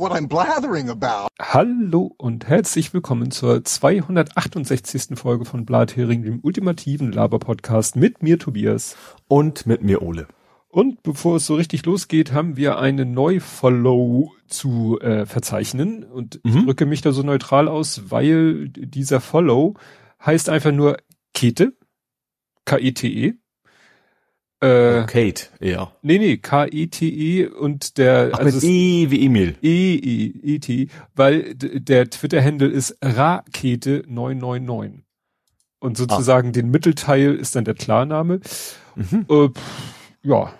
what I'm blathering about. Hallo und herzlich willkommen zur 268. Folge von Blathering, dem ultimativen Laber-Podcast mit mir Tobias. Und mit mir Ole. Und bevor es so richtig losgeht, haben wir eine Neu-Follow zu äh, verzeichnen. Und mhm. ich drücke mich da so neutral aus, weil dieser Follow heißt einfach nur Kete, K-E-T-E. Äh, Kate, ja. Nee, nee, K-E-T-E -E und der, Ach, also mit E wie Emil. E-E-E-T, weil der Twitter-Handle ist Rakete999. Und sozusagen ah. den Mittelteil ist dann der Klarname. Mhm. Äh, ja.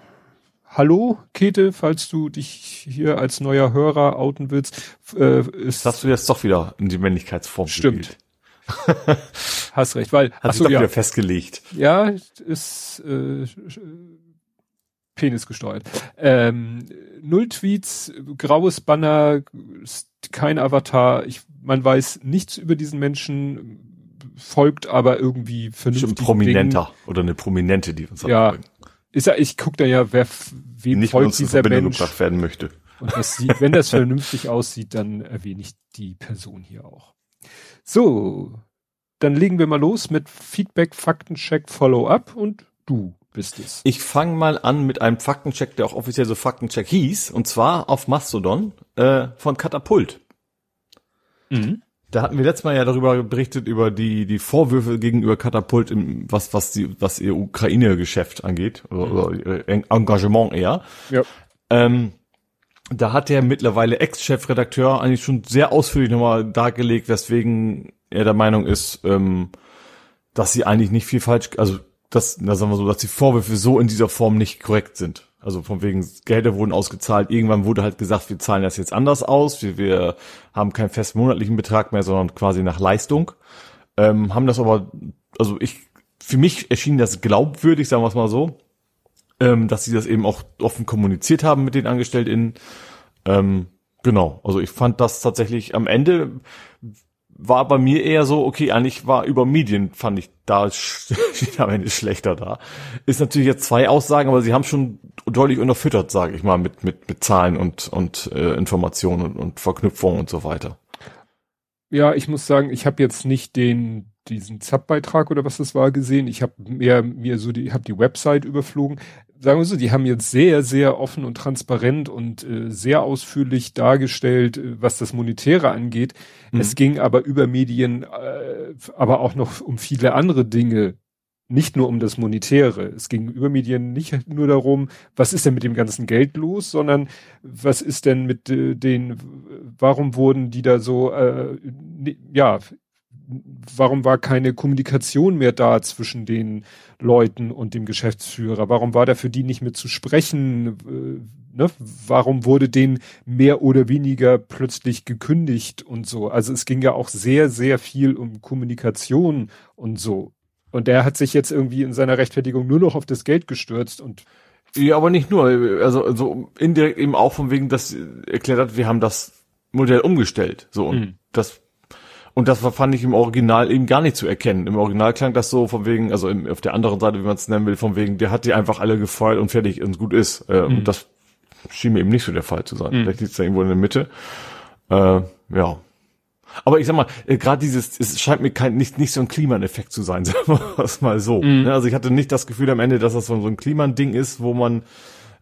Hallo, Kete, falls du dich hier als neuer Hörer outen willst. Äh, ist, das hast du jetzt doch wieder in die Männlichkeitsform Stimmt. Hast recht, weil hat sich doch ja, wieder festgelegt. Ja, ist äh, Penis gesteuert. Ähm, null Tweets, graues Banner, kein Avatar. Ich, man weiß nichts über diesen Menschen, folgt aber irgendwie vernünftig. Ein Prominenter Dingen. oder eine Prominente, die uns ja, ist ja, ich guck da ja, wer wem Nicht folgt dieser Mensch. gebracht werden möchte. Und das wenn das vernünftig aussieht, dann erwähne ich die Person hier auch. So, dann legen wir mal los mit Feedback, Faktencheck, Follow-up und du bist es. Ich fange mal an mit einem Faktencheck, der auch offiziell so Faktencheck hieß, und zwar auf Mastodon äh, von Katapult. Mhm. Da hatten wir letztes Mal ja darüber berichtet über die die Vorwürfe gegenüber Katapult im was was die was ihr Ukraine-Geschäft angeht oder, oder Engagement eher. Ja. Ähm, da hat der mittlerweile Ex-Chefredakteur eigentlich schon sehr ausführlich nochmal dargelegt, weswegen er der Meinung ist, ähm, dass sie eigentlich nicht viel falsch, also dass, da sagen wir so, dass die Vorwürfe so in dieser Form nicht korrekt sind. Also von wegen Gelder wurden ausgezahlt. Irgendwann wurde halt gesagt, wir zahlen das jetzt anders aus. Wir, wir haben keinen fest monatlichen Betrag mehr, sondern quasi nach Leistung. Ähm, haben das aber, also ich, für mich erschien das glaubwürdig, sagen wir es mal so ähm, dass sie das eben auch offen kommuniziert haben mit den AngestelltInnen. Ähm, genau, also ich fand das tatsächlich am Ende war bei mir eher so, okay, eigentlich war über Medien, fand ich da steht am Ende schlechter da. Ist natürlich jetzt zwei Aussagen, aber sie haben schon deutlich unterfüttert, sage ich mal, mit, mit, mit Zahlen und, und äh, Informationen und, und Verknüpfungen und so weiter. Ja, ich muss sagen, ich habe jetzt nicht den diesen Zap-Beitrag oder was das war gesehen. Ich habe mehr mir so die habe die Website überflogen sagen wir so, die haben jetzt sehr, sehr offen und transparent und äh, sehr ausführlich dargestellt, äh, was das Monetäre angeht. Mhm. Es ging aber über Medien, äh, aber auch noch um viele andere Dinge, nicht nur um das Monetäre. Es ging über Medien nicht nur darum, was ist denn mit dem ganzen Geld los, sondern was ist denn mit äh, den, warum wurden die da so, äh, ja, warum war keine Kommunikation mehr da zwischen den Leuten und dem Geschäftsführer? Warum war da für die nicht mehr zu sprechen? Äh, ne? Warum wurde denen mehr oder weniger plötzlich gekündigt und so? Also es ging ja auch sehr, sehr viel um Kommunikation und so. Und der hat sich jetzt irgendwie in seiner Rechtfertigung nur noch auf das Geld gestürzt und ja, aber nicht nur, also, also indirekt eben auch von wegen, dass erklärt hat, wir haben das Modell umgestellt. So, und mhm. das und das fand ich im Original eben gar nicht zu erkennen. Im Original klang das so von wegen, also im, auf der anderen Seite, wie man es nennen will, von wegen, der hat die einfach alle gefeuert und fertig und gut ist. Äh, mhm. Und das schien mir eben nicht so der Fall zu sein. Mhm. Vielleicht liegt es da irgendwo in der Mitte. Äh, ja. Aber ich sag mal, äh, gerade dieses, es scheint mir kein, nicht, nicht so ein Kliman-Effekt zu sein, sagen wir es mal so. Mhm. Also ich hatte nicht das Gefühl am Ende, dass das so ein Kliman-Ding ist, wo man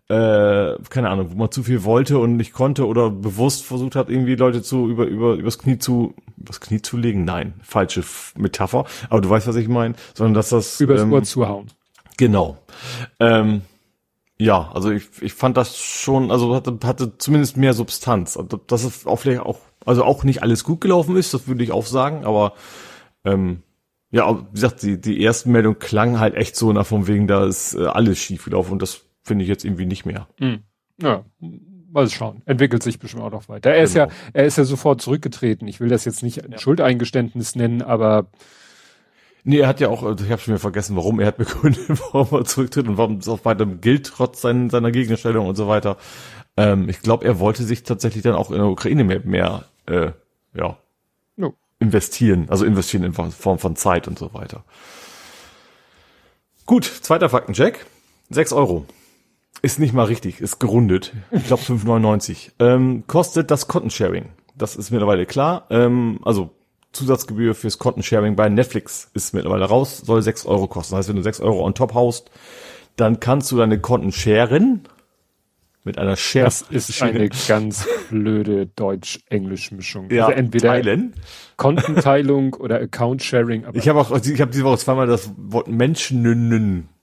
äh, keine Ahnung, wo man zu viel wollte und nicht konnte oder bewusst versucht hat, irgendwie Leute zu über über übers Knie zu übers Knie zu legen. Nein, falsche Metapher. Aber du weißt, was ich meine, sondern dass das übers ähm, Ohr zuhauen. Genau. Ähm, ja, also ich, ich fand das schon, also hatte, hatte zumindest mehr Substanz. Also, dass es auch vielleicht auch, also auch nicht alles gut gelaufen ist, das würde ich auch sagen, aber ähm, ja, wie gesagt, die, die ersten Meldungen klangen halt echt so nach von wegen, da ist äh, alles schief gelaufen und das finde ich jetzt irgendwie nicht mehr. Mhm. Ja, mal schauen. Entwickelt sich bestimmt auch noch weiter. Er ist ja, genau. er ist ja sofort zurückgetreten. Ich will das jetzt nicht ein ja. Schuldeingeständnis nennen, aber Nee, er hat ja auch, also ich habe schon wieder vergessen, warum er hat begründet, warum er zurücktritt und warum es auch weiter gilt, trotz seinen, seiner Gegenstellung und so weiter. Ähm, ich glaube, er wollte sich tatsächlich dann auch in der Ukraine mehr, mehr äh, ja, no. investieren, also investieren in Form von Zeit und so weiter. Gut, zweiter Faktencheck. Sechs Euro. Ist nicht mal richtig, ist gerundet. Ich glaube 5,99. Ähm, kostet das Content Sharing. Das ist mittlerweile klar. Ähm, also Zusatzgebühr fürs Content Sharing bei Netflix ist mittlerweile raus, soll 6 Euro kosten. Das heißt, wenn du 6 Euro on top haust, dann kannst du deine Konten sharen mit einer Share. Das ist eine ganz blöde Deutsch-Englisch-Mischung. Ja, also entweder teilen. Kontenteilung oder Account-Sharing. Ich habe auch, ich habe diese Woche zweimal das Wort Menschen,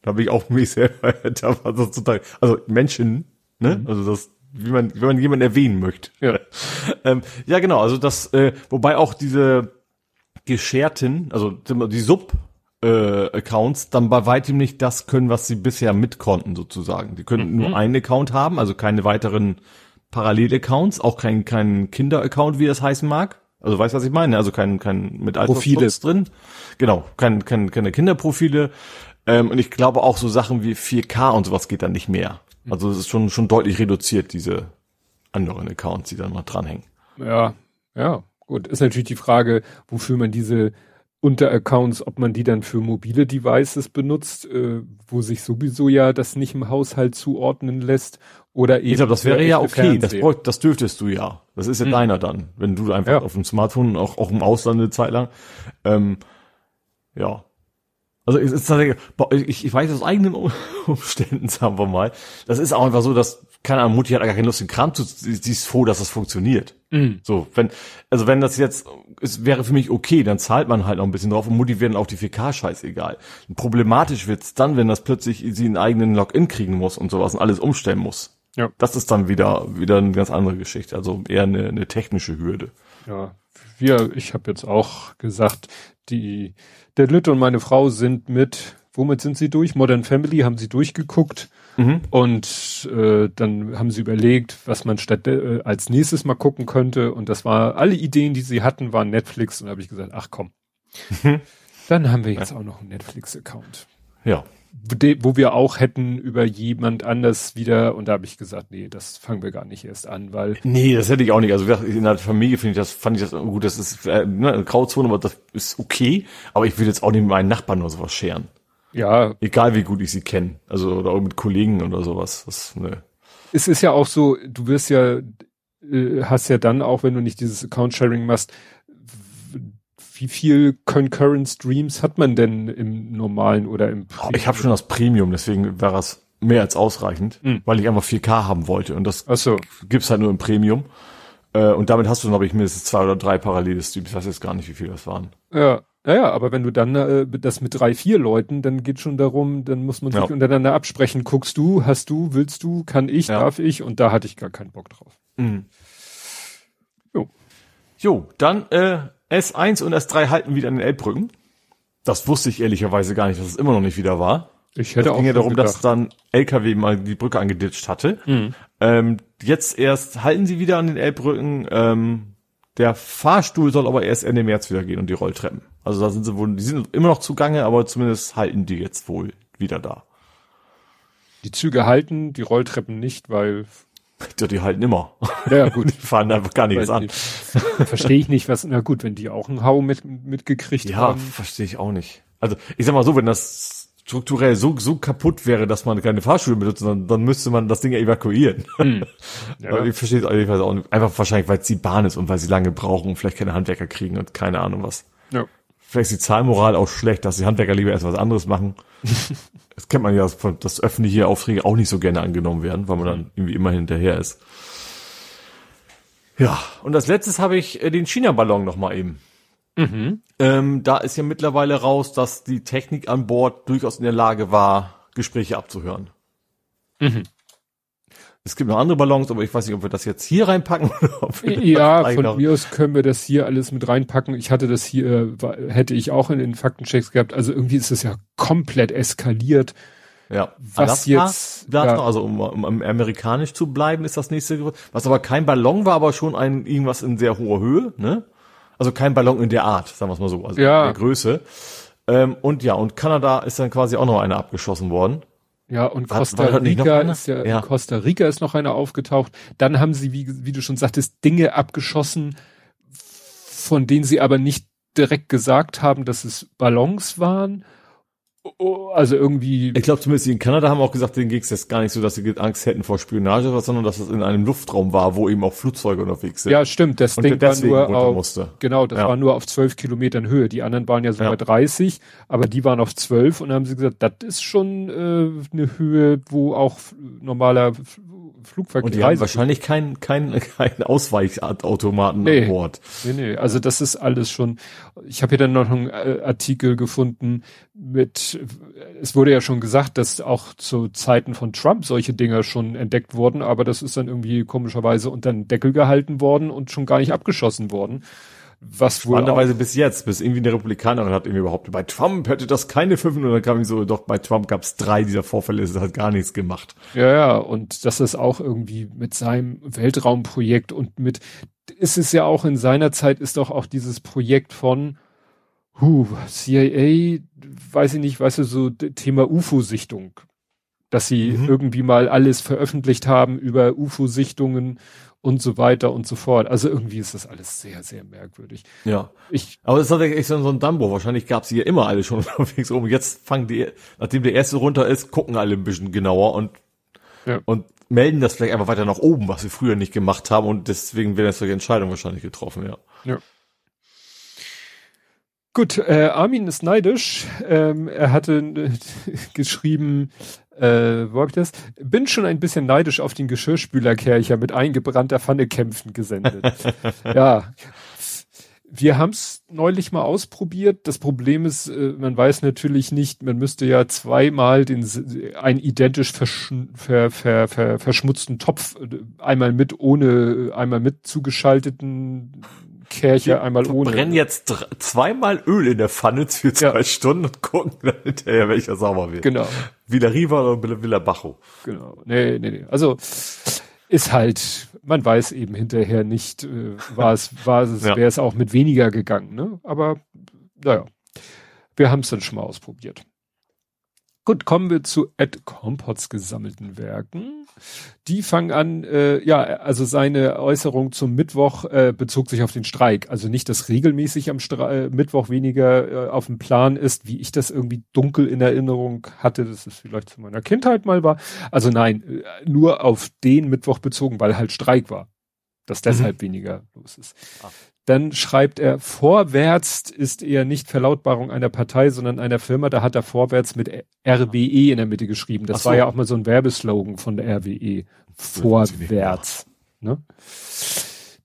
da habe ich auch mich selber, da war das total, also Menschen, ne, mhm. also das, wie man, wenn man jemanden erwähnen möchte. Ja, ähm, ja genau, also das, äh, wobei auch diese gescherten, also die Sub, äh, Accounts dann bei weitem nicht das können, was sie bisher mit konnten, sozusagen. Die können mhm. nur einen Account haben, also keine weiteren Parallel-Accounts, auch kein, kein Kinder-Account, wie das heißen mag. Also weißt du, was ich meine? Also kein, kein mit Profile drin. Genau, kein, kein, keine Kinderprofile. Ähm, und ich glaube auch so Sachen wie 4K und sowas geht dann nicht mehr. Also es ist schon, schon deutlich reduziert, diese anderen Accounts, die dann noch dranhängen. Ja, ja, gut. Ist natürlich die Frage, wofür man diese Unteraccounts, ob man die dann für mobile Devices benutzt, äh, wo sich sowieso ja das nicht im Haushalt zuordnen lässt oder eben. Ich glaube, das wäre ja okay. Das, das dürftest du ja. Das ist ja hm. deiner dann, wenn du einfach ja. auf dem Smartphone auch auch im Ausland eine Zeit lang. Ähm, ja, also es ist tatsächlich, ich, ich weiß aus eigenen Umständen, sagen wir mal. Das ist auch einfach so, dass, keine Ahnung, Mutti hat gar keine Lust, den Kram zu, sie ist froh, dass das funktioniert. Mhm. So, wenn, also wenn das jetzt, es wäre für mich okay, dann zahlt man halt noch ein bisschen drauf und Mutti werden auch die 4K scheißegal. Problematisch wird's dann, wenn das plötzlich sie einen eigenen Login kriegen muss und sowas und alles umstellen muss. Ja. Das ist dann wieder, wieder eine ganz andere Geschichte, also eher eine, eine technische Hürde. Ja, wir, ich habe jetzt auch gesagt, die, der Lütte und meine Frau sind mit, womit sind sie durch? Modern Family haben sie durchgeguckt mhm. und äh, dann haben sie überlegt, was man statt äh, als nächstes mal gucken könnte und das war, alle Ideen, die sie hatten, waren Netflix und da habe ich gesagt, ach komm. Mhm. Dann haben wir jetzt ja. auch noch einen Netflix-Account. Ja wo wir auch hätten über jemand anders wieder, und da habe ich gesagt, nee, das fangen wir gar nicht erst an, weil. Nee, das hätte ich auch nicht. Also in der Familie finde ich das, fand ich das gut, das ist äh, ne, eine Grauzone, aber das ist okay, aber ich will jetzt auch nicht mit meinen Nachbarn oder sowas scheren. Ja. Egal wie gut ich sie kenne. Also oder auch mit Kollegen oder sowas. Das, ne. Es ist ja auch so, du wirst ja, äh, hast ja dann auch, wenn du nicht dieses Account-Sharing machst, wie viel Concurrent Streams hat man denn im normalen oder im Premium? Ich habe schon das Premium, deswegen wäre es mehr als ausreichend, mhm. weil ich einfach 4K haben wollte und das Ach so. gibt's halt nur im Premium. Äh, und damit hast du, glaube ich, mindestens zwei oder drei parallele Streams. Ich weiß jetzt gar nicht, wie viel das waren. Ja, naja, aber wenn du dann äh, das mit drei, vier Leuten, dann geht schon darum, dann muss man sich ja. untereinander absprechen. Guckst du, hast du, willst du, kann ich, ja. darf ich? Und da hatte ich gar keinen Bock drauf. Mhm. Jo. Jo, dann äh, S1 und S3 halten wieder an den Elbbrücken. Das wusste ich ehrlicherweise gar nicht, dass es immer noch nicht wieder war. Ich hätte das auch ging ja darum, gedacht. dass dann LKW mal die Brücke angeditscht hatte. Mhm. Ähm, jetzt erst halten sie wieder an den Elbbrücken. Ähm, der Fahrstuhl soll aber erst Ende März wieder gehen und die Rolltreppen. Also da sind sie wohl, die sind immer noch zugange, aber zumindest halten die jetzt wohl wieder da. Die Züge halten, die Rolltreppen nicht, weil ja, die halten immer. Ja, gut. Die fahren einfach gar nichts an. Verstehe ich nicht, was, na gut, wenn die auch einen Hau mit, mitgekriegt ja, haben. Ja, verstehe ich auch nicht. Also, ich sag mal so, wenn das strukturell so, so kaputt wäre, dass man keine Fahrschule benutzt, dann, dann müsste man das Ding ja evakuieren. Hm. Ja. ich verstehe es auch nicht. Einfach wahrscheinlich, weil es die Bahn ist und weil sie lange brauchen und vielleicht keine Handwerker kriegen und keine Ahnung was. Ja. Vielleicht ist die Zahlmoral auch schlecht, dass die Handwerker lieber erst was anderes machen. das kennt man ja, dass öffentliche Aufträge auch nicht so gerne angenommen werden, weil man dann irgendwie immer hinterher ist. Ja, und als letztes habe ich äh, den China-Ballon noch mal eben. Mhm. Ähm, da ist ja mittlerweile raus, dass die Technik an Bord durchaus in der Lage war, Gespräche abzuhören. Mhm. Es gibt noch andere Ballons, aber ich weiß nicht, ob wir das jetzt hier reinpacken oder ob wir Ja, von mir aus können wir das hier alles mit reinpacken. Ich hatte das hier, hätte ich auch in den Faktenchecks gehabt. Also irgendwie ist das ja komplett eskaliert. Ja, was Alaska, jetzt, ja. also um, um, amerikanisch zu bleiben, ist das nächste, was aber kein Ballon war, aber schon ein irgendwas in sehr hoher Höhe, ne? Also kein Ballon in der Art, sagen wir es mal so, also ja. in der Größe. Ähm, und ja, und Kanada ist dann quasi auch noch einer abgeschossen worden. Ja, und Costa war, Rica ist ja, ja, Costa Rica ist noch einer aufgetaucht. Dann haben sie, wie, wie du schon sagtest, Dinge abgeschossen, von denen sie aber nicht direkt gesagt haben, dass es Ballons waren. Oh, also irgendwie. Ich glaube zumindest in Kanada haben auch gesagt, denen ging es jetzt gar nicht so, dass sie Angst hätten vor Spionage, sondern dass es in einem Luftraum war, wo eben auch Flugzeuge unterwegs sind. Ja, stimmt. Das Ding war nur auf, musste. genau, das ja. war nur auf zwölf Kilometern Höhe. Die anderen waren ja so ja. bei 30, aber die waren auf zwölf und dann haben sie gesagt, das ist schon äh, eine Höhe, wo auch normaler Flugverkehr. Und die haben wahrscheinlich keinen kein, kein Ausweichautomaten nee, an Bord. Nee, nee, also das ist alles schon, ich habe hier dann noch einen äh, Artikel gefunden mit, es wurde ja schon gesagt, dass auch zu Zeiten von Trump solche Dinger schon entdeckt wurden, aber das ist dann irgendwie komischerweise unter den Deckel gehalten worden und schon gar nicht abgeschossen worden. Was Spannenderweise bis jetzt, bis irgendwie der Republikaner hat irgendwie behauptet, bei Trump hätte das keine fünf und dann kam ich so, doch bei Trump gab es drei dieser Vorfälle, es hat gar nichts gemacht. Ja, ja, und das ist auch irgendwie mit seinem Weltraumprojekt und mit, ist es ja auch in seiner Zeit, ist doch auch dieses Projekt von, huh, CIA, weiß ich nicht, weißt du, so Thema UFO-Sichtung. Dass sie mhm. irgendwie mal alles veröffentlicht haben über UFO-Sichtungen und so weiter und so fort. Also irgendwie ist das alles sehr, sehr merkwürdig. Ja. Ich, aber es ist tatsächlich echt so ein Dumbo. Wahrscheinlich gab es hier immer alle schon unterwegs rum. Jetzt fangen die, nachdem der erste runter ist, gucken alle ein bisschen genauer und, ja. und melden das vielleicht einfach weiter nach oben, was sie früher nicht gemacht haben und deswegen werden jetzt solche Entscheidungen wahrscheinlich getroffen, ja. Ja. Gut, äh, Armin ist neidisch. Ähm, er hatte äh, geschrieben, äh, wo hab ich das? Bin schon ein bisschen neidisch auf den Geschirrspülerkercher mit eingebrannter Pfanne kämpfen gesendet. ja. Wir haben es neulich mal ausprobiert. Das Problem ist, äh, man weiß natürlich nicht, man müsste ja zweimal den einen identisch versch ver, ver, ver, verschmutzten Topf äh, einmal mit ohne einmal mit zugeschalteten Kercher einmal ohne. brennen jetzt zweimal Öl in der Pfanne für zwei ja. Stunden und gucken dann hinterher, welcher sauber wird. Genau. Villa Riva oder Villa Bajo. Genau. Nee, nee, nee. Also ist halt, man weiß eben hinterher nicht, äh, war es, war es, ja. wäre es auch mit weniger gegangen, ne? Aber naja, wir haben es dann schon mal ausprobiert. Gut, kommen wir zu Ed Compots gesammelten Werken. Die fangen an, äh, ja, also seine Äußerung zum Mittwoch äh, bezog sich auf den Streik. Also nicht, dass regelmäßig am Stre äh, Mittwoch weniger äh, auf dem Plan ist, wie ich das irgendwie dunkel in Erinnerung hatte, dass es vielleicht zu meiner Kindheit mal war. Also nein, äh, nur auf den Mittwoch bezogen, weil halt Streik war. Dass deshalb mhm. weniger los ist. Ah. Dann schreibt er, vorwärts ist eher nicht Verlautbarung einer Partei, sondern einer Firma. Da hat er vorwärts mit RWE in der Mitte geschrieben. Das so. war ja auch mal so ein Werbeslogan von der RWE. Vorwärts. Ne?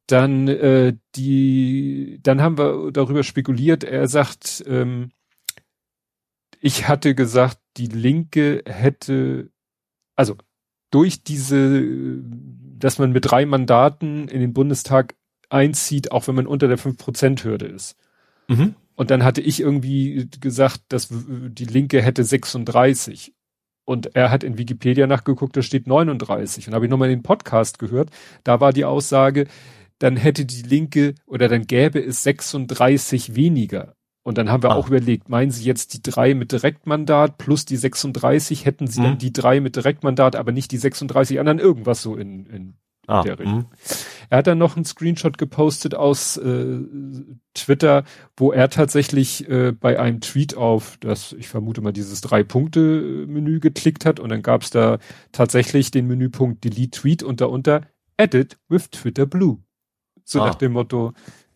Dann äh, die, dann haben wir darüber spekuliert. Er sagt, ähm, ich hatte gesagt, die Linke hätte, also durch diese, dass man mit drei Mandaten in den Bundestag einzieht, auch wenn man unter der 5%-Hürde ist. Mhm. Und dann hatte ich irgendwie gesagt, dass die Linke hätte 36. Und er hat in Wikipedia nachgeguckt, da steht 39. Und habe ich nochmal den Podcast gehört. Da war die Aussage, dann hätte die Linke oder dann gäbe es 36 weniger. Und dann haben wir ah. auch überlegt, meinen Sie jetzt die drei mit Direktmandat plus die 36, hätten Sie mhm. dann die drei mit Direktmandat, aber nicht die 36 anderen, irgendwas so in, in ah. der Richtung. Mhm. Er hat dann noch einen Screenshot gepostet aus äh, Twitter, wo er tatsächlich äh, bei einem Tweet auf das, ich vermute mal, dieses Drei-Punkte-Menü geklickt hat und dann gab es da tatsächlich den Menüpunkt Delete Tweet und darunter Edit with Twitter Blue. So ah. nach dem Motto,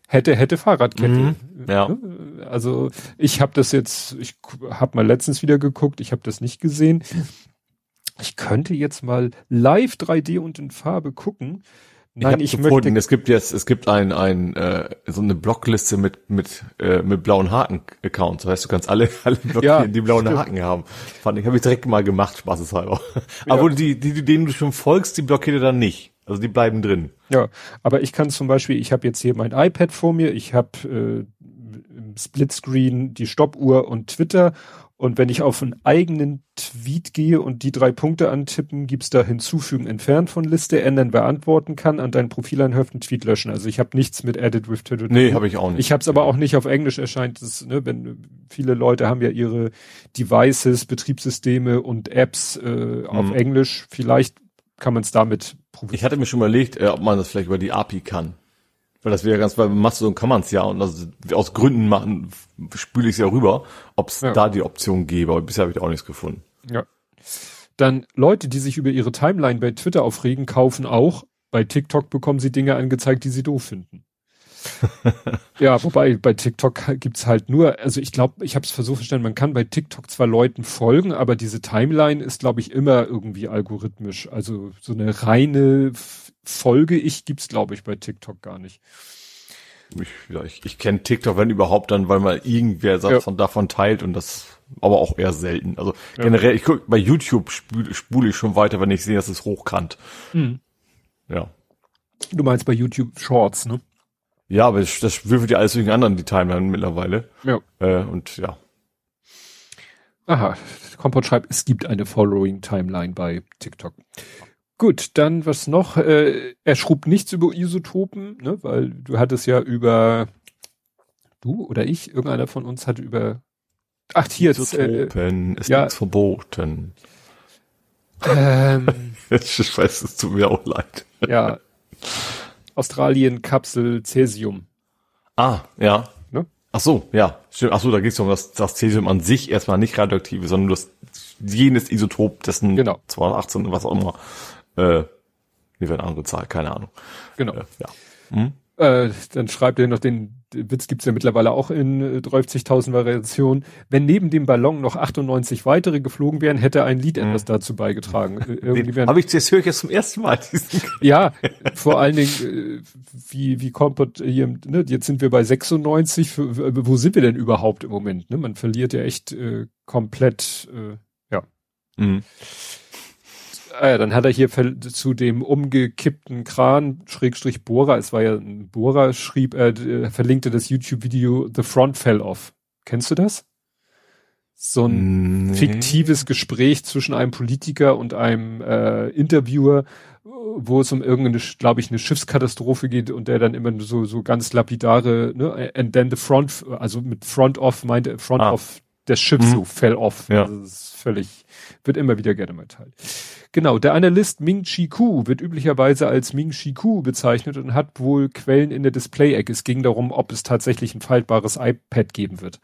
hätte, hätte Fahrradkette. Mhm, ja. Ne? Also ich habe das jetzt, ich habe mal letztens wieder geguckt, ich habe das nicht gesehen. Ich könnte jetzt mal live 3D und in Farbe gucken. Nein, ich, gefunden, möchte. Es gibt jetzt, es gibt ein, ein äh, so eine Blockliste mit mit äh, mit blauen Haken-Accounts. Das heißt, du kannst alle alle blockieren, ja, die blauen stimmt. Haken haben. Fand ich, habe ich direkt mal gemacht, spaßeshalber. Ja. Aber die, die, denen du schon folgst, die blockiert er dann nicht. Also die bleiben drin. Ja, aber ich kann zum Beispiel, ich habe jetzt hier mein iPad vor mir, ich habe äh, Splitscreen die Stoppuhr und Twitter und wenn ich auf einen eigenen Tweet gehe und die drei Punkte antippen, gibt's da hinzufügen, entfernt von Liste, ändern, beantworten kann, an dein Profil anheften, Tweet löschen. Also ich habe nichts mit Edit with Twitter. Nee, habe ich auch nicht. Ich habe es aber auch nicht auf Englisch erscheint. Das, ne, wenn viele Leute haben ja ihre Devices, Betriebssysteme und Apps äh, auf mhm. Englisch. Vielleicht kann man es damit probieren. Ich hatte mir schon überlegt, äh, ob man das vielleicht über die API kann. Weil das wäre ganz, weil Mastodon kann man es ja und also aus Gründen machen, spüle ich es ja rüber, ob es ja. da die Option gäbe, aber bisher habe ich auch nichts gefunden. Ja. Dann Leute, die sich über ihre Timeline bei Twitter aufregen, kaufen auch. Bei TikTok bekommen sie Dinge angezeigt, die sie doof finden. ja, wobei bei TikTok gibt's halt nur, also ich glaube, ich habe es versucht verstanden, man kann bei TikTok zwar Leuten folgen, aber diese Timeline ist, glaube ich, immer irgendwie algorithmisch. Also so eine reine Folge ich gibt's, glaube ich, bei TikTok gar nicht. Ich, ja, ich, ich kenne TikTok, wenn überhaupt, dann, weil mal irgendwer ja. von davon teilt und das aber auch eher selten. Also ja. generell, ich guck, bei YouTube spule, spule ich schon weiter, wenn ich sehe, dass es hochkant. Mhm. Ja. Du meinst bei YouTube Shorts, ne? Ja, aber das, das würfelt ja alles wegen anderen die Timeline mittlerweile. Ja. Äh, und ja. Aha, Kompott schreibt, es gibt eine Following Timeline bei TikTok. Gut, dann was noch? Äh, er schrub nichts über Isotopen, ne, weil du hattest ja über du oder ich, irgendeiner von uns hatte über Ach, hier Isotopen, äh, ist ja, nichts verboten. Ähm, ich weiß, es tut mir auch leid. Ja. Australien Kapsel Cäsium. Ah, ja. Ne? Ach so, ja. Stimmt. Ach so, da geht es um das, das Cäsium an sich erstmal nicht radioaktiv ist, sondern das jenes Isotop, dessen genau. 218 was auch immer äh, wie wird eine andere Zahl, keine Ahnung. Genau. Äh, ja. Hm? Äh, dann schreibt er noch den, Witz gibt's ja mittlerweile auch in äh, 30.000 Variationen. Wenn neben dem Ballon noch 98 weitere geflogen wären, hätte ein Lied mhm. etwas dazu beigetragen. Äh, Habe ich das höre ich jetzt zum ersten Mal. ja, vor allen Dingen, äh, wie, wie kommt hier, ne, jetzt sind wir bei 96, für, wo sind wir denn überhaupt im Moment? Ne? Man verliert ja echt äh, komplett, äh, ja. Mhm. Ah ja, dann hat er hier zu dem umgekippten Kran, Schrägstrich Bohrer, es war ja ein Bohrer, schrieb er, äh, verlinkte das YouTube-Video The Front Fell Off. Kennst du das? So ein nee. fiktives Gespräch zwischen einem Politiker und einem äh, Interviewer, wo es um irgendeine, glaube ich, eine Schiffskatastrophe geht und der dann immer so, so ganz lapidare, ne, and then the front, also mit front off meinte front ah. off des Schiffs mhm. so fell off. Ja. Also das ist völlig, wird immer wieder gerne mal teilt. Genau, der Analyst Ming Chi Ku wird üblicherweise als Ming Chi Ku bezeichnet und hat wohl Quellen in der Display-Ecke. Es ging darum, ob es tatsächlich ein faltbares iPad geben wird.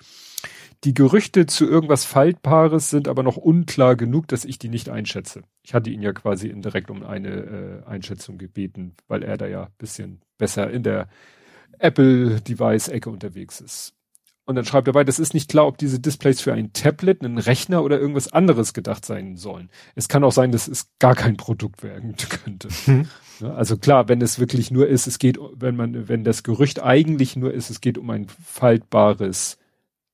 Die Gerüchte zu irgendwas Faltbares sind aber noch unklar genug, dass ich die nicht einschätze. Ich hatte ihn ja quasi indirekt um eine äh, Einschätzung gebeten, weil er da ja bisschen besser in der Apple-Device-Ecke unterwegs ist. Und dann schreibt er weiter, es ist nicht klar, ob diese Displays für ein Tablet, einen Rechner oder irgendwas anderes gedacht sein sollen. Es kann auch sein, dass es gar kein Produkt werden könnte. Hm. Also klar, wenn es wirklich nur ist, es geht, wenn man, wenn das Gerücht eigentlich nur ist, es geht um ein faltbares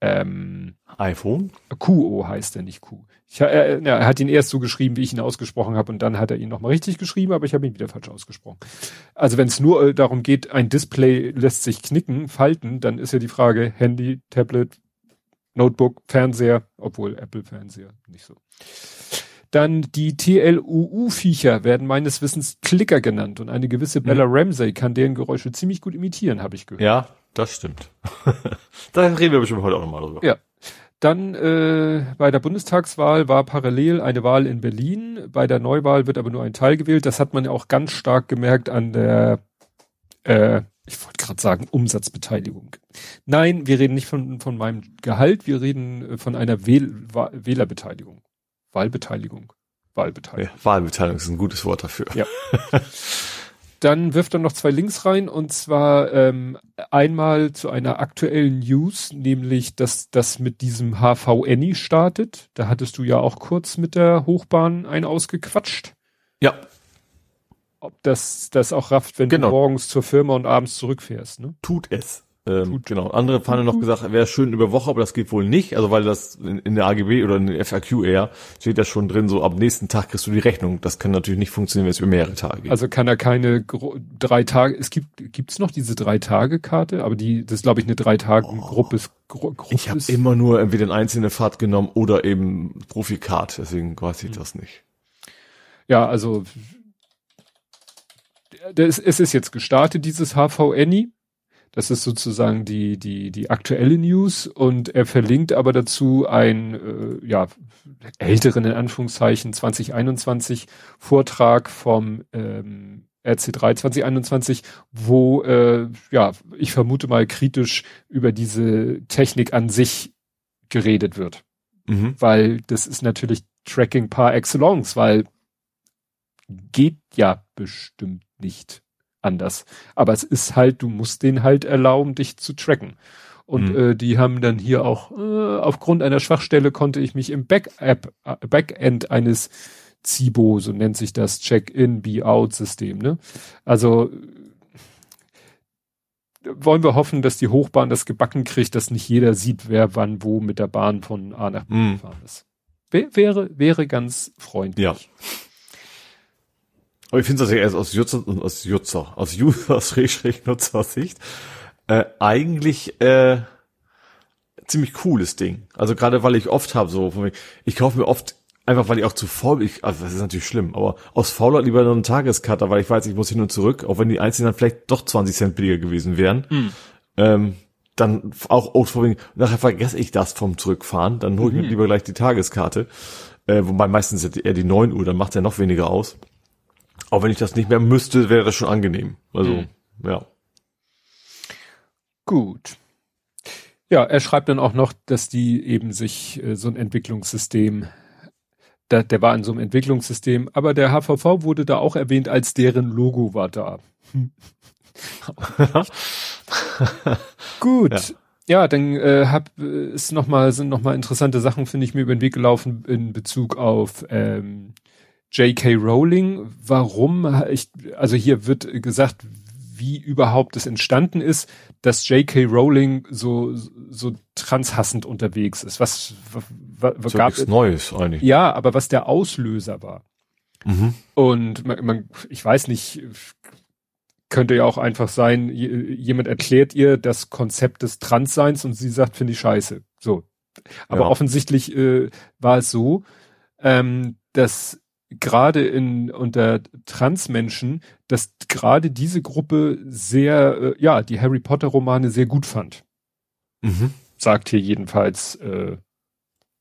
ähm, iPhone? QO heißt er, nicht Q. Ich, er, er hat ihn erst so geschrieben, wie ich ihn ausgesprochen habe, und dann hat er ihn nochmal richtig geschrieben, aber ich habe ihn wieder falsch ausgesprochen. Also wenn es nur äh, darum geht, ein Display lässt sich knicken, falten, dann ist ja die Frage Handy, Tablet, Notebook, Fernseher, obwohl Apple-Fernseher nicht so. Dann die TLUU-Viecher werden meines Wissens Klicker genannt und eine gewisse Bella hm. Ramsey kann deren Geräusche ziemlich gut imitieren, habe ich gehört. Ja, das stimmt. da reden wir bestimmt heute auch nochmal drüber. Ja. Dann äh, bei der Bundestagswahl war parallel eine Wahl in Berlin. Bei der Neuwahl wird aber nur ein Teil gewählt. Das hat man ja auch ganz stark gemerkt an der, äh, ich wollte gerade sagen, Umsatzbeteiligung. Nein, wir reden nicht von, von meinem Gehalt, wir reden äh, von einer Wähl Wählerbeteiligung. Wahlbeteiligung. Wahlbeteiligung. Ja, Wahlbeteiligung ist ein gutes Wort dafür. Ja. Dann wirft er noch zwei Links rein und zwar ähm, einmal zu einer aktuellen News, nämlich dass das mit diesem HVNI startet. Da hattest du ja auch kurz mit der Hochbahn ein ausgequatscht. Ja. Ob das das auch rafft, wenn genau. du morgens zur Firma und abends zurückfährst, ne? Tut es. Ähm, genau. Andere haben noch gesagt, wäre schön über Woche, aber das geht wohl nicht. Also weil das in, in, der AGB oder in der FAQ eher steht das schon drin, so am nächsten Tag kriegst du die Rechnung. Das kann natürlich nicht funktionieren, wenn es über mehrere Tage geht. Also kann er keine drei Tage, es gibt, gibt's noch diese drei Tage Karte, aber die, das ist glaube ich eine drei Tage Gruppe. Gru Gruppe ich habe immer nur entweder eine einzelne Fahrt genommen oder eben Profikart, deswegen weiß ich hm. das nicht. Ja, also es ist jetzt gestartet, dieses HVNI. Das ist sozusagen die, die, die aktuelle News und er verlinkt aber dazu ein, äh, ja, älteren in Anführungszeichen 2021 Vortrag vom ähm, RC3 2021, wo äh, ja, ich vermute mal kritisch über diese Technik an sich geredet wird. Mhm. Weil das ist natürlich Tracking par excellence, weil geht ja bestimmt nicht anders. Aber es ist halt, du musst den halt erlauben, dich zu tracken. Und mhm. äh, die haben dann hier auch, äh, aufgrund einer Schwachstelle konnte ich mich im Back-App, äh, Backend eines Zibo, so nennt sich das Check-in, Be-out-System, ne? Also wollen wir hoffen, dass die Hochbahn das gebacken kriegt, dass nicht jeder sieht, wer wann wo mit der Bahn von A nach B mm. gefahren ist. Wäre, wäre ganz freundlich. Ja. Aber ich finde es also aus Jutzer, aus Jutzer, aus User-Nutzer-Sicht äh, eigentlich äh, ziemlich cooles Ding. Also gerade weil ich oft habe so, ich kaufe mir oft einfach weil ich auch zu faul bin, also das ist natürlich schlimm, aber aus Faulheit lieber nur einen Tagescutter, weil ich weiß, ich muss hin und zurück, auch wenn die einzelnen dann vielleicht doch 20 Cent billiger gewesen wären. Mhm. Ähm, dann auch Old nachher vergesse ich das vom Zurückfahren, dann hole ich mhm. mir lieber gleich die Tageskarte. Äh, wobei meistens eher die 9 Uhr, dann macht ja noch weniger aus. Auch wenn ich das nicht mehr müsste, wäre das schon angenehm. Also, mhm. ja. Gut. Ja, er schreibt dann auch noch, dass die eben sich äh, so ein Entwicklungssystem, da, der war in so einem Entwicklungssystem, aber der HVV wurde da auch erwähnt, als deren Logo war da. Gut. Ja. Ja, dann äh, hab, ist noch mal, sind noch mal interessante Sachen, finde ich, mir über den Weg gelaufen in Bezug auf ähm, J.K. Rowling. Warum? Ich, also hier wird gesagt, wie überhaupt es entstanden ist, dass J.K. Rowling so so transhassend unterwegs ist. Was, was, was so gab es Neues eigentlich? Ja, aber was der Auslöser war. Mhm. Und man, man, ich weiß nicht, könnte ja auch einfach sein, jemand erklärt ihr das Konzept des Transseins und sie sagt, finde ich scheiße. So. Aber ja. offensichtlich äh, war es so, ähm, dass gerade in unter Transmenschen, dass gerade diese Gruppe sehr, äh, ja, die Harry Potter Romane sehr gut fand. Mhm. Sagt hier jedenfalls äh,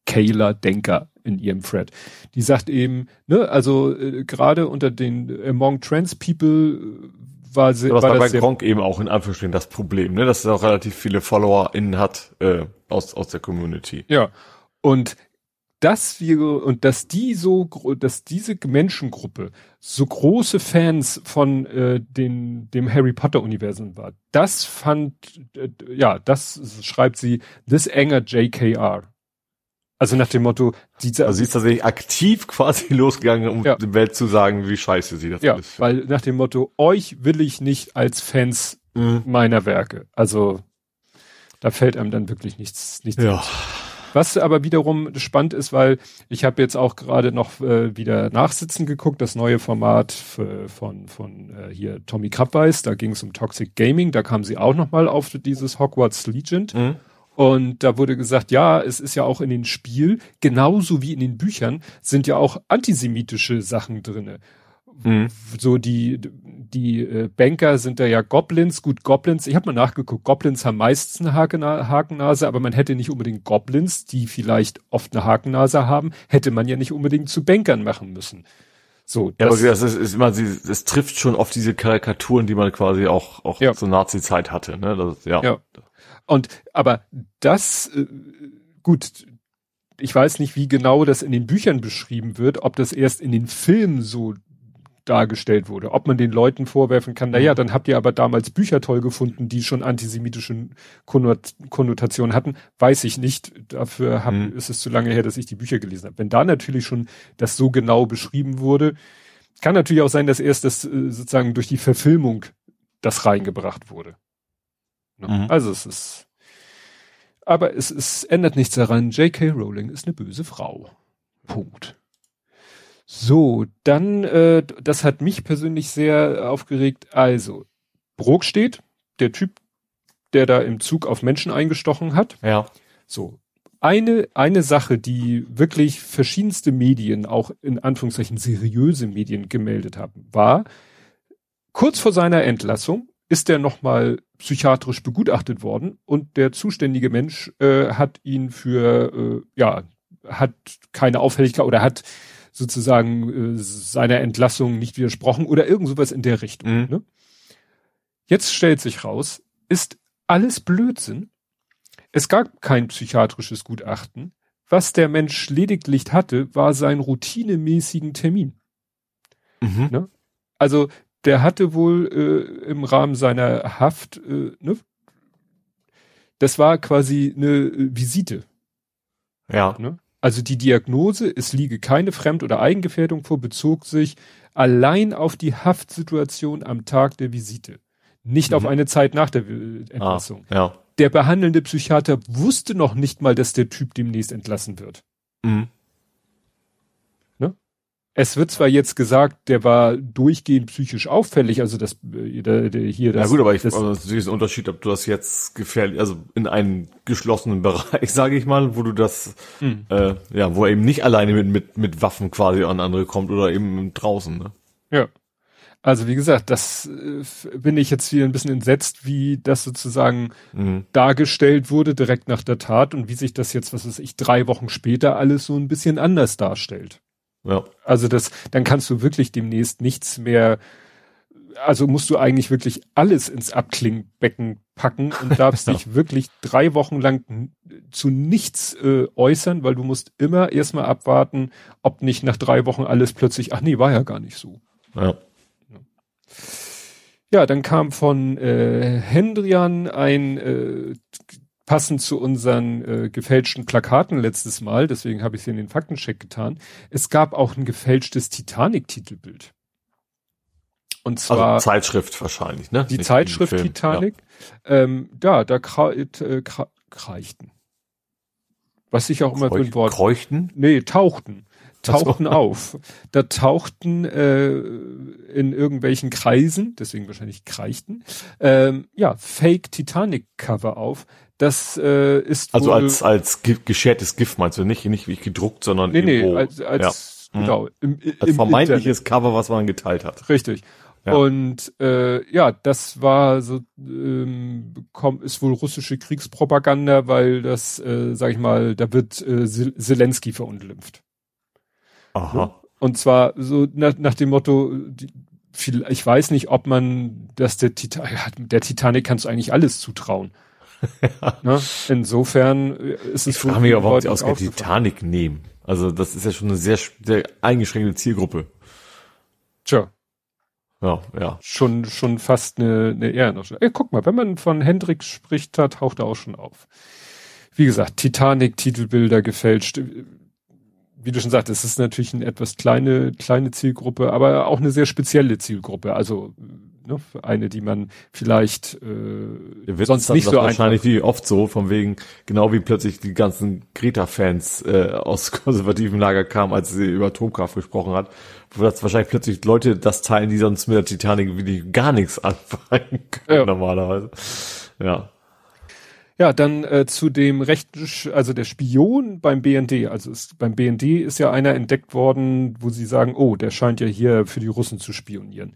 Kayla Denker in ihrem Thread. Die sagt eben, ne, also äh, gerade unter den among Trans People äh, war sie. Aber war das bei Gronk eben auch in Anführungsstrichen das Problem, ne, dass er auch relativ viele FollowerInnen hat äh, aus aus der Community. Ja. Und dass wir und dass die so, dass diese Menschengruppe so große Fans von äh, den, dem Harry Potter Universum war, das fand, äh, ja, das schreibt sie, this anger JKR. Also nach dem Motto, diese, also sie ist tatsächlich aktiv quasi losgegangen, um ja. der Welt zu sagen, wie scheiße sie das ja, ist. Weil nach dem Motto, euch will ich nicht als Fans mhm. meiner Werke. Also da fällt einem dann wirklich nichts, nichts. Ja. Was aber wiederum spannend ist, weil ich habe jetzt auch gerade noch äh, wieder Nachsitzen geguckt, das neue Format von, von äh, hier Tommy Krabweis, da ging es um Toxic Gaming, da kam sie auch nochmal auf dieses Hogwarts Legend. Mhm. Und da wurde gesagt, ja, es ist ja auch in den Spiel, genauso wie in den Büchern, sind ja auch antisemitische Sachen drinne. Mhm. So die die äh, Banker sind da ja Goblins. Gut, Goblins. Ich habe mal nachgeguckt. Goblins haben meistens eine Hakena Hakennase, aber man hätte nicht unbedingt Goblins, die vielleicht oft eine Hakennase haben, hätte man ja nicht unbedingt zu Bankern machen müssen. So. Ja, das, aber das ist, ist immer, es trifft schon auf diese Karikaturen, die man quasi auch auch ja. zur Nazi-Zeit hatte. Ne? Das, ja. ja. Und aber das äh, gut ich weiß nicht, wie genau das in den Büchern beschrieben wird, ob das erst in den Filmen so dargestellt wurde. Ob man den Leuten vorwerfen kann, naja, mhm. dann habt ihr aber damals Bücher toll gefunden, die schon antisemitische Konnotationen hatten, weiß ich nicht. Dafür hab, mhm. ist es zu lange her, dass ich die Bücher gelesen habe. Wenn da natürlich schon das so genau beschrieben wurde, kann natürlich auch sein, dass erst das äh, sozusagen durch die Verfilmung das reingebracht wurde. Ne? Mhm. Also es ist, aber es, es ändert nichts daran. J.K. Rowling ist eine böse Frau. Punkt. So, dann, äh, das hat mich persönlich sehr aufgeregt. Also, Brok steht, der Typ, der da im Zug auf Menschen eingestochen hat. Ja. So. Eine, eine Sache, die wirklich verschiedenste Medien, auch in Anführungszeichen seriöse Medien gemeldet haben, war, kurz vor seiner Entlassung ist er nochmal psychiatrisch begutachtet worden und der zuständige Mensch äh, hat ihn für, äh, ja, hat keine Auffälligkeit oder hat sozusagen äh, seiner Entlassung nicht widersprochen oder irgend sowas in der Richtung. Mhm. Ne? Jetzt stellt sich raus, ist alles Blödsinn. Es gab kein psychiatrisches Gutachten. Was der Mensch lediglich hatte, war sein routinemäßigen Termin. Mhm. Ne? Also der hatte wohl äh, im Rahmen seiner Haft, äh, ne? das war quasi eine äh, Visite. Ja. Ne? Also die Diagnose, es liege keine Fremd- oder Eigengefährdung vor, bezog sich allein auf die Haftsituation am Tag der Visite. Nicht mhm. auf eine Zeit nach der äh, Entlassung. Ah, ja. Der behandelnde Psychiater wusste noch nicht mal, dass der Typ demnächst entlassen wird. Mhm. Es wird zwar jetzt gesagt, der war durchgehend psychisch auffällig, also das äh, der, der hier das. Ja gut, aber ich das, also natürlich ist ein Unterschied, ob du das jetzt gefährlich, also in einem geschlossenen Bereich, sage ich mal, wo du das, mhm. äh, ja, wo er eben nicht alleine mit mit mit Waffen quasi an andere kommt oder eben draußen. Ne? Ja. Also wie gesagt, das äh, bin ich jetzt hier ein bisschen entsetzt, wie das sozusagen mhm. dargestellt wurde direkt nach der Tat und wie sich das jetzt, was weiß ich, drei Wochen später alles so ein bisschen anders darstellt. Ja. Also das, dann kannst du wirklich demnächst nichts mehr, also musst du eigentlich wirklich alles ins Abklingbecken packen und darfst dich wirklich drei Wochen lang zu nichts äh, äußern, weil du musst immer erstmal abwarten, ob nicht nach drei Wochen alles plötzlich, ach nee, war ja gar nicht so. Ja. Ja, dann kam von äh, Hendrian ein äh, passend zu unseren äh, gefälschten Plakaten letztes Mal, deswegen habe ich sie in den Faktencheck getan. Es gab auch ein gefälschtes Titanic-Titelbild. Und also zwar also Zeitschrift wahrscheinlich, ne? Die Nicht Zeitschrift Titanic. Ja, ähm, ja da kra äh, kreichten. Was ich auch immer für ein Wort. Kreuchten? Nee, tauchten tauchten auf. Da tauchten äh, in irgendwelchen Kreisen, deswegen wahrscheinlich kreichten, ähm, ja, Fake Titanic Cover auf. Das äh, ist also als als geschärtes Gift meinst du nicht nicht wie gedruckt, sondern nee, nee, als, als ja. genau im, im als vermeintliches Internet. Cover, was man geteilt hat. Richtig. Ja. Und äh, ja, das war so, ähm, komm, ist wohl russische Kriegspropaganda, weil das, äh, sag ich mal, da wird äh, Zelensky verunglimpft. Aha. Und zwar so nach, nach dem Motto, die, viel, ich weiß nicht, ob man, dass der Titanic, der Titanic kannst du eigentlich alles zutrauen. Ja. ne? Insofern ist es. Ich frage mich, warum sie aus der Titanic nehmen. Also das ist ja schon eine sehr, sehr eingeschränkte Zielgruppe. Tja. Ja, ja. Schon, schon fast eine, eine Ehrenausstellung. Ey, guck mal, wenn man von Hendrix spricht, da taucht er auch schon auf. Wie gesagt, Titanic-Titelbilder gefälscht wie du schon sagst, es ist natürlich eine etwas kleine, kleine Zielgruppe, aber auch eine sehr spezielle Zielgruppe. Also ne, eine, die man vielleicht äh, sonst nicht so wahrscheinlich wie oft so, von wegen, genau wie plötzlich die ganzen Greta-Fans äh, aus konservativen Lager kamen, als sie über Atomkraft gesprochen hat, wo das wahrscheinlich plötzlich Leute das teilen, die sonst mit der Titanic wirklich gar nichts anfangen können ja. normalerweise. Ja. Ja, dann äh, zu dem rechten, also der Spion beim BND. Also es, beim BND ist ja einer entdeckt worden, wo sie sagen, oh, der scheint ja hier für die Russen zu spionieren.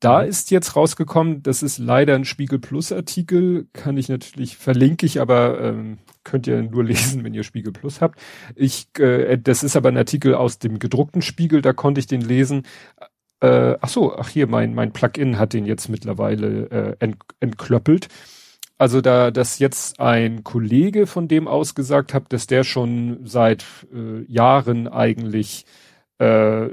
Da mhm. ist jetzt rausgekommen, das ist leider ein Spiegel Plus Artikel, kann ich natürlich verlinke ich, aber ähm, könnt ihr nur lesen, wenn ihr Spiegel Plus habt. Ich, äh, das ist aber ein Artikel aus dem gedruckten Spiegel, da konnte ich den lesen. Äh, ach so, ach hier, mein mein Plugin hat den jetzt mittlerweile äh, ent, entklöppelt. Also da das jetzt ein Kollege von dem ausgesagt hat, dass der schon seit äh, Jahren eigentlich äh,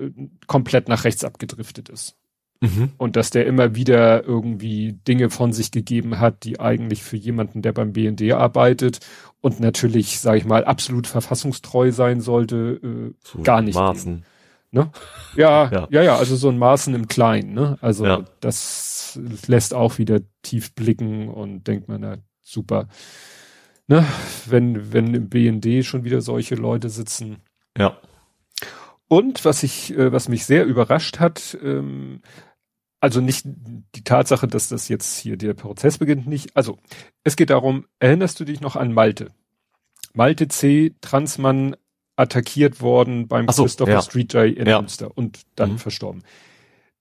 komplett nach rechts abgedriftet ist. Mhm. Und dass der immer wieder irgendwie Dinge von sich gegeben hat, die eigentlich für jemanden, der beim BND arbeitet und natürlich, sage ich mal, absolut verfassungstreu sein sollte, äh, so gar nicht. Maßen. Ne? Ja, ja, ja, ja, also so ein Maßen im Kleinen, ne? Also ja. das lässt auch wieder tief blicken und denkt man, na, super. Ne? Wenn, wenn im BND schon wieder solche Leute sitzen. Ja. Und was ich, äh, was mich sehr überrascht hat, ähm, also nicht die Tatsache, dass das jetzt hier der Prozess beginnt, nicht. Also es geht darum, erinnerst du dich noch an Malte? Malte C. Transmann attackiert worden beim so, Christopher ja. Street Day in ja. Münster und dann mhm. verstorben.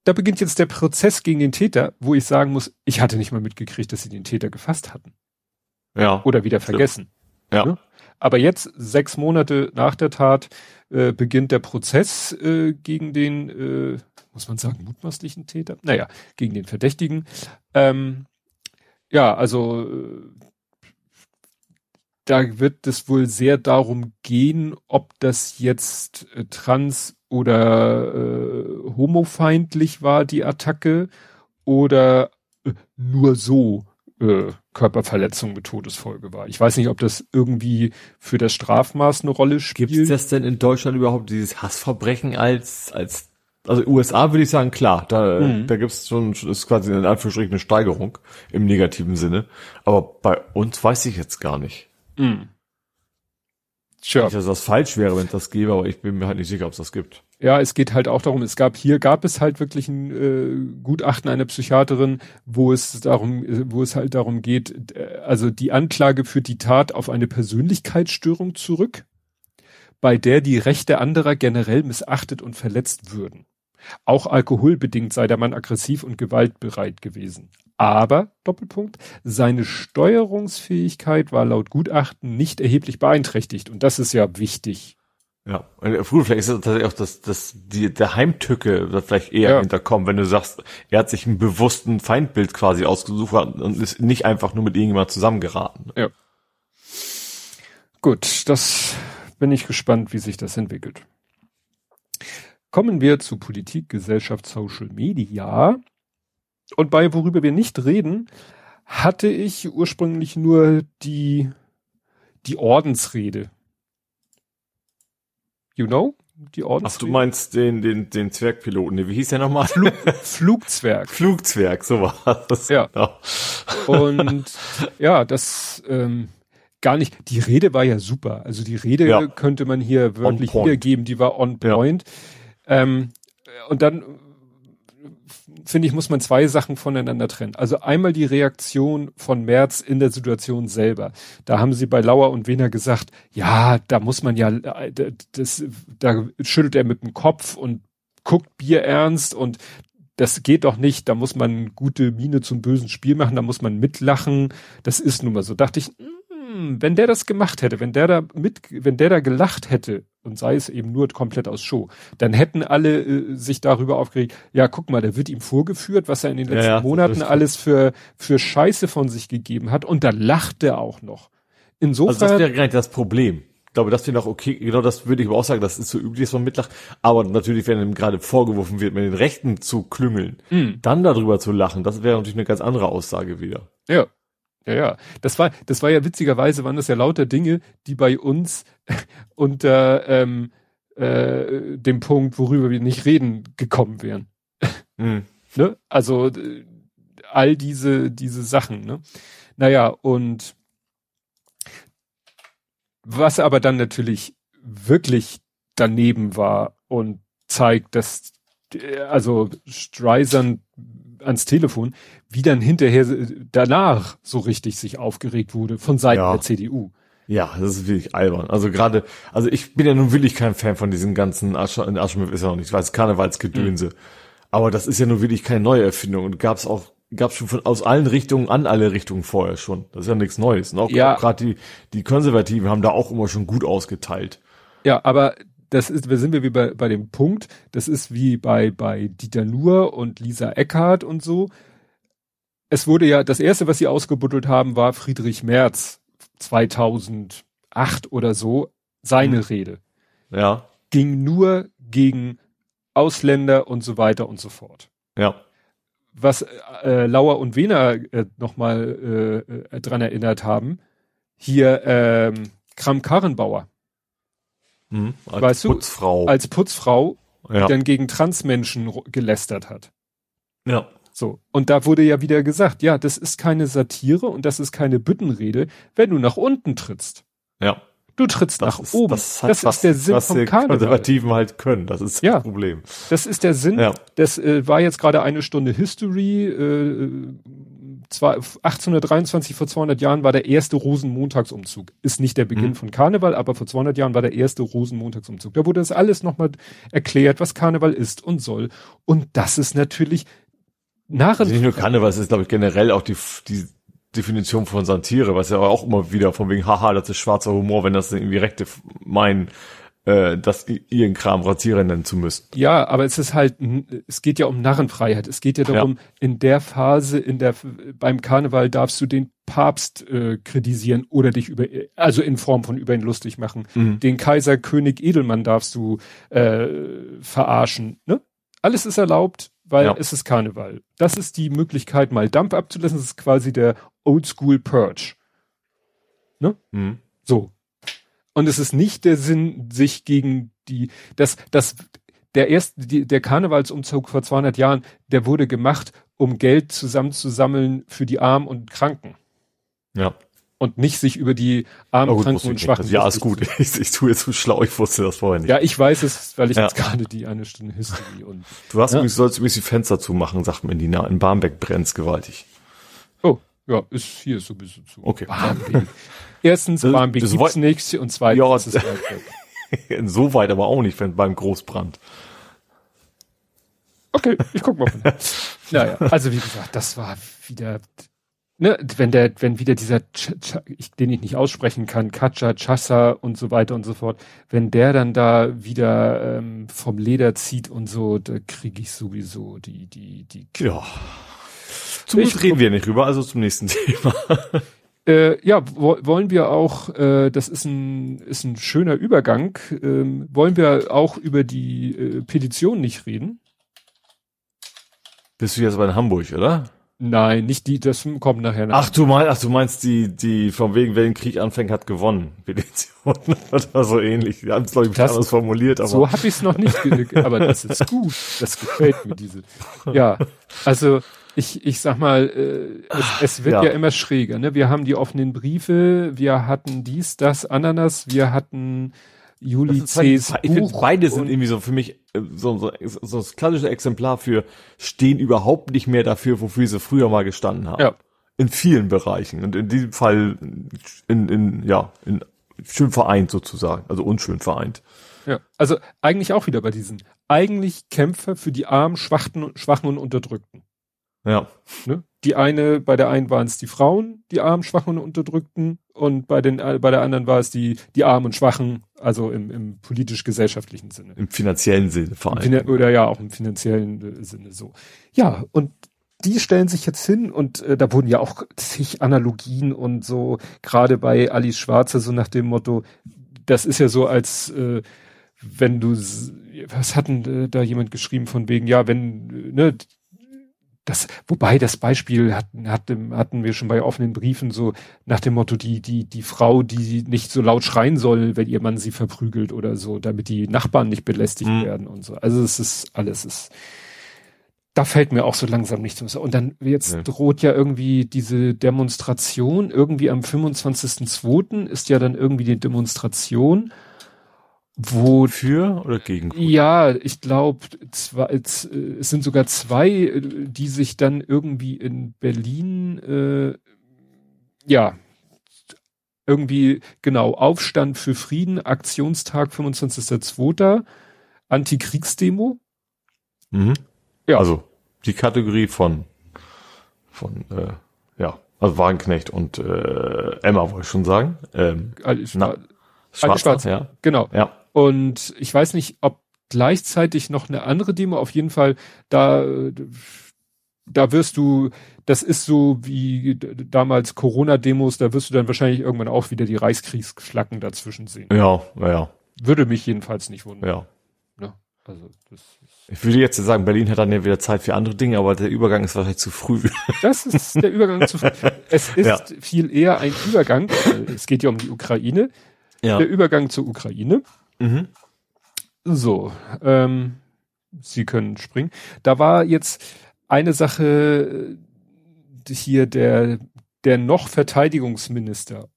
Da beginnt jetzt der Prozess gegen den Täter, wo ich sagen muss, ich hatte nicht mal mitgekriegt, dass sie den Täter gefasst hatten. Ja. Oder wieder vergessen. Ja. Ne? Aber jetzt, sechs Monate nach der Tat, äh, beginnt der Prozess äh, gegen den, äh, muss man sagen, mutmaßlichen Täter? Naja, gegen den Verdächtigen. Ähm, ja, also äh, da wird es wohl sehr darum gehen, ob das jetzt äh, trans- oder äh, homofeindlich war, die Attacke, oder äh, nur so äh, Körperverletzung mit Todesfolge war. Ich weiß nicht, ob das irgendwie für das Strafmaß eine Rolle spielt. Gibt es das denn in Deutschland überhaupt dieses Hassverbrechen als als also USA würde ich sagen, klar, da, mhm. da gibt es schon, ist quasi in Anführungsstrichen eine Steigerung im negativen Sinne. Aber bei uns weiß ich jetzt gar nicht. Mhm. Sure. Nicht, dass das falsch wäre, wenn es das gäbe, aber ich bin mir halt nicht sicher, ob es das gibt. Ja, es geht halt auch darum, es gab hier gab es halt wirklich ein äh, Gutachten einer Psychiaterin, wo es darum, wo es halt darum geht, äh, also die Anklage führt die Tat auf eine Persönlichkeitsstörung zurück, bei der die Rechte anderer generell missachtet und verletzt würden. Auch alkoholbedingt sei der Mann aggressiv und gewaltbereit gewesen. Aber, Doppelpunkt, seine Steuerungsfähigkeit war laut Gutachten nicht erheblich beeinträchtigt. Und das ist ja wichtig. Ja, und früher vielleicht ist es tatsächlich auch das, das, die, der Heimtücke wird vielleicht eher ja. hinterkommen, wenn du sagst, er hat sich ein bewussten Feindbild quasi ausgesucht und ist nicht einfach nur mit irgendjemand zusammengeraten. Ja. Gut, das bin ich gespannt, wie sich das entwickelt. Kommen wir zu Politik, Gesellschaft, Social Media. Und bei worüber wir nicht reden, hatte ich ursprünglich nur die, die Ordensrede. You know? Die Ordensrede. Ach, du meinst den, den, den Zwergpiloten. Wie hieß der nochmal? Flug, Flugzwerg. Flugzwerg, so war das. Ja. Genau. Und ja, das, ähm, gar nicht. Die Rede war ja super. Also die Rede ja. könnte man hier wirklich wiedergeben. Die war on point. Ja. Ähm, und dann finde ich, muss man zwei Sachen voneinander trennen. Also einmal die Reaktion von Merz in der Situation selber. Da haben sie bei Lauer und Wehner gesagt, ja, da muss man ja, das, da schüttelt er mit dem Kopf und guckt Bier ernst und das geht doch nicht, da muss man gute Miene zum bösen Spiel machen, da muss man mitlachen. Das ist nun mal so. Dachte ich, hm, wenn der das gemacht hätte, wenn der da mit, wenn der da gelacht hätte und sei es eben nur komplett aus Show, dann hätten alle äh, sich darüber aufgeregt, ja, guck mal, der wird ihm vorgeführt, was er in den letzten ja, ja, Monaten alles für, für Scheiße von sich gegeben hat und da lacht er auch noch. Insofern. Also das wäre gar nicht das Problem. Ich glaube, das wäre noch okay, genau das würde ich aber auch sagen, das ist so üblich, dass man mitlacht. Aber natürlich, wenn ihm gerade vorgeworfen wird, mit den Rechten zu klüngeln, mm. dann darüber zu lachen, das wäre natürlich eine ganz andere Aussage wieder. Ja, ja, ja. Das war, das war ja witzigerweise, waren das ja lauter Dinge, die bei uns unter ähm, äh, dem Punkt, worüber wir nicht reden, gekommen wären. Mhm. ne? Also äh, all diese, diese Sachen, ne? Naja, und was aber dann natürlich wirklich daneben war und zeigt, dass äh, also Streisand ans Telefon, wie dann hinterher danach so richtig sich aufgeregt wurde von Seiten ja. der CDU. Ja, das ist wirklich albern. Also gerade, also ich bin ja nun wirklich kein Fan von diesen ganzen Asch in Aschenpfiff ist ja noch nicht, ich weiß, Karnevalsgedönse. Mhm. Aber das ist ja nun wirklich keine neue Erfindung und gab's auch gab's schon von aus allen Richtungen an alle Richtungen vorher schon. Das ist ja nichts Neues. Und auch, ja. auch gerade die die Konservativen haben da auch immer schon gut ausgeteilt. Ja, aber das ist, wir sind wir wie bei, bei dem Punkt, das ist wie bei, bei Dieter Nuhr und Lisa Eckhardt und so. Es wurde ja, das erste, was sie ausgebuddelt haben, war Friedrich Merz 2008 oder so, seine mhm. Rede. Ja. Ging nur gegen Ausländer und so weiter und so fort. Ja. Was äh, Lauer und Wehner äh, nochmal äh, äh, dran erinnert haben, hier ähm, Kram-Karrenbauer Mhm, als weißt Putzfrau. Du, als Putzfrau, ja. die dann gegen Transmenschen gelästert hat. Ja. So. Und da wurde ja wieder gesagt, ja, das ist keine Satire und das ist keine Büttenrede, wenn du nach unten trittst. Ja. Du trittst das nach ist, oben. Das, das was, ist der Sinn was vom Karneval. Konservativen halt können. Das ist ja, das Problem. Das ist der Sinn. Ja. Das äh, war jetzt gerade eine Stunde History. Äh, zwar 1823 vor 200 Jahren war der erste Rosenmontagsumzug. Ist nicht der Beginn mhm. von Karneval, aber vor 200 Jahren war der erste Rosenmontagsumzug. Da wurde das alles nochmal erklärt, was Karneval ist und soll. Und das ist natürlich Narren. Nicht nur Karneval, es ist glaube ich generell auch die, die Definition von Satire, was ja auch immer wieder von wegen, haha, das ist schwarzer Humor, wenn das irgendwie Rechte meinen, äh, das ihren Kram Ratiere nennen zu müssen. Ja, aber es ist halt, es geht ja um Narrenfreiheit. Es geht ja darum, ja. in der Phase, in der beim Karneval darfst du den Papst äh, kritisieren oder dich über, also in Form von über ihn lustig machen. Mhm. Den Kaiser König Edelmann darfst du äh, verarschen. Ne? Alles ist erlaubt, weil ja. es ist Karneval. Das ist die Möglichkeit, mal Dampf abzulassen. Das ist quasi der Oldschool Purge. Ne? Mhm. So. Und es ist nicht der Sinn, sich gegen die, das, das, der erste, die, der Karnevalsumzug vor 200 Jahren, der wurde gemacht, um Geld zusammenzusammeln für die Armen und Kranken. Ja. Und nicht sich über die armen, oh, Kranken und Schwachen. Ja, ist gut. Ich, ich tue jetzt zu schlau. Ich wusste das vorher nicht. Ja, ich weiß es, weil ich ja. jetzt gerade die eine Stunde History und. Du hast ja. übrigens, sollst übrigens die Fenster zumachen, sagt man in die, in Barmbek brennt's gewaltig. Oh, ja, ist hier sowieso zu. Okay. Barmbek. Erstens, das, Barmbek das gibt's nichts und zweitens ja, ist es weit weg. so weit aber auch nicht, wenn beim Großbrand. Okay, ich guck mal. naja, also wie gesagt, das war wieder, ne, wenn der, wenn wieder dieser, Ch Ch ich, den ich nicht aussprechen kann, Kacha, Chassa und so weiter und so fort, wenn der dann da wieder ähm, vom Leder zieht und so, da kriege ich sowieso die, die, die. Ja. Zum Glück reden wir nicht rüber, also zum nächsten Thema. Äh, ja, wo, wollen wir auch, äh, das ist ein, ist ein schöner Übergang, ähm, wollen wir auch über die äh, Petition nicht reden? Bist du jetzt aber in Hamburg, oder? Nein, nicht die, das kommt nachher nach. Ach, du meinst, ach, du meinst die, die, von wegen, wer den Krieg anfängt, hat gewonnen. Petition oder so ähnlich. Die haben es, glaube ich, das, anders formuliert, aber. So habe ich es noch nicht, aber das ist gut. Das gefällt mir, diese. Ja, also, ich, ich sag mal, äh, es, es wird ja. ja. immer schräger. Ne? Wir haben die offenen Briefe, wir hatten dies, das, Ananas, wir hatten Juli C's Ich finde, beide sind irgendwie so für mich äh, so, so, so das klassische Exemplar für stehen überhaupt nicht mehr dafür, wofür sie früher mal gestanden haben. Ja. In vielen Bereichen. Und in diesem Fall in, in ja, in schön vereint sozusagen. Also unschön vereint. Ja, also eigentlich auch wieder bei diesen. Eigentlich Kämpfer für die Armen, Schwachen, Schwachen und Unterdrückten. Ja. Ne? Die eine, bei der einen waren es die Frauen, die armen, schwachen und unterdrückten, und bei den, äh, bei der anderen war es die, die armen und schwachen, also im, im politisch-gesellschaftlichen Sinne. Im finanziellen Sinne vor allem. Oder ja, auch im finanziellen äh, Sinne so. Ja, und die stellen sich jetzt hin und äh, da wurden ja auch zig Analogien und so, gerade bei Alice Schwarze, so nach dem Motto, das ist ja so als, äh, wenn du, was hatten äh, da jemand geschrieben von wegen, ja, wenn, ne, das, wobei das Beispiel hatten, hatten, hatten wir schon bei offenen Briefen so nach dem Motto, die, die, die Frau, die nicht so laut schreien soll, wenn ihr Mann sie verprügelt oder so, damit die Nachbarn nicht belästigt mhm. werden und so. Also es ist alles ist, da fällt mir auch so langsam nichts mehr. Und dann jetzt ja. droht ja irgendwie diese Demonstration, irgendwie am 25.02. ist ja dann irgendwie die Demonstration Wofür oder gegen? Ja, ich glaube, es sind sogar zwei, die sich dann irgendwie in Berlin, äh, ja, irgendwie, genau, Aufstand für Frieden, Aktionstag 25.02., Antikriegsdemo. Mhm. Ja. Also die Kategorie von, von äh, ja, also Wagenknecht und äh, Emma wollte ich schon sagen. Ähm, na, Schwarz, Schwarz, ja. Genau. Ja. Und ich weiß nicht, ob gleichzeitig noch eine andere Demo, auf jeden Fall, da, da wirst du, das ist so wie damals Corona-Demos, da wirst du dann wahrscheinlich irgendwann auch wieder die Reichskriegsflaggen dazwischen sehen. Ja, ja. Würde mich jedenfalls nicht wundern. Ja. ja also, das ich würde jetzt sagen, Berlin hat dann ja wieder Zeit für andere Dinge, aber der Übergang ist wahrscheinlich zu früh. Das ist der Übergang zu früh. Es ist ja. viel eher ein Übergang, es geht ja um die Ukraine, ja. der Übergang zur Ukraine. Mhm. So, ähm, Sie können springen. Da war jetzt eine Sache äh, hier der der noch Verteidigungsminister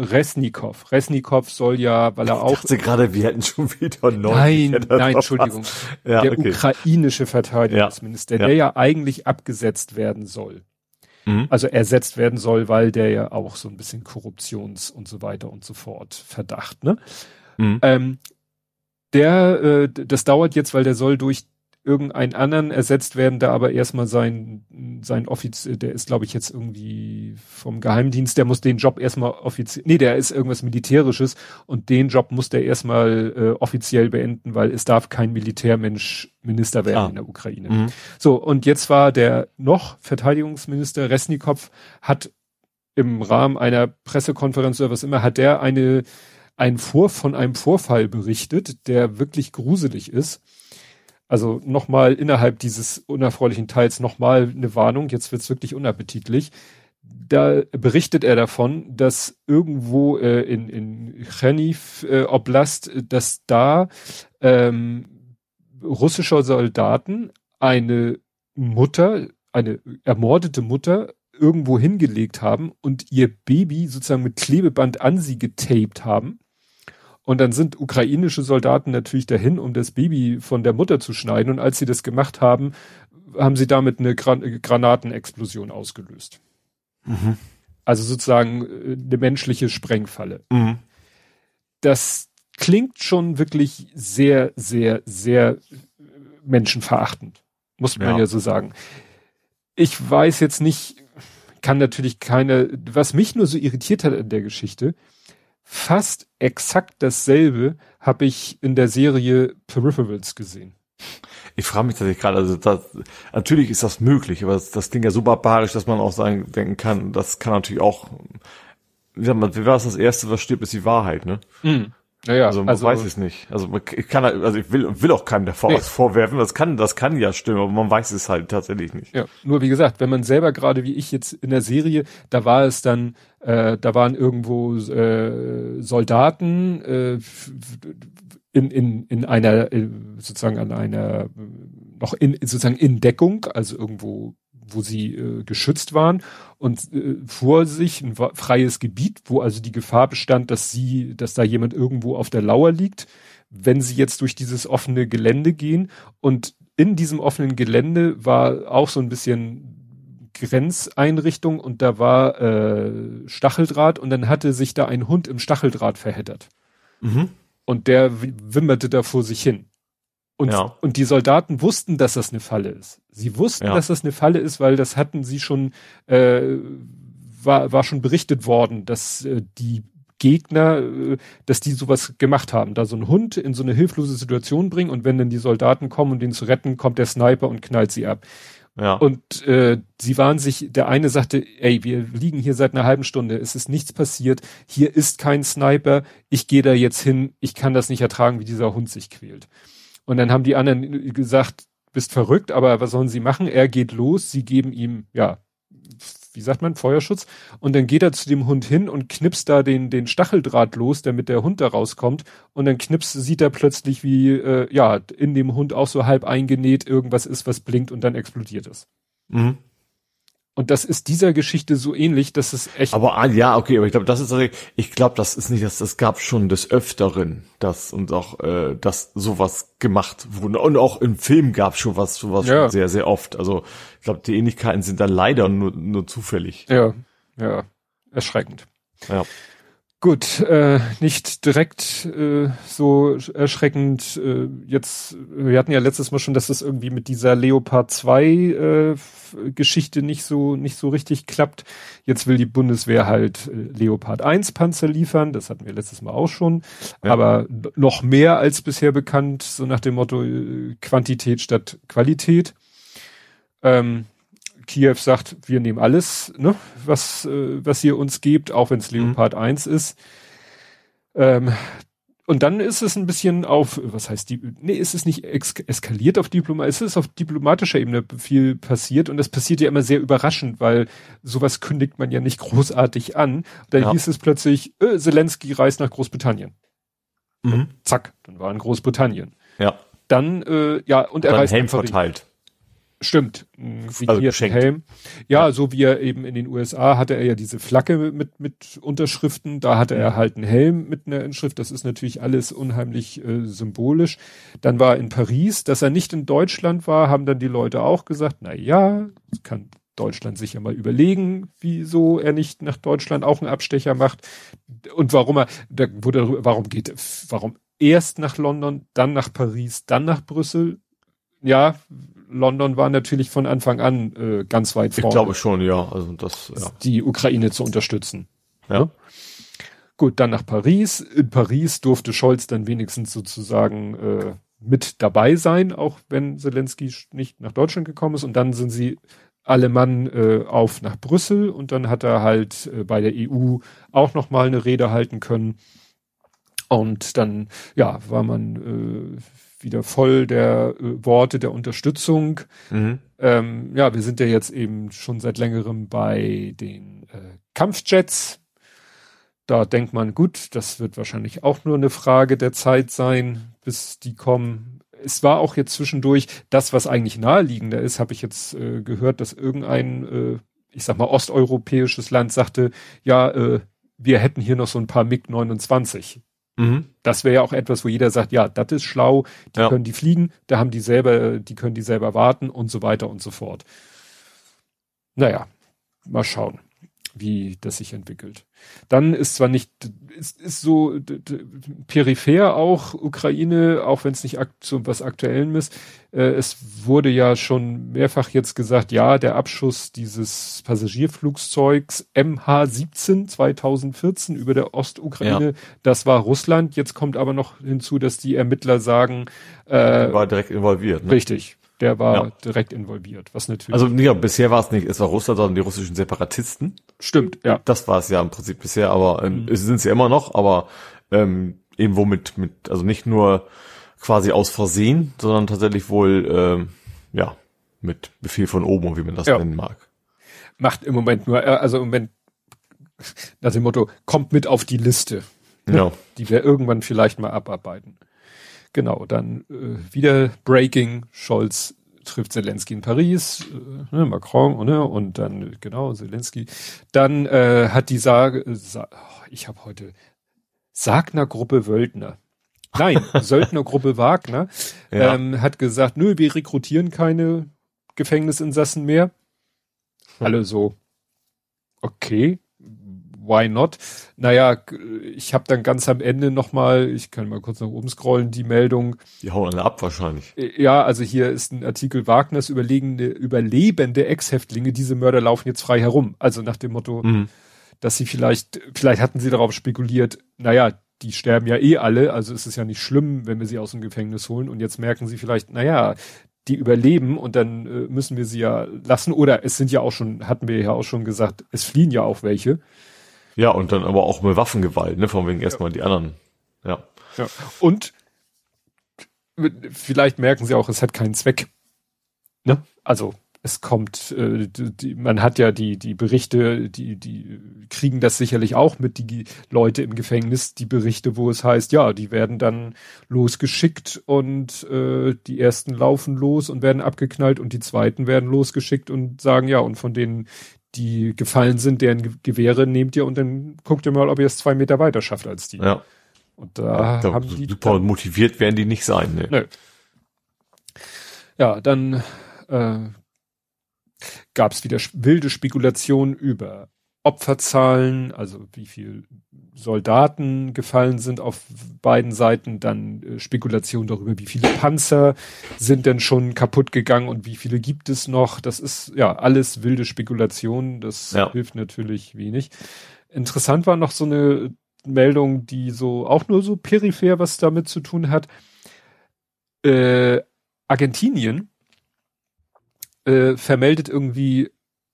Resnikow. Resnikow soll ja, weil er ich auch. Ich dachte gerade, wir hätten schon wieder neu. Nein, nein, Entschuldigung. Ja, der okay. ukrainische Verteidigungsminister, ja, ja. der ja eigentlich abgesetzt werden soll. Mhm. Also ersetzt werden soll, weil der ja auch so ein bisschen Korruptions und so weiter und so fort Verdacht, ne? Mhm. Ähm, der, äh, das dauert jetzt, weil der soll durch irgendeinen anderen ersetzt werden, da aber erstmal sein, sein Offizier, der ist glaube ich jetzt irgendwie vom Geheimdienst, der muss den Job erstmal offiziell, nee, der ist irgendwas Militärisches und den Job muss der erstmal äh, offiziell beenden, weil es darf kein Militärmensch Minister werden ah. in der Ukraine. Mhm. So, und jetzt war der noch Verteidigungsminister Resnikow hat im Rahmen einer Pressekonferenz oder was immer, hat der eine, ein Vor, von einem Vorfall berichtet, der wirklich gruselig ist also nochmal innerhalb dieses unerfreulichen Teils nochmal eine Warnung, jetzt wird's wirklich unappetitlich. Da berichtet er davon, dass irgendwo äh, in, in Cherniv äh, Oblast, dass da ähm, russischer Soldaten eine Mutter, eine ermordete Mutter irgendwo hingelegt haben und ihr Baby sozusagen mit Klebeband an sie getaped haben und dann sind ukrainische Soldaten natürlich dahin, um das Baby von der Mutter zu schneiden. Und als sie das gemacht haben, haben sie damit eine Gran Granatenexplosion ausgelöst. Mhm. Also sozusagen äh, eine menschliche Sprengfalle. Mhm. Das klingt schon wirklich sehr, sehr, sehr menschenverachtend. Muss man ja, ja so sagen. Ich weiß jetzt nicht, kann natürlich keine, was mich nur so irritiert hat in der Geschichte, fast exakt dasselbe habe ich in der Serie Peripherals gesehen. Ich frage mich tatsächlich gerade, also das, natürlich ist das möglich, aber das, das klingt ja so barbarisch, dass man auch sagen, denken kann, das kann natürlich auch, wie sagt man, wie war es das Erste, was stirbt, ist die Wahrheit, ne? Mhm. Naja, also man also, weiß es nicht. Also ich kann, also ich will, will auch keinem davor nee. was vorwerfen. Das kann, das kann ja stimmen, aber man weiß es halt tatsächlich nicht. Ja, nur wie gesagt, wenn man selber gerade wie ich jetzt in der Serie, da war es dann, äh, da waren irgendwo äh, Soldaten äh, in in in einer äh, sozusagen an einer noch in sozusagen in Deckung, also irgendwo wo sie äh, geschützt waren und äh, vor sich ein freies Gebiet, wo also die Gefahr bestand, dass sie, dass da jemand irgendwo auf der Lauer liegt, wenn sie jetzt durch dieses offene Gelände gehen und in diesem offenen Gelände war auch so ein bisschen Grenzeinrichtung und da war äh, Stacheldraht und dann hatte sich da ein Hund im Stacheldraht verheddert. Mhm. Und der wimmerte da vor sich hin. Und, ja. und die Soldaten wussten, dass das eine Falle ist. Sie wussten, ja. dass das eine Falle ist, weil das hatten sie schon, äh, war, war schon berichtet worden, dass äh, die Gegner, äh, dass die sowas gemacht haben, da so einen Hund in so eine hilflose Situation bringen und wenn dann die Soldaten kommen, um den zu retten, kommt der Sniper und knallt sie ab. Ja. Und äh, sie waren sich, der eine sagte, ey, wir liegen hier seit einer halben Stunde, es ist nichts passiert, hier ist kein Sniper, ich gehe da jetzt hin, ich kann das nicht ertragen, wie dieser Hund sich quält. Und dann haben die anderen gesagt, bist verrückt, aber was sollen sie machen? Er geht los, sie geben ihm, ja, wie sagt man, Feuerschutz. Und dann geht er zu dem Hund hin und knipst da den, den Stacheldraht los, damit der Hund da rauskommt. Und dann knipst, sieht er plötzlich, wie, äh, ja, in dem Hund auch so halb eingenäht irgendwas ist, was blinkt und dann explodiert es. Mhm. Und das ist dieser Geschichte so ähnlich, dass es echt. Aber ah, ja, okay, aber ich glaube, das ist ich glaube, das ist nicht, das, das gab schon des Öfteren, das und auch, äh, dass sowas gemacht wurde. Und auch im Film gab schon was, sowas ja. schon sehr, sehr oft. Also ich glaube, die Ähnlichkeiten sind dann leider nur, nur zufällig. Ja, ja, erschreckend. Ja. Gut, äh, nicht direkt äh, so erschreckend. Äh, jetzt, wir hatten ja letztes Mal schon, dass das irgendwie mit dieser Leopard 2 äh, Geschichte nicht so nicht so richtig klappt. Jetzt will die Bundeswehr halt äh, Leopard 1 Panzer liefern. Das hatten wir letztes Mal auch schon, ja. aber noch mehr als bisher bekannt. So nach dem Motto äh, Quantität statt Qualität. Ähm, Kiew sagt, wir nehmen alles, ne, was, äh, was ihr uns gebt, auch wenn es mhm. Leopard mhm. 1 ist. Ähm, und dann ist es ein bisschen auf, was heißt die, nee, ist es nicht eskaliert auf Diplomat, es ist auf diplomatischer Ebene viel passiert und das passiert ja immer sehr überraschend, weil sowas kündigt man ja nicht großartig an. Dann ja. hieß es plötzlich, äh, Zelensky reist nach Großbritannien. Mhm. Zack, dann war in Großbritannien. Ja. Dann, äh, ja, und er dann reist Helm verteilt. Stimmt, wie also hier Helm. Ja, ja, so wie er eben in den USA hatte er ja diese Flagge mit, mit Unterschriften, da hatte er halt einen Helm mit einer Inschrift, das ist natürlich alles unheimlich äh, symbolisch. Dann war in Paris, dass er nicht in Deutschland war, haben dann die Leute auch gesagt, na ja, kann Deutschland sich ja mal überlegen, wieso er nicht nach Deutschland auch einen Abstecher macht. Und warum er, da wurde, warum geht, warum erst nach London, dann nach Paris, dann nach Brüssel, ja, London war natürlich von Anfang an äh, ganz weit vorne. Ich glaube schon, ja. Also das, ja. Die Ukraine zu unterstützen. Ja. ja. Gut, dann nach Paris. In Paris durfte Scholz dann wenigstens sozusagen äh, mit dabei sein, auch wenn Zelensky nicht nach Deutschland gekommen ist. Und dann sind sie alle Mann äh, auf nach Brüssel und dann hat er halt äh, bei der EU auch noch mal eine Rede halten können. Und dann, ja, war man äh, wieder voll der äh, Worte der Unterstützung. Mhm. Ähm, ja, wir sind ja jetzt eben schon seit längerem bei den äh, Kampfjets. Da denkt man, gut, das wird wahrscheinlich auch nur eine Frage der Zeit sein, bis die kommen. Es war auch jetzt zwischendurch das, was eigentlich naheliegender ist, habe ich jetzt äh, gehört, dass irgendein, äh, ich sag mal, osteuropäisches Land sagte, ja, äh, wir hätten hier noch so ein paar MiG 29 Mhm. Das wäre ja auch etwas, wo jeder sagt, ja, das ist schlau, die ja. können die fliegen, da haben die selber, die können die selber warten und so weiter und so fort. Naja, mal schauen wie das sich entwickelt. Dann ist zwar nicht, ist, ist so peripher auch Ukraine, auch wenn es nicht akt, so was Aktuellem ist. Äh, es wurde ja schon mehrfach jetzt gesagt, ja, der Abschuss dieses Passagierflugzeugs MH17 2014 über der Ostukraine, ja. das war Russland. Jetzt kommt aber noch hinzu, dass die Ermittler sagen, äh, war direkt involviert. Ne? Richtig der war ja. direkt involviert, was natürlich. Also ja, bisher war es nicht, es war Russland, sondern die russischen Separatisten. Stimmt, ja. Das war es ja im Prinzip bisher, aber ähm, mhm. es sind sie ja immer noch, aber ähm, eben womit mit, also nicht nur quasi aus Versehen, sondern tatsächlich wohl ähm, ja mit Befehl von oben, wie man das ja. nennen mag. Macht im Moment nur, äh, also im Moment nach dem Motto, kommt mit auf die Liste. Ne? Ja. Die wir irgendwann vielleicht mal abarbeiten. Genau, dann äh, wieder Breaking, Scholz trifft Zelensky in Paris, äh, ne, Macron ne, und dann genau Zelensky. Dann äh, hat die Sage, Sa oh, ich habe heute Sagner-Gruppe Wöldner. Nein, Söldnergruppe Wagner ja. ähm, hat gesagt, nö, wir rekrutieren keine Gefängnisinsassen mehr. Alle so, okay, why not? Naja, ich habe dann ganz am Ende nochmal, ich kann mal kurz nach oben scrollen, die Meldung. Die hauen alle ab wahrscheinlich. Äh, ja, also hier ist ein Artikel Wagners überlegende, überlebende Ex-Häftlinge, diese Mörder laufen jetzt frei herum. Also nach dem Motto, mhm. dass sie vielleicht, vielleicht hatten sie darauf spekuliert, naja, die sterben ja eh alle, also ist es ja nicht schlimm, wenn wir sie aus dem Gefängnis holen und jetzt merken sie vielleicht, naja, die überleben und dann äh, müssen wir sie ja lassen oder es sind ja auch schon, hatten wir ja auch schon gesagt, es fliehen ja auch welche. Ja, und dann aber auch mit Waffengewalt, ne, von wegen erstmal ja. die anderen. Ja. ja. Und vielleicht merken sie auch, es hat keinen Zweck. Ne? Also es kommt, äh, die, man hat ja die die Berichte, die die kriegen das sicherlich auch mit die Leute im Gefängnis, die Berichte, wo es heißt, ja, die werden dann losgeschickt und äh, die ersten laufen los und werden abgeknallt und die zweiten werden losgeschickt und sagen ja und von denen, die gefallen sind, deren Gewehre nehmt ihr und dann guckt ihr mal, ob ihr es zwei Meter weiter schafft als die. Ja. Und da, da haben die super dann, motiviert werden die nicht sein. Ne? Nö. Ja, dann äh, gab es wieder wilde Spekulationen über Opferzahlen, also wie viel Soldaten gefallen sind auf beiden Seiten, dann äh, Spekulation darüber, wie viele Panzer sind denn schon kaputt gegangen und wie viele gibt es noch. Das ist ja alles wilde Spekulation, das ja. hilft natürlich wenig. Interessant war noch so eine Meldung, die so auch nur so peripher was damit zu tun hat. Äh, Argentinien äh, vermeldet irgendwie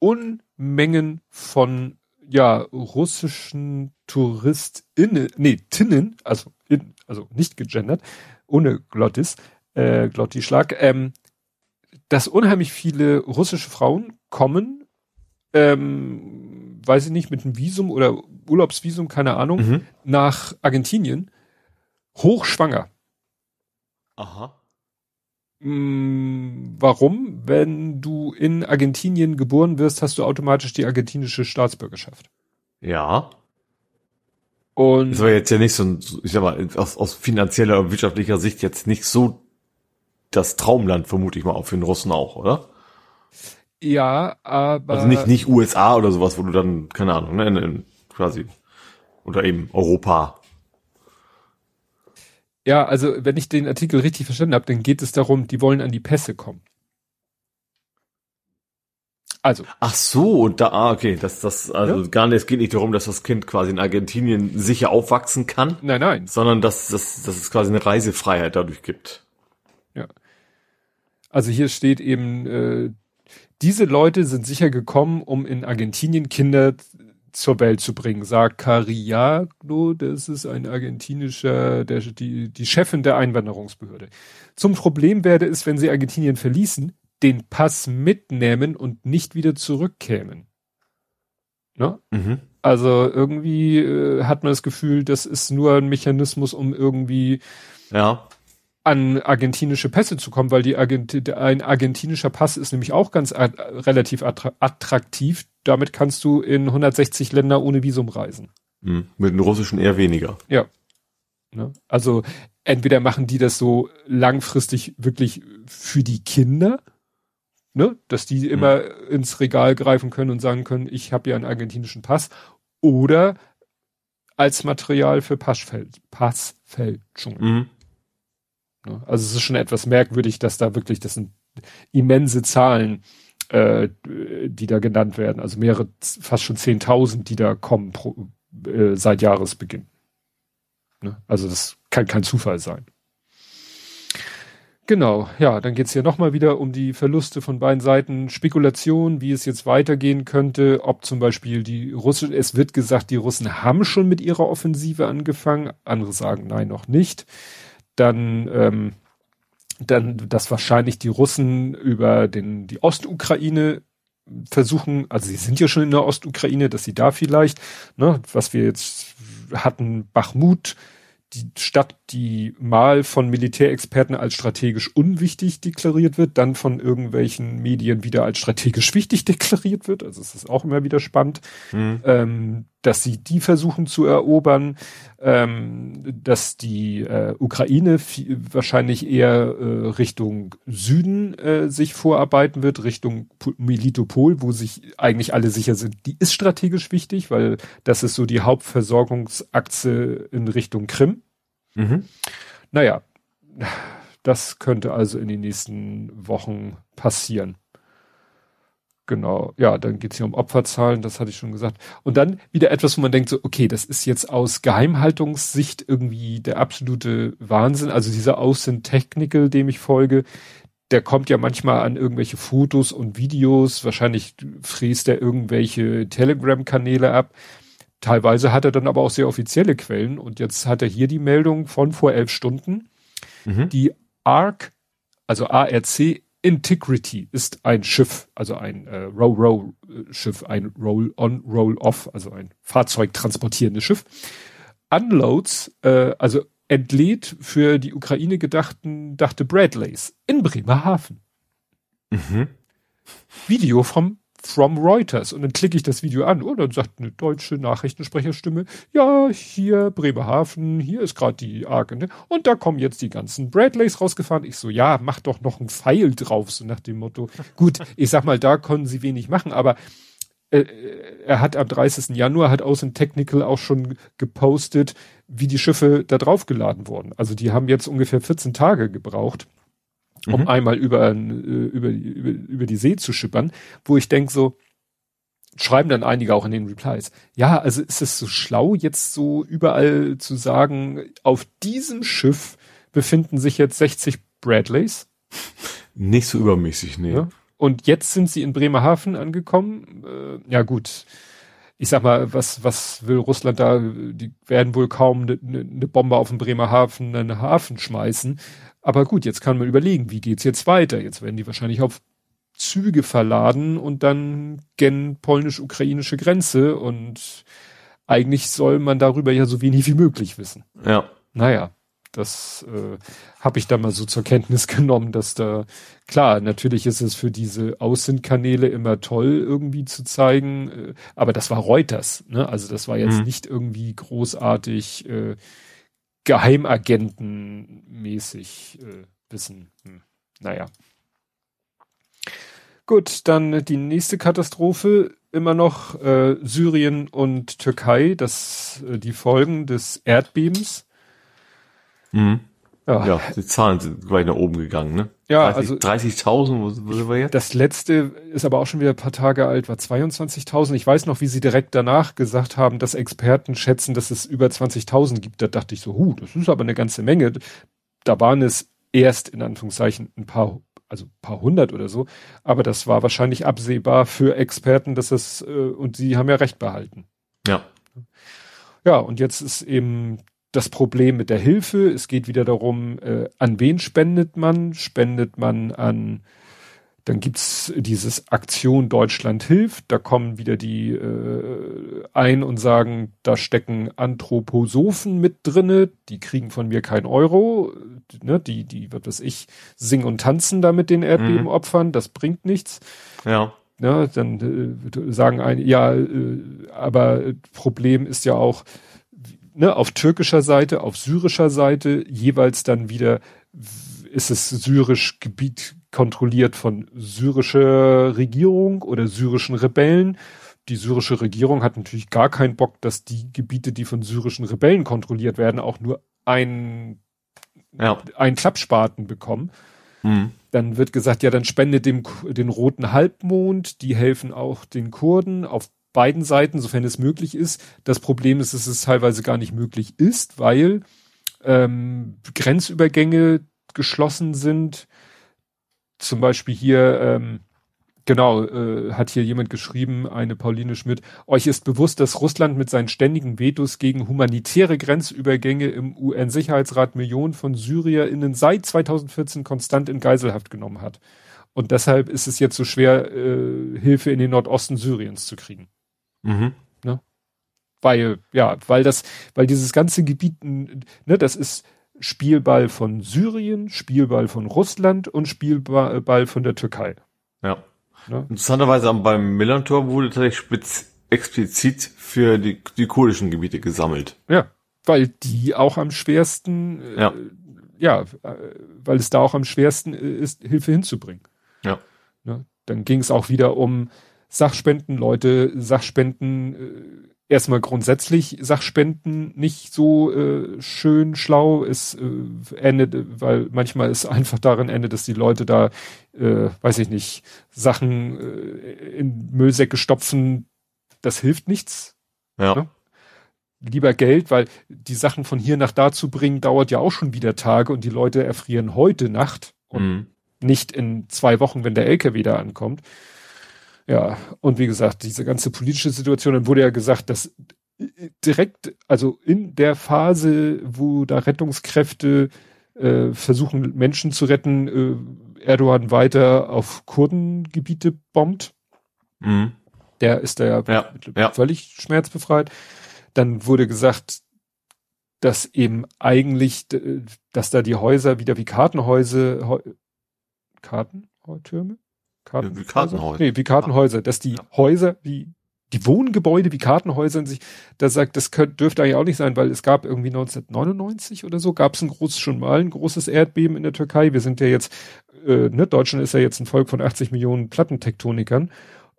Unmengen von ja, russischen TouristInnen, nee, Tinnen, also, in, also nicht gegendert, ohne Glottis, äh, Glottischlag, ähm, dass unheimlich viele russische Frauen kommen, ähm, weiß ich nicht, mit einem Visum oder Urlaubsvisum, keine Ahnung, mhm. nach Argentinien, hochschwanger. Aha. Mm, warum? Wenn du in Argentinien geboren wirst, hast du automatisch die argentinische Staatsbürgerschaft. Ja. Und das war jetzt ja nicht so ein, ich sag mal, aus, aus finanzieller und wirtschaftlicher Sicht jetzt nicht so das Traumland, vermute ich mal, auch für den Russen auch, oder? Ja, aber. Also nicht, nicht USA oder sowas, wo du dann, keine Ahnung, ne, in, in, quasi, oder eben Europa Ja, also wenn ich den Artikel richtig verstanden habe, dann geht es darum, die wollen an die Pässe kommen. Also. Ach so, und da, ah, okay, das, das, also ja. gar nicht, es geht nicht darum, dass das Kind quasi in Argentinien sicher aufwachsen kann. Nein, nein. Sondern dass, dass, dass es quasi eine Reisefreiheit dadurch gibt. Ja. Also hier steht eben, äh, diese Leute sind sicher gekommen, um in Argentinien Kinder zur Welt zu bringen, sagt Cariagno, das ist ein argentinischer, der, die, die Chefin der Einwanderungsbehörde. Zum Problem werde es, wenn sie Argentinien verließen, den Pass mitnehmen und nicht wieder zurückkämen. Ne? Mhm. Also irgendwie äh, hat man das Gefühl, das ist nur ein Mechanismus, um irgendwie ja. An argentinische Pässe zu kommen, weil die Argent ein argentinischer Pass ist nämlich auch ganz at relativ attraktiv. Damit kannst du in 160 Länder ohne Visum reisen. Mhm. Mit den russischen eher weniger. Ja. Ne? Also entweder machen die das so langfristig wirklich für die Kinder, ne, dass die immer mhm. ins Regal greifen können und sagen können, ich habe ja einen argentinischen Pass oder als Material für Passfäl Passfälschungen. Mhm. Ne, also es ist schon etwas merkwürdig, dass da wirklich, das sind immense Zahlen, äh, die da genannt werden, also mehrere, fast schon 10.000, die da kommen pro, äh, seit Jahresbeginn. Ne? Also das kann kein Zufall sein. Genau, ja, dann geht's hier nochmal wieder um die Verluste von beiden Seiten, Spekulation, wie es jetzt weitergehen könnte, ob zum Beispiel die Russen, es wird gesagt, die Russen haben schon mit ihrer Offensive angefangen, andere sagen nein, noch nicht. Dann, ähm, dann, dass wahrscheinlich die Russen über den, die Ostukraine versuchen, also sie sind ja schon in der Ostukraine, dass sie da vielleicht, ne, was wir jetzt hatten, Bachmut, die Stadt, die mal von Militärexperten als strategisch unwichtig deklariert wird, dann von irgendwelchen Medien wieder als strategisch wichtig deklariert wird. Also es ist auch immer wieder spannend, mhm. ähm, dass sie die versuchen zu erobern, ähm, dass die äh, Ukraine wahrscheinlich eher äh, Richtung Süden äh, sich vorarbeiten wird, Richtung Militopol, wo sich eigentlich alle sicher sind. Die ist strategisch wichtig, weil das ist so die Hauptversorgungsachse in Richtung Krim. Mhm. Naja, das könnte also in den nächsten Wochen passieren. Genau, ja, dann geht's hier um Opferzahlen, das hatte ich schon gesagt. Und dann wieder etwas, wo man denkt, so, okay, das ist jetzt aus Geheimhaltungssicht irgendwie der absolute Wahnsinn. Also dieser Außen Technical, dem ich folge, der kommt ja manchmal an irgendwelche Fotos und Videos, wahrscheinlich fräst er irgendwelche Telegram-Kanäle ab. Teilweise hat er dann aber auch sehr offizielle Quellen und jetzt hat er hier die Meldung von vor elf Stunden. Mhm. Die ARC, also ARC Integrity ist ein Schiff, also ein äh, Row-Row-Schiff, ein Roll-on, Roll-off, also ein Fahrzeug transportierendes Schiff. Unloads, äh, also entlädt für die Ukraine gedachten, dachte Bradleys in Bremerhaven. Mhm. Video vom from Reuters. Und dann klicke ich das Video an und dann sagt eine deutsche Nachrichtensprecherstimme, ja, hier Bremerhaven, hier ist gerade die Arke, ne? Und da kommen jetzt die ganzen Bradleys rausgefahren. Ich so, ja, mach doch noch einen Pfeil drauf, so nach dem Motto. Gut, ich sag mal, da konnten sie wenig machen, aber äh, er hat am 30. Januar hat Außen Technical auch schon gepostet, wie die Schiffe da drauf geladen wurden. Also die haben jetzt ungefähr 14 Tage gebraucht um mhm. einmal über, äh, über, über, über die See zu schippern, wo ich denke so, schreiben dann einige auch in den Replies. Ja, also ist es so schlau, jetzt so überall zu sagen, auf diesem Schiff befinden sich jetzt 60 Bradleys? Nicht so übermäßig, nee. Ja? Und jetzt sind sie in Bremerhaven angekommen. Äh, ja gut, ich sag mal, was, was will Russland da? Die werden wohl kaum eine ne, ne Bombe auf den Bremerhaven, einen Hafen schmeißen. Aber gut, jetzt kann man überlegen, wie geht's jetzt weiter? Jetzt werden die wahrscheinlich auf Züge verladen und dann gen polnisch-ukrainische Grenze und eigentlich soll man darüber ja so wenig wie möglich wissen. Ja. Naja, das äh, habe ich da mal so zur Kenntnis genommen, dass da, klar, natürlich ist es für diese Außenkanäle immer toll irgendwie zu zeigen, äh, aber das war Reuters, ne? Also das war jetzt mhm. nicht irgendwie großartig äh, Geheimagentenmäßig äh, wissen. Hm. Naja. Gut, dann die nächste Katastrophe, immer noch äh, Syrien und Türkei, das äh, die Folgen des Erdbebens. Mhm. Ja. ja, die Zahlen sind gleich nach oben gegangen, ne? Ja, 30, also 30.000, wo, sind wir jetzt? Das letzte ist aber auch schon wieder ein paar Tage alt, war 22.000. Ich weiß noch, wie sie direkt danach gesagt haben, dass Experten schätzen, dass es über 20.000 gibt. Da dachte ich so, hu, das ist aber eine ganze Menge. Da waren es erst in Anführungszeichen ein paar, also ein paar hundert oder so. Aber das war wahrscheinlich absehbar für Experten, dass es, äh, und sie haben ja recht behalten. Ja. Ja, und jetzt ist eben das Problem mit der Hilfe. Es geht wieder darum, äh, an wen spendet man? Spendet man an, dann gibt's dieses Aktion Deutschland hilft. Da kommen wieder die äh, ein und sagen, da stecken Anthroposophen mit drinne, die kriegen von mir kein Euro. Ne, die, die, was weiß ich, singen und tanzen da mit den Erdbebenopfern, mhm. das bringt nichts. Ja. Ja, dann äh, sagen ein, ja, äh, aber Problem ist ja auch, ne, auf türkischer Seite, auf syrischer Seite jeweils dann wieder ist es syrisch Gebiet kontrolliert von syrischer Regierung oder syrischen Rebellen. Die syrische Regierung hat natürlich gar keinen Bock, dass die Gebiete, die von syrischen Rebellen kontrolliert werden, auch nur ein, ja. einen Klappspaten bekommen. Mhm. Dann wird gesagt, ja, dann spendet dem den roten Halbmond, die helfen auch den Kurden auf beiden Seiten, sofern es möglich ist. Das Problem ist, dass es teilweise gar nicht möglich ist, weil ähm, Grenzübergänge geschlossen sind. Zum Beispiel hier, ähm, genau, äh, hat hier jemand geschrieben, eine Pauline Schmidt, euch ist bewusst, dass Russland mit seinen ständigen Vetos gegen humanitäre Grenzübergänge im UN-Sicherheitsrat Millionen von SyrierInnen seit 2014 konstant in Geiselhaft genommen hat. Und deshalb ist es jetzt so schwer, äh, Hilfe in den Nordosten Syriens zu kriegen. Mhm. Ne? Weil, ja, weil das, weil dieses ganze Gebiet, ne, das ist Spielball von Syrien, Spielball von Russland und Spielball von der Türkei. Ja. Ne? Interessanterweise beim Millantor wurde tatsächlich explizit für die, die kurdischen Gebiete gesammelt. Ja, weil die auch am schwersten, äh, ja, ja äh, weil es da auch am schwersten ist, Hilfe hinzubringen. Ja. Ne? Dann ging es auch wieder um Sachspenden, Leute, Sachspenden, äh, erstmal grundsätzlich Sachspenden nicht so äh, schön schlau. Es äh, endet, weil manchmal ist einfach darin endet, dass die Leute da, äh, weiß ich nicht, Sachen äh, in Müllsäcke stopfen. Das hilft nichts. Ja. Ne? Lieber Geld, weil die Sachen von hier nach da zu bringen, dauert ja auch schon wieder Tage und die Leute erfrieren heute Nacht und mhm. nicht in zwei Wochen, wenn der LKW da ankommt. Ja, und wie gesagt, diese ganze politische Situation, dann wurde ja gesagt, dass direkt, also in der Phase, wo da Rettungskräfte äh, versuchen, Menschen zu retten, äh, Erdogan weiter auf Kurdengebiete bombt. Mhm. Der ist da ja, ja, ja, völlig schmerzbefreit. Dann wurde gesagt, dass eben eigentlich, dass da die Häuser wieder wie Kartenhäuser, Kartentürme? Karten, wie Kartenhäuser. Nee, wie Kartenhäuser, dass die Häuser, wie die Wohngebäude wie Kartenhäuser in sich, da sagt, das könnte, dürfte eigentlich auch nicht sein, weil es gab irgendwie 1999 oder so, gab es ein großes, schon mal ein großes Erdbeben in der Türkei. Wir sind ja jetzt, äh, ne, Deutschland ist ja jetzt ein Volk von 80 Millionen Plattentektonikern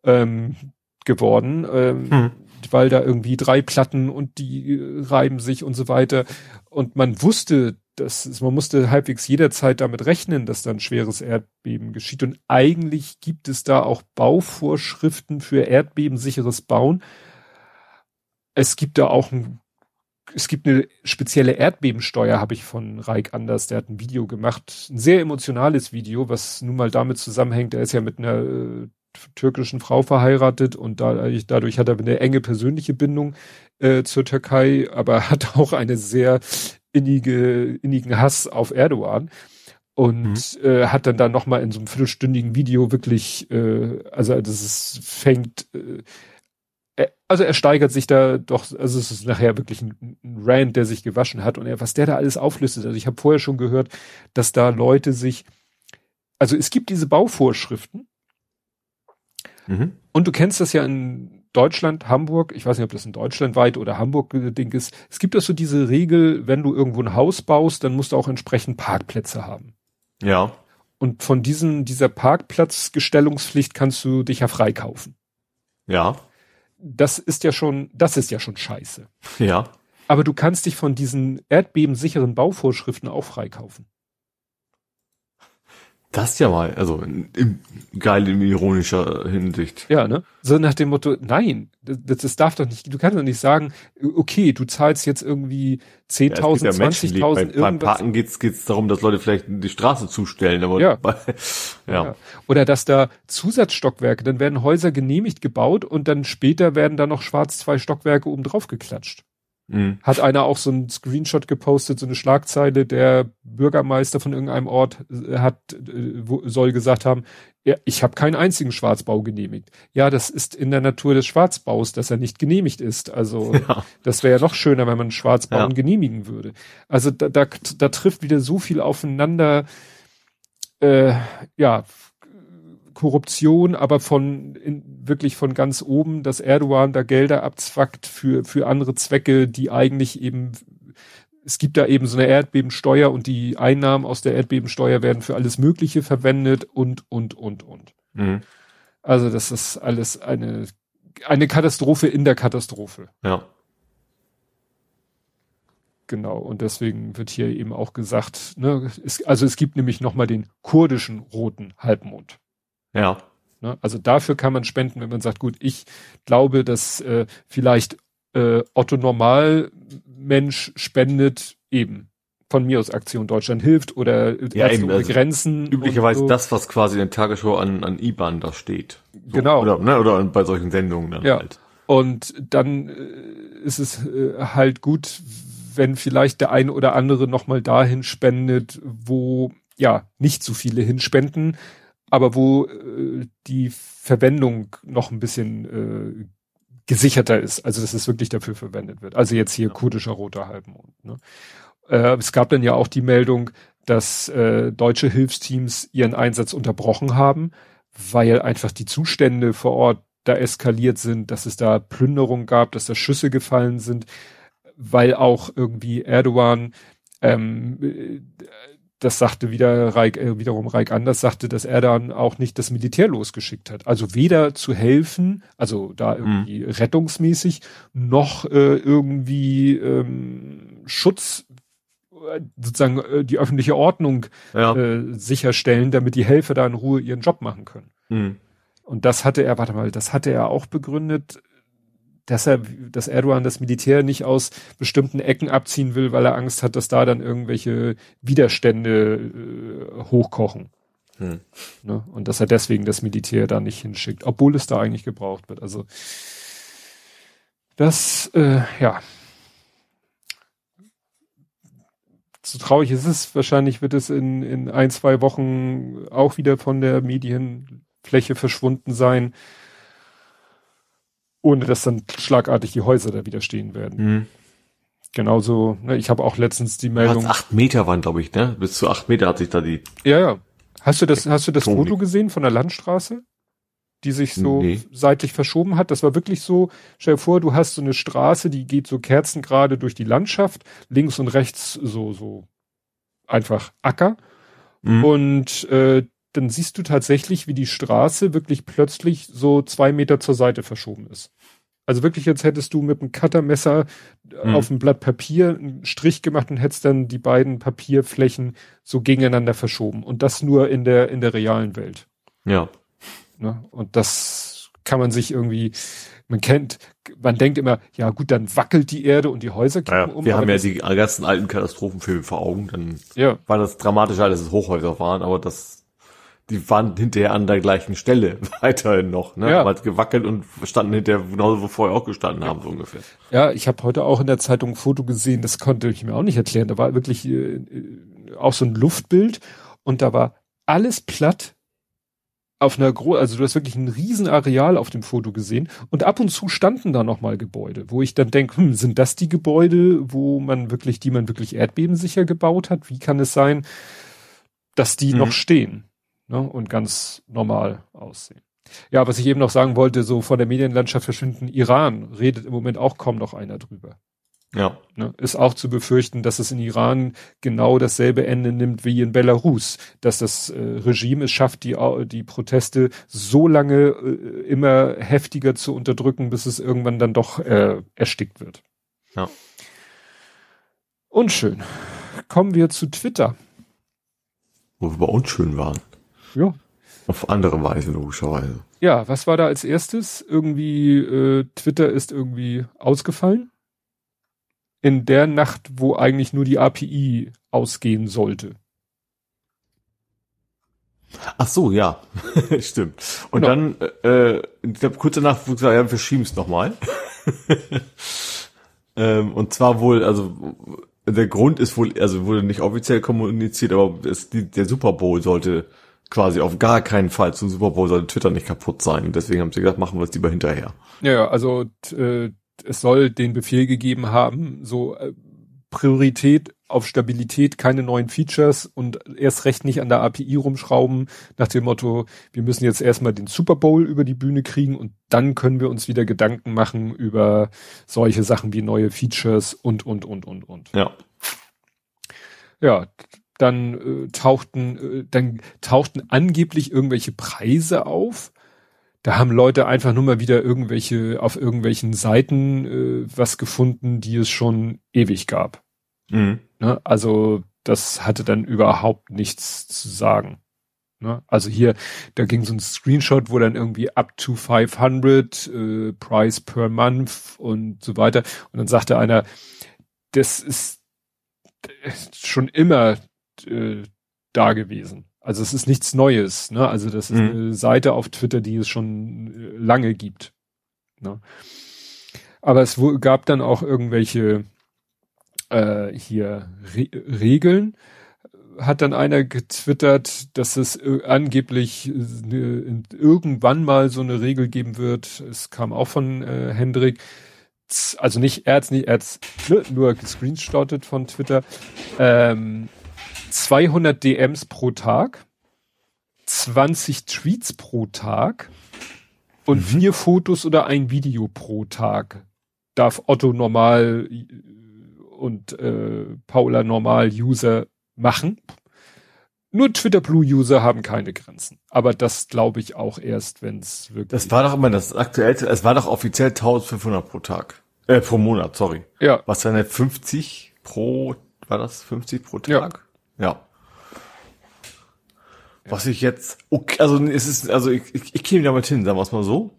ähm, geworden, ähm, hm. weil da irgendwie drei Platten und die äh, reiben sich und so weiter. Und man wusste, das ist, man musste halbwegs jederzeit damit rechnen, dass dann schweres Erdbeben geschieht. Und eigentlich gibt es da auch Bauvorschriften für erdbebensicheres Bauen. Es gibt da auch ein, es gibt eine spezielle Erdbebensteuer, habe ich von Reik Anders, der hat ein Video gemacht, ein sehr emotionales Video, was nun mal damit zusammenhängt, er ist ja mit einer äh, türkischen Frau verheiratet und dadurch, dadurch hat er eine enge persönliche Bindung äh, zur Türkei, aber hat auch eine sehr innige, innigen Hass auf Erdogan und mhm. äh, hat dann da noch mal in so einem viertelstündigen Video wirklich, äh, also das ist, fängt, äh, also er steigert sich da doch, also es ist nachher wirklich ein, ein Rand, der sich gewaschen hat und er, was der da alles auflistet. Also ich habe vorher schon gehört, dass da Leute sich, also es gibt diese Bauvorschriften mhm. und du kennst das ja in Deutschland, Hamburg, ich weiß nicht, ob das in Deutschland weit oder Hamburg Ding ist. Es gibt auch so diese Regel, wenn du irgendwo ein Haus baust, dann musst du auch entsprechend Parkplätze haben. Ja. Und von diesen, dieser Parkplatzgestellungspflicht kannst du dich ja freikaufen. Ja. Das ist ja schon, das ist ja schon scheiße. Ja. Aber du kannst dich von diesen erdbebensicheren Bauvorschriften auch freikaufen. Das ja mal, also in, in, geil in ironischer Hinsicht. Ja, ne? So nach dem Motto, nein, das, das darf doch nicht, du kannst doch nicht sagen, okay, du zahlst jetzt irgendwie 10.000, ja, 20.000 irgendwas. Beim Parken geht's geht's darum, dass Leute vielleicht die Straße zustellen, aber ja. Bei, ja. ja. Oder dass da Zusatzstockwerke, dann werden Häuser genehmigt gebaut und dann später werden da noch schwarz zwei Stockwerke oben drauf geklatscht. Mhm. Hat einer auch so einen Screenshot gepostet, so eine Schlagzeile, der Bürgermeister von irgendeinem Ort äh, hat, äh, soll gesagt haben, ich habe keinen einzigen Schwarzbau genehmigt. Ja, das ist in der Natur des Schwarzbaus, dass er nicht genehmigt ist. Also ja. das wäre ja noch schöner, wenn man Schwarzbauen ja. genehmigen würde. Also da, da, da trifft wieder so viel aufeinander, äh, ja, Korruption, aber von in, wirklich von ganz oben, dass Erdogan da Gelder abzwackt für für andere Zwecke, die eigentlich eben es gibt da eben so eine Erdbebensteuer und die Einnahmen aus der Erdbebensteuer werden für alles Mögliche verwendet und und und und. Mhm. Also das ist alles eine eine Katastrophe in der Katastrophe. Ja. Genau, und deswegen wird hier eben auch gesagt, ne, es, also es gibt nämlich nochmal den kurdischen roten Halbmond. Ja. Ne? Also dafür kann man spenden, wenn man sagt, gut, ich glaube, dass äh, vielleicht äh, Otto Normalmensch spendet eben von mir aus Aktion Deutschland hilft oder ja, eben, also Grenzen. Üblicherweise so. das, was quasi in der Tagesschau an, an IBAN da steht. So. Genau. Oder, ne, oder bei solchen Sendungen dann ja. halt. Und dann äh, ist es äh, halt gut, wenn vielleicht der eine oder andere nochmal dahin spendet, wo ja nicht so viele hinspenden, aber wo äh, die Verwendung noch ein bisschen äh, gesicherter ist, also dass es wirklich dafür verwendet wird. Also jetzt hier kurdischer roter Halbmond. Ne? Äh, es gab dann ja auch die Meldung, dass äh, deutsche Hilfsteams ihren Einsatz unterbrochen haben, weil einfach die Zustände vor Ort da eskaliert sind, dass es da Plünderung gab, dass da Schüsse gefallen sind, weil auch irgendwie Erdogan ähm, das sagte wieder Reik, äh, wiederum Reik Anders, sagte, dass er dann auch nicht das Militär losgeschickt hat. Also weder zu helfen, also da mhm. irgendwie mhm. rettungsmäßig, noch äh, irgendwie ähm, Schutz äh, sozusagen äh, die öffentliche Ordnung ja. äh, sicherstellen, damit die Helfer da in Ruhe ihren Job machen können. Mhm. Und das hatte er, warte mal, das hatte er auch begründet, dass er, dass Erdogan das Militär nicht aus bestimmten Ecken abziehen will, weil er Angst hat, dass da dann irgendwelche Widerstände äh, hochkochen. Hm. Ne? Und dass er deswegen das Militär da nicht hinschickt, obwohl es da eigentlich gebraucht wird. Also das, äh, ja. So traurig ist es, wahrscheinlich wird es in, in ein, zwei Wochen auch wieder von der Medienfläche verschwunden sein ohne dass dann schlagartig die Häuser da wieder stehen werden. Mhm. Genauso, ne, ich habe auch letztens die Meldung. Acht Meter waren, glaube ich, ne? Bis zu acht Meter hat sich da die. Ja, ja. Hast du das, hast du das Foto gesehen von der Landstraße? Die sich so nee. seitlich verschoben hat. Das war wirklich so, stell dir vor, du hast so eine Straße, die geht so kerzengerade durch die Landschaft, links und rechts so, so einfach Acker. Mhm. Und äh, dann siehst du tatsächlich, wie die Straße wirklich plötzlich so zwei Meter zur Seite verschoben ist. Also wirklich, als hättest du mit einem Cuttermesser mhm. auf ein Blatt Papier einen Strich gemacht und hättest dann die beiden Papierflächen so gegeneinander verschoben. Und das nur in der, in der realen Welt. Ja. Ne? Und das kann man sich irgendwie, man kennt, man denkt immer, ja gut, dann wackelt die Erde und die Häuser kippen naja, um. Wir haben ja die ganzen alten Katastrophenfilme vor Augen, dann ja. war das dramatischer, als es Hochhäuser waren, aber das die waren hinterher an der gleichen Stelle weiterhin noch, ne? Ja. Mal gewackelt und standen hinterher genauso, wo vorher auch gestanden haben, so ungefähr. Ja, ich habe heute auch in der Zeitung ein Foto gesehen, das konnte ich mir auch nicht erklären. Da war wirklich äh, äh auch so ein Luftbild und da war alles platt auf einer Gro also du hast wirklich ein Riesenareal auf dem Foto gesehen und ab und zu standen da nochmal Gebäude, wo ich dann denke, hm, sind das die Gebäude, wo man wirklich, die man wirklich erdbebensicher gebaut hat? Wie kann es sein, dass die mhm. noch stehen? Ne, und ganz normal aussehen. Ja, was ich eben noch sagen wollte, so von der Medienlandschaft verschwinden, Iran redet im Moment auch kaum noch einer drüber. Ja. Ne, ist auch zu befürchten, dass es in Iran genau dasselbe Ende nimmt wie in Belarus, dass das äh, Regime es schafft, die, die Proteste so lange äh, immer heftiger zu unterdrücken, bis es irgendwann dann doch äh, erstickt wird. Ja. Unschön. Kommen wir zu Twitter. Wo wir bei unschön waren. Ja. Auf andere Weise, logischerweise. Ja, was war da als erstes? Irgendwie, äh, Twitter ist irgendwie ausgefallen. In der Nacht, wo eigentlich nur die API ausgehen sollte. Ach so, ja, stimmt. Und genau. dann, äh, ich glaube, kurz danach wurde gesagt, ja, wir schieben es nochmal. ähm, und zwar wohl, also der Grund ist wohl, also wurde nicht offiziell kommuniziert, aber es, die, der Super Bowl sollte quasi auf gar keinen Fall zum Super Bowl sollte Twitter nicht kaputt sein. Und deswegen haben sie gesagt, machen wir es lieber hinterher. Ja, also äh, es soll den Befehl gegeben haben, so äh, Priorität auf Stabilität, keine neuen Features und erst recht nicht an der API rumschrauben, nach dem Motto, wir müssen jetzt erstmal den Super Bowl über die Bühne kriegen und dann können wir uns wieder Gedanken machen über solche Sachen wie neue Features und, und, und, und, und. Ja. Ja, dann äh, tauchten, äh, dann tauchten angeblich irgendwelche Preise auf. Da haben Leute einfach nur mal wieder irgendwelche, auf irgendwelchen Seiten äh, was gefunden, die es schon ewig gab. Mhm. Ne? Also das hatte dann überhaupt nichts zu sagen. Ne? Also hier, da ging so ein Screenshot, wo dann irgendwie up to 500 äh, Price per month und so weiter. Und dann sagte einer, das ist schon immer äh, da gewesen. Also es ist nichts Neues. Ne? Also das ist mhm. eine Seite auf Twitter, die es schon äh, lange gibt. Ne? Aber es gab dann auch irgendwelche äh, hier Re Regeln. Hat dann einer getwittert, dass es äh, angeblich äh, irgendwann mal so eine Regel geben wird. Es kam auch von äh, Hendrik. Also nicht, er hat's nicht, er hat's ne, nur gescreenshottet von Twitter. Ähm, 200 DMs pro Tag, 20 Tweets pro Tag und mhm. vier Fotos oder ein Video pro Tag darf Otto normal und äh, Paula normal User machen. Nur Twitter Blue User haben keine Grenzen. Aber das glaube ich auch erst, wenn es wirklich. Das war doch immer das aktuellste. Es war doch offiziell 1500 pro Tag. Äh, pro Monat, sorry. Ja. Was dann 50 pro, war das 50 pro Tag? Ja. Ja. Was ich jetzt, okay, also es ist, also ich, ich, ich käme damit hin, sagen wir es mal so.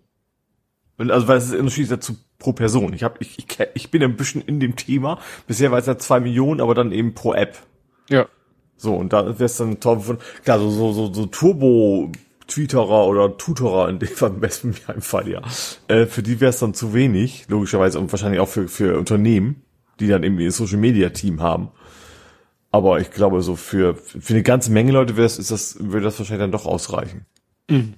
Also weil es ist unterschiedlich dazu pro Person. Ich habe, ich, ich, ich bin ein bisschen in dem Thema. Bisher war es ja zwei Millionen, aber dann eben pro App. Ja. So, und da wäre es dann toll von, klar, so, so, so, so Turbo Tweeterer oder Tutorer in dem Fall, im besten Fall, ja. Äh, für die wäre es dann zu wenig, logischerweise, und wahrscheinlich auch für, für Unternehmen, die dann irgendwie ein Social Media Team haben. Aber ich glaube, so für, für eine ganze Menge Leute wäre ist das, würde das wahrscheinlich dann doch ausreichen. Mhm.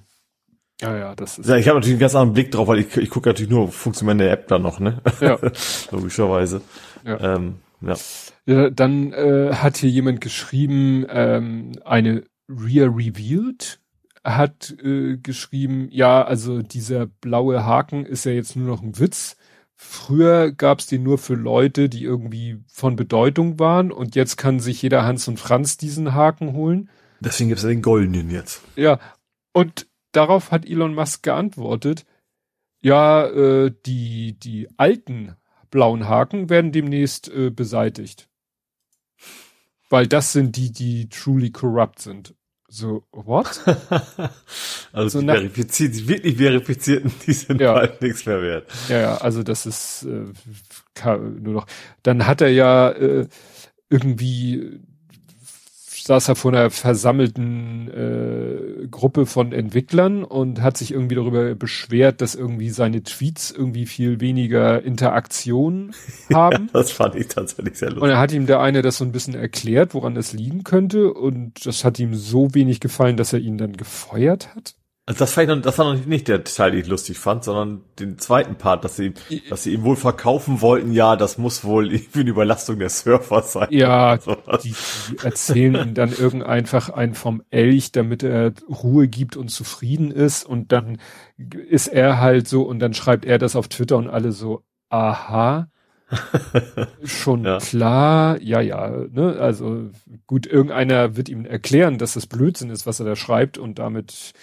Ja, ja, das ist. Ja, ich habe natürlich einen ganz anderen Blick drauf, weil ich, ich gucke natürlich nur funktionierende App da noch, ne? Ja. Logischerweise. Ja. Ähm, ja. ja dann äh, hat hier jemand geschrieben, ähm, eine Rear Revealed hat äh, geschrieben, ja, also dieser blaue Haken ist ja jetzt nur noch ein Witz. Früher gab's den nur für Leute, die irgendwie von Bedeutung waren und jetzt kann sich jeder Hans und Franz diesen Haken holen. Deswegen gibt's ja den goldenen jetzt. Ja, und darauf hat Elon Musk geantwortet, ja, äh, die, die alten blauen Haken werden demnächst äh, beseitigt. Weil das sind die, die truly corrupt sind. So, what? also so die, verifiziert, die wirklich verifizierten, die sind ja. bald nichts mehr wert. Ja, ja, also das ist äh, nur noch. Dann hat er ja äh, irgendwie saß er vor einer versammelten äh, Gruppe von Entwicklern und hat sich irgendwie darüber beschwert, dass irgendwie seine Tweets irgendwie viel weniger Interaktion haben. Ja, das fand ich tatsächlich sehr lustig. Und er hat ihm der eine das so ein bisschen erklärt, woran das liegen könnte und das hat ihm so wenig gefallen, dass er ihn dann gefeuert hat. Also das, war noch, das war noch nicht der Teil, den ich lustig fand, sondern den zweiten Part, dass sie, dass sie ihm wohl verkaufen wollten, ja, das muss wohl irgendwie eine Überlastung der Server sein. Ja, die, die erzählen ihm dann irgend einfach einen vom Elch, damit er Ruhe gibt und zufrieden ist und dann ist er halt so und dann schreibt er das auf Twitter und alle so, aha. Schon ja. klar, ja, ja, ne, also gut, irgendeiner wird ihm erklären, dass das Blödsinn ist, was er da schreibt und damit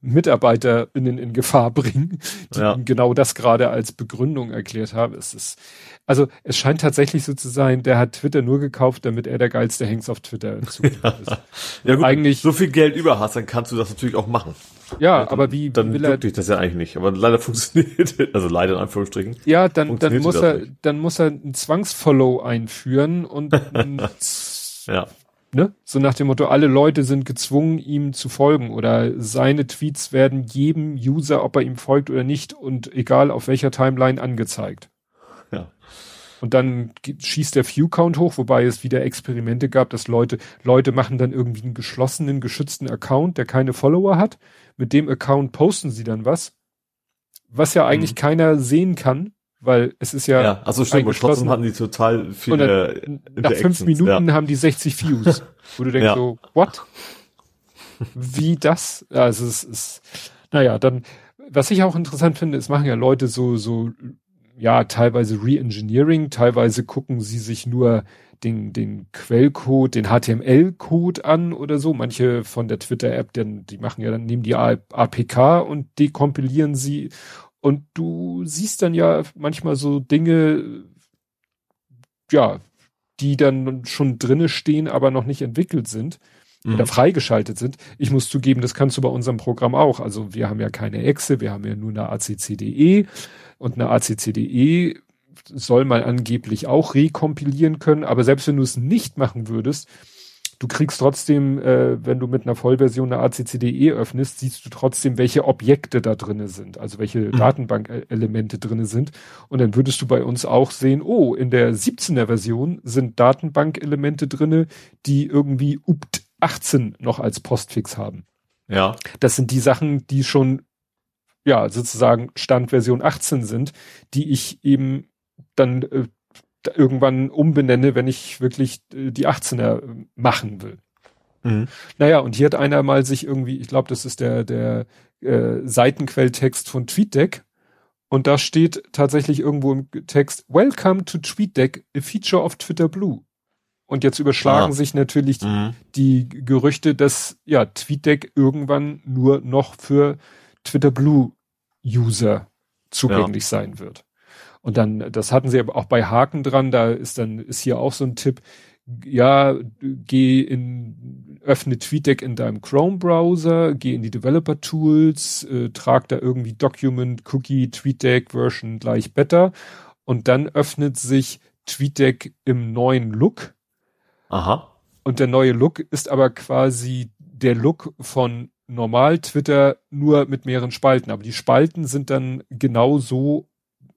MitarbeiterInnen in Gefahr bringen, die ja. genau das gerade als Begründung erklärt haben. Es ist, also es scheint tatsächlich so zu sein, der hat Twitter nur gekauft, damit er der geilste Hengst auf Twitter ja. ist. ja gut, eigentlich so viel Geld über hast, dann kannst du das natürlich auch machen. Ja, ja aber wie dann will er dich das ja eigentlich nicht, aber leider funktioniert also leider in Anführungsstrichen. Ja, dann dann muss er nicht. dann muss er ein Zwangsfollow einführen und ja ne? So nach dem Motto, alle Leute sind gezwungen, ihm zu folgen oder seine Tweets werden jedem User, ob er ihm folgt oder nicht und egal auf welcher Timeline angezeigt. Ja. Und dann schießt der View-Count hoch, wobei es wieder Experimente gab, dass Leute, Leute machen dann irgendwie einen geschlossenen, geschützten Account, der keine Follower hat. Mit dem Account posten sie dann was, was ja eigentlich mhm. keiner sehen kann, weil es ist ja. Ja, also stimmt, aber trotzdem hatten die total viele. Dann, nach fünf Minuten ja. haben die 60 Views. wo du denkst ja. so, what? Wie das? Also es ist, naja, dann, was ich auch interessant finde, es machen ja Leute so, so, ja, teilweise Re-Engineering, teilweise gucken sie sich nur den, den Quellcode, den HTML-Code an oder so. Manche von der Twitter-App, die, die machen ja dann, nehmen die APK und dekompilieren sie und du siehst dann ja manchmal so Dinge, ja, die dann schon drinne stehen, aber noch nicht entwickelt sind mhm. oder freigeschaltet sind. Ich muss zugeben, das kannst du bei unserem Programm auch. Also wir haben ja keine Exe, wir haben ja nur eine ACCDE und eine ACCDE soll man angeblich auch rekompilieren können, aber selbst wenn du es nicht machen würdest, du kriegst trotzdem, äh, wenn du mit einer Vollversion eine ACCDE öffnest, siehst du trotzdem, welche Objekte da drinne sind, also welche mhm. Datenbankelemente drinne sind. Und dann würdest du bei uns auch sehen, oh, in der 17er Version sind Datenbankelemente drinne, die irgendwie UPT 18 noch als Postfix haben. Ja. Das sind die Sachen, die schon, ja, sozusagen Standversion 18 sind, die ich eben dann äh, irgendwann umbenenne, wenn ich wirklich äh, die 18er äh, machen will. Mhm. Naja, und hier hat einer mal sich irgendwie, ich glaube, das ist der, der äh, Seitenquelltext von TweetDeck. Und da steht tatsächlich irgendwo im Text, Welcome to TweetDeck, a feature of Twitter Blue. Und jetzt überschlagen ah. sich natürlich mhm. die Gerüchte, dass ja TweetDeck irgendwann nur noch für Twitter Blue User zugänglich ja. sein wird. Und dann, das hatten sie aber auch bei Haken dran, da ist dann, ist hier auch so ein Tipp, ja, geh in, öffne TweetDeck in deinem Chrome-Browser, geh in die Developer-Tools, äh, trag da irgendwie Document, Cookie, TweetDeck, Version gleich better und dann öffnet sich TweetDeck im neuen Look. Aha. Und der neue Look ist aber quasi der Look von normal Twitter nur mit mehreren Spalten. Aber die Spalten sind dann genauso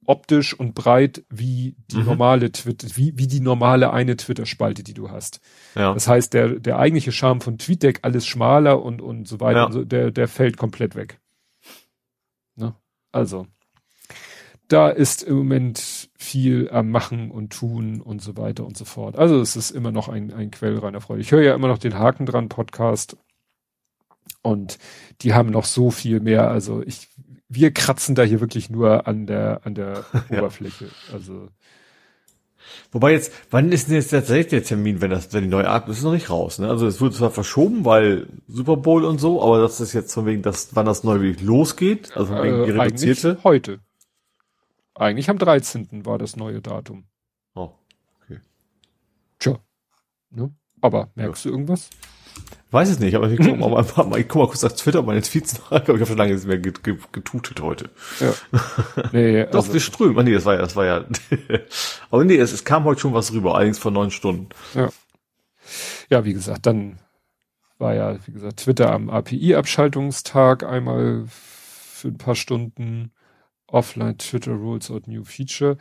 optisch und breit wie die mhm. normale Twitter, wie, wie die normale eine Twitter-Spalte, die du hast. Ja. Das heißt, der, der eigentliche Charme von TweetDeck, alles schmaler und, und so weiter, ja. und so, der, der fällt komplett weg. Ne? Also, da ist im Moment viel am Machen und Tun und so weiter und so fort. Also, es ist immer noch ein, ein Quell reiner Freude. Ich höre ja immer noch den Haken dran Podcast und die haben noch so viel mehr. Also, ich wir kratzen da hier wirklich nur an der, an der Oberfläche. Also. Wobei jetzt, wann ist denn jetzt tatsächlich der Termin, wenn das, wenn die neue Art ist noch nicht raus, ne? Also es wurde zwar verschoben, weil Super Bowl und so, aber das ist jetzt von wegen, dass, wann das neu wirklich losgeht, also von wegen die äh, reduzierte. heute. Eigentlich am 13. war das neue Datum. Oh, okay. Tja. Ne? Aber merkst ja. du irgendwas? Weiß es nicht, aber ich guck mal, ich guck mal kurz auf Twitter, meine Tweets nach. Ich habe schon lange nicht mehr getutet heute. Ja. Nee, Doch, also, wir strömen. Ah, nee, das war ja, das war ja. aber nee, es, es kam heute schon was rüber, allerdings vor neun Stunden. Ja. Ja, wie gesagt, dann war ja, wie gesagt, Twitter am API-Abschaltungstag einmal für ein paar Stunden. Offline Twitter Rules out New Feature.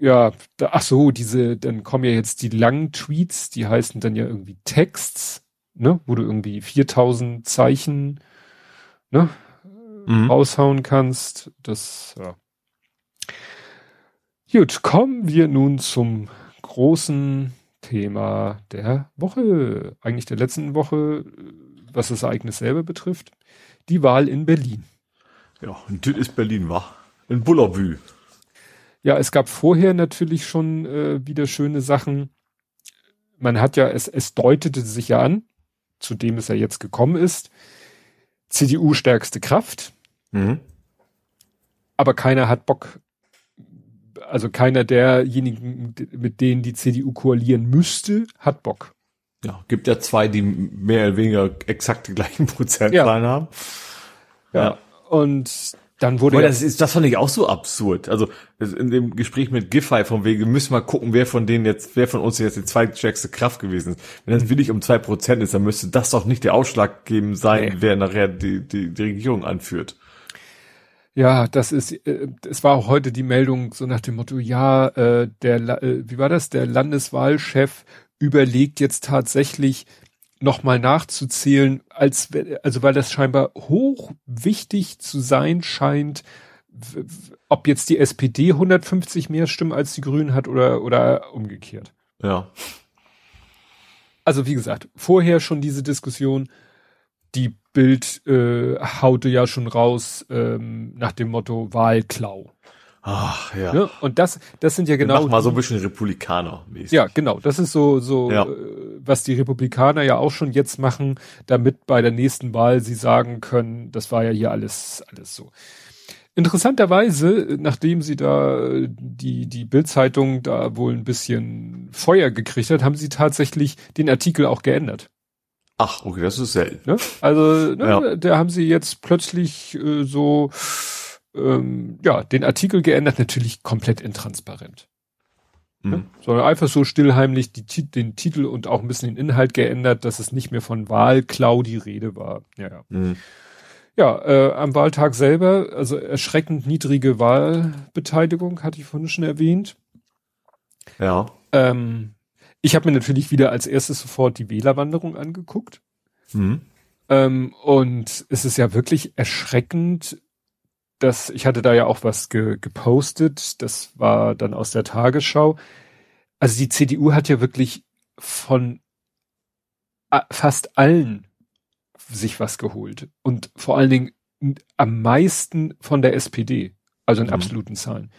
Ja, ach so, diese, dann kommen ja jetzt die langen Tweets, die heißen dann ja irgendwie Texts ne, wo du irgendwie 4000 Zeichen, ne, mhm. raushauen kannst. Das, ja. Gut, kommen wir nun zum großen Thema der Woche, eigentlich der letzten Woche, was das Ereignis selber betrifft. Die Wahl in Berlin. Ja, und das ist Berlin, war. In Bullerbü. Ja, es gab vorher natürlich schon äh, wieder schöne Sachen. Man hat ja, es, es deutete sich ja an, zu dem es ja jetzt gekommen ist. CDU stärkste Kraft. Mhm. Aber keiner hat Bock, also keiner derjenigen, mit denen die CDU koalieren müsste, hat Bock. Ja, gibt ja zwei, die mehr oder weniger exakt die gleichen Prozentzahlen ja. haben. Ja. ja. Und dann wurde Boah, das ist das fand ich auch so absurd. Also in dem Gespräch mit Giffey von wegen, wir müssen mal gucken, wer von denen jetzt, wer von uns jetzt die zweitstärkste Kraft gewesen ist. Wenn das wirklich um zwei Prozent ist, dann müsste das doch nicht der Ausschlag geben sein, nee. wer nachher die, die, die Regierung anführt. Ja, das ist, äh, es war auch heute die Meldung so nach dem Motto, ja, äh, der, äh, wie war das, der Landeswahlchef überlegt jetzt tatsächlich nochmal nachzuzählen, als, also weil das scheinbar hoch wichtig zu sein scheint, ob jetzt die SPD 150 mehr Stimmen als die Grünen hat oder, oder umgekehrt. Ja. Also wie gesagt, vorher schon diese Diskussion, die Bild äh, haute ja schon raus ähm, nach dem Motto Wahlklau. Ach ja. Ne? Und das, das sind ja genau. Mach mal so ein bisschen Republikaner. -mäßig. Ja, genau. Das ist so, so, ja. äh, was die Republikaner ja auch schon jetzt machen, damit bei der nächsten Wahl sie sagen können, das war ja hier alles, alles so. Interessanterweise, nachdem sie da die, die Bildzeitung da wohl ein bisschen Feuer gekriegt hat, haben sie tatsächlich den Artikel auch geändert. Ach, okay, das ist selten. Ne? Also, ne, ja. da haben sie jetzt plötzlich äh, so ähm, ja, den Artikel geändert, natürlich komplett intransparent. Mhm. Ne? Sondern einfach so stillheimlich die, den Titel und auch ein bisschen den Inhalt geändert, dass es nicht mehr von Wahlklau die Rede war. Ja, ja. Mhm. Ja, äh, am Wahltag selber, also erschreckend niedrige Wahlbeteiligung, hatte ich vorhin schon erwähnt. Ja. Ähm, ich habe mir natürlich wieder als erstes sofort die Wählerwanderung angeguckt. Mhm. Ähm, und es ist ja wirklich erschreckend, das, ich hatte da ja auch was ge, gepostet, das war dann aus der Tagesschau. Also die CDU hat ja wirklich von fast allen sich was geholt und vor allen Dingen am meisten von der SPD, also in mhm. absoluten Zahlen.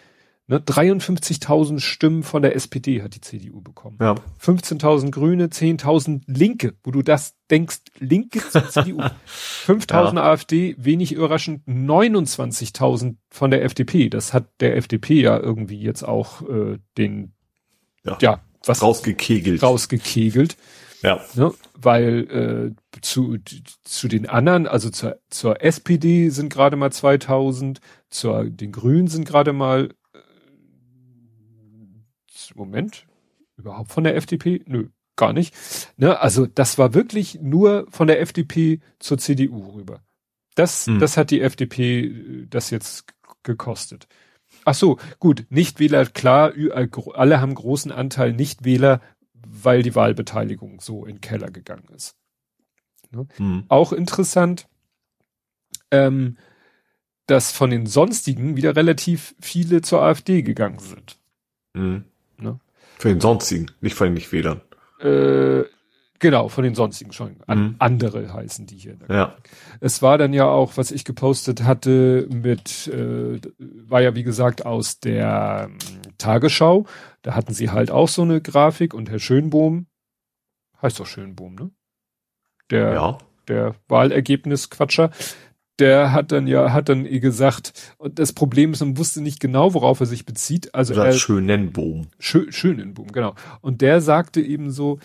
Ne, 53.000 Stimmen von der SPD hat die CDU bekommen. Ja. 15.000 Grüne, 10.000 Linke, wo du das denkst, Linke zur CDU. 5.000 ja. AfD, wenig überraschend, 29.000 von der FDP. Das hat der FDP ja irgendwie jetzt auch äh, den, ja, ja was rausgekegelt. Rausgekegelt. Ja. Ne, weil äh, zu, zu den anderen, also zur, zur SPD sind gerade mal 2000, zur den Grünen sind gerade mal Moment, überhaupt von der FDP? Nö, gar nicht. Ne, also das war wirklich nur von der FDP zur CDU rüber. Das, hm. das hat die FDP äh, das jetzt gekostet. Ach so, gut, Nichtwähler, klar, äh, alle haben großen Anteil Nichtwähler, weil die Wahlbeteiligung so in den Keller gegangen ist. Ne? Hm. Auch interessant, ähm, dass von den sonstigen wieder relativ viele zur AfD gegangen sind. Hm. Ne? Für den sonstigen, nicht von den Nichtwählern. Äh, genau, von den sonstigen schon. An, mhm. Andere heißen die hier. Ja. Es war dann ja auch, was ich gepostet hatte, mit, äh, war ja wie gesagt aus der ähm, Tagesschau. Da hatten sie halt auch so eine Grafik und Herr Schönbohm, heißt doch Schönbohm, ne? Der, ja. der Wahlergebnisquatscher, der hat dann ja, hat dann gesagt, und das Problem ist, man wusste nicht genau, worauf er sich bezieht. Also Oder er, Schönenboom. Schö, Schönenboom, genau. Und der sagte eben so,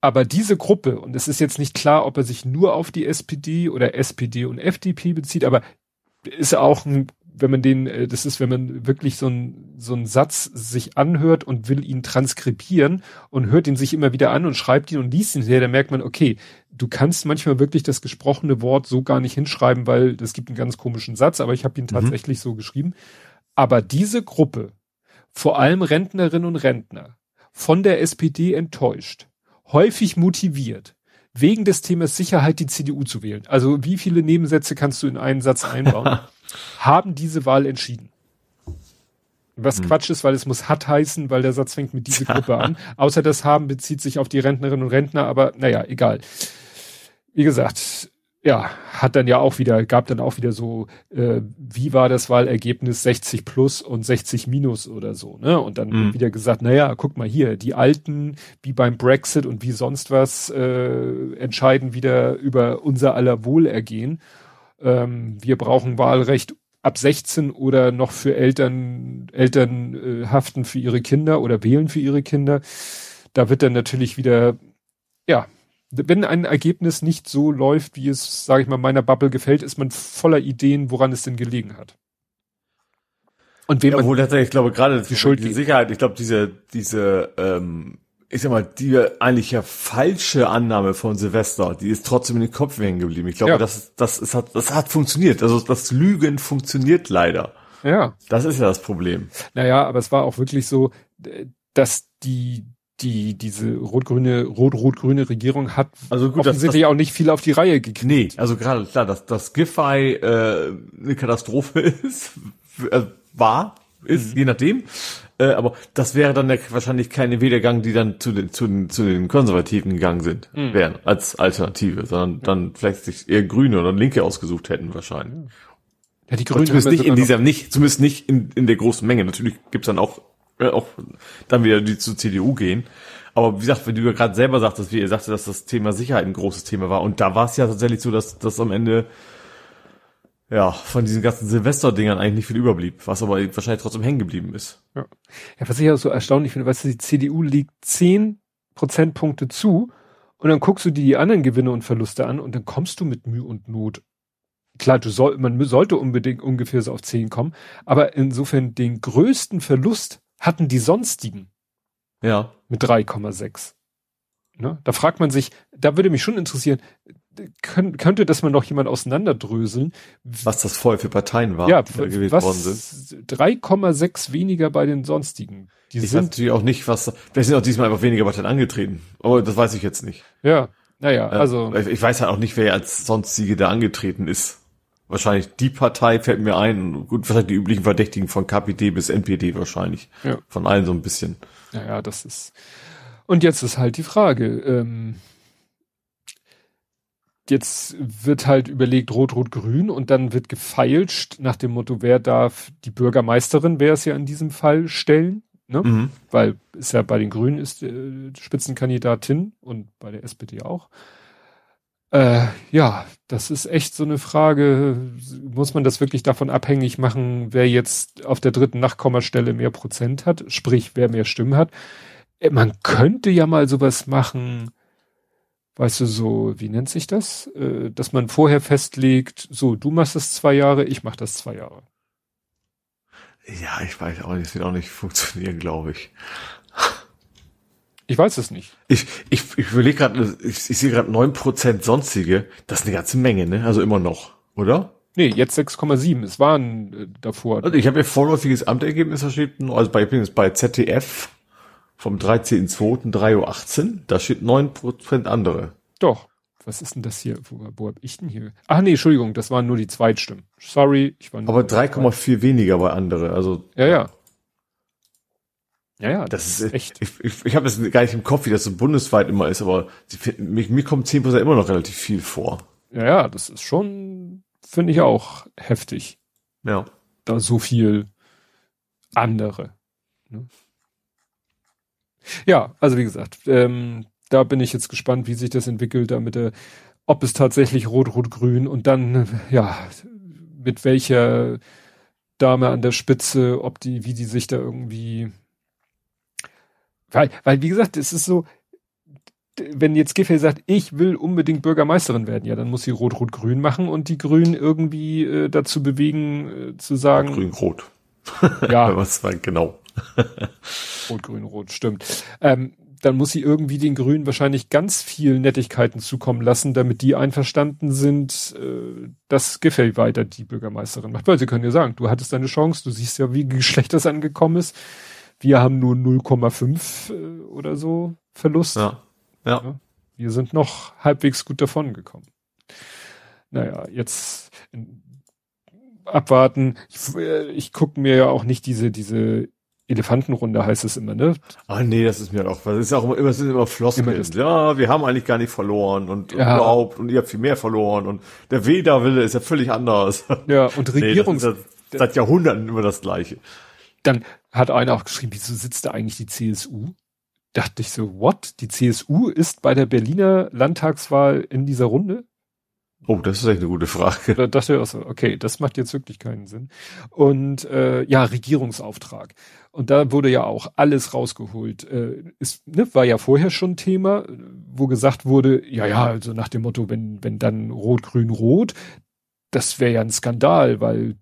aber diese Gruppe, und es ist jetzt nicht klar, ob er sich nur auf die SPD oder SPD und FDP bezieht, aber ist auch ein wenn man den, äh, das ist, wenn man wirklich so ein so ein Satz sich anhört und will ihn transkribieren und hört ihn sich immer wieder an und schreibt ihn und liest ihn sehr, dann merkt man, okay, du kannst manchmal wirklich das gesprochene Wort so gar nicht hinschreiben, weil es gibt einen ganz komischen Satz, aber ich habe ihn mhm. tatsächlich mhm. so geschrieben. Aber diese Gruppe, vor allem Rentnerinnen und Rentner, von der SPD enttäuscht, häufig motiviert, wegen des Themas Sicherheit die CDU zu wählen. Also wie viele Nebensätze kannst du in einen Satz einbauen? haben diese Wahl entschieden. Was hm. Quatsch ist, weil es muss hat heißen, weil der Satz fängt mit dieser Gruppe an. Außer das haben bezieht sich auf die Rentnerinnen und Rentner, aber naja, egal. Wie gesagt, ja, hat dann ja auch wieder, gab dann auch wieder so, äh, wie war das Wahlergebnis 60 plus und 60 minus oder so, ne? Und dann mhm. wieder gesagt, naja, guck mal hier, die Alten, wie beim Brexit und wie sonst was, äh, entscheiden wieder über unser aller Wohlergehen. Ähm, wir brauchen Wahlrecht ab 16 oder noch für Eltern, Eltern äh, haften für ihre Kinder oder wählen für ihre Kinder. Da wird dann natürlich wieder, ja, wenn ein Ergebnis nicht so läuft, wie es, sage ich mal, meiner Bubble gefällt, ist man voller Ideen, woran es denn gelegen hat. Und wem ja, man, tatsächlich, ich glaube, gerade die Schuld, die Sicherheit, ich glaube, diese, diese, ähm, ich sag mal, die eigentlich ja falsche Annahme von Silvester, die ist trotzdem in den Kopf hängen geblieben. Ich glaube, ja. das, das, ist, hat, das hat funktioniert. Also das Lügen funktioniert leider. Ja. Das ist ja das Problem. Naja, aber es war auch wirklich so, dass die, die diese rot-grüne rot-rot-grüne Regierung hat also gut, offensichtlich das, das, auch nicht viel auf die Reihe gekriegt. Nee, also gerade klar, dass das Giffey äh, eine Katastrophe ist, äh, war, ist, mhm. je nachdem. Äh, aber das wäre dann ja wahrscheinlich keine Wiedergang, die dann zu den zu den zu den Konservativen gegangen sind, mhm. wären als Alternative, sondern dann vielleicht sich eher Grüne oder Linke ausgesucht hätten wahrscheinlich. Ja, die Grünen zumindest nicht in dieser nicht zumindest nicht in in der großen Menge. Natürlich gibt's dann auch auch dann wieder die zur CDU gehen. Aber wie gesagt, wenn du ja gerade selber sagtest, wie ihr sagte, dass das Thema Sicherheit ein großes Thema war. Und da war es ja tatsächlich so, dass, dass am Ende ja, von diesen ganzen Silvester-Dingern eigentlich nicht viel überblieb, was aber wahrscheinlich trotzdem hängen geblieben ist. Ja. ja, was ich ja so erstaunlich finde, weißt du, die CDU liegt zehn Prozentpunkte zu und dann guckst du dir die anderen Gewinne und Verluste an und dann kommst du mit Mühe und Not. Klar, du soll, man sollte unbedingt ungefähr so auf zehn kommen, aber insofern den größten Verlust hatten die sonstigen. Ja. Mit 3,6. Ne? Da fragt man sich, da würde mich schon interessieren, könnt, könnte das mal noch jemand auseinanderdröseln? Was das vorher für Parteien war, ja, die gewählt was, worden sind. 3,6 weniger bei den sonstigen. Die ich sind natürlich auch nicht, was, vielleicht sind auch diesmal einfach weniger Parteien angetreten. Aber das weiß ich jetzt nicht. Ja, naja, also. Ich weiß halt auch nicht, wer als sonstige da angetreten ist. Wahrscheinlich die Partei fällt mir ein. Gut, wahrscheinlich die üblichen Verdächtigen von KPD bis NPD wahrscheinlich. Ja. Von allen so ein bisschen. Naja, das ist. Und jetzt ist halt die Frage, ähm, jetzt wird halt überlegt Rot-Rot-Grün und dann wird gefeilscht nach dem Motto, wer darf die Bürgermeisterin, wäre es ja in diesem Fall, stellen. Ne? Mhm. Weil ist ja bei den Grünen ist äh, Spitzenkandidatin und bei der SPD auch. Äh, ja, das ist echt so eine Frage. Muss man das wirklich davon abhängig machen, wer jetzt auf der dritten Nachkommastelle mehr Prozent hat, sprich wer mehr Stimmen hat? Äh, man könnte ja mal sowas machen, weißt du, so, wie nennt sich das? Äh, dass man vorher festlegt, so, du machst das zwei Jahre, ich mach das zwei Jahre. Ja, ich weiß auch nicht, das wird auch nicht funktionieren, glaube ich. Ich weiß es nicht. Ich, ich, ich überlege gerade, ich, ich sehe gerade neun Prozent sonstige, das ist eine ganze Menge, ne? Also immer noch, oder? Nee, jetzt 6,7. Es waren äh, davor. Also ich habe ja vorläufiges Amtergebnis, da steht, also bei, bei ZDF vom 13.2. 3.18 Uhr, da steht 9% andere. Doch. Was ist denn das hier? Wo, wo hab ich denn hier? Ach nee, Entschuldigung, das waren nur die Zweitstimmen. Sorry, ich war nur Aber 3,4 weniger bei andere, also. Ja, ja. Ja, ja, das, das ist echt. Ich, ich, ich habe das gar nicht im Kopf, wie das so bundesweit immer ist, aber sie, mir, mir kommt 10% immer noch relativ viel vor. Ja, ja, das ist schon, finde ich auch heftig. Ja. Da so viel andere. Ne? Ja, also wie gesagt, ähm, da bin ich jetzt gespannt, wie sich das entwickelt, damit der, ob es tatsächlich rot-rot-grün und dann, ja, mit welcher Dame an der Spitze, ob die, wie die sich da irgendwie, weil, weil wie gesagt, es ist so, wenn jetzt Giffey sagt, ich will unbedingt Bürgermeisterin werden, ja, dann muss sie rot-rot-grün machen und die Grünen irgendwie äh, dazu bewegen, äh, zu sagen. Grün-rot. Ja. Was war genau. Rot, Grün, Rot, stimmt. Ähm, dann muss sie irgendwie den Grünen wahrscheinlich ganz viel Nettigkeiten zukommen lassen, damit die einverstanden sind, äh, dass Giffey weiter die Bürgermeisterin macht. Weil sie können ja sagen, du hattest deine Chance, du siehst ja, wie Geschlecht das angekommen ist. Wir haben nur 0,5 äh, oder so Verlust. Ja. ja. ja. Wir sind noch halbwegs gut davon gekommen. Naja, jetzt abwarten. Ich, äh, ich gucke mir ja auch nicht diese, diese Elefantenrunde heißt es immer, ne? Ah nee, das ist mir auch, das ist auch immer, das sind immer Floskeln. Immer ja, wir haben eigentlich gar nicht verloren und, und Ja. überhaupt und ihr habt viel mehr verloren und der Wählerwille ist ja völlig anders. Ja, und Regierungs... Nee, das ist seit Jahrhunderten immer das Gleiche. Dann hat einer auch geschrieben, wieso sitzt da eigentlich die CSU? Dachte ich so, what? Die CSU ist bei der Berliner Landtagswahl in dieser Runde? Oh, das ist echt eine gute Frage. Da dachte ich auch so, okay, das macht jetzt wirklich keinen Sinn. Und äh, ja, Regierungsauftrag. Und da wurde ja auch alles rausgeholt. Äh, ist, ne, war ja vorher schon Thema, wo gesagt wurde, ja, ja, also nach dem Motto, wenn, wenn dann Rot, Grün, Rot, das wäre ja ein Skandal, weil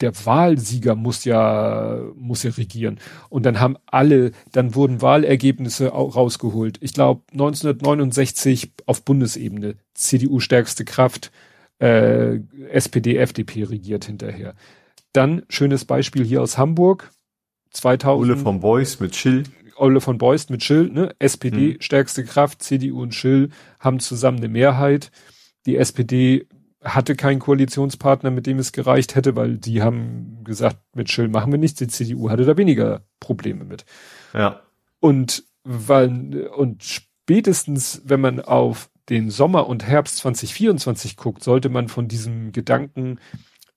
der Wahlsieger muss ja, muss ja regieren. Und dann haben alle, dann wurden Wahlergebnisse au- rausgeholt. Ich glaube 1969 auf Bundesebene CDU stärkste Kraft, äh, SPD, FDP regiert hinterher. Dann schönes Beispiel hier aus Hamburg. 2000 Ole von Beuys mit Chill. Ole von Beust mit Schill, ne? SPD Hm. stärkste Kraft, CDU und Schill haben zusammen eine Mehrheit. Die SPD hatte keinen Koalitionspartner, mit dem es gereicht hätte, weil die haben gesagt, mit Schill machen wir nichts. Die CDU hatte da weniger Probleme mit. Ja. Und weil, und spätestens, wenn man auf den Sommer und Herbst 2024 guckt, sollte man von diesem Gedanken,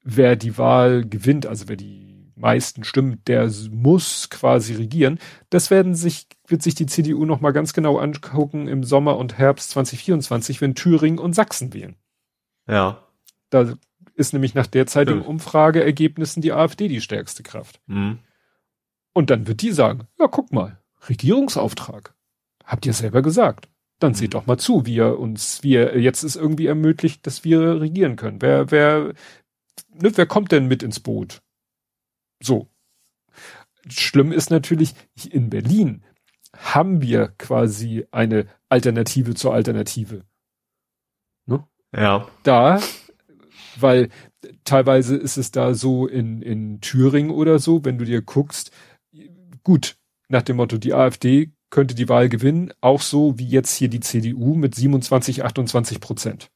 wer die Wahl gewinnt, also wer die meisten Stimmen, der muss quasi regieren. Das werden sich, wird sich die CDU noch mal ganz genau angucken im Sommer und Herbst 2024, wenn Thüringen und Sachsen wählen. Ja. Da ist nämlich nach derzeitigen. Umfrageergebnissen die AfD die stärkste Kraft. Hm. Und dann wird die sagen, ja, guck mal, Regierungsauftrag. Habt ihr selber gesagt. Dann seht Mhm. doch mal zu, wie ihr uns, wie ihr jetzt ist irgendwie ermöglicht, dass wir regieren können. Wer, wer, ne, wer kommt denn mit ins Boot? So. Schlimm ist natürlich, in Berlin haben wir quasi eine Alternative zur Alternative Ja. da, weil teilweise ist es da so in, in Thüringen oder so, wenn du dir guckst, gut, nach dem Motto, die AfD könnte die Wahl gewinnen, auch so wie jetzt hier die CDU mit 27, 28 Prozent.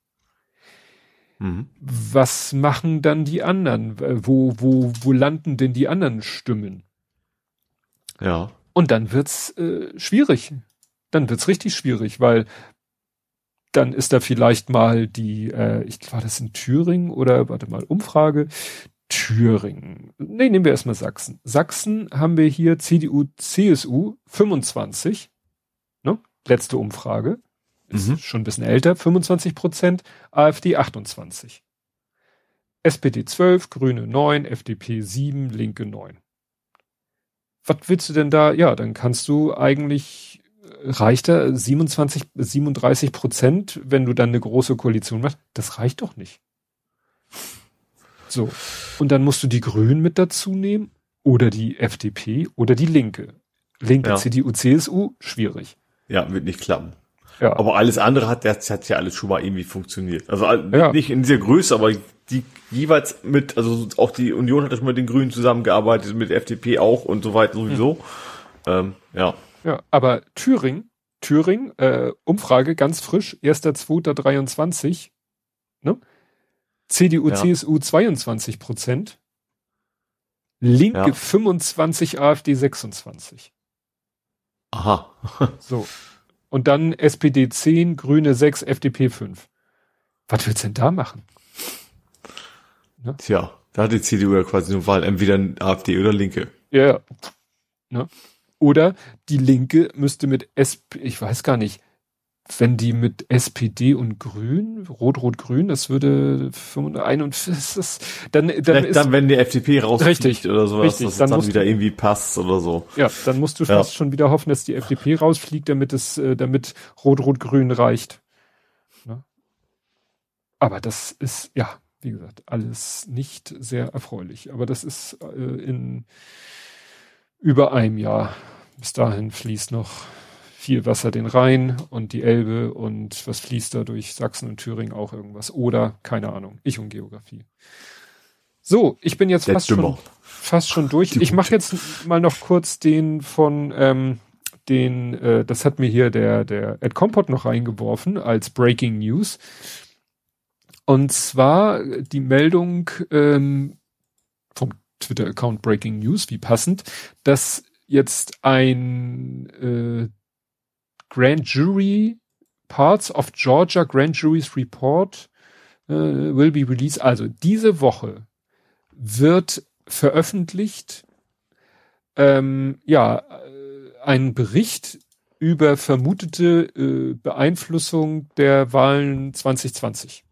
Mhm. Was machen dann die anderen? Wo, wo, wo landen denn die anderen Stimmen? Ja. Und dann wird's äh, schwierig. Dann wird's richtig schwierig, weil dann ist da vielleicht mal die, äh, ich war das in Thüringen oder warte mal, Umfrage. Thüringen. Nee, nehmen wir erstmal Sachsen. Sachsen haben wir hier CDU, CSU 25. Ne? Letzte Umfrage. Ist Mhm. schon ein bisschen älter. 25 Prozent. AfD 28. SPD 12, Grüne 9, FDP 7, Linke 9 was willst du denn da? Ja, dann kannst du eigentlich, reicht da 27, 37 Prozent, wenn du dann eine große Koalition machst? Das reicht doch nicht. So. Und dann musst du die Grünen mit dazu nehmen oder die FDP oder die Linke. Linke, Ja. CDU, CSU, schwierig. Ja, wird nicht klappen. Ja. Aber alles andere hat, das hat ja alles schon mal irgendwie funktioniert. Also Ja. nicht in dieser Größe, aber die jeweils mit, also auch die Union hat ja schon mit den Grünen zusammengearbeitet, mit FDP auch und so weiter sowieso. Ähm, ja. Ja, aber Thüringen, Thüringen, äh, Umfrage ganz frisch, 1.2.23, ne? CDU, Ja. CSU 22 Prozent, Linke Ja. 25, AfD 26. Aha. So. Und dann SPD 10, Grüne 6, FDP 5. Was willst du denn da machen? Tja, da hat die CDU ja quasi nur Wahl, entweder AfD oder Linke. Ja. Ne? Oder die Linke müsste mit SP, ich weiß gar nicht, wenn die mit SPD und Grün, Rot-Rot-Grün, das würde 41, das ist, dann, dann Vielleicht ist, dann, wenn die FDP rausfliegt Richtig, oder sowas, richtig, dass dann dann, wieder du- irgendwie passt oder so. ja, dann musst du Ja. fast schon wieder hoffen, dass die FDP rausfliegt, damit es, äh, damit Rot-Rot-Grün reicht. Ne? Aber das ist, ja, wie gesagt, alles nicht sehr erfreulich. Aber das ist äh, in über einem Jahr. Bis dahin fließt noch viel Wasser den Rhein und die Elbe und was fließt da durch Sachsen und Thüringen auch irgendwas. Oder, keine Ahnung, ich und Geografie. So, ich bin jetzt fast schon, fast schon durch. Ich mache jetzt mal noch kurz den von ähm, den, äh, das hat mir hier der der Ed Compot noch reingeworfen als Breaking News. Und zwar die Meldung ähm, Twitter-Account Breaking News, wie passend, dass jetzt ein äh, Grand Jury Parts of Georgia Grand Jury's Report äh, will be released. Also diese Woche wird veröffentlicht, ähm, ja, äh, ein Bericht über vermutete äh, Beeinflussung der Wahlen 2020.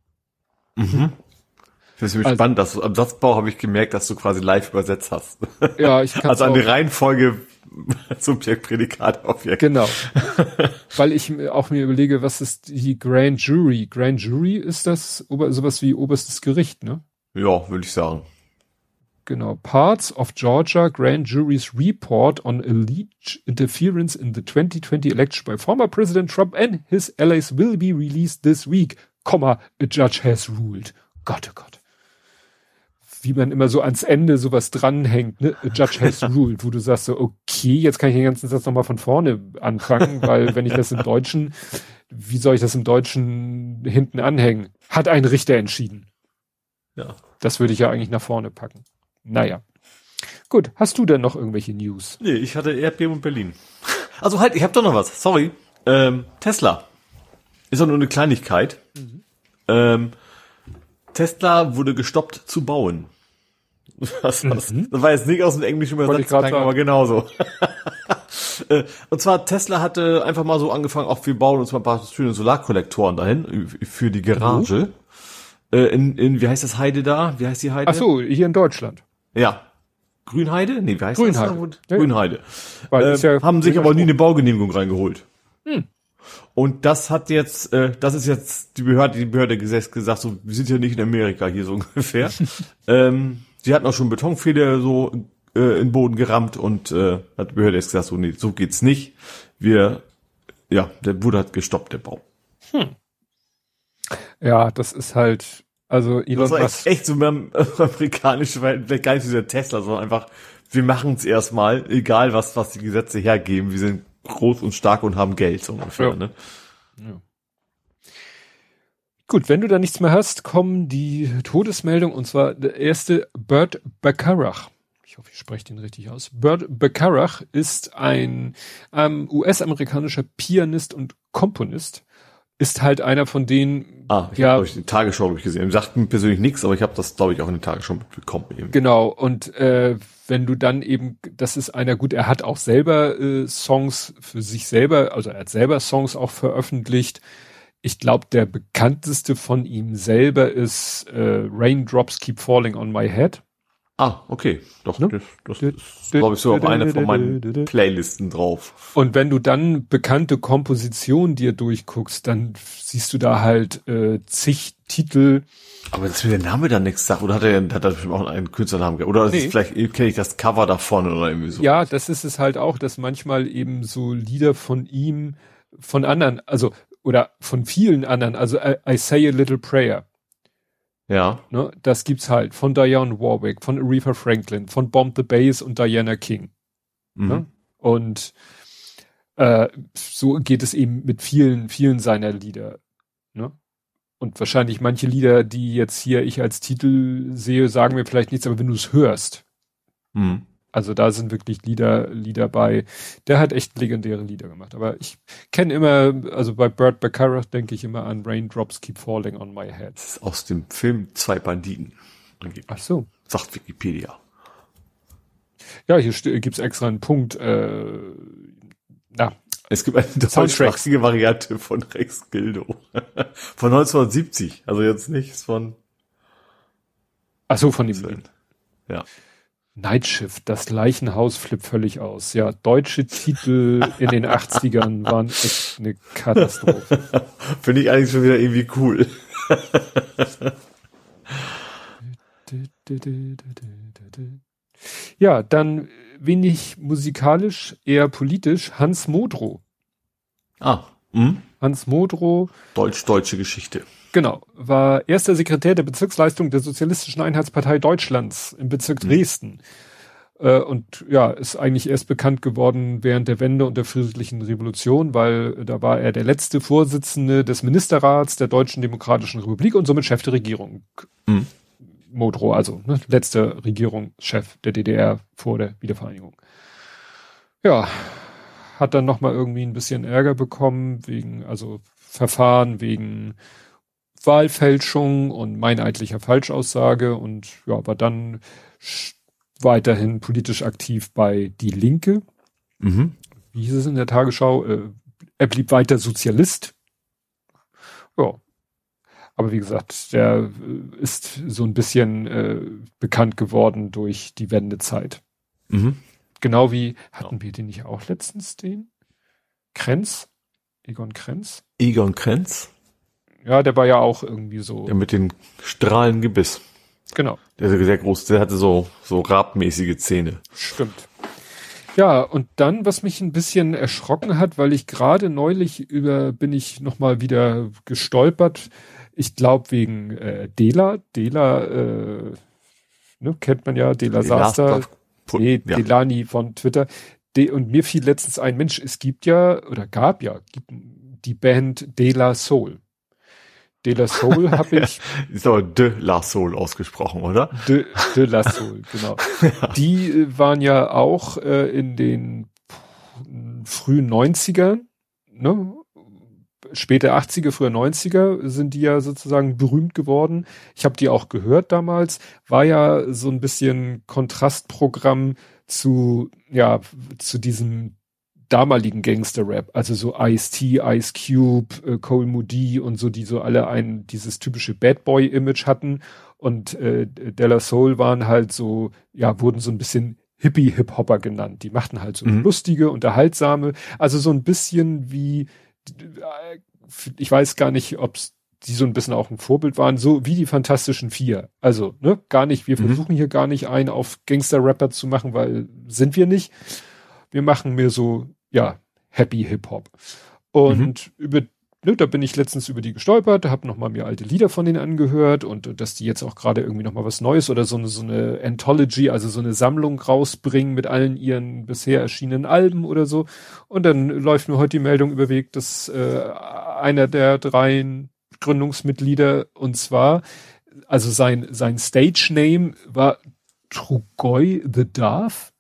Mhm. Das ist also, spannend, dass du, am Satzbau habe ich gemerkt, dass du quasi live übersetzt hast. Ja, ich kann Also eine Reihenfolge Subjekt, Prädikat, Objekt. Genau. Weil ich auch mir überlege, was ist die Grand Jury? Grand Jury ist das sowas wie oberstes Gericht, ne? Ja, würde ich sagen. Genau. Parts of Georgia Grand Jury's report on alleged interference in the 2020 election by former President Trump and his allies will be released this week, comma, a judge has ruled. Gott, oh Gott wie man immer so ans Ende sowas dranhängt, ne? A judge has ruled, wo du sagst so, okay, jetzt kann ich den ganzen Satz nochmal von vorne anfangen, weil wenn ich das im Deutschen, wie soll ich das im Deutschen hinten anhängen? Hat ein Richter entschieden. Ja. Das würde ich ja eigentlich nach vorne packen. Naja. Gut, hast du denn noch irgendwelche News? Nee, ich hatte Erdbeben und Berlin. Also halt, ich habe doch noch was. Sorry. Ähm, Tesla. Ist doch nur eine Kleinigkeit. Mhm. Ähm, Tesla wurde gestoppt zu bauen. Was, was? Mhm. Das war jetzt nicht aus dem Englischen übersetzt, aber genauso. Äh, und zwar Tesla hatte einfach mal so angefangen, auch wir bauen uns mal ein paar schöne Solarkollektoren dahin für die Garage. Mhm. In, in, wie heißt das Heide da? Wie heißt die Heide? Ach so, hier in Deutschland. Ja. Grünheide? Nee, wie heißt Grünheide. das? Ja. Grünheide. Weil äh, ja haben sich aber nie eine Baugenehmigung reingeholt. Hm. Und das hat jetzt, äh, das ist jetzt die Behörde, die Behörde gesagt, gesagt so, wir sind ja nicht in Amerika hier so ungefähr. ähm, sie hatten auch schon Betonfeder so äh, in den Boden gerammt und äh, hat die Behörde jetzt gesagt, so, nee, so geht's nicht. Wir, ja, der wurde hat gestoppt, der Bau. Hm. Ja, das ist halt, also Elon das Musk. echt so beim amerikanischen, vielleicht gar nicht dieser Tesla, sondern einfach, wir machen es erstmal, egal was, was die Gesetze hergeben, wir sind groß und stark und haben Geld, so ungefähr, ja. ne? Ja. Gut, wenn du da nichts mehr hast, kommen die Todesmeldungen und zwar der erste Burt Bacharach. Ich hoffe, ich spreche den richtig aus. Burt Bacharach ist ein ähm, US-amerikanischer Pianist und Komponist. Ist halt einer von denen. Ah, ich ja, habe die Tagesschau ich gesehen. Sagt mir persönlich nichts, aber ich habe das, glaube ich, auch in der Tagesschau mitbekommen. Eben. Genau. Und äh, wenn du dann eben, das ist einer gut, er hat auch selber äh, Songs für sich selber, also er hat selber Songs auch veröffentlicht. Ich glaube, der bekannteste von ihm selber ist äh, Raindrops Keep Falling on My Head. Ah, okay. Doch, ne? das, das ist, glaube ich, so auf einer von meinen Playlisten drauf. Und wenn du dann bekannte Kompositionen dir durchguckst, dann siehst du da halt äh, zig Titel. Aber das mir der Name dann nichts sagt, oder hat er, hat er bestimmt auch einen Künstlernamen Oder nee. vielleicht kenne ich das Cover davon oder irgendwie so. Ja, das ist es halt auch, dass manchmal eben so Lieder von ihm, von anderen, also oder von vielen anderen, also I, I Say a Little Prayer. Ja. Ne, das gibt's halt von Diane Warwick, von Aretha Franklin, von Bomb the Bass und Diana King. Mhm. Ne? Und äh, so geht es eben mit vielen, vielen seiner Lieder. Ne? Und wahrscheinlich manche Lieder, die jetzt hier ich als Titel sehe, sagen mir vielleicht nichts, aber wenn du es hörst, mhm. Also da sind wirklich Lieder, Lieder bei. Der hat echt legendäre Lieder gemacht. Aber ich kenne immer, also bei Burt Bacharach denke ich immer an Raindrops Keep Falling on My Head. Das ist aus dem Film Zwei Banditen. Ach so. Sagt Wikipedia. Ja, hier gibt's extra einen Punkt. Äh, na, es gibt eine deutschsprachige Variante von Rex Gildo. von 1970. Also jetzt nichts von. Ach so, von dem. Ja. Nightshift, das Leichenhaus flippt völlig aus. Ja, deutsche Titel in den 80ern waren echt eine Katastrophe. Finde ich eigentlich schon wieder irgendwie cool. ja, dann wenig musikalisch, eher politisch, Hans Modrow. Ah, hm? Hans Modrow. Deutsch-deutsche Geschichte. Genau, war erster Sekretär der Bezirksleistung der Sozialistischen Einheitspartei Deutschlands im Bezirk mhm. Dresden. Äh, und ja, ist eigentlich erst bekannt geworden während der Wende und der friedlichen Revolution, weil da war er der letzte Vorsitzende des Ministerrats der Deutschen Demokratischen Republik und somit Chef der Regierung. Mhm. Modrow, also ne, letzter Regierungschef der DDR vor der Wiedervereinigung. Ja, hat dann nochmal irgendwie ein bisschen Ärger bekommen wegen, also Verfahren wegen Wahlfälschung und meineidlicher Falschaussage und ja, war dann weiterhin politisch aktiv bei Die Linke. Mhm. Wie hieß es in der Tagesschau? Äh, er blieb weiter Sozialist. Ja. Aber wie gesagt, der äh, ist so ein bisschen äh, bekannt geworden durch die Wendezeit. Mhm. Genau wie, hatten wir den nicht auch letztens, den? Krenz? Egon Krenz? Egon Krenz? Ja, der war ja auch irgendwie so. Ja, mit den strahlenden Gebiss. Genau. Der ist sehr groß, der hatte so, so rabmäßige Zähne. Stimmt. Ja, und dann, was mich ein bisschen erschrocken hat, weil ich gerade neulich über, bin ich nochmal wieder gestolpert, ich glaube wegen äh, Dela, Dela, äh, ne, kennt man ja, Dela Saster, nee, ja. Delani von Twitter. De, und mir fiel letztens ein, Mensch, es gibt ja, oder gab ja, gibt die Band De La Soul. De La Soul habe ich. Ist aber De La Soul ausgesprochen, oder? De, De La Soul, genau. ja. Die äh, waren ja auch äh, in den frühen 90ern, ne? Späte 80er, frühe 90er sind die ja sozusagen berühmt geworden. Ich habe die auch gehört damals. War ja so ein bisschen Kontrastprogramm zu, ja, zu diesem damaligen Gangster-Rap, also so Ice-T, Ice Cube, äh, Cole Moody und so, die so alle ein, dieses typische Bad Boy-Image hatten und äh, Della Soul waren halt so, ja, wurden so ein bisschen Hippie-Hip-Hopper genannt. Die machten halt so mhm. lustige, unterhaltsame, also so ein bisschen wie, ich weiß gar nicht, ob's die so ein bisschen auch ein Vorbild waren, so wie die Fantastischen Vier. Also, ne, gar nicht, wir mhm. versuchen hier gar nicht einen auf Gangster-Rapper zu machen, weil sind wir nicht. Wir machen mir so ja, Happy Hip Hop. Und mhm. über, ne, da bin ich letztens über die gestolpert, habe nochmal mir alte Lieder von denen angehört und dass die jetzt auch gerade irgendwie nochmal was Neues oder so eine, so eine Anthology, also so eine Sammlung rausbringen mit allen ihren bisher erschienenen Alben oder so. Und dann läuft mir heute die Meldung über Weg, dass äh, einer der drei Gründungsmitglieder und zwar, also sein, sein Stage Name war Trugoy the Darth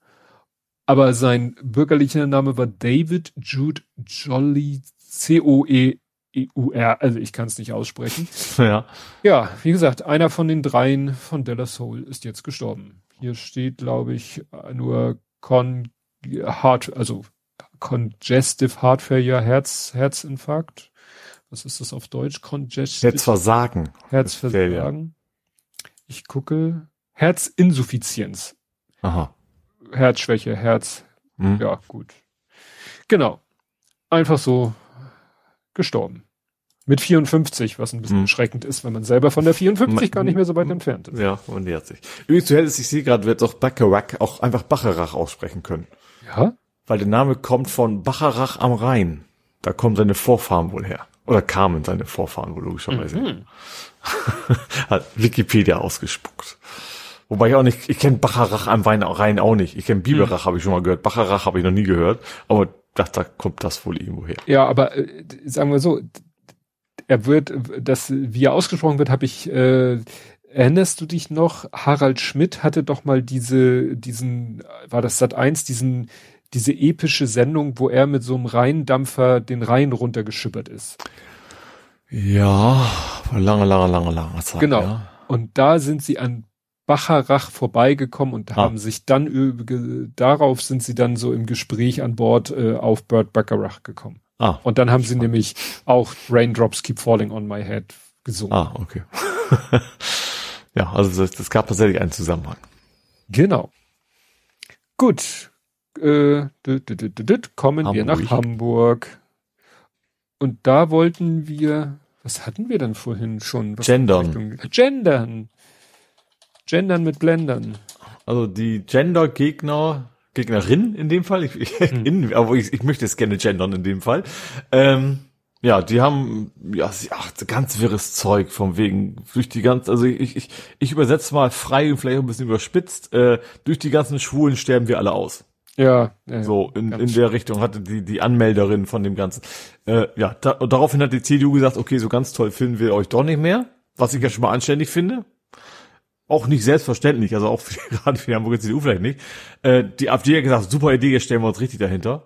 aber sein bürgerlicher Name war David Jude Jolly C-O-E-U-R. Also ich kann es nicht aussprechen. Ja. Ja, wie gesagt, einer von den dreien von Della Soul ist jetzt gestorben. Hier steht, glaube ich, nur Con Heart, also Congestive Heart Failure, Herz, Herzinfarkt. Was ist das auf Deutsch? Congestive. Herzversagen. Herzversagen. Ich gucke. Herzinsuffizienz. Aha. Herzschwäche, Herz. Mhm. Ja, gut. Genau. Einfach so gestorben. Mit 54, was ein bisschen mhm. erschreckend ist, wenn man selber von der 54 gar nicht mehr so weit entfernt ist. Ja, man nähert sich. Übrigens, du hättest, ich sehe gerade, wird auch Bacharach auch einfach Bacharach aussprechen können. Ja? Weil der Name kommt von Bacharach am Rhein. Da kommen seine Vorfahren wohl her. Oder kamen seine Vorfahren wohl logischerweise. Mhm. Hat Wikipedia ausgespuckt. Wobei ich auch nicht, ich kenne Bacharach am rein auch nicht. Ich kenne Biberach, hm. habe ich schon mal gehört. Bacharach habe ich noch nie gehört. Aber da, da kommt das wohl irgendwo her. Ja, aber äh, sagen wir so, er wird, das, wie er ausgesprochen wird, habe ich, äh, erinnerst du dich noch? Harald Schmidt hatte doch mal diese, diesen, war das Sat 1, diesen, diese epische Sendung, wo er mit so einem Rheindampfer den Rhein runtergeschippert ist. Ja, lange, lange, lange, lange Zeit. Genau. Ja. Und da sind sie an Bacharach vorbeigekommen und ah. haben sich dann darauf sind sie dann so im Gespräch an Bord äh, auf Bert Bacharach gekommen. Ah. Und dann haben sie nämlich auch Raindrops Keep Falling on My Head gesungen. Ah, okay. ja, also das, gab tatsächlich einen Zusammenhang. Genau. Gut. Äh, kommen Hamburg. wir nach Hamburg. Und da wollten wir, was hatten wir denn vorhin schon? Was Gendern. Gendern. Gendern mit Blendern. Also die Gender-Gegner, Gegnerin in dem Fall, ich, ich, hm. in, aber ich, ich möchte es gerne gendern in dem Fall. Ähm, ja, die haben ja ach, ganz wirres Zeug vom wegen durch die ganze, also ich, ich, ich übersetze mal frei und vielleicht ein bisschen überspitzt, äh, durch die ganzen Schwulen sterben wir alle aus. Ja, ja so in, in der Richtung hatte die die Anmelderin von dem ganzen. Äh, ja, da, daraufhin hat die CDU gesagt, okay, so ganz toll finden wir euch doch nicht mehr, was ich ja schon mal anständig finde auch nicht selbstverständlich, also auch für, gerade für die Hamburger CDU vielleicht nicht. Äh, die AfD hat gesagt, super Idee, jetzt stellen wir uns richtig dahinter.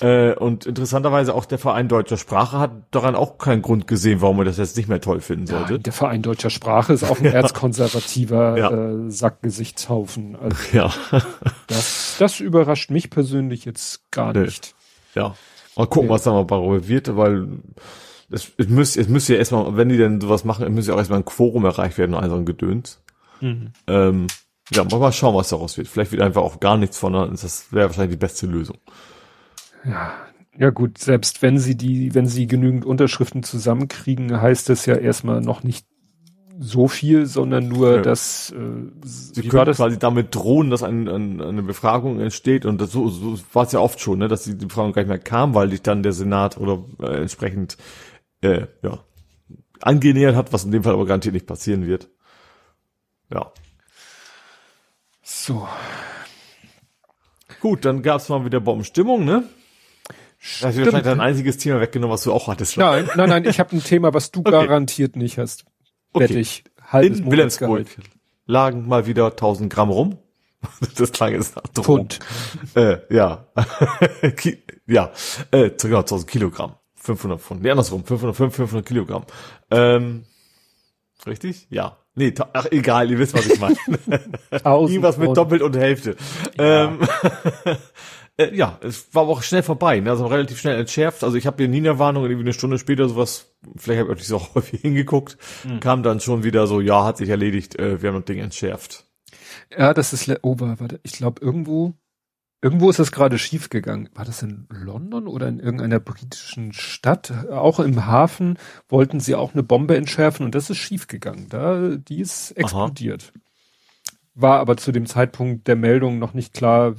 äh, und interessanterweise auch der Verein deutscher Sprache hat daran auch keinen Grund gesehen, warum man das jetzt nicht mehr toll finden sollte. Ja, der Verein deutscher Sprache ist auch ein ja. erzkonservativer ja. äh, Sackgesichtshaufen. Also ja. das, das überrascht mich persönlich jetzt gar nee. nicht. Ja. Mal gucken, was da mal bei wird, weil es, es müsste, es müsste ja erstmal, wenn die denn sowas machen, es müsste ja auch erstmal ein Quorum erreicht werden und all so ein Gedöns. Mhm. Ähm, ja, mal schauen, was daraus wird. Vielleicht wird einfach auch gar nichts von, das wäre wahrscheinlich die beste Lösung. Ja, ja gut, selbst wenn sie die, wenn sie genügend Unterschriften zusammenkriegen, heißt das ja erstmal noch nicht so viel, sondern nur, ja. dass äh, sie können das? quasi damit drohen, dass ein, ein, eine Befragung entsteht und das, so, so war es ja oft schon, ne, dass die Befragung gar nicht mehr kam, weil sich dann der Senat oder äh, entsprechend äh, ja angenähert hat, was in dem Fall aber garantiert nicht passieren wird. Ja. So. Gut, dann gab's mal wieder Bombenstimmung, ne? Stimmt. Das ist wahrscheinlich dein einziges Thema weggenommen, was du auch hattest. Nein, nein, nein, ich habe ein Thema, was du okay. garantiert nicht hast. Okay. Wette Halbes In Wilhelmsburg lagen mal wieder 1000 Gramm rum. Das klang jetzt nach Drogen. Pfund. Äh, ja. ja, äh, genau, 1000 Kilogramm. 500 Pfund. Nee, andersrum. 505, 500 Kilogramm. Ähm, richtig? Ja. Nee, ach egal, ihr wisst, was ich meine. Irgendwas mit doppelt und Hälfte. Ja. Ähm, äh, ja, es war aber auch schnell vorbei, ne? also relativ schnell entschärft. Also ich habe hier nie eine Warnung, irgendwie eine Stunde später sowas, vielleicht habe ich auch nicht so häufig hingeguckt, mhm. kam dann schon wieder so, ja, hat sich erledigt, äh, wir haben das Ding entschärft. Ja, das ist, oh, warte, ich glaube irgendwo, Irgendwo ist das gerade schief gegangen. War das in London oder in irgendeiner britischen Stadt? Auch im Hafen wollten sie auch eine Bombe entschärfen und das ist schief gegangen. Da, die ist explodiert. Aha. War aber zu dem Zeitpunkt der Meldung noch nicht klar,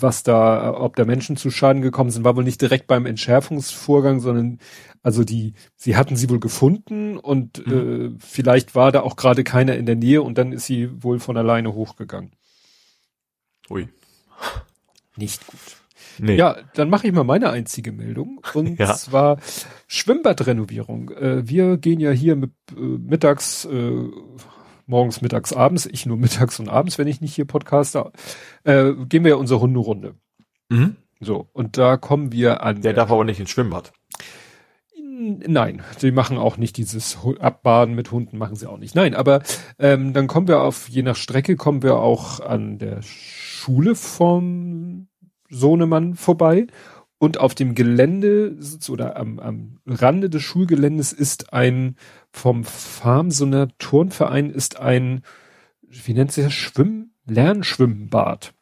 was da, ob da Menschen zu Schaden gekommen sind, war wohl nicht direkt beim Entschärfungsvorgang, sondern also die, sie hatten sie wohl gefunden und mhm. äh, vielleicht war da auch gerade keiner in der Nähe und dann ist sie wohl von alleine hochgegangen. Ui. Nicht gut. Nee. Ja, dann mache ich mal meine einzige Meldung. Und ja. zwar Schwimmbadrenovierung. Äh, wir gehen ja hier mit, äh, mittags, äh, morgens, mittags, abends, ich nur mittags und abends, wenn ich nicht hier podcaste, äh, gehen wir ja unsere Hunderunde. Mhm. So, und da kommen wir an. Der, der darf aber nicht ins Schwimmbad. Nein, sie machen auch nicht dieses Abbaden mit Hunden, machen sie auch nicht. Nein, aber ähm, dann kommen wir auf, je nach Strecke, kommen wir auch an der Schule vom Sohnemann vorbei. Und auf dem Gelände oder am, am Rande des Schulgeländes ist ein vom Farm, so einer Turnverein ist ein, wie nennt sich das, Schwimm, Lernschwimmbad.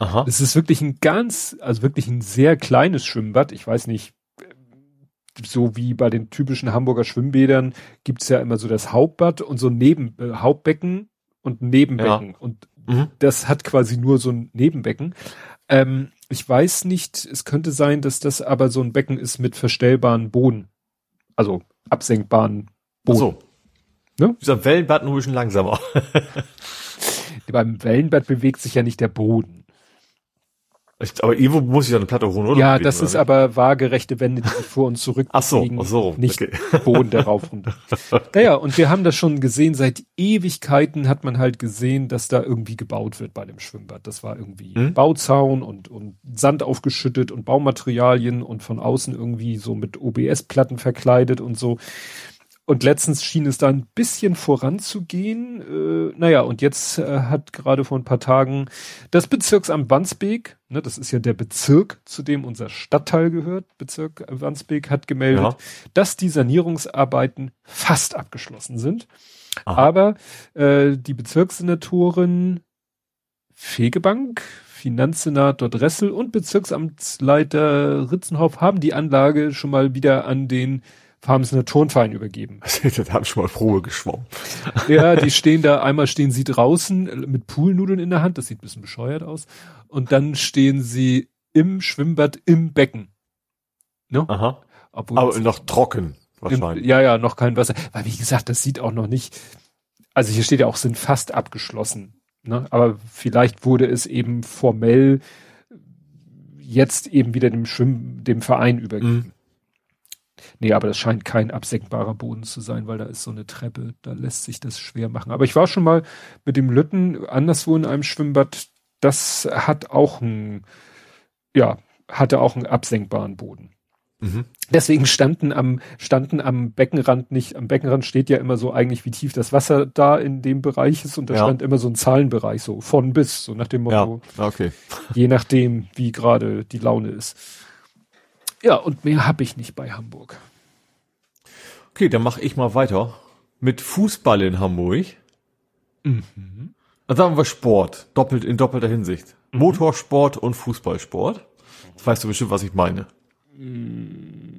Aha. Es ist wirklich ein ganz, also wirklich ein sehr kleines Schwimmbad. Ich weiß nicht, so wie bei den typischen Hamburger Schwimmbädern gibt's ja immer so das Hauptbad und so Neben äh, Hauptbecken und Nebenbecken. Ja. Und mhm. das hat quasi nur so ein Nebenbecken. Ähm, ich weiß nicht, es könnte sein, dass das aber so ein Becken ist mit verstellbaren Boden. Also absenkbaren Boden. Ach so. Ne? Dieser Wellenbad nur ein bisschen langsamer. Beim Wellenbad bewegt sich ja nicht der Boden. Ich, aber irgendwo muss ich ja eine Platte holen, oder? Ja, das ist aber waagerechte Wände, die vor uns zurück Ach so, ach so, nicht okay. Boden darauf runter. Naja, und wir haben das schon gesehen, seit Ewigkeiten hat man halt gesehen, dass da irgendwie gebaut wird bei dem Schwimmbad. Das war irgendwie hm? Bauzaun und, und Sand aufgeschüttet und Baumaterialien und von außen irgendwie so mit OBS-Platten verkleidet und so. Und letztens schien es da ein bisschen voranzugehen. Äh, naja, und jetzt äh, hat gerade vor ein paar Tagen das Bezirksamt Wandsbek, ne, das ist ja der Bezirk, zu dem unser Stadtteil gehört, Bezirk Wandsbek, hat gemeldet, ja. dass die Sanierungsarbeiten fast abgeschlossen sind. Aha. Aber äh, die Bezirkssenatorin Fegebank, Finanzsenator Dressel und Bezirksamtsleiter Ritzenhoff haben die Anlage schon mal wieder an den haben sie eine Turnverein übergeben. da haben schon mal Probe geschwommen. Ja, die stehen da, einmal stehen sie draußen mit Poolnudeln in der Hand, das sieht ein bisschen bescheuert aus. Und dann stehen sie im Schwimmbad im Becken. Ne? Aha. Obwohl Aber noch trocken wahrscheinlich. Im, ja, ja, noch kein Wasser. Weil wie gesagt, das sieht auch noch nicht, also hier steht ja auch, sind fast abgeschlossen. Ne? Aber vielleicht wurde es eben formell jetzt eben wieder dem Schwimm, dem Verein übergeben. Mhm. Nee, aber das scheint kein absenkbarer Boden zu sein, weil da ist so eine Treppe, da lässt sich das schwer machen. Aber ich war schon mal mit dem Lütten anderswo in einem Schwimmbad, das hat auch ein, ja, hatte auch einen absenkbaren Boden. Mhm. Deswegen standen am, standen am Beckenrand nicht, am Beckenrand steht ja immer so eigentlich, wie tief das Wasser da in dem Bereich ist und da ja. stand immer so ein Zahlenbereich, so von bis, so nach dem Motto. Ja, okay. Je nachdem, wie gerade die Laune ist. Ja, und mehr habe ich nicht bei Hamburg. Okay, dann mache ich mal weiter mit Fußball in Hamburg. Mhm. Dann sagen wir Sport, doppelt in doppelter Hinsicht. Mhm. Motorsport und Fußballsport. Das weißt du bestimmt, was ich meine.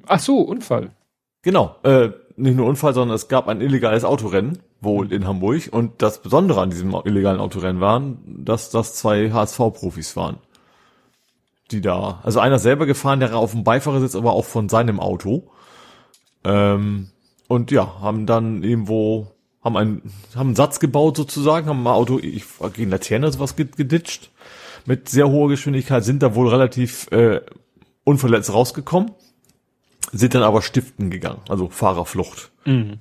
Ach so, Unfall. Genau, äh, nicht nur Unfall, sondern es gab ein illegales Autorennen, wohl mhm. in Hamburg. Und das Besondere an diesem illegalen Autorennen waren, dass das zwei HSV-Profis waren. Die da, also einer selber gefahren, der auf dem Beifahrersitz, aber auch von seinem Auto. Ähm, und ja, haben dann irgendwo, haben einen, haben einen Satz gebaut sozusagen, haben ein Auto, ich gegen Laterne oder sowas geditscht. Mit sehr hoher Geschwindigkeit sind da wohl relativ äh, unverletzt rausgekommen, sind dann aber stiften gegangen, also Fahrerflucht. Mhm.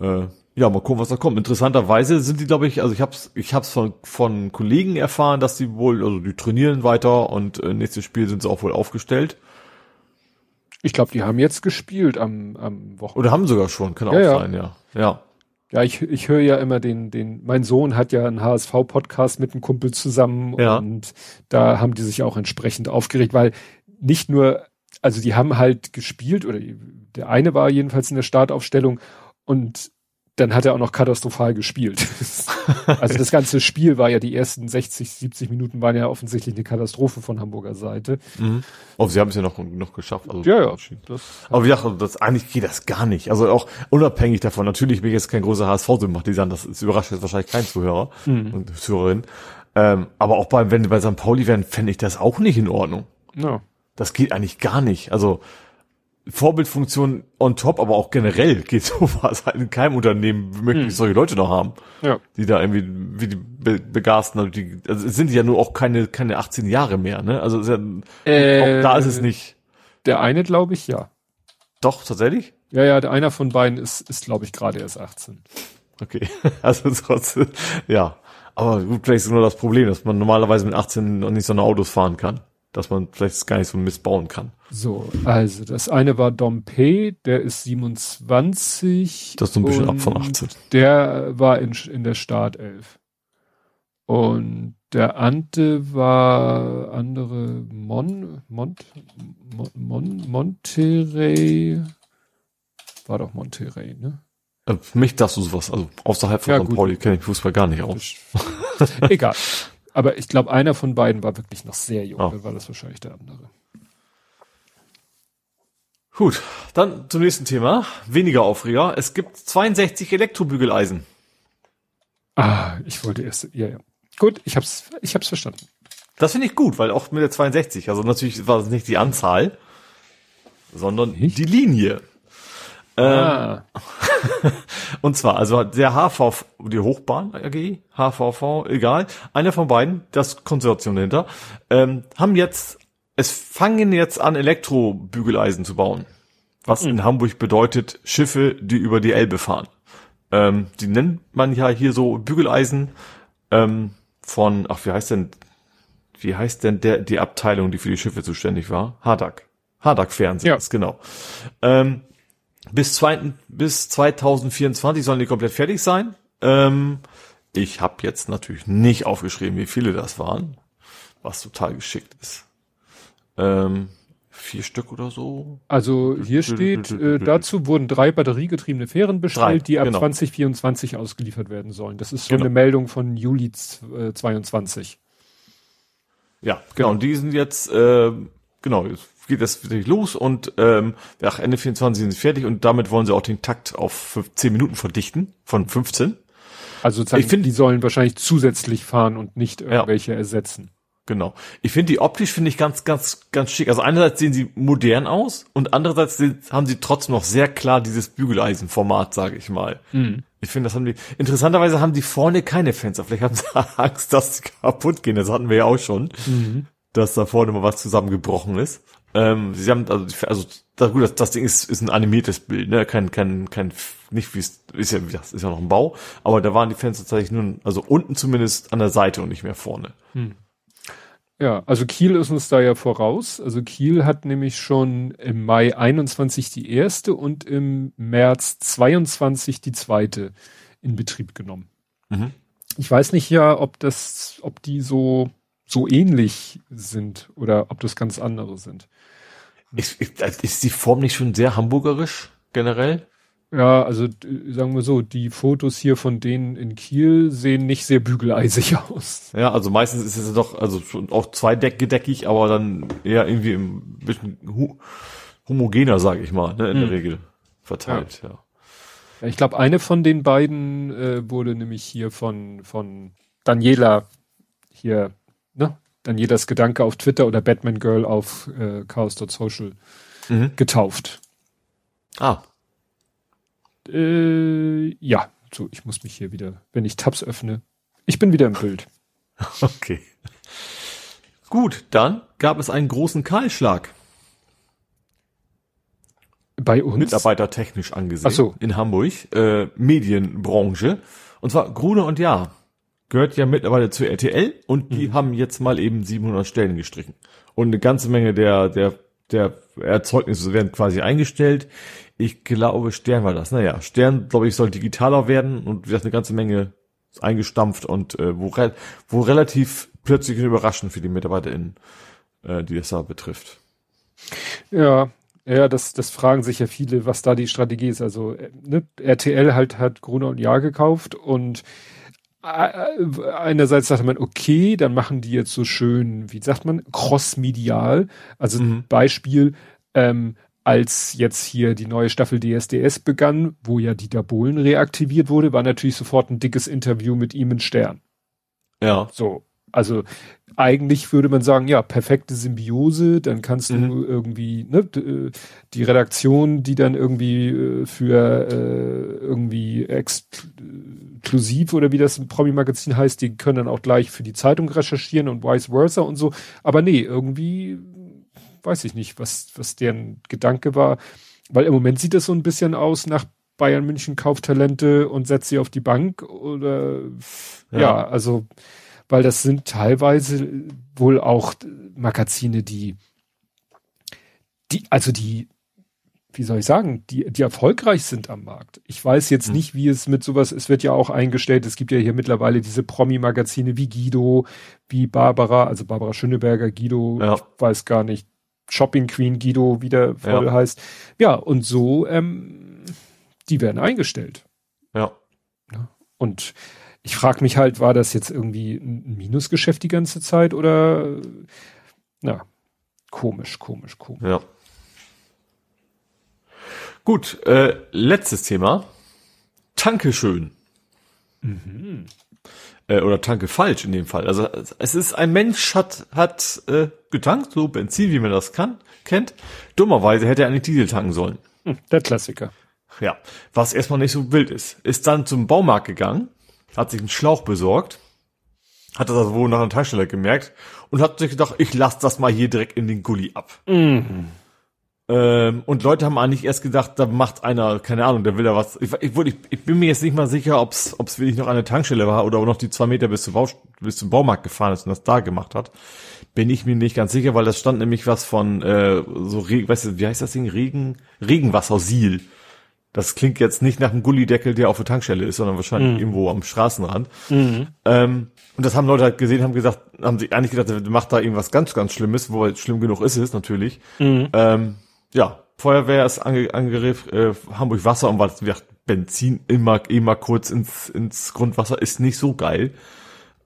Äh, ja, mal gucken, was da kommt. Interessanterweise sind die, glaube ich, also ich hab's, ich hab's von, von Kollegen erfahren, dass die wohl, also die trainieren weiter und äh, nächstes Spiel sind sie auch wohl aufgestellt. Ich glaube, die haben jetzt gespielt am, am Wochenende. Oder haben sogar schon, kann ja, auch ja. sein, ja. Ja. Ja, ich, ich höre ja immer den, den, mein Sohn hat ja einen HSV-Podcast mit einem Kumpel zusammen ja. und da haben die sich auch entsprechend aufgeregt, weil nicht nur, also die haben halt gespielt, oder der eine war jedenfalls in der Startaufstellung und dann hat er auch noch katastrophal gespielt. also das ganze Spiel war ja, die ersten 60, 70 Minuten waren ja offensichtlich eine Katastrophe von Hamburger Seite. Mhm. Oh, sie haben es ja noch, noch geschafft. Also ja, ja. Das, Aber wie gesagt, das, eigentlich geht das gar nicht. Also auch unabhängig davon, natürlich bin ich jetzt kein großer HSV-Sympathisant, das, das überrascht jetzt wahrscheinlich kein Zuhörer mhm. und Zuhörerin. Ähm, aber auch beim, wenn bei St. Pauli wären, fände ich das auch nicht in Ordnung. Ja. Das geht eigentlich gar nicht. Also Vorbildfunktion on top, aber auch generell geht sowas halt in keinem Unternehmen möchte hm. ich solche Leute noch haben. Ja. Die da irgendwie, wie die Be Begasten, also, die, also es sind ja nur auch keine, keine 18 Jahre mehr, ne? Also ja, äh, auch da ist es nicht. Der eine glaube ich, ja. Doch, tatsächlich? Ja, ja, der einer von beiden ist, ist glaube ich gerade erst 18. Okay. Also trotzdem, ja. Aber gut, vielleicht ist nur das Problem, dass man normalerweise mit 18 noch nicht so eine Autos fahren kann dass man vielleicht gar nicht so missbauen kann. So, also das eine war Dompe, der ist 27. Das ist so ein bisschen ab von 18. Der war in, in der Startelf. Und der Ante war andere Mon, Mont, Mon, Mon, Monterey. War doch Monterey, ne? Äh, für mich darfst du sowas, also außerhalb von ja, St. Pauli kenne ich Fußball gar nicht aus. Egal. Aber ich glaube, einer von beiden war wirklich noch sehr jung, oh. dann war das wahrscheinlich der andere. Gut, dann zum nächsten Thema. Weniger Aufreger. Es gibt 62 Elektrobügeleisen. Ah, ich wollte erst, ja, ja. Gut, ich hab's, ich hab's verstanden. Das finde ich gut, weil auch mit der 62, also natürlich war es nicht die Anzahl, sondern nicht? die Linie. Ah. Ähm, und zwar, also der HVV, die Hochbahn AG, HVV, egal, einer von beiden, das Konsortium dahinter, ähm, haben jetzt, es fangen jetzt an, Elektrobügeleisen zu bauen. Was mhm. in Hamburg bedeutet, Schiffe, die über die Elbe fahren. Ähm, die nennt man ja hier so Bügeleisen ähm, von, ach, wie heißt denn, wie heißt denn der, die Abteilung, die für die Schiffe zuständig war? Hardak. Hardak Fernsehen, ja. genau. Ähm, bis, zwei, bis 2024 sollen die komplett fertig sein. Ähm, ich habe jetzt natürlich nicht aufgeschrieben, wie viele das waren, was total geschickt ist. Ähm, vier Stück oder so. Also hier steht, äh, dazu wurden drei batteriegetriebene Fähren bestellt, drei, die ab genau. 2024 ausgeliefert werden sollen. Das ist so genau. eine Meldung von Juli äh, 22. Ja, genau. Und die sind jetzt, äh, genau, geht das wirklich los und ähm, ja, Ende 24 sind sie fertig und damit wollen sie auch den Takt auf 10 Minuten verdichten von 15. Also ich finde, die sollen wahrscheinlich zusätzlich fahren und nicht irgendwelche ja. ersetzen. Genau. Ich finde die optisch finde ich ganz, ganz, ganz schick. Also einerseits sehen sie modern aus und andererseits haben sie trotzdem noch sehr klar dieses Bügeleisenformat, sage ich mal. Mhm. Ich finde, das haben die. Interessanterweise haben die vorne keine Fenster. Vielleicht haben sie Angst, dass sie kaputt gehen. Das hatten wir ja auch schon. Mhm dass da vorne mal was zusammengebrochen ist. Ähm, sie haben also, also das, gut, das, das Ding ist, ist ein animiertes Bild, ne? Kein, kein, kein, nicht wie es ist ja, das ist ja noch ein Bau, aber da waren die Fenster tatsächlich nur, also unten zumindest an der Seite und nicht mehr vorne. Hm. Ja, also Kiel ist uns da ja voraus. Also Kiel hat nämlich schon im Mai 21 die erste und im März 22 die zweite in Betrieb genommen. Mhm. Ich weiß nicht ja, ob das, ob die so, so ähnlich sind oder ob das ganz andere sind. Ist, ist die Form nicht schon sehr hamburgerisch generell? Ja, also sagen wir so, die Fotos hier von denen in Kiel sehen nicht sehr bügeleisig aus. Ja, also meistens ist es doch also schon auch zweideckgedeckig, aber dann eher irgendwie ein bisschen homogener, sage ich mal, ne, in hm. der Regel verteilt, ja. ja. ja ich glaube, eine von den beiden äh, wurde nämlich hier von von Daniela hier, ne, Danielas Gedanke auf Twitter oder Batman Girl auf äh, chaos.social mhm. getauft. Ah. Äh, ja, so, ich muss mich hier wieder, wenn ich Tabs öffne. Ich bin wieder im Bild. Okay. Gut, dann gab es einen großen Kahlschlag. Bei uns? Mitarbeitertechnisch angesehen. Ach so. In Hamburg. Äh, Medienbranche. Und zwar Gruner und Jahr. Gehört ja mittlerweile zur RTL und die mhm. haben jetzt mal eben 700 Stellen gestrichen. Und eine ganze Menge der, der, der Erzeugnisse werden quasi eingestellt. Ich glaube, Stern war das. Naja, Stern, glaube ich, soll digitaler werden und wird eine ganze Menge eingestampft und äh, wo, re wo relativ plötzlich überraschend für die MitarbeiterInnen, äh, die das da betrifft. Ja, ja, das, das fragen sich ja viele, was da die Strategie ist. Also äh, ne, RTL halt hat Gruner und Jahr gekauft und einerseits sagt man, okay, dann machen die jetzt so schön, wie sagt man, crossmedial. Also mhm. Beispiel, ähm, als jetzt hier die neue Staffel DSDS begann, wo ja Dieter Bohlen reaktiviert wurde, war natürlich sofort ein dickes Interview mit ihm in Stern. Ja. So. Also eigentlich würde man sagen, ja, perfekte Symbiose, dann kannst mhm. du irgendwie, ne, äh, die Redaktion, die dann irgendwie äh, für äh, irgendwie exklusiv oder wie das im Promi-Magazin heißt, die können dann auch gleich für die Zeitung recherchieren und vice versa und so. Aber nee, irgendwie weiß ich nicht, was, was deren Gedanke war. Weil im Moment sieht es so ein bisschen aus nach Bayern München kauft Talente und setzt sie auf die Bank oder ja, ja also weil das sind teilweise wohl auch Magazine, die die also die wie soll ich sagen, die, die erfolgreich sind am Markt. Ich weiß jetzt hm. nicht, wie es mit sowas, es wird ja auch eingestellt, es gibt ja hier mittlerweile diese Promi-Magazine wie Guido, wie Barbara, also Barbara Schöneberger, Guido, ja. ich weiß gar nicht, Shopping Queen Guido wieder voll ja. heißt. Ja, und so, ähm, die werden eingestellt. Ja. Und ich frage mich halt, war das jetzt irgendwie ein Minusgeschäft die ganze Zeit oder na, komisch, komisch, komisch. Ja. Gut, äh, letztes Thema. Dankeschön. Mhm äh, oder tanke falsch in dem Fall. Also es ist ein Mensch hat hat äh, getankt, so Benzin, wie man das kann, kennt. Dummerweise hätte er eigentlich Diesel tanken sollen. Hm, der Klassiker. Ja, was erstmal nicht so wild ist. Ist dann zum Baumarkt gegangen, hat sich einen Schlauch besorgt, hat das also wohl nach einer Tankstelle gemerkt und hat sich gedacht, ich lass das mal hier direkt in den Gully ab. Mhm. Ähm, und Leute haben eigentlich erst gedacht, da macht einer, keine Ahnung, der will da was. Ich, ich, ich, ich bin mir jetzt nicht mal sicher, ob es wirklich noch eine Tankstelle war oder noch die zwei Meter bis, zum Bau, bis zum Baumarkt gefahren ist und das da gemacht hat. Bin ich mir nicht ganz sicher, weil das stand nämlich was von äh, so, weißt du, wie heißt das Ding? Regen, Regenwassersil. Das klingt jetzt nicht nach einem Gullideckel, der auf der Tankstelle ist, sondern wahrscheinlich mhm. irgendwo am Straßenrand. Mhm. Ähm, und das haben Leute halt gesehen, haben gesagt, haben sich eigentlich gedacht, der macht da irgendwas ganz, ganz Schlimmes, wo schlimm genug ist es natürlich. Mhm. Ähm, ja, Feuerwehr ist ange, angeriff, äh, Hamburg Wasser und was wird Benzin immer, immer kurz ins, ins Grundwasser ist nicht so geil.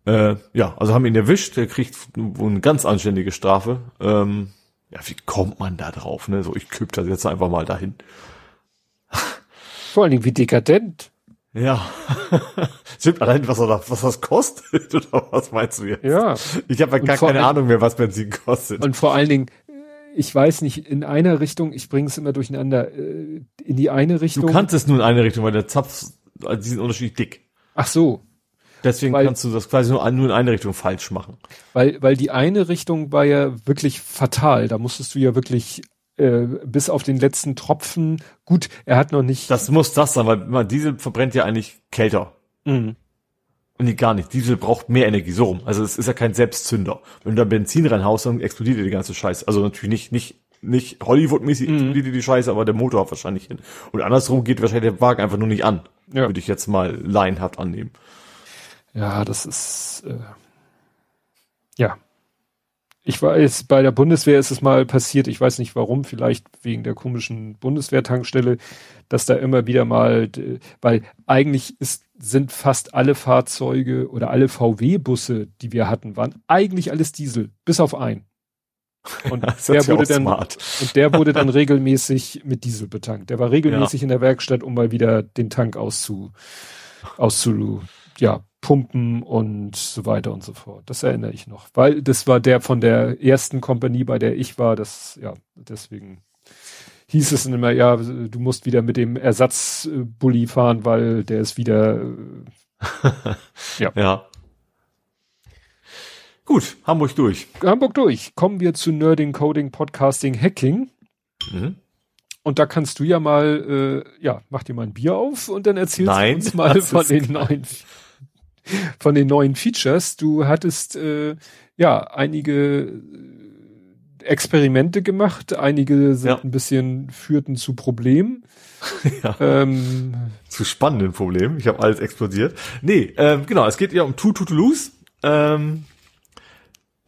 Äh, ja, also haben ihn erwischt, der kriegt eine ganz anständige Strafe. Ähm, ja, wie kommt man da drauf, ne? So, ich küpp das jetzt einfach mal dahin. Vor allen Dingen wie dekadent. Ja. Stimmt allein, was, was das kostet, oder was meinst du jetzt? Ja. Ich habe ja gar keine Ahnung mehr, was Benzin kostet. Und vor allen Dingen, ich weiß nicht, in einer Richtung, ich bringe es immer durcheinander, äh, in die eine Richtung. Du kannst es nur in eine Richtung, weil der Zapf, also die sind unterschiedlich dick. Ach so. Deswegen weil, kannst du das quasi nur, nur in eine Richtung falsch machen. Weil, weil die eine Richtung war ja wirklich fatal. Da musstest du ja wirklich äh, bis auf den letzten Tropfen. Gut, er hat noch nicht. Das muss das sein, weil Diesel verbrennt ja eigentlich kälter. Mhm. Nee, gar nicht. Diesel braucht mehr Energie, so rum. Also es ist ja kein Selbstzünder. Wenn du da Benzin reinhaust, dann explodiert dir die ganze Scheiße. Also natürlich nicht, nicht, nicht Hollywood-mäßig mhm. explodiert dir die Scheiße, aber der Motor wahrscheinlich hin. Und andersrum geht wahrscheinlich der Wagen einfach nur nicht an. Ja. Würde ich jetzt mal laienhaft annehmen. Ja, das ist, äh, ja. Ich weiß, bei der Bundeswehr ist es mal passiert, ich weiß nicht warum, vielleicht wegen der komischen Bundeswehrtankstelle, dass da immer wieder mal, weil eigentlich ist sind fast alle Fahrzeuge oder alle VW-Busse, die wir hatten, waren eigentlich alles Diesel, bis auf ein. Und der wurde dann smart. und der wurde dann regelmäßig mit Diesel betankt. Der war regelmäßig ja. in der Werkstatt, um mal wieder den Tank auszu auszu ja pumpen und so weiter und so fort. Das erinnere ich noch, weil das war der von der ersten Kompanie, bei der ich war. Das ja deswegen hieß es immer, ja, du musst wieder mit dem Ersatzbully fahren, weil der ist wieder, ja. ja. Gut, Hamburg durch. Hamburg durch. Kommen wir zu Nerding, Coding, Podcasting, Hacking. Mhm. Und da kannst du ja mal, äh, ja, mach dir mal ein Bier auf und dann erzählst Nein, du uns mal von den neuen, von den neuen Features. Du hattest ja einige Experimente gemacht. Einige sind ja. ein bisschen führten zu Problemen. ja. ähm, zu spannenden Problemen. Ich habe alles explodiert. Nee, ähm, genau, es geht ja um Two to Lose. Ähm,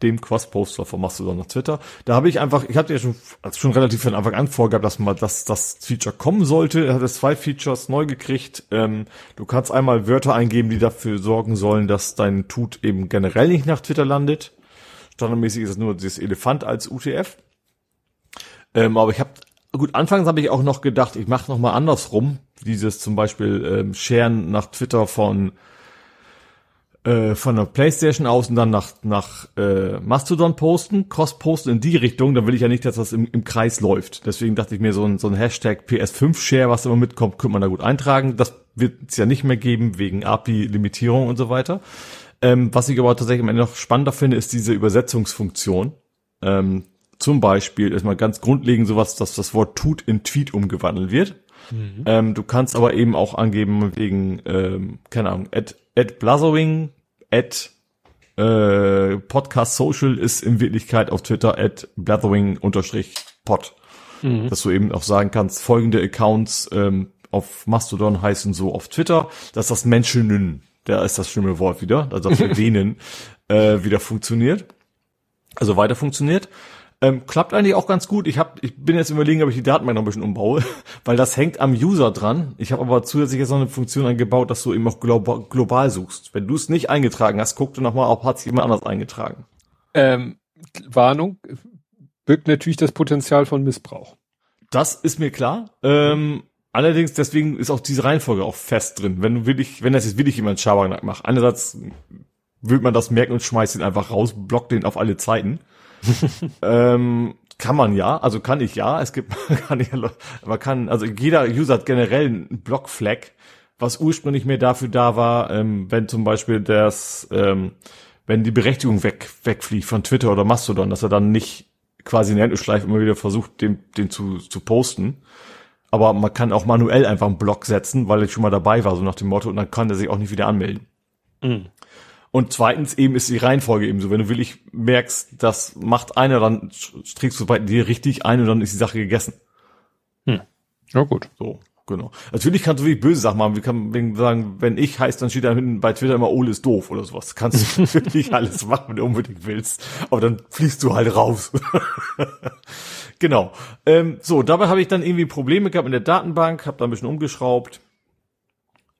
dem Cross-Poster von Mastodon auf Twitter. Da habe ich einfach, ich hatte ja schon, also schon relativ von Anfang an vorgehabt, dass mal dass das Feature kommen sollte. Er hat jetzt zwei Features neu gekriegt. Ähm, du kannst einmal Wörter eingeben, die dafür sorgen sollen, dass dein Tut eben generell nicht nach Twitter landet. Standardmäßig ist es nur dieses Elefant als UTF. Ähm, aber ich habe gut, anfangs habe ich auch noch gedacht, ich mache noch mal andersrum, dieses zum Beispiel ähm, Sharen nach Twitter von äh, von der Playstation aus und dann nach nach äh, Mastodon posten, Cross posten in die Richtung, dann will ich ja nicht, dass das im, im Kreis läuft. Deswegen dachte ich mir so ein so ein Hashtag PS5 Share, was immer mitkommt, könnte man da gut eintragen. Das wird es ja nicht mehr geben wegen API Limitierung und so weiter. Ähm, was ich aber tatsächlich am Ende noch spannender finde, ist diese Übersetzungsfunktion. Ähm, zum Beispiel ist mal ganz grundlegend sowas, dass das Wort tut in Tweet umgewandelt wird. Mhm. Ähm, du kannst aber eben auch angeben wegen, ähm, keine Ahnung, at, at Blazering, at äh, Podcast Social ist in Wirklichkeit auf Twitter at Blathering unterstrich pod. Mhm. Dass du eben auch sagen kannst, folgende Accounts ähm, auf Mastodon heißen so auf Twitter, dass das Menschen da ist das schlimme Wort wieder, also für denen äh, wieder funktioniert. Also weiter funktioniert. Ähm, klappt eigentlich auch ganz gut. Ich hab, ich bin jetzt überlegen, ob ich die Datenbank noch ein bisschen umbaue, weil das hängt am User dran. Ich habe aber zusätzlich jetzt noch eine Funktion eingebaut, dass du eben auch global, global suchst. Wenn du es nicht eingetragen hast, guck du nochmal, ob hat es jemand anders eingetragen. Ähm, Warnung, birgt natürlich das Potenzial von Missbrauch. Das ist mir klar. Ähm, Allerdings, deswegen ist auch diese Reihenfolge auch fest drin. Wenn du wirklich, wenn das jetzt wirklich jemand Schabernack macht, einerseits würde man das merken und schmeißt ihn einfach raus, blockt den auf alle Zeiten. ähm, kann man ja, also kann ich ja. Es gibt, kann ich, man kann, also jeder User hat generell einen Block-Flag, was ursprünglich mehr dafür da war, ähm, wenn zum Beispiel das, ähm, wenn die Berechtigung weg, wegfliegt von Twitter oder Mastodon, dass er dann nicht quasi in der Endschleife immer wieder versucht, den, den zu, zu posten aber man kann auch manuell einfach einen Block setzen, weil ich schon mal dabei war, so nach dem Motto, und dann kann er sich auch nicht wieder anmelden. Mhm. Und zweitens eben ist die Reihenfolge eben so, wenn du wirklich merkst, das macht einer, dann trägst du bei dir richtig ein und dann ist die Sache gegessen. Hm. Ja, gut. So, genau. Natürlich kannst du wirklich böse Sachen machen. Wir können sagen, wenn ich heißt, dann steht da hinten bei Twitter immer Ole ist doof oder sowas. Kannst du wirklich alles machen, wenn du unbedingt willst. Aber dann fliegst du halt raus. Genau. Ähm, so, dabei habe ich dann irgendwie Probleme gehabt in der Datenbank, habe da ein bisschen umgeschraubt.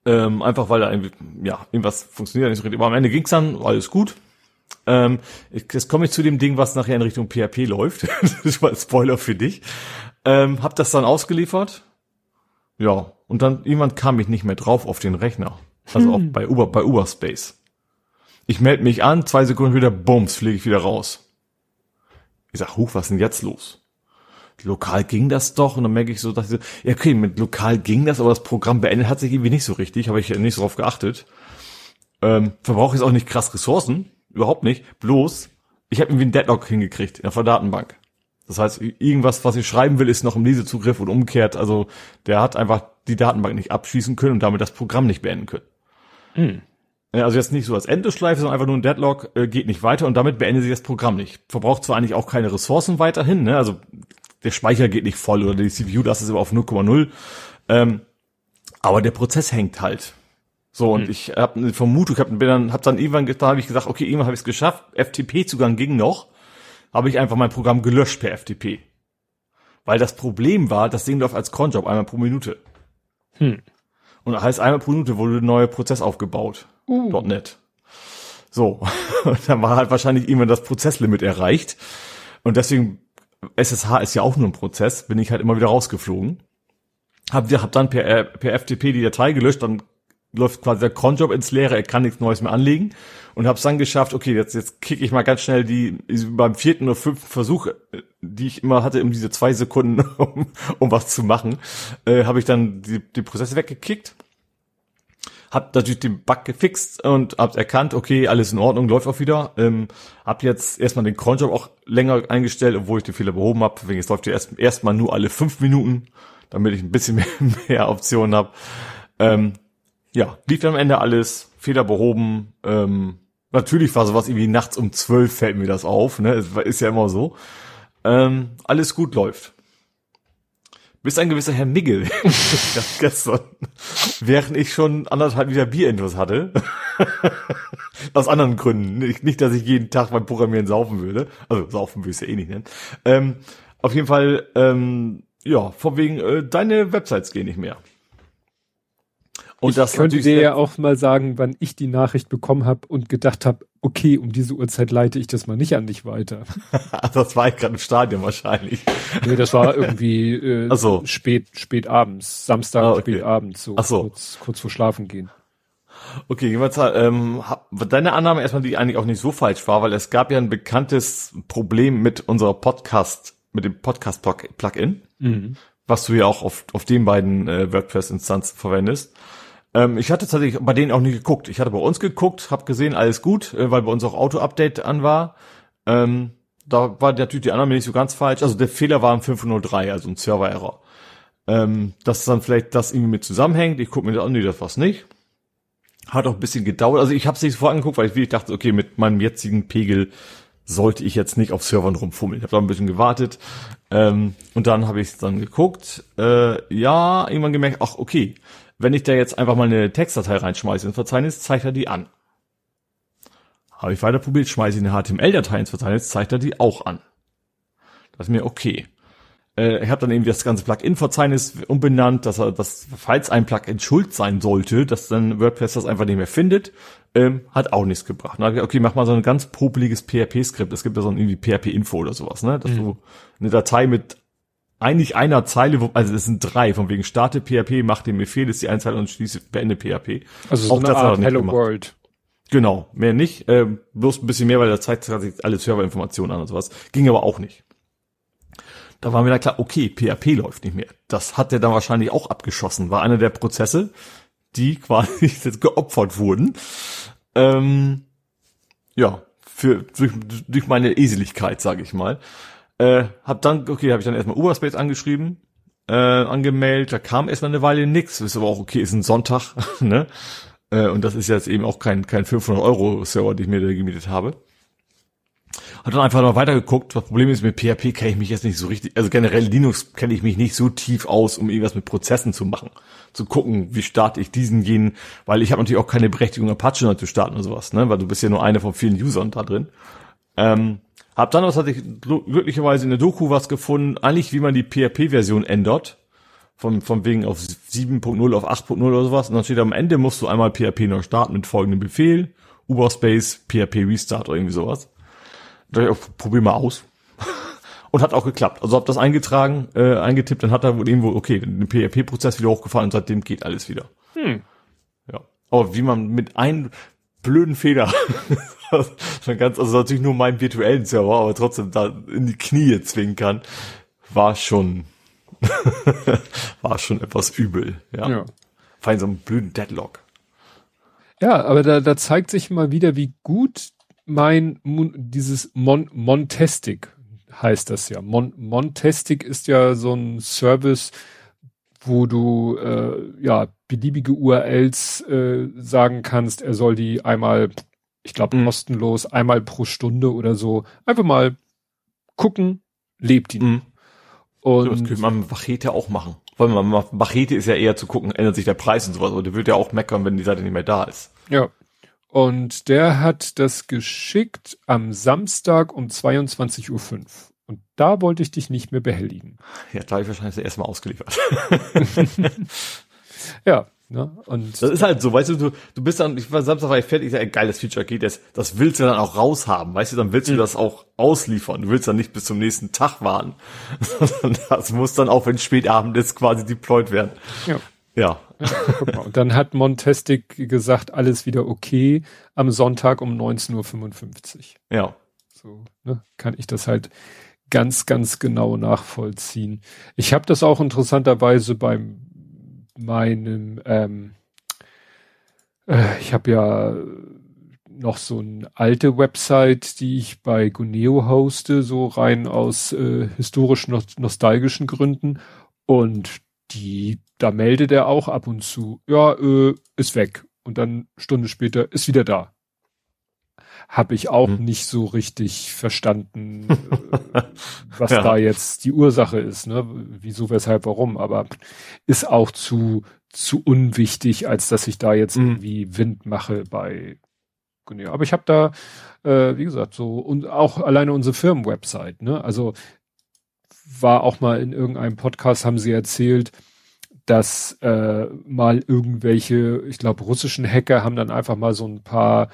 Ähm, einfach weil da irgendwie, ja, irgendwas funktioniert nicht so richtig. Aber am Ende ging's dann, alles gut. Ähm, jetzt komme ich zu dem Ding, was nachher in Richtung PHP läuft. das ist mal ein Spoiler für dich. Ähm, hab das dann ausgeliefert. Ja, und dann irgendwann kam ich nicht mehr drauf auf den Rechner. Also hm. auch bei Uber, bei Uberspace. Ich melde mich an, zwei Sekunden wieder, bums, fliege ich wieder raus. Ich sag, huch, was ist denn jetzt los? Lokal ging das doch. Und dann merke ich so, dass ich so, ja, okay, mit lokal ging das, aber das Programm beendet hat sich irgendwie nicht so richtig, habe ich nicht so drauf geachtet. Ähm, verbrauche jetzt auch nicht krass Ressourcen, überhaupt nicht. Bloß, ich habe irgendwie einen Deadlock hingekriegt in der Datenbank. Das heißt, irgendwas, was ich schreiben will, ist noch im Lesezugriff und umgekehrt. Also der hat einfach die Datenbank nicht abschließen können und damit das Programm nicht beenden können. Hm. Also jetzt nicht so als Endlosschleife, sondern einfach nur ein Deadlock, äh, geht nicht weiter und damit beendet sich das Programm nicht. Verbraucht zwar eigentlich auch keine Ressourcen weiterhin, ne? also der Speicher geht nicht voll oder die CPU, das ist immer auf 0,0, ähm, aber der Prozess hängt halt. So, und hm. ich habe eine Vermutung, ich hab, bin dann, hab dann irgendwann, da habe ich gesagt, okay, irgendwann habe ich es geschafft, FTP-Zugang ging noch, habe ich einfach mein Programm gelöscht per FTP. Weil das Problem war, das Ding läuft als Cronjob einmal pro Minute. Hm. Und das heißt, einmal pro Minute wurde ein neuer Prozess aufgebaut. Uh. .NET. So. Und dann war halt wahrscheinlich irgendwann das Prozesslimit erreicht. Und deswegen, SSH ist ja auch nur ein Prozess, bin ich halt immer wieder rausgeflogen. Hab, hab dann per, per FTP die Datei gelöscht, dann läuft quasi der Cronjob ins Leere, er kann nichts Neues mehr anlegen und habe es dann geschafft, okay, jetzt, jetzt kicke ich mal ganz schnell die, beim vierten oder fünften Versuch, die ich immer hatte, um diese zwei Sekunden, um, um was zu machen, äh, habe ich dann die, die Prozesse weggekickt, hab natürlich den Bug gefixt und hab erkannt, okay, alles in Ordnung, läuft auch wieder, ähm, hab jetzt erstmal den Cronjob auch länger eingestellt, obwohl ich den Fehler behoben habe, deswegen jetzt läuft der erst erstmal nur alle fünf Minuten, damit ich ein bisschen mehr, mehr Optionen habe. Ähm, ja, lief am Ende alles, Fehler behoben. Ähm, natürlich war sowas irgendwie nachts um zwölf fällt mir das auf, ne? Ist ja immer so. Ähm, alles gut läuft. Bis ein gewisser Herr Migel gestern, während ich schon anderthalb Liter Bierintus hatte. Aus anderen Gründen. Nicht, nicht, dass ich jeden Tag beim Programmieren saufen würde. Also saufen würde ich ja eh nicht nennen. Ähm, auf jeden Fall, ähm, ja, von wegen, äh, deine Websites gehen nicht mehr. Und ich das könnte dir ja auch mal sagen, wann ich die Nachricht bekommen habe und gedacht habe, okay, um diese Uhrzeit leite ich das mal nicht an dich weiter. das war ich gerade im Stadion wahrscheinlich. Nee, das war irgendwie äh, so. spät, spät abends, Samstag ah, okay. spät abends, so, so. Kurz, kurz vor Schlafen gehen. Okay, jeweils, ähm, deine Annahme erstmal, die eigentlich auch nicht so falsch war, weil es gab ja ein bekanntes Problem mit unserer Podcast, mit dem Podcast-Plugin, mhm. was du ja auch auf, auf den beiden äh, WordPress-Instanzen verwendest. Ähm, ich hatte tatsächlich bei denen auch nie geguckt. Ich hatte bei uns geguckt, habe gesehen, alles gut, äh, weil bei uns auch Auto-Update an war. Ähm, da war natürlich die Annahme nicht so ganz falsch. Also der Fehler war im 503, also ein Server-Error. Ähm, dass dann vielleicht das irgendwie mit zusammenhängt. Ich gucke mir das an, nee, das war's nicht. Hat auch ein bisschen gedauert. Also ich habe es nicht sofort angeguckt, weil ich wirklich dachte, okay, mit meinem jetzigen Pegel sollte ich jetzt nicht auf Servern rumfummeln. Ich habe da ein bisschen gewartet. Ähm, und dann habe ich dann geguckt. Äh, ja, irgendwann gemerkt, ach okay, wenn ich da jetzt einfach mal eine Textdatei reinschmeiße ins Verzeichnis, zeigt er die an. Habe ich weiter probiert, schmeiße ich eine HTML-Datei ins Verzeichnis, zeigt er die auch an. Das ist mir okay. Äh, ich habe dann irgendwie das ganze Plugin-Verzeichnis umbenannt, dass er, dass falls ein Plugin schuld sein sollte, dass dann WordPress das einfach nicht mehr findet, ähm, hat auch nichts gebracht. Dann ich, okay, mach mal so ein ganz popeliges PHP-Skript. Es gibt ja so ein irgendwie PHP-Info oder sowas, ne? Dass mhm. du eine Datei mit eigentlich einer Zeile, wo, also es sind drei, von wegen starte PHP, mach den Befehl, ist die eine Zeile und schließe, beende PHP. Also so auch eine Art Hello gemacht. World. Genau, mehr nicht, äh, bloß ein bisschen mehr, weil da zeigt sich alle Serverinformationen an und sowas. Ging aber auch nicht. Da war mir dann klar, okay, PHP läuft nicht mehr. Das hat er dann wahrscheinlich auch abgeschossen. War einer der Prozesse, die quasi jetzt geopfert wurden. Ähm, ja, für durch, durch meine Eseligkeit, sage ich mal. Äh, hab dann, okay, habe ich dann erstmal Uberspace angeschrieben, äh, angemeldet, da kam erstmal eine Weile nix, ist aber auch okay, ist ein Sonntag, ne? Äh, und das ist jetzt eben auch kein, kein 500 Euro Server, den ich mir da gemietet habe. Hat dann einfach mal weitergeguckt. Das Problem ist, mit PHP kenne ich mich jetzt nicht so richtig, also generell Linux kenne ich mich nicht so tief aus, um irgendwas mit Prozessen zu machen. Zu gucken, wie starte ich diesen, jenen, weil ich habe natürlich auch keine Berechtigung, Apache neu zu starten oder sowas, ne? Weil du bist ja nur einer von vielen Usern da drin. Ähm, hab dann was hatte ich glücklicherweise in der Doku was gefunden, eigentlich wie man die PHP-Version ändert. Von, von wegen auf 7.0 auf 8.0 oder sowas. Und dann steht am Ende musst du einmal PHP neu starten mit folgendem Befehl. Uberspace, PHP Restart oder irgendwie sowas. Da ich, auch, probier mal aus. und hat auch geklappt. Also hab das eingetragen, äh, eingetippt, dann hat er wohl irgendwo, okay, den PHP-Prozess wieder hochgefahren und seitdem geht alles wieder. Hm. Ja. Aber wie man mit einem blöden Fehler schon ganz, also natürlich nur meinen virtuellen Server, aber trotzdem da in die Knie zwingen kann, war schon, war schon etwas übel, ja. ja. Vor allem so einem blöden Deadlock. Ja, aber da, da zeigt sich mal wieder, wie gut mein dieses Mon Montestic heißt das ja. Mon Montestic ist ja so ein Service, wo du äh, ja beliebige URLs äh, sagen kannst, er soll die einmal, ich glaube, mhm. kostenlos, einmal pro Stunde oder so, einfach mal gucken, lebt die. Mhm. Und das könnte man Machete auch machen. Weil man Machete ist ja eher zu gucken, ändert sich der Preis und sowas, aber der wird ja auch meckern, wenn die Seite nicht mehr da ist. Ja. Und der hat das geschickt am Samstag um 22.05 Uhr. Und da wollte ich dich nicht mehr behelligen. Ja, da habe ich wahrscheinlich das erste Mal ausgeliefert. ja, Ne? Und das ist halt so, weißt du, du, du bist dann, ich war Samstag war ich fertig, ich sag, ey, geiles Feature geht das, das willst du dann auch raushaben, weißt du, dann willst du mhm. das auch ausliefern, du willst dann nicht bis zum nächsten Tag warten, sondern das muss dann auch, wenn Spätabend ist, quasi deployed werden. Ja. Ja. ja und dann hat Montestic gesagt, alles wieder okay am Sonntag um 19.55 Uhr. Ja. So, ne, kann ich das halt ganz, ganz genau nachvollziehen. Ich habe das auch interessanterweise beim meinem, ähm, äh, ich habe ja noch so eine alte Website, die ich bei Guneo hoste, so rein aus äh, historisch nostalgischen Gründen. Und die, da meldet er auch ab und zu, ja, äh, ist weg. Und dann Stunde später ist wieder da habe ich auch hm. nicht so richtig verstanden, äh, was ja. da jetzt die Ursache ist, ne? Wieso, weshalb, warum, aber ist auch zu, zu unwichtig, als dass ich da jetzt hm. irgendwie Wind mache bei. Aber ich habe da, äh, wie gesagt, so und auch alleine unsere Firmenwebsite, ne? Also war auch mal in irgendeinem Podcast, haben sie erzählt, dass äh, mal irgendwelche, ich glaube, russischen Hacker haben dann einfach mal so ein paar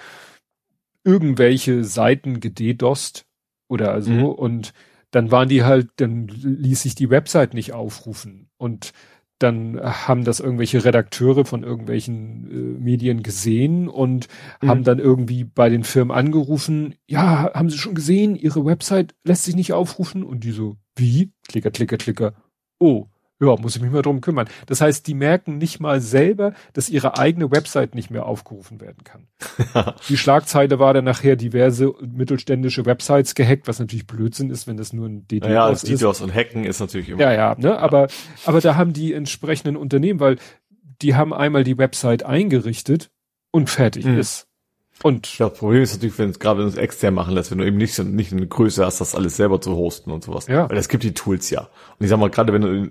irgendwelche Seiten gededost oder so mhm. und dann waren die halt, dann ließ sich die Website nicht aufrufen und dann haben das irgendwelche Redakteure von irgendwelchen äh, Medien gesehen und mhm. haben dann irgendwie bei den Firmen angerufen, ja, haben sie schon gesehen, ihre Website lässt sich nicht aufrufen und die so, wie? Klicker, klicker, klicker. Oh, ja, muss ich mich mal drum kümmern. Das heißt, die merken nicht mal selber, dass ihre eigene Website nicht mehr aufgerufen werden kann. die Schlagzeile war dann nachher diverse mittelständische Websites gehackt, was natürlich Blödsinn ist, wenn das nur ein DDoS naja, ist. Ja, DDoS und Hacken ist natürlich immer. Ja, ja, ne, aber, aber da haben die entsprechenden Unternehmen, weil die haben einmal die Website eingerichtet und fertig hm. ist. Und das Problem ist natürlich, wenn es gerade wenn es extern machen lässt, wenn du eben nicht, nicht eine Größe hast, das alles selber zu hosten und sowas. Ja. Weil es gibt die Tools ja. Und ich sag mal, gerade wenn du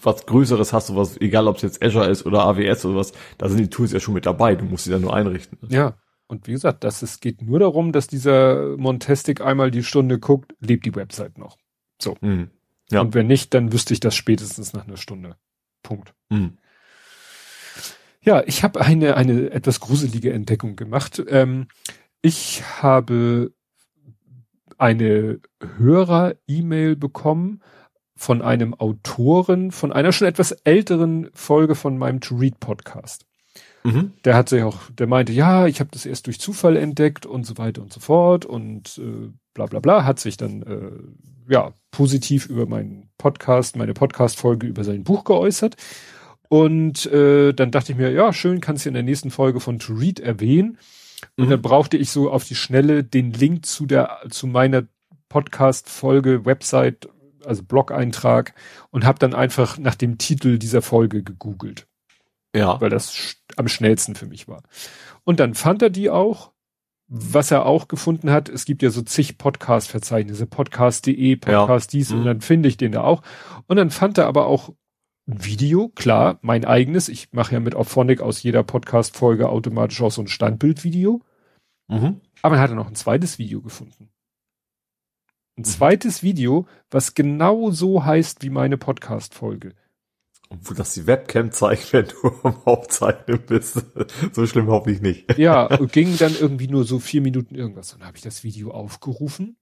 was Größeres hast, sowas, egal ob es jetzt Azure ist oder AWS oder was, da sind die Tools ja schon mit dabei. Du musst sie dann nur einrichten. Ja. Und wie gesagt, das, es geht nur darum, dass dieser Montestic einmal die Stunde guckt, lebt die Website noch. So. Mhm. Ja. Und wenn nicht, dann wüsste ich das spätestens nach einer Stunde. Punkt. Mhm. Ja, ich habe eine, eine etwas gruselige Entdeckung gemacht. Ähm, ich habe eine Hörer-E-Mail bekommen von einem Autoren von einer schon etwas älteren Folge von meinem To-Read-Podcast. Mhm. Der hat sich auch, der meinte, ja, ich habe das erst durch Zufall entdeckt und so weiter und so fort und äh, bla bla bla, hat sich dann äh, ja positiv über meinen Podcast, meine Podcast-Folge über sein Buch geäußert. Und äh, dann dachte ich mir, ja, schön, kannst du in der nächsten Folge von To Read erwähnen. Und mhm. dann brauchte ich so auf die Schnelle den Link zu der, zu meiner Podcast-Folge, Website, also Blog-Eintrag und habe dann einfach nach dem Titel dieser Folge gegoogelt. Ja. Weil das sch am schnellsten für mich war. Und dann fand er die auch. Was er auch gefunden hat, es gibt ja so zig Podcast-Verzeichnisse, podcast.de, Podcast dies, mhm. und dann finde ich den da auch. Und dann fand er aber auch Video, klar, mein eigenes. Ich mache ja mit Auphonic aus jeder Podcast-Folge automatisch auch so ein Standbildvideo. Mhm. Aber er hat noch ein zweites Video gefunden. Ein mhm. zweites Video, was genau so heißt wie meine Podcast-Folge. Obwohl das die Webcam zeigt, wenn du am Aufzeichnen bist. so schlimm hoffe ich nicht. Ja, ging dann irgendwie nur so vier Minuten irgendwas. Und dann habe ich das Video aufgerufen.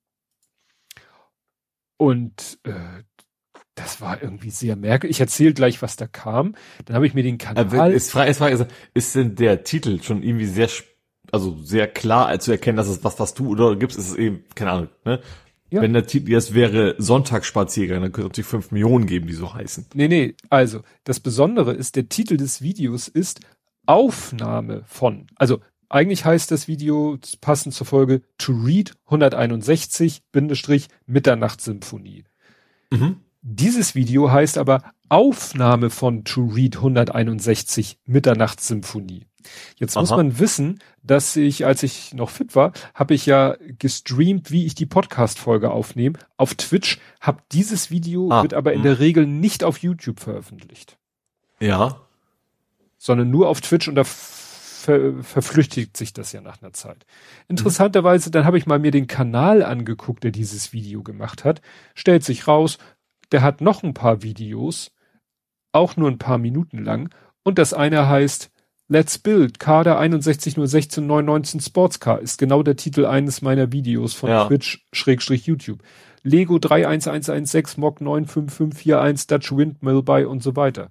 Und äh, das war irgendwie sehr merkwürdig. Ich erzähle gleich, was da kam. Dann habe ich mir den Kanal. Ist, frage, ist, frage, ist denn der Titel schon irgendwie sehr, also sehr klar zu erkennen, dass es was, was du oder gibst, ist es eben, keine Ahnung, ne? Ja. Wenn der Titel jetzt wäre Sonntagsspaziergang, dann könnte es natürlich fünf Millionen geben, die so heißen. Nee, nee, also das Besondere ist, der Titel des Videos ist Aufnahme von, also eigentlich heißt das Video passend zur Folge To Read 161 Bindestrich Mitternachtssymphonie. Mhm. Dieses Video heißt aber Aufnahme von To Read 161 Mitternachtssymphonie. Jetzt Aha. muss man wissen, dass ich, als ich noch fit war, habe ich ja gestreamt, wie ich die Podcast-Folge aufnehme. Auf Twitch hab dieses Video, ah, wird aber in hm. der Regel nicht auf YouTube veröffentlicht. Ja. Sondern nur auf Twitch und da ver verflüchtigt sich das ja nach einer Zeit. Interessanterweise, dann habe ich mal mir den Kanal angeguckt, der dieses Video gemacht hat. Stellt sich raus, der hat noch ein paar Videos, auch nur ein paar Minuten lang. Und das eine heißt Let's Build, Kader 61061919 Sportscar ist genau der Titel eines meiner Videos von ja. Twitch-YouTube. Lego 31116 Mock 95541 Dutch Windmill bei und so weiter.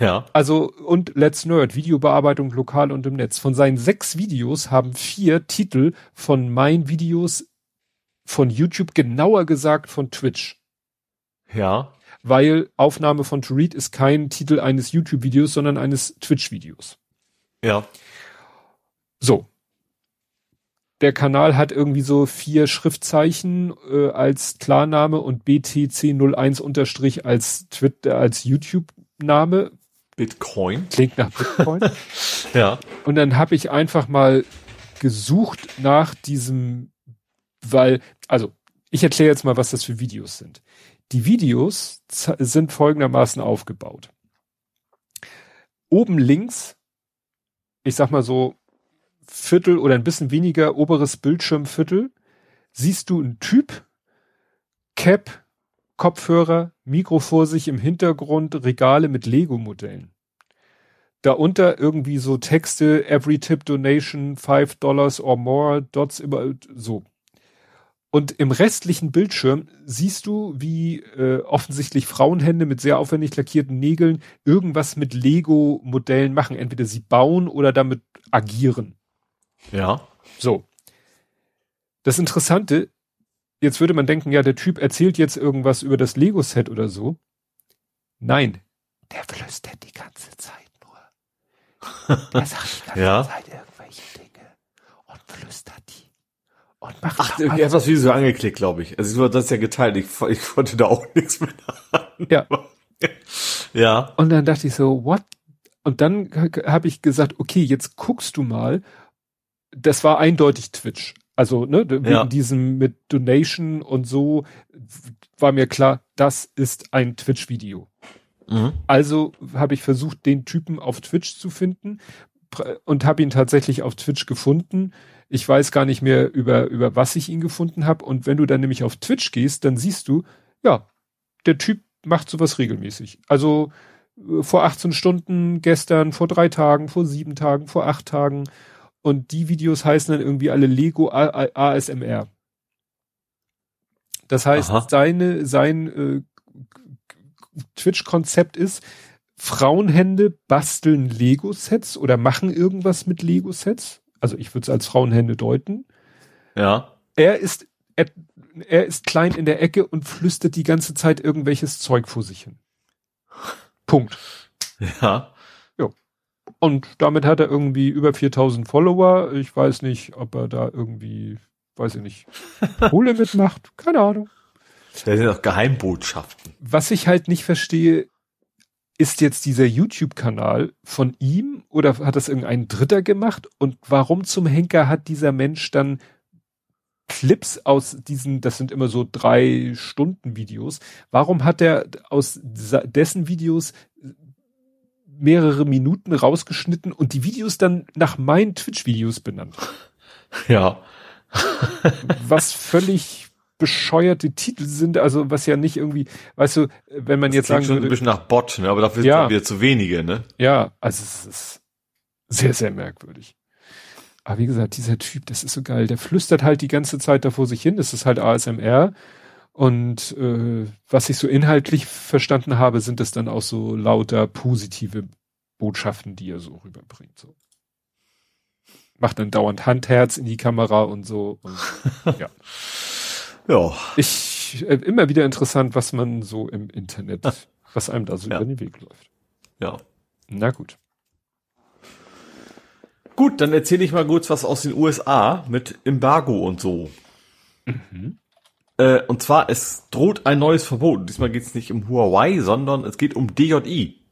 Ja. Also, und Let's Nerd, Videobearbeitung lokal und im Netz. Von seinen sechs Videos haben vier Titel von meinen Videos von YouTube, genauer gesagt von Twitch. Ja weil Aufnahme von To Read ist kein Titel eines YouTube-Videos, sondern eines Twitch-Videos. Ja. So. Der Kanal hat irgendwie so vier Schriftzeichen äh, als Klarname und BTC01 unterstrich als Twitter, als YouTube-Name. Bitcoin. Klingt nach Bitcoin. ja. Und dann habe ich einfach mal gesucht nach diesem, weil, also ich erkläre jetzt mal, was das für Videos sind. Die Videos sind folgendermaßen aufgebaut. Oben links, ich sag mal so Viertel oder ein bisschen weniger oberes Bildschirmviertel, siehst du einen Typ, Cap, Kopfhörer, Mikro vor sich im Hintergrund, Regale mit Lego-Modellen. Darunter irgendwie so Texte, every tip donation, five dollars or more, dots über, so. Und im restlichen Bildschirm siehst du, wie äh, offensichtlich Frauenhände mit sehr aufwendig lackierten Nägeln irgendwas mit Lego-Modellen machen. Entweder sie bauen oder damit agieren. Ja. So. Das Interessante, jetzt würde man denken, ja, der Typ erzählt jetzt irgendwas über das Lego-Set oder so. Nein, der flüstert die ganze Zeit nur. Der sagt die ganze ja. Zeit irgendwelche Dinge und flüstert die und macht Ach, das Video so angeklickt, glaube ich. Also das ist ja geteilt. Ich, ich wollte da auch nichts mehr haben. Ja. ja. Und dann dachte ich so, what? Und dann habe ich gesagt, okay, jetzt guckst du mal. Das war eindeutig Twitch. Also, ne, wegen ja. diesem mit Donation und so war mir klar, das ist ein Twitch-Video. Mhm. Also habe ich versucht, den Typen auf Twitch zu finden und habe ihn tatsächlich auf Twitch gefunden. Ich weiß gar nicht mehr, über, über was ich ihn gefunden habe. Und wenn du dann nämlich auf Twitch gehst, dann siehst du, ja, der Typ macht sowas regelmäßig. Also äh, vor 18 Stunden, gestern, vor drei Tagen, vor sieben Tagen, vor acht Tagen. Und die Videos heißen dann irgendwie alle Lego ASMR. Das heißt, Aha. seine, sein äh, Twitch-Konzept ist, Frauenhände basteln Lego-Sets oder machen irgendwas mit Lego-Sets also ich würde es als Frauenhände deuten. Ja. Er ist, er, er ist klein in der Ecke und flüstert die ganze Zeit irgendwelches Zeug vor sich hin. Punkt. Ja. Ja. Und damit hat er irgendwie über 4000 Follower. Ich weiß nicht, ob er da irgendwie, weiß ich nicht, Kohle mitmacht. Keine Ahnung. Das sind auch Geheimbotschaften. Was ich halt nicht verstehe, ist jetzt dieser YouTube-Kanal von ihm oder hat das irgendein Dritter gemacht? Und warum zum Henker hat dieser Mensch dann Clips aus diesen, das sind immer so drei Stunden Videos, warum hat er aus dessen Videos mehrere Minuten rausgeschnitten und die Videos dann nach meinen Twitch-Videos benannt? Ja. Was völlig bescheuerte Titel sind, also was ja nicht irgendwie, weißt du, wenn man das jetzt sagen schon würde, ein bisschen nach Bot, ne, aber dafür ja, sind wieder zu wenige, ne? Ja, also es ist sehr, sehr merkwürdig. Aber wie gesagt, dieser Typ, das ist so geil, der flüstert halt die ganze Zeit da vor sich hin, das ist halt ASMR und äh, was ich so inhaltlich verstanden habe, sind es dann auch so lauter positive Botschaften, die er so rüberbringt, so. Macht dann dauernd Handherz in die Kamera und so und, ja. Ja. Ich, äh, immer wieder interessant, was man so im Internet, was einem da so ja. über den Weg läuft. Ja. Na gut. Gut, dann erzähle ich mal kurz was aus den USA mit Embargo und so. Mhm. Äh, und zwar, es droht ein neues Verbot. Diesmal geht es nicht um Huawei, sondern es geht um DJI.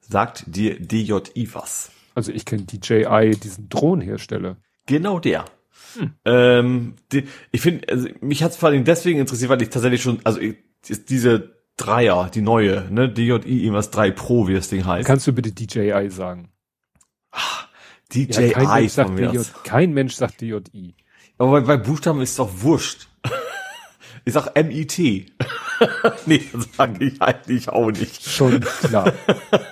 Sagt dir DJI was? Also ich kenne DJI, diesen Drohnenhersteller. Genau der. Hm. Ähm, die, ich finde, also mich hat es vor allem deswegen interessiert, weil ich tatsächlich schon, also ich, diese Dreier, die neue, ne, DJI irgendwas 3 Pro, wie das Ding heißt. Kannst du bitte DJI sagen? Ach, DJI ja, kein, Mensch sagt DJ, kein Mensch sagt DJI. Aber bei, bei Buchstaben ist doch wurscht. Ich sag MIT. nee, das sage ich eigentlich auch nicht. Schon klar.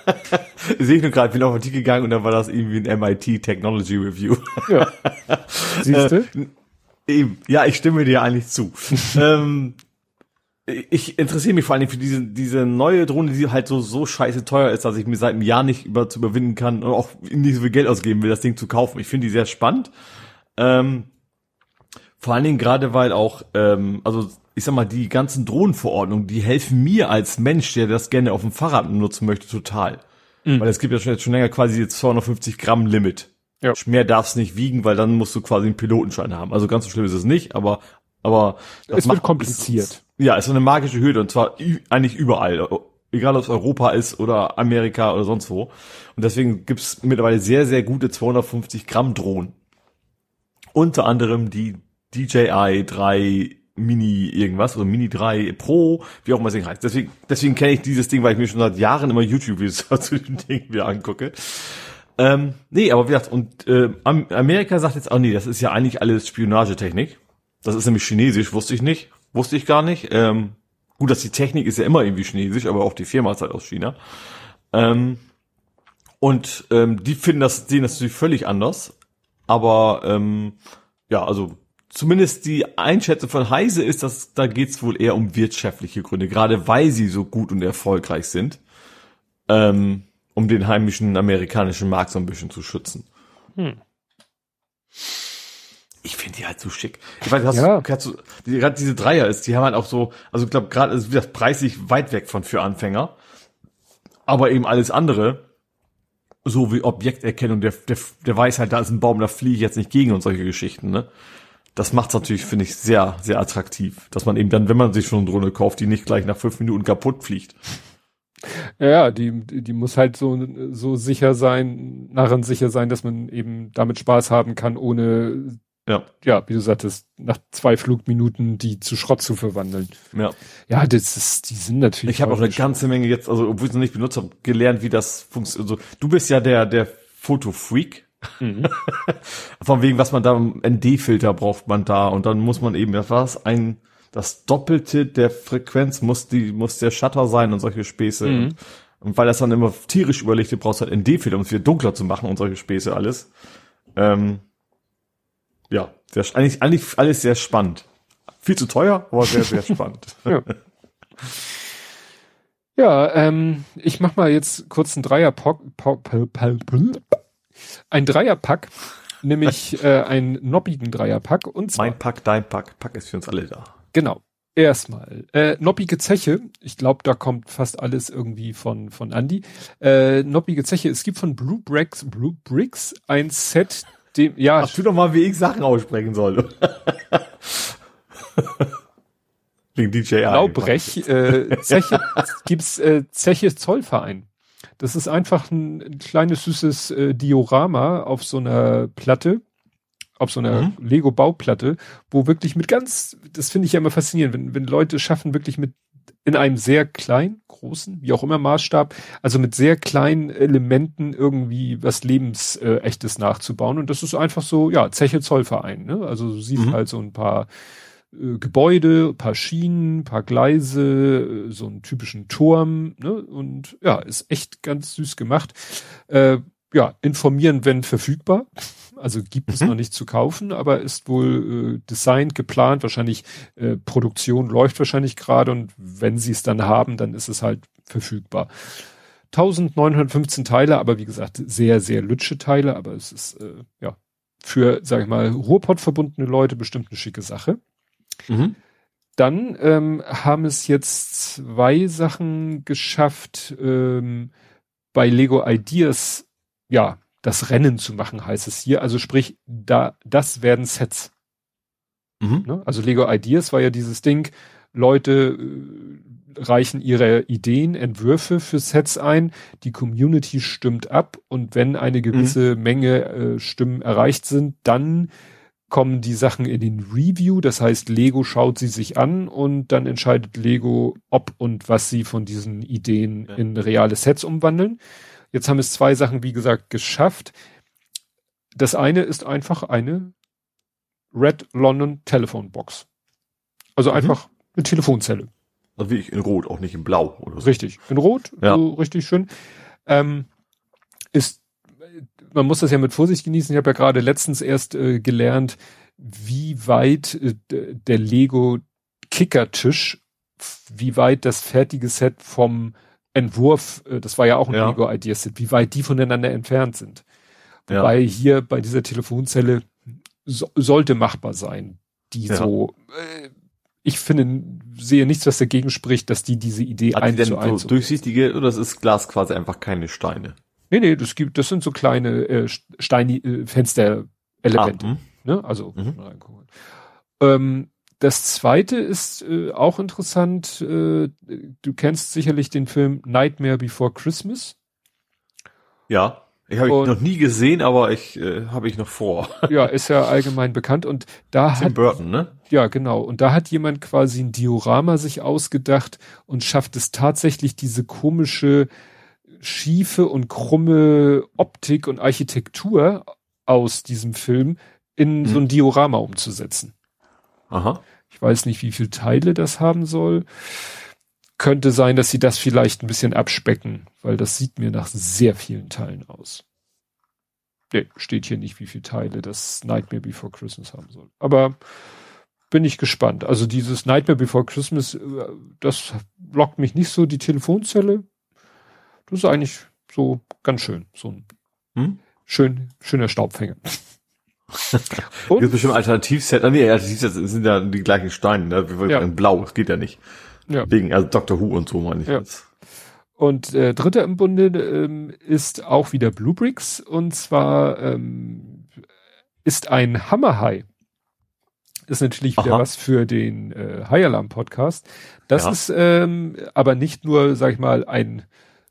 Sehe ich nur gerade, bin auf den gegangen und dann war das irgendwie ein MIT Technology Review. ja. Siehst du? Äh, ja, ich stimme dir eigentlich zu. ähm, ich interessiere mich vor allem für diese, diese neue Drohne, die halt so, so scheiße teuer ist, dass ich mir seit einem Jahr nicht über, zu überwinden kann und auch nicht so viel Geld ausgeben will, das Ding zu kaufen. Ich finde die sehr spannend. Ähm, vor allen Dingen gerade, weil auch, ähm, also ich sag mal, die ganzen Drohnenverordnungen, die helfen mir als Mensch, der das gerne auf dem Fahrrad nutzen möchte, total. Mhm. Weil es gibt ja schon, jetzt schon länger quasi jetzt 250 Gramm Limit. Ja. Mehr darf's nicht wiegen, weil dann musst du quasi einen Pilotenschein haben. Also ganz so schlimm ist es nicht, aber aber das es macht, wird kompliziert. Ist, ja, es ist eine magische Hürde und zwar eigentlich überall, egal ob es Europa ist oder Amerika oder sonst wo. Und deswegen gibt's mittlerweile sehr sehr gute 250 Gramm Drohnen. Unter anderem die DJI 3 Mini irgendwas oder Mini 3 Pro, wie auch immer das Ding heißt. Deswegen, deswegen kenne ich dieses Ding, weil ich mir schon seit Jahren immer YouTube-Videos zu dem Ding wieder angucke. Ähm, nee, aber wie gesagt, und äh, Amerika sagt jetzt, oh nee, das ist ja eigentlich alles Spionagetechnik. Das ist nämlich chinesisch, wusste ich nicht. Wusste ich gar nicht. Ähm, gut, dass die Technik ist ja immer irgendwie chinesisch, aber auch die Firma ist halt aus China. Ähm, und ähm, die finden das, sehen das natürlich völlig anders. Aber ähm, ja, also zumindest die Einschätzung von Heise ist, dass da geht's wohl eher um wirtschaftliche Gründe, gerade weil sie so gut und erfolgreich sind, ähm, um den heimischen amerikanischen Markt so ein bisschen zu schützen. Hm. Ich finde die halt so schick. Ich weiß, hast ja. du, hast du die, gerade diese Dreier ist, die haben halt auch so, also ich glaube gerade ist das preislich weit weg von für Anfänger, aber eben alles andere so wie Objekterkennung, der, der, der weiß halt, da ist ein Baum, da fliege ich jetzt nicht gegen und solche Geschichten, ne? Das macht's natürlich, finde ich, sehr, sehr attraktiv. Dass man eben dann, wenn man sich schon eine Drohne kauft, die nicht gleich nach fünf Minuten kaputt fliegt. Ja, die, die muss halt so, so sicher sein, nachher sicher sein, dass man eben damit Spaß haben kann, ohne, ja, ja, wie du sagtest, nach zwei Flugminuten die zu Schrott zu verwandeln. Ja. Ja, das ist, die sind natürlich. Ich habe auch eine ganze Menge jetzt, also obwohl ich es noch nicht benutzt habe, gelernt, wie das funktioniert. Also, du bist ja der, der Fotofreak. Mhm. Von wegen, was man da, ND-Filter braucht man da und dann muss man eben, was war ein, das Doppelte der Frequenz muss die, muss der Shutter sein und solche Späße. Mhm. Und, und, weil das dann immer tierisch überlegt, brauchst du halt ND-Filter, um es wieder dunkler zu machen und solche Späße alles. Ähm, ja, sehr, eigentlich, eigentlich alles sehr spannend. Viel zu teuer, aber sehr, sehr spannend. ja. Ja, ähm, ich mach mal jetzt kurz einen Dreier-Pack ein Dreierpack, nämlich äh, einen noppigen Dreierpack. Und zwar, mein Pack, dein Pack, Pack ist für uns alle da. Genau. Erstmal, äh, noppige Zeche, ich glaube, da kommt fast alles irgendwie von, von Andy. Äh, noppige Zeche, es gibt von Blue Bricks, Blue Bricks ein Set, dem, ja. Ach, tu doch mal, wie ich Sachen aussprechen soll. Wegen DJI. Blaubrech, äh, Zeche, gibt's äh, Zeche Zollverein. Das ist einfach ein, ein kleines süßes äh, Diorama auf so einer Platte, auf so einer mhm. Lego-Bauplatte, wo wirklich mit ganz, das finde ich ja immer faszinierend, wenn, wenn Leute schaffen, wirklich mit in einem sehr kleinen, großen, wie auch immer Maßstab, also mit sehr kleinen Elementen irgendwie was Lebensechtes äh, nachzubauen. Und das ist einfach so, ja, Zeche Zollverein. Ne? Also du siehst mhm. halt so ein paar äh, Gebäude, paar Schienen, paar Gleise, äh, so einen typischen Turm, ne? Und ja, ist echt ganz süß gemacht. Äh, ja, informieren, wenn verfügbar. Also gibt mhm. es noch nicht zu kaufen, aber ist wohl äh, designt, geplant, wahrscheinlich äh, Produktion läuft wahrscheinlich gerade und wenn sie es dann haben, dann ist es halt verfügbar. 1915 Teile, aber wie gesagt, sehr, sehr lütsche Teile, aber es ist äh, ja für, sag ich mal, Ruhrpott verbundene Leute bestimmt eine schicke Sache. Mhm. Dann ähm, haben es jetzt zwei Sachen geschafft, ähm, bei Lego Ideas, ja, das Rennen zu machen, heißt es hier. Also sprich, da, das werden Sets. Mhm. Ne? Also Lego Ideas war ja dieses Ding, Leute äh, reichen ihre Ideen, Entwürfe für Sets ein, die Community stimmt ab und wenn eine gewisse mhm. Menge äh, Stimmen erreicht sind, dann kommen die Sachen in den Review, das heißt Lego schaut sie sich an und dann entscheidet Lego, ob und was sie von diesen Ideen ja. in reale Sets umwandeln. Jetzt haben es zwei Sachen, wie gesagt, geschafft. Das eine ist einfach eine Red London Telephone Box. Also mhm. einfach eine Telefonzelle. Also wie ich in Rot, auch nicht in Blau oder so. Richtig, in Rot, ja. so richtig schön. Ähm, ist, man muss das ja mit Vorsicht genießen. Ich habe ja gerade letztens erst äh, gelernt, wie weit äh, der Lego Kickertisch, wie weit das fertige Set vom Entwurf, äh, das war ja auch ein ja. Lego Ideas Set, wie weit die voneinander entfernt sind. Wobei ja. hier bei dieser Telefonzelle so, sollte machbar sein, die ja. so, äh, ich finde, sehe nichts, was dagegen spricht, dass die diese Idee Hat eins die denn zu eins so durchsichtige oder das ist Glas quasi einfach keine Steine? Nee, nee, das gibt, das sind so kleine äh, Steine, äh, Fensterelemente. Ah, hm. ne? Also mhm. ähm, das zweite ist äh, auch interessant. Äh, du kennst sicherlich den Film Nightmare Before Christmas. Ja. Ich habe ich noch nie gesehen, aber ich äh, habe ich noch vor. Ja, ist ja allgemein bekannt und da Tim hat Burton, ne? Ja, genau. Und da hat jemand quasi ein Diorama sich ausgedacht und schafft es tatsächlich diese komische schiefe und krumme Optik und Architektur aus diesem Film in mhm. so ein Diorama umzusetzen. Aha. Ich weiß nicht, wie viele Teile das haben soll. Könnte sein, dass sie das vielleicht ein bisschen abspecken, weil das sieht mir nach sehr vielen Teilen aus. Nee, steht hier nicht, wie viele Teile das Nightmare Before Christmas haben soll. Aber bin ich gespannt. Also dieses Nightmare Before Christmas, äh, das lockt mich nicht so. Die Telefonzelle, das ist eigentlich so ganz schön. So ein hm? schön, schöner Staubfänger. Und? Gibt bestimmt Alternativset. Ah, nee, Alternativset sind ja die gleichen Steine, ne? Ja. Blau, das geht ja nicht. Ja. Wegen, also Dr. Who und so meine ich ja. jetzt. Und äh, dritter im Bunde ähm, ist auch wieder Bluebricks und zwar ähm, ist ein Hammerhai. Ist natürlich wieder Aha. was für den äh, High Alarm Podcast. Das ja. ist ähm, aber nicht nur, sag ich mal, ein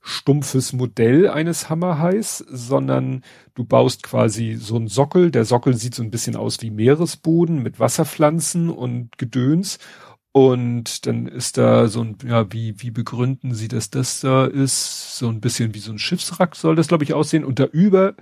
stumpfes Modell eines Hammerhais, sondern du baust quasi so einen Sockel. Der Sockel sieht so ein bisschen aus wie Meeresboden mit Wasserpflanzen und Gedöns. Und dann ist da so ein, ja, wie, wie begründen sie, dass das da ist? So ein bisschen wie so ein Schiffswrack soll das, glaube ich, aussehen. Und da über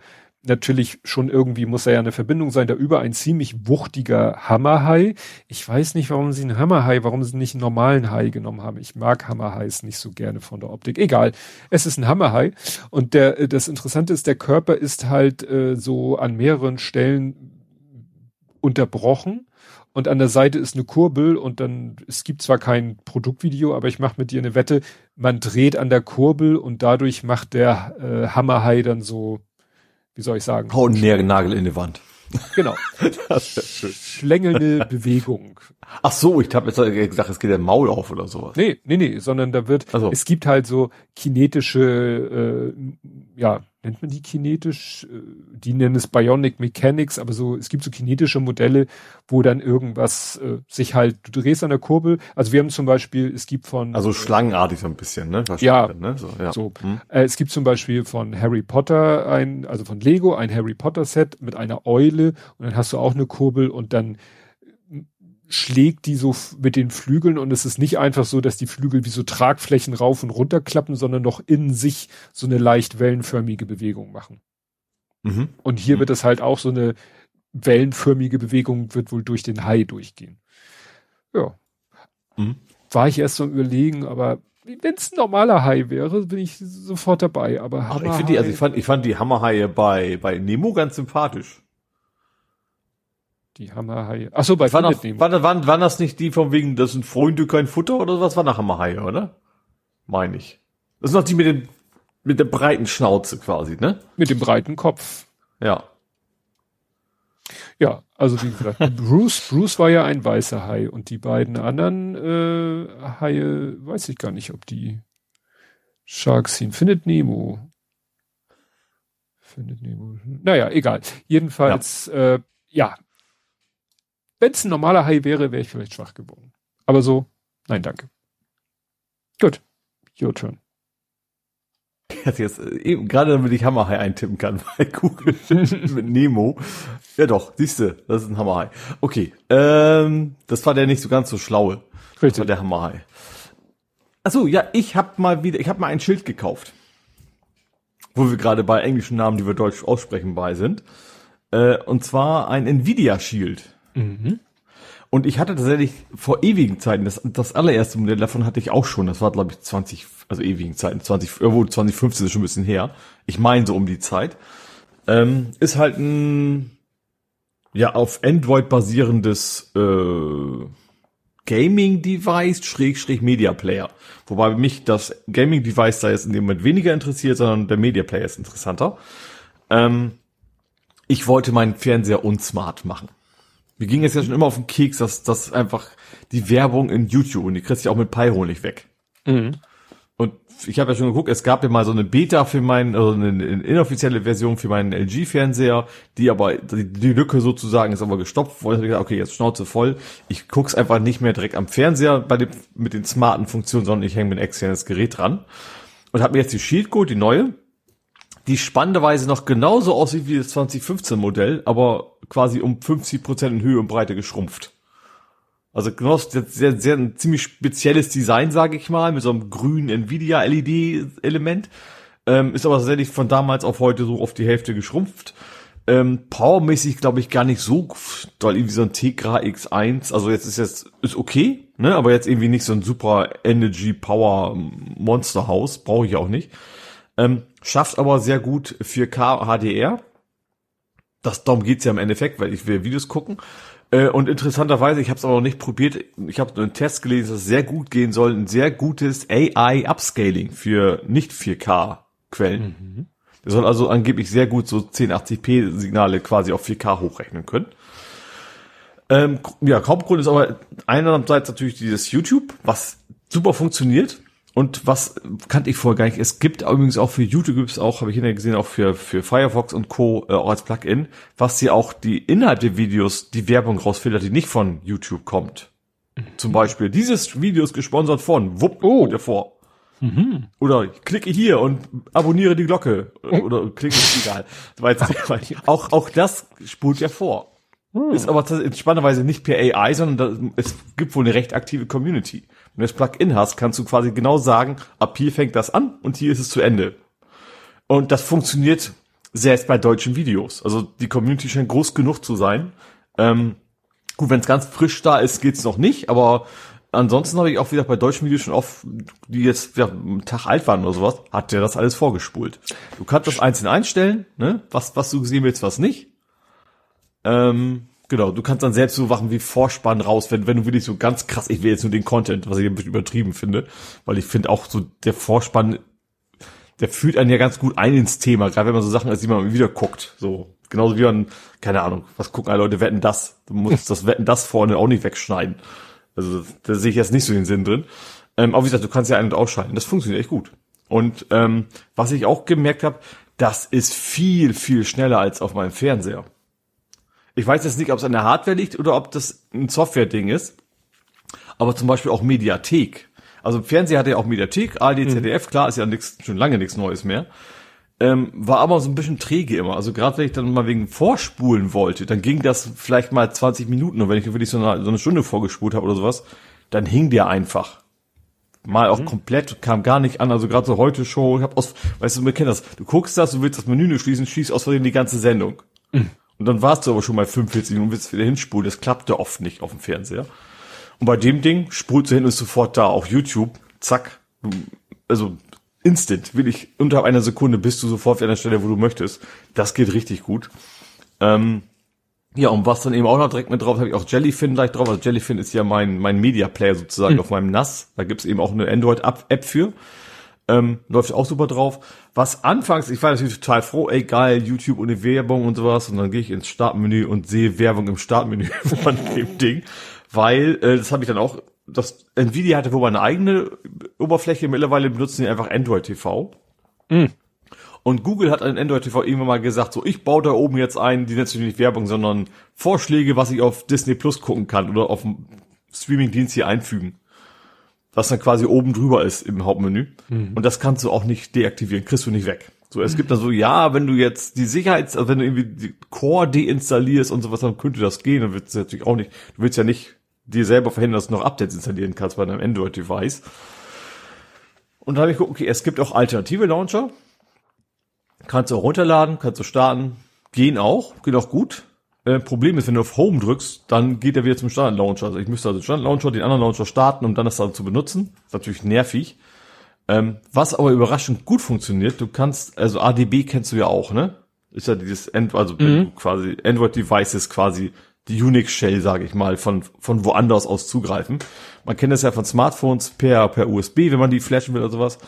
natürlich schon irgendwie muss da ja eine Verbindung sein, da über ein ziemlich wuchtiger Hammerhai. Ich weiß nicht, warum sie einen Hammerhai, warum sie nicht einen normalen Hai genommen haben. Ich mag Hammerhais nicht so gerne von der Optik. Egal, es ist ein Hammerhai. Und der, das Interessante ist, der Körper ist halt äh, so an mehreren Stellen unterbrochen und an der Seite ist eine Kurbel und dann, es gibt zwar kein Produktvideo, aber ich mache mit dir eine Wette, man dreht an der Kurbel und dadurch macht der äh, Hammerhai dann so wie soll ich sagen? Hau einen Nagel in die Wand. Genau. Schlängelnde Bewegung. Ach so, ich habe jetzt gesagt, es geht der Maul auf oder sowas. Nee, nee, nee, sondern da wird, so. es gibt halt so kinetische, äh, ja, nennt man die kinetisch, äh, die nennen es Bionic Mechanics, aber so, es gibt so kinetische Modelle, wo dann irgendwas äh, sich halt, du drehst an der Kurbel, also wir haben zum Beispiel, es gibt von Also schlangenartig so ein bisschen, ne? Ja, ne? So, ja. so. Hm. Äh, es gibt zum Beispiel von Harry Potter ein, also von Lego ein Harry Potter Set mit einer Eule und dann hast du auch eine Kurbel und dann schlägt die so mit den Flügeln und es ist nicht einfach so, dass die Flügel wie so Tragflächen rauf und runter klappen, sondern doch in sich so eine leicht wellenförmige Bewegung machen. Mhm. Und hier mhm. wird es halt auch so eine wellenförmige Bewegung wird wohl durch den Hai durchgehen. Ja. Mhm. War ich erst so überlegen, aber wenn es ein normaler Hai wäre, bin ich sofort dabei. Aber, aber ich finde die, also ich fand, ich fand die Hammerhaie bei, bei Nemo ganz sympathisch. Die Hammerhaie. Ach so, bei war noch, war, waren, waren das nicht die von wegen, das sind Freunde kein Futter oder was war nach Hammerhaie, oder? Meine ich. Das sind noch die mit den, mit der breiten Schnauze quasi, ne? Mit dem breiten Kopf. Ja. Ja, also wie gesagt, Bruce, Bruce war ja ein weißer Hai und die beiden anderen äh, Haie, weiß ich gar nicht, ob die Sharks ihn findet Nemo. findet Nemo. Naja, egal. Jedenfalls, ja, äh, ja. Wenn es ein normaler Hai wäre, wäre ich vielleicht schwach geworden. Aber so, nein, danke. Gut. Your turn. Jetzt, äh, gerade damit ich Hammerhai eintippen kann bei Google mit Nemo. Ja doch, siehste, das ist ein Hammerhai. Okay, ähm, das war der nicht so ganz so schlaue. Richtig. Das war der Hammerhai. Achso, ja, ich habe mal wieder, ich habe mal ein Schild gekauft. Wo wir gerade bei englischen Namen, die wir deutsch aussprechen, bei sind. Äh, und zwar ein Nvidia Shield. Mhm. Und ich hatte tatsächlich vor ewigen Zeiten, das, das allererste Modell davon hatte ich auch schon, das war glaube ich 20, also ewigen Zeiten, 20, irgendwo 2015 ist schon ein bisschen her. Ich meine so um die Zeit. Ähm, ist halt ein, ja, auf Android basierendes, äh, Gaming-Device, Schrägstrich Media Player. Wobei mich das Gaming-Device da jetzt in dem Moment weniger interessiert, sondern der Media Player ist interessanter. Ähm, ich wollte meinen Fernseher unsmart machen. Mir ging es ja schon immer auf den Keks, dass das einfach die Werbung in YouTube und die kriegst du ja auch mit Pyro nicht weg. Mhm. Und ich habe ja schon geguckt, es gab ja mal so eine Beta für meinen, also eine, eine inoffizielle Version für meinen LG-Fernseher, die aber, die, die, Lücke sozusagen ist aber gestopft worden. Ich gesagt, okay, jetzt Schnauze voll. Ich guck's einfach nicht mehr direkt am Fernseher bei dem, mit den smarten Funktionen, sondern ich hänge mir ein externes Gerät dran. Und habe mir jetzt die Shield Code, die neue, die spannenderweise noch genauso aussieht wie das 2015 Modell, aber quasi um 50 Prozent in Höhe und Breite geschrumpft. Also genau, sehr, sehr ein ziemlich spezielles Design, sage ich mal, mit so einem grünen Nvidia LED-Element. Ähm, ist aber tatsächlich von damals auf heute so auf die Hälfte geschrumpft. Ähm, powermäßig glaube ich gar nicht so doll, irgendwie so ein Tegra X1. Also jetzt ist jetzt, ist okay, ne, aber jetzt irgendwie nicht so ein super Energy Power Monster House, brauche ich auch nicht. Ähm, schafft aber sehr gut 4K HDR. Das, darum geht's ja im Endeffekt, weil ich will Videos gucken. Äh, und interessanterweise, ich habe es aber noch nicht probiert, ich habe einen Test gelesen, dass es sehr gut gehen soll, ein sehr gutes AI-Upscaling für nicht 4K-Quellen. Mhm. Das soll also angeblich sehr gut so 1080p-Signale quasi auf 4K hochrechnen können. Ähm, ja, Hauptgrund ist aber einerseits natürlich dieses YouTube, was super funktioniert. Und was kannte ich vorher gar nicht. Es gibt übrigens auch für YouTube gibt's auch, habe ich hinterher gesehen, auch für, für Firefox und Co. Äh, auch als Plugin, was hier auch die Inhalt der Videos, die Werbung rausfiltert, die nicht von YouTube kommt. Mhm. Zum Beispiel, dieses Video ist gesponsert von, wupp, oh, davor. Mhm. Oder klicke hier und abonniere die Glocke. Oder klicke, egal. auch, auch das spult ja vor. Mhm. Ist aber spannenderweise nicht per AI, sondern es gibt wohl eine recht aktive Community. Wenn du das Plugin hast, kannst du quasi genau sagen, ab hier fängt das an und hier ist es zu Ende. Und das funktioniert selbst bei deutschen Videos. Also die Community scheint groß genug zu sein. Ähm, gut, wenn es ganz frisch da ist, geht's noch nicht, aber ansonsten habe ich auch wieder bei deutschen Videos schon oft, die jetzt ja, einen Tag alt waren oder sowas, hat der das alles vorgespult. Du kannst das einzeln einstellen, ne? was, was du gesehen willst, was nicht. Ähm, Genau, du kannst dann selbst so Sachen wie Vorspann raus, wenn, wenn du wirklich so ganz krass, ich will jetzt nur den Content, was ich ein bisschen übertrieben finde, weil ich finde auch so der Vorspann, der fühlt einen ja ganz gut ein ins Thema, gerade wenn man so Sachen als die man wieder guckt, so. Genauso wie man, keine Ahnung, was gucken alle Leute, wetten das. Du musst das Wetten das vorne auch nicht wegschneiden. Also, da sehe ich jetzt nicht so den Sinn drin. Ähm, aber wie gesagt, du kannst ja ein- und ausschalten. Das funktioniert echt gut. Und ähm, was ich auch gemerkt habe, das ist viel, viel schneller als auf meinem Fernseher. Ich weiß jetzt nicht, ob es an der Hardware liegt oder ob das ein Software-Ding ist. Aber zum Beispiel auch Mediathek. Also Fernseher hatte ja auch Mediathek, ARD, mhm. ZDF, klar, ist ja nix, schon lange nichts Neues mehr. Ähm, war aber so ein bisschen träge immer. Also gerade wenn ich dann mal wegen Vorspulen wollte, dann ging das vielleicht mal 20 Minuten. Und wenn ich wirklich so eine, so eine Stunde vorgespult habe oder sowas, dann hing der einfach. Mal auch mhm. komplett, kam gar nicht an. Also gerade so heute Show, ich hab aus, weißt du, wir kennen das. Du guckst das, du willst das Menü nicht schließen, schießt aus Versehen die ganze Sendung. Mhm. Und dann warst du aber schon mal 45 Minuten, willst wieder hinspulen. Das klappte oft nicht auf dem Fernseher. Und bei dem Ding spult du hin und ist sofort da. Auch YouTube, zack. Also instant, will ich unter einer Sekunde bist du sofort an der Stelle, wo du möchtest. Das geht richtig gut. Ähm, ja, und was dann eben auch noch direkt mit drauf, habe ich auch Jellyfin gleich drauf. Also Jellyfin ist ja mein, mein Media Player sozusagen mhm. auf meinem NAS. Da gibt's eben auch eine Android-App für. Ähm, läuft auch super drauf. Was anfangs, ich war natürlich total froh, ey geil, YouTube ohne Werbung und sowas. Und dann gehe ich ins Startmenü und sehe Werbung im Startmenü von dem Ding. Weil, äh, das habe ich dann auch, das Nvidia hatte wohl eine eigene Oberfläche, mittlerweile benutzen die einfach Android TV. Mhm. Und Google hat an Android TV irgendwann mal gesagt, so ich baue da oben jetzt ein, die natürlich nicht Werbung, sondern Vorschläge, was ich auf Disney Plus gucken kann oder auf dem Streamingdienst hier einfügen. Was dann quasi oben drüber ist im Hauptmenü. Mhm. Und das kannst du auch nicht deaktivieren, kriegst du nicht weg. So, es gibt da so, ja, wenn du jetzt die Sicherheits, also wenn du irgendwie die Core deinstallierst und sowas, dann könnte das gehen. Dann wird es natürlich auch nicht, du willst ja nicht dir selber verhindern, dass du noch Updates installieren kannst bei deinem Android-Device. Und da habe ich geguckt, okay, es gibt auch alternative Launcher. Kannst du auch runterladen, kannst du starten. Gehen auch, geht auch gut. Äh, Problem ist, wenn du auf Home drückst, dann geht er wieder zum Standard-Launcher. Also ich müsste also den Standard-Launcher, den anderen Launcher starten, um dann das dann zu benutzen. ist natürlich nervig. Ähm, was aber überraschend gut funktioniert, du kannst, also ADB kennst du ja auch, ne? Ist ja dieses, End, also mhm. quasi Android-Devices quasi die Unix-Shell, sage ich mal, von, von woanders aus zugreifen. Man kennt das ja von Smartphones per, per USB, wenn man die flashen will oder sowas.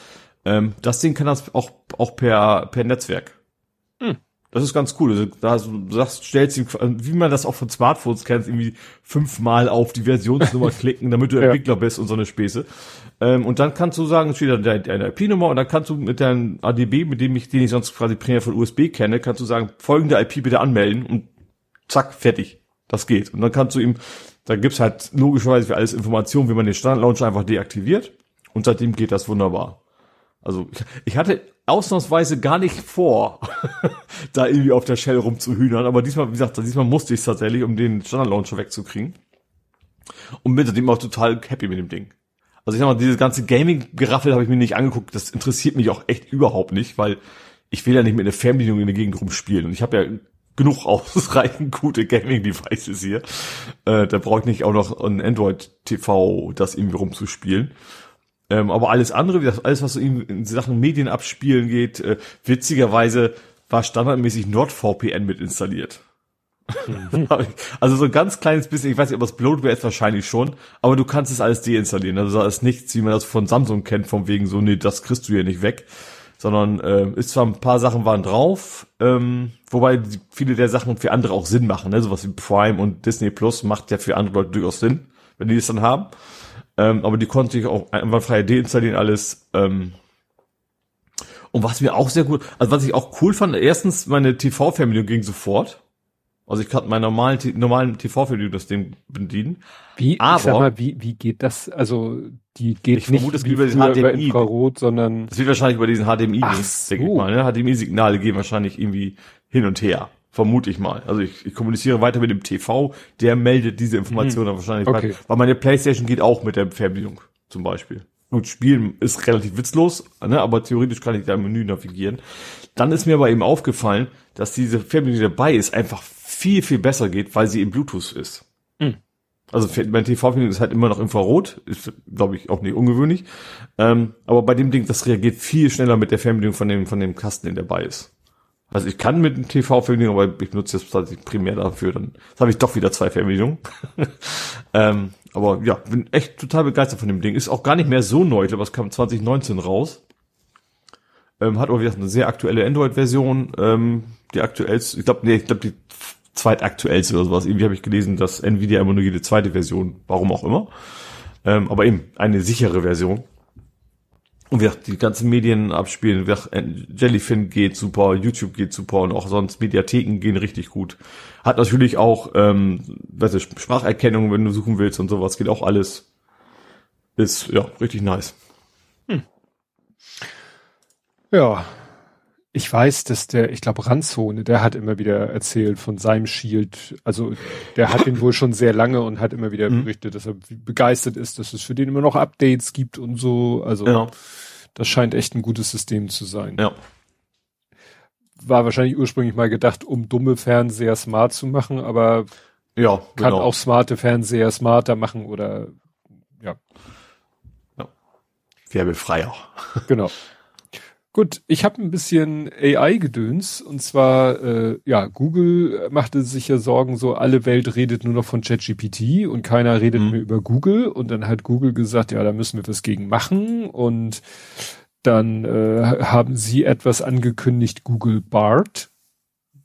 Ähm, das Ding kann das auch, auch per, per Netzwerk. Das ist ganz cool. Also, da du sagst, stellst ihm, wie man das auch von Smartphones kennt, irgendwie fünfmal auf die Versionsnummer klicken, damit du Entwickler ja. bist und so eine Späße. Ähm, und dann kannst du sagen, steht da deine IP-Nummer und dann kannst du mit deinem ADB, mit dem ich, den ich sonst quasi primär von USB kenne, kannst du sagen, folgende IP bitte anmelden und zack, fertig. Das geht. Und dann kannst du ihm, da gibt's halt logischerweise für alles Informationen, wie man den Standard-Launcher einfach deaktiviert. Und seitdem geht das wunderbar. Also ich, hatte ausnahmsweise gar nicht vor, da irgendwie auf der Shell rumzuhühnern, aber diesmal, wie gesagt, diesmal musste ich es tatsächlich, um den Standard-Launcher wegzukriegen. Und bin seitdem auch total happy mit dem Ding. Also ich sag mal, dieses ganze Gaming-Geraffel habe ich mir nicht angeguckt, das interessiert mich auch echt überhaupt nicht, weil ich will ja nicht mit einer Fernbedienung in der Gegend rumspielen. Und ich habe ja genug ausreichend gute Gaming-Devices hier. Äh, da brauche ich nicht auch noch ein Android-TV, das irgendwie rumzuspielen. Ähm, aber alles andere, wie das, alles was so in, Sachen Medien abspielen geht, äh, witzigerweise war standardmäßig NordVPN mit installiert. Mhm. also so ein ganz kleines bisschen, ich weiß nicht, ob das Bloatware ist wahrscheinlich schon, aber du kannst es alles deinstallieren. Also da ist nichts, wie man das von Samsung kennt, von wegen so, nee, das kriegst du hier nicht weg sondern äh, ist zwar ein paar Sachen waren drauf, ähm, wobei viele der Sachen für andere auch Sinn machen, ne? sowas wie Prime und Disney Plus macht ja für andere Leute durchaus Sinn, wenn die das dann haben. Ähm, aber die konnte ich auch einfach frei deinstallieren alles. Ähm, und was mir auch sehr gut, also was ich auch cool fand, erstens meine TV-Fernbedienung ging sofort. Also ich kann meinen normalen, normalen TV-Fernbedienung das Ding bedienen. Wie, aber, ich sag mal, wie, wie geht das? Also die geht ich nicht vermute, es über, HDMI, über Infrarot, sondern es wird wahrscheinlich über diesen HDMI, Ach so. denke ich mal. Ne? HDMI-Signale gehen wahrscheinlich irgendwie hin und her. Vermute ich mal. Also ich, ich kommuniziere weiter mit dem TV, der meldet diese Informationen hm. wahrscheinlich. Okay. Weil meine Playstation geht auch mit der Fernbedienung zum Beispiel. Gut, Spielen ist relativ witzlos, ne? aber theoretisch kann ich da im Menü navigieren. Dann ist mir aber eben aufgefallen, dass diese Fernbedienung, die dabei ist, einfach viel, viel besser geht, weil sie im Bluetooth ist. Hm. Also mein TV-Film ist halt immer noch Infrarot, ist glaube ich auch nicht ungewöhnlich. Ähm, aber bei dem Ding, das reagiert viel schneller mit der Fernbedienung von dem von dem Kasten, der dabei ist. Also ich kann mit dem TV-Fernbedienung, aber ich benutze das tatsächlich primär dafür. Dann habe ich doch wieder zwei Fernbedienungen. ähm, aber ja, bin echt total begeistert von dem Ding. Ist auch gar nicht mehr so neu, aber es kam 2019 raus. Ähm, hat aber wieder eine sehr aktuelle Android-Version. Ähm, die aktuellste, ich glaube, nee, ich glaube die zweitaktuellste oder sowas. Irgendwie habe ich gelesen, dass Nvidia immer nur jede zweite Version, warum auch immer. Ähm, aber eben eine sichere Version. Und wie gesagt, die ganzen Medien abspielen, wie gesagt, Jellyfin geht super, YouTube geht super und auch sonst Mediatheken gehen richtig gut. Hat natürlich auch, ähm, weißt du, Spracherkennung, wenn du suchen willst und sowas, geht auch alles. Ist, ja, richtig nice. Hm. Ja, ich weiß, dass der, ich glaube, Ranzone, der hat immer wieder erzählt von seinem Shield. Also der hat ihn wohl schon sehr lange und hat immer wieder mhm. berichtet, dass er begeistert ist, dass es für den immer noch Updates gibt und so. Also ja. das scheint echt ein gutes System zu sein. Ja. War wahrscheinlich ursprünglich mal gedacht, um dumme Fernseher smart zu machen, aber ja, kann genau. auch smarte Fernseher smarter machen oder ja. ja. Werbefreier. Genau. Gut, ich habe ein bisschen AI-Gedöns und zwar, äh, ja, Google machte sich ja Sorgen, so alle Welt redet nur noch von ChatGPT und keiner redet mhm. mehr über Google und dann hat Google gesagt, ja, da müssen wir was gegen machen und dann äh, haben sie etwas angekündigt, Google Bart.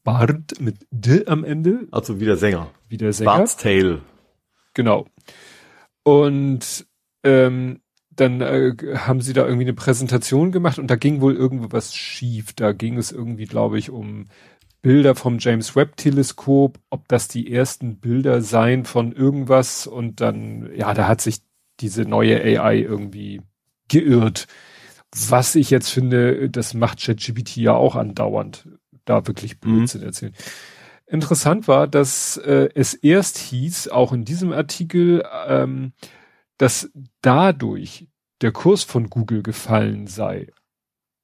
Bart mit D am Ende. Also wieder Sänger. Wieder Sänger. Bart's Tale. Genau. Und ähm, dann äh, haben sie da irgendwie eine Präsentation gemacht und da ging wohl irgendwo was schief. Da ging es irgendwie, glaube ich, um Bilder vom James Webb Teleskop, ob das die ersten Bilder seien von irgendwas und dann, ja, da hat sich diese neue AI irgendwie geirrt. Was ich jetzt finde, das macht ChatGPT ja auch andauernd, da wirklich Blödsinn mhm. erzählen. Interessant war, dass äh, es erst hieß, auch in diesem Artikel, ähm, dass dadurch der Kurs von Google gefallen sei.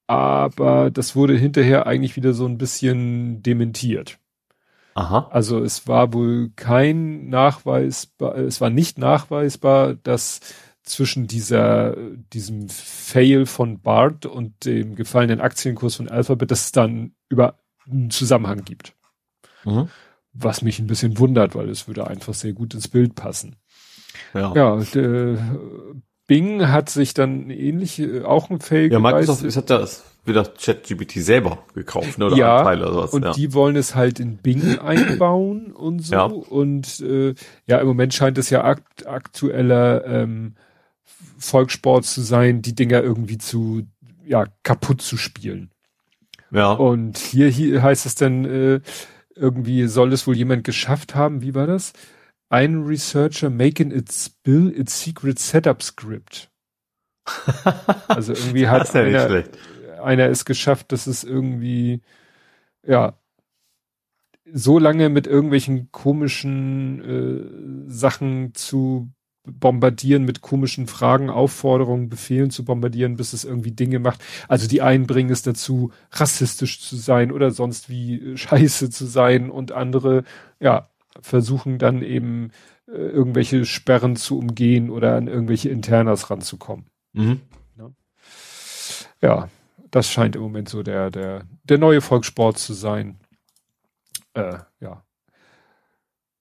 Aber das wurde hinterher eigentlich wieder so ein bisschen dementiert. Aha. Also es war wohl kein nachweisbar, es war nicht nachweisbar, dass zwischen dieser, diesem Fail von Bart und dem gefallenen Aktienkurs von Alphabet, dass es dann über einen Zusammenhang gibt. Mhm. Was mich ein bisschen wundert, weil es würde einfach sehr gut ins Bild passen. Ja, ja de, Bing hat sich dann ähnlich, äh, auch ein Fail Ja, Microsoft ist, hat das wieder ChatGPT selber gekauft, ne, oder ja, Anteile oder was. Und ja. die wollen es halt in Bing einbauen und so. Ja. Und äh, ja, im Moment scheint es ja akt aktueller ähm, Volkssport zu sein, die Dinger irgendwie zu ja kaputt zu spielen. Ja. Und hier, hier heißt es dann äh, irgendwie soll es wohl jemand geschafft haben. Wie war das? Ein Researcher making its bill its secret setup script. also irgendwie hat ja einer, einer es geschafft, dass es irgendwie ja so lange mit irgendwelchen komischen äh, Sachen zu bombardieren, mit komischen Fragen, Aufforderungen, Befehlen zu bombardieren, bis es irgendwie Dinge macht. Also die einen bringen es dazu, rassistisch zu sein oder sonst wie äh, scheiße zu sein und andere, ja, versuchen dann eben äh, irgendwelche Sperren zu umgehen oder an irgendwelche Internas ranzukommen. Mhm. Ja. ja, das scheint im Moment so der, der, der neue Volkssport zu sein. Äh, ja.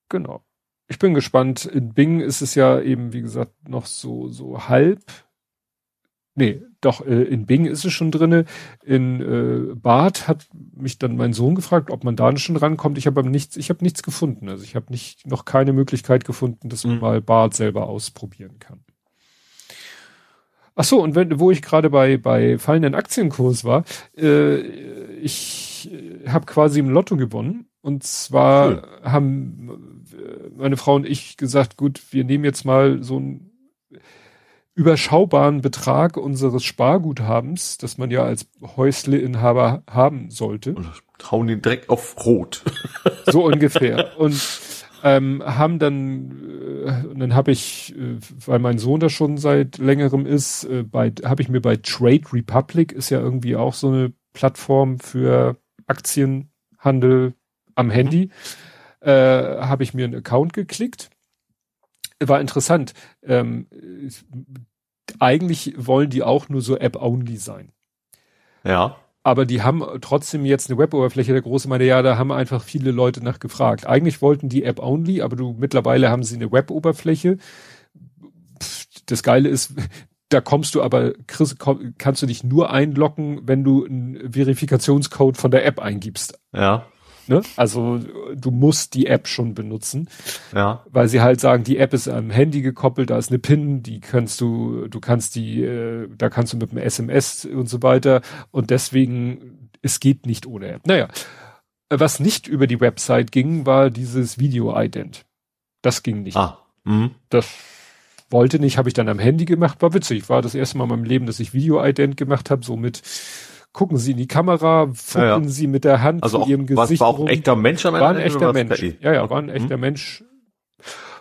Genau. Ich bin gespannt. In Bing ist es ja eben, wie gesagt, noch so, so halb. Nee, doch, äh, in Bing ist es schon drinne. In äh, Bart hat mich dann mein Sohn gefragt, ob man da schon rankommt. Ich habe aber nichts, ich habe nichts gefunden. Also ich habe nicht noch keine Möglichkeit gefunden, dass man mhm. mal Bart selber ausprobieren kann. Ach so, und wenn, wo ich gerade bei bei fallenden Aktienkurs war, äh, ich äh, habe quasi im Lotto gewonnen. Und zwar cool. haben äh, meine Frau und ich gesagt, gut, wir nehmen jetzt mal so einen überschaubaren Betrag unseres Sparguthabens, das man ja als Häusleinhaber haben sollte. Und hauen den direkt auf Rot. so ungefähr. Und ähm, haben dann, äh, dann habe ich, äh, weil mein Sohn da schon seit längerem ist, äh, bei, habe ich mir bei Trade Republic ist ja irgendwie auch so eine Plattform für Aktienhandel am. Handy, äh, habe ich mir einen Account geklickt. War interessant. Ähm, eigentlich wollen die auch nur so App-only sein. Ja aber die haben trotzdem jetzt eine Web-Oberfläche. Der große meine, ja, da haben einfach viele Leute nach gefragt. Eigentlich wollten die App only, aber du mittlerweile haben sie eine Web-Oberfläche. Das Geile ist, da kommst du aber, Chris, kannst du dich nur einloggen, wenn du einen Verifikationscode von der App eingibst. Ja. Ne? Also du musst die App schon benutzen. Ja. Weil sie halt sagen, die App ist am Handy gekoppelt, da ist eine PIN, die kannst du, du kannst die, äh, da kannst du mit dem SMS und so weiter. Und deswegen, es geht nicht ohne App. Naja. Was nicht über die Website ging, war dieses Video-Ident. Das ging nicht. Ah. Mhm. Das wollte nicht, habe ich dann am Handy gemacht, war witzig. War das erste Mal in meinem Leben, dass ich Video-Ident gemacht habe, so mit gucken Sie in die Kamera, fucken ja, ja. Sie mit der Hand also zu Ihrem Gesicht. War auch ein echter Mensch am Ende? War ein echter Mensch. Ja, ja, war ein echter mhm. Mensch.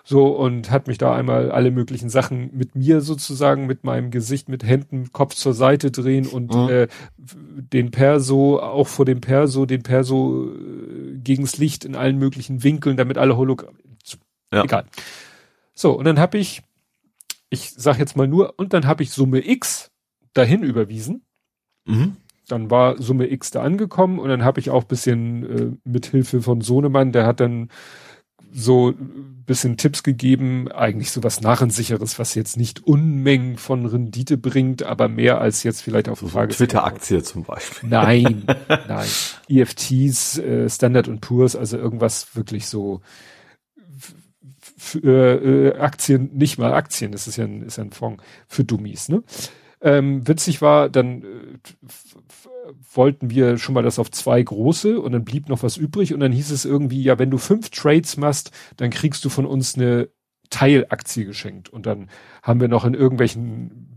So, und hat mich da einmal alle möglichen Sachen mit mir sozusagen, mit meinem Gesicht, mit Händen, Kopf zur Seite drehen und mhm. äh, den Perso, auch vor dem Perso, den Perso äh, gegens Licht in allen möglichen Winkeln, damit alle Hologramm. Ja. Egal. So, und dann habe ich, ich sag jetzt mal nur, und dann habe ich Summe X dahin überwiesen. Mhm dann war Summe X da angekommen und dann habe ich auch bisschen äh, mit Hilfe von Sohnemann, der hat dann so bisschen Tipps gegeben, eigentlich so was Narrensicheres, was jetzt nicht Unmengen von Rendite bringt, aber mehr als jetzt vielleicht auf so Frage. Twitter-Aktie zum Beispiel. Nein, nein. EFTs, äh, Standard und Poor's, also irgendwas wirklich so für, äh, Aktien, nicht mal Aktien, das ist ja ein, ist ja ein Fonds für Dummies, ne? Ähm, witzig war, dann äh, wollten wir schon mal das auf zwei große und dann blieb noch was übrig und dann hieß es irgendwie, ja, wenn du fünf Trades machst, dann kriegst du von uns eine Teilaktie geschenkt. Und dann haben wir noch in irgendwelchen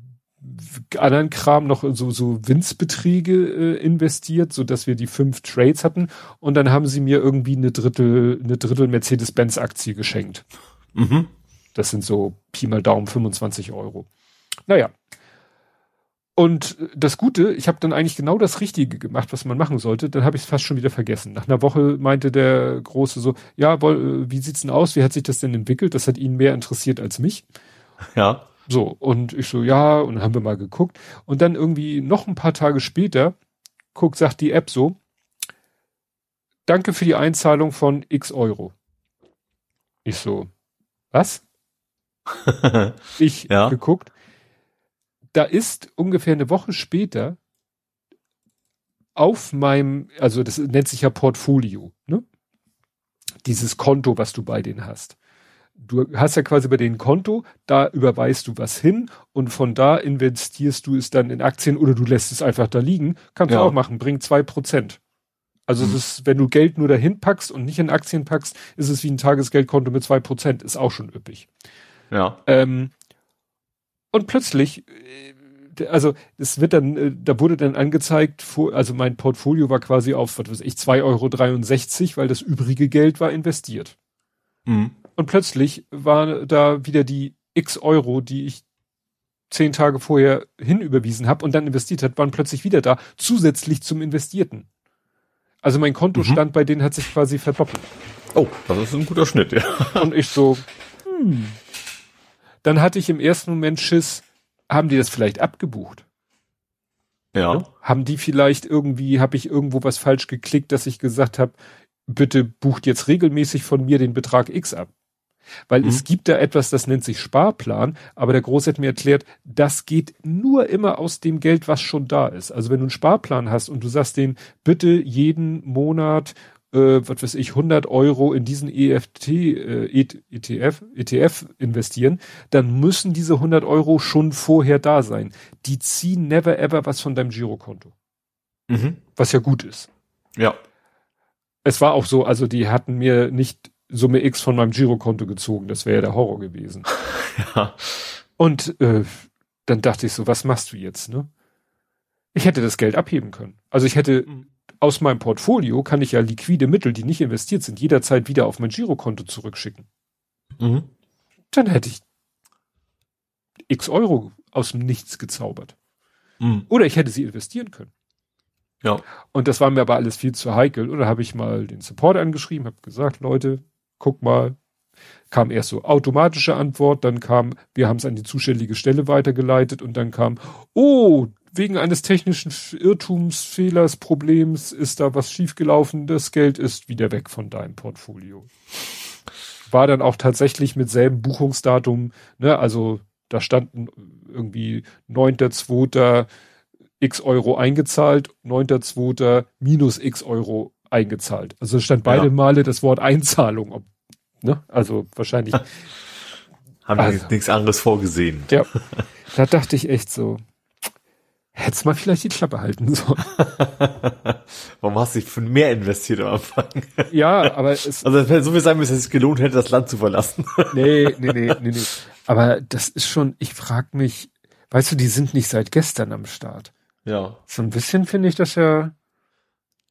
anderen Kram noch so, so Winzbeträge äh, investiert, so dass wir die fünf Trades hatten. Und dann haben sie mir irgendwie eine Drittel, eine Drittel Mercedes-Benz Aktie geschenkt. Mhm. Das sind so Pi mal Daumen 25 Euro. Naja, und das Gute, ich habe dann eigentlich genau das Richtige gemacht, was man machen sollte. Dann habe ich es fast schon wieder vergessen. Nach einer Woche meinte der Große so, ja, woll, wie sieht's denn aus? Wie hat sich das denn entwickelt? Das hat ihn mehr interessiert als mich. Ja. So, und ich so, ja, und dann haben wir mal geguckt. Und dann irgendwie noch ein paar Tage später, guckt, sagt die App so, danke für die Einzahlung von x Euro. Ich so, was? ich ja. geguckt, da ist ungefähr eine Woche später auf meinem, also das nennt sich ja Portfolio, ne? Dieses Konto, was du bei denen hast. Du hast ja quasi bei denen Konto, da überweist du was hin und von da investierst du es dann in Aktien oder du lässt es einfach da liegen. Kannst ja. du auch machen, bringt zwei Prozent. Also mhm. es ist, wenn du Geld nur dahin packst und nicht in Aktien packst, ist es wie ein Tagesgeldkonto mit zwei Prozent, ist auch schon üppig. Ja. Ähm, und plötzlich, äh, also es wird dann, äh, da wurde dann angezeigt, also mein Portfolio war quasi auf, was weiß ich, 2,63 Euro, weil das übrige Geld war investiert. Mhm. Und plötzlich war da wieder die x Euro, die ich zehn Tage vorher hinüberwiesen habe und dann investiert hat, waren plötzlich wieder da, zusätzlich zum Investierten. Also mein Kontostand mhm. bei denen hat sich quasi verdoppelt. Oh, das ist ein guter Schnitt, ja. Und ich so, hm, dann hatte ich im ersten Moment Schiss, haben die das vielleicht abgebucht? Ja. Ne? Haben die vielleicht irgendwie, habe ich irgendwo was falsch geklickt, dass ich gesagt habe, bitte bucht jetzt regelmäßig von mir den Betrag X ab. Weil mhm. es gibt da etwas, das nennt sich Sparplan, aber der Groß hat mir erklärt, das geht nur immer aus dem Geld, was schon da ist. Also wenn du einen Sparplan hast und du sagst den, bitte jeden Monat äh, was weiß ich, 100 Euro in diesen EFT, äh, ETF, ETF investieren, dann müssen diese 100 Euro schon vorher da sein. Die ziehen never ever was von deinem Girokonto. Mhm. Was ja gut ist. Ja. Es war auch so, also die hatten mir nicht Summe X von meinem Girokonto gezogen. Das wäre ja der Horror gewesen. ja. Und äh, dann dachte ich so, was machst du jetzt, ne? Ich hätte das Geld abheben können. Also ich hätte mhm aus meinem Portfolio kann ich ja liquide Mittel, die nicht investiert sind, jederzeit wieder auf mein Girokonto zurückschicken. Mhm. Dann hätte ich x Euro aus dem Nichts gezaubert. Mhm. Oder ich hätte sie investieren können. Ja. Und das war mir aber alles viel zu heikel. Oder habe ich mal den Support angeschrieben, habe gesagt, Leute, guck mal, kam erst so automatische Antwort, dann kam, wir haben es an die zuständige Stelle weitergeleitet und dann kam, oh, wegen eines technischen Irrtums, Fehlers, Problems ist da was schiefgelaufen, das Geld ist wieder weg von deinem Portfolio. War dann auch tatsächlich mit selben Buchungsdatum, ne, also da standen irgendwie 9.2. x Euro eingezahlt, 9.2. minus x Euro eingezahlt. Also stand beide ja. Male das Wort Einzahlung. Ob, ne? Also wahrscheinlich. Haben wir also, nichts anderes vorgesehen. Ja. Da dachte ich echt so, Hättest mal vielleicht die Klappe halten sollen. Warum hast du dich von mehr investiert am Anfang? Ja, aber es. Also, wenn so viel sein müsste, dass es gelohnt hätte, das Land zu verlassen. Nee, nee, nee, nee, nee. Aber das ist schon, ich frag mich, weißt du, die sind nicht seit gestern am Start. Ja. So ein bisschen finde ich das ja.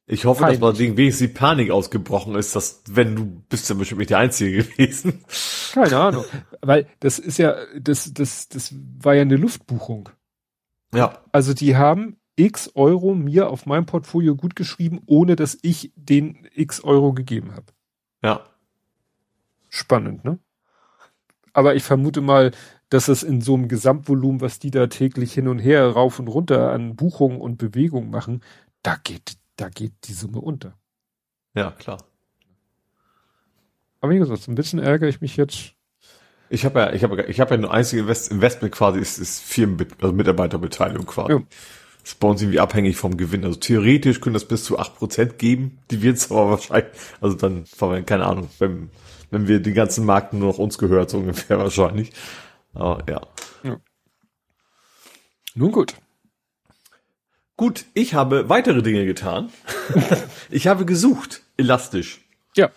Ich hoffe, dass mal wenigstens die Panik ausgebrochen ist, dass, wenn du bist ja bestimmt nicht der Einzige gewesen. Keine Ahnung. Weil das ist ja, das, das, das war ja eine Luftbuchung. Ja. Also die haben x Euro mir auf meinem Portfolio gut geschrieben, ohne dass ich den x Euro gegeben habe. Ja. Spannend, ne? Aber ich vermute mal, dass es in so einem Gesamtvolumen, was die da täglich hin und her rauf und runter an Buchungen und Bewegungen machen, da geht, da geht die Summe unter. Ja, klar. Aber wie gesagt, ein bisschen ärgere ich mich jetzt, ich habe ja, ich habe, ich habe ja nur einzige Invest Investment quasi ist, ist Firmen, also Mitarbeiterbeteiligung quasi. Ja. Das bei uns irgendwie abhängig vom Gewinn. Also theoretisch können das bis zu acht Prozent geben. Die wird es aber wahrscheinlich, also dann, keine Ahnung, wenn, wenn wir den ganzen Markt nur noch uns gehört, so ungefähr wahrscheinlich. Aber ja. ja. Nun gut. Gut, ich habe weitere Dinge getan. ich habe gesucht, elastisch. Ja,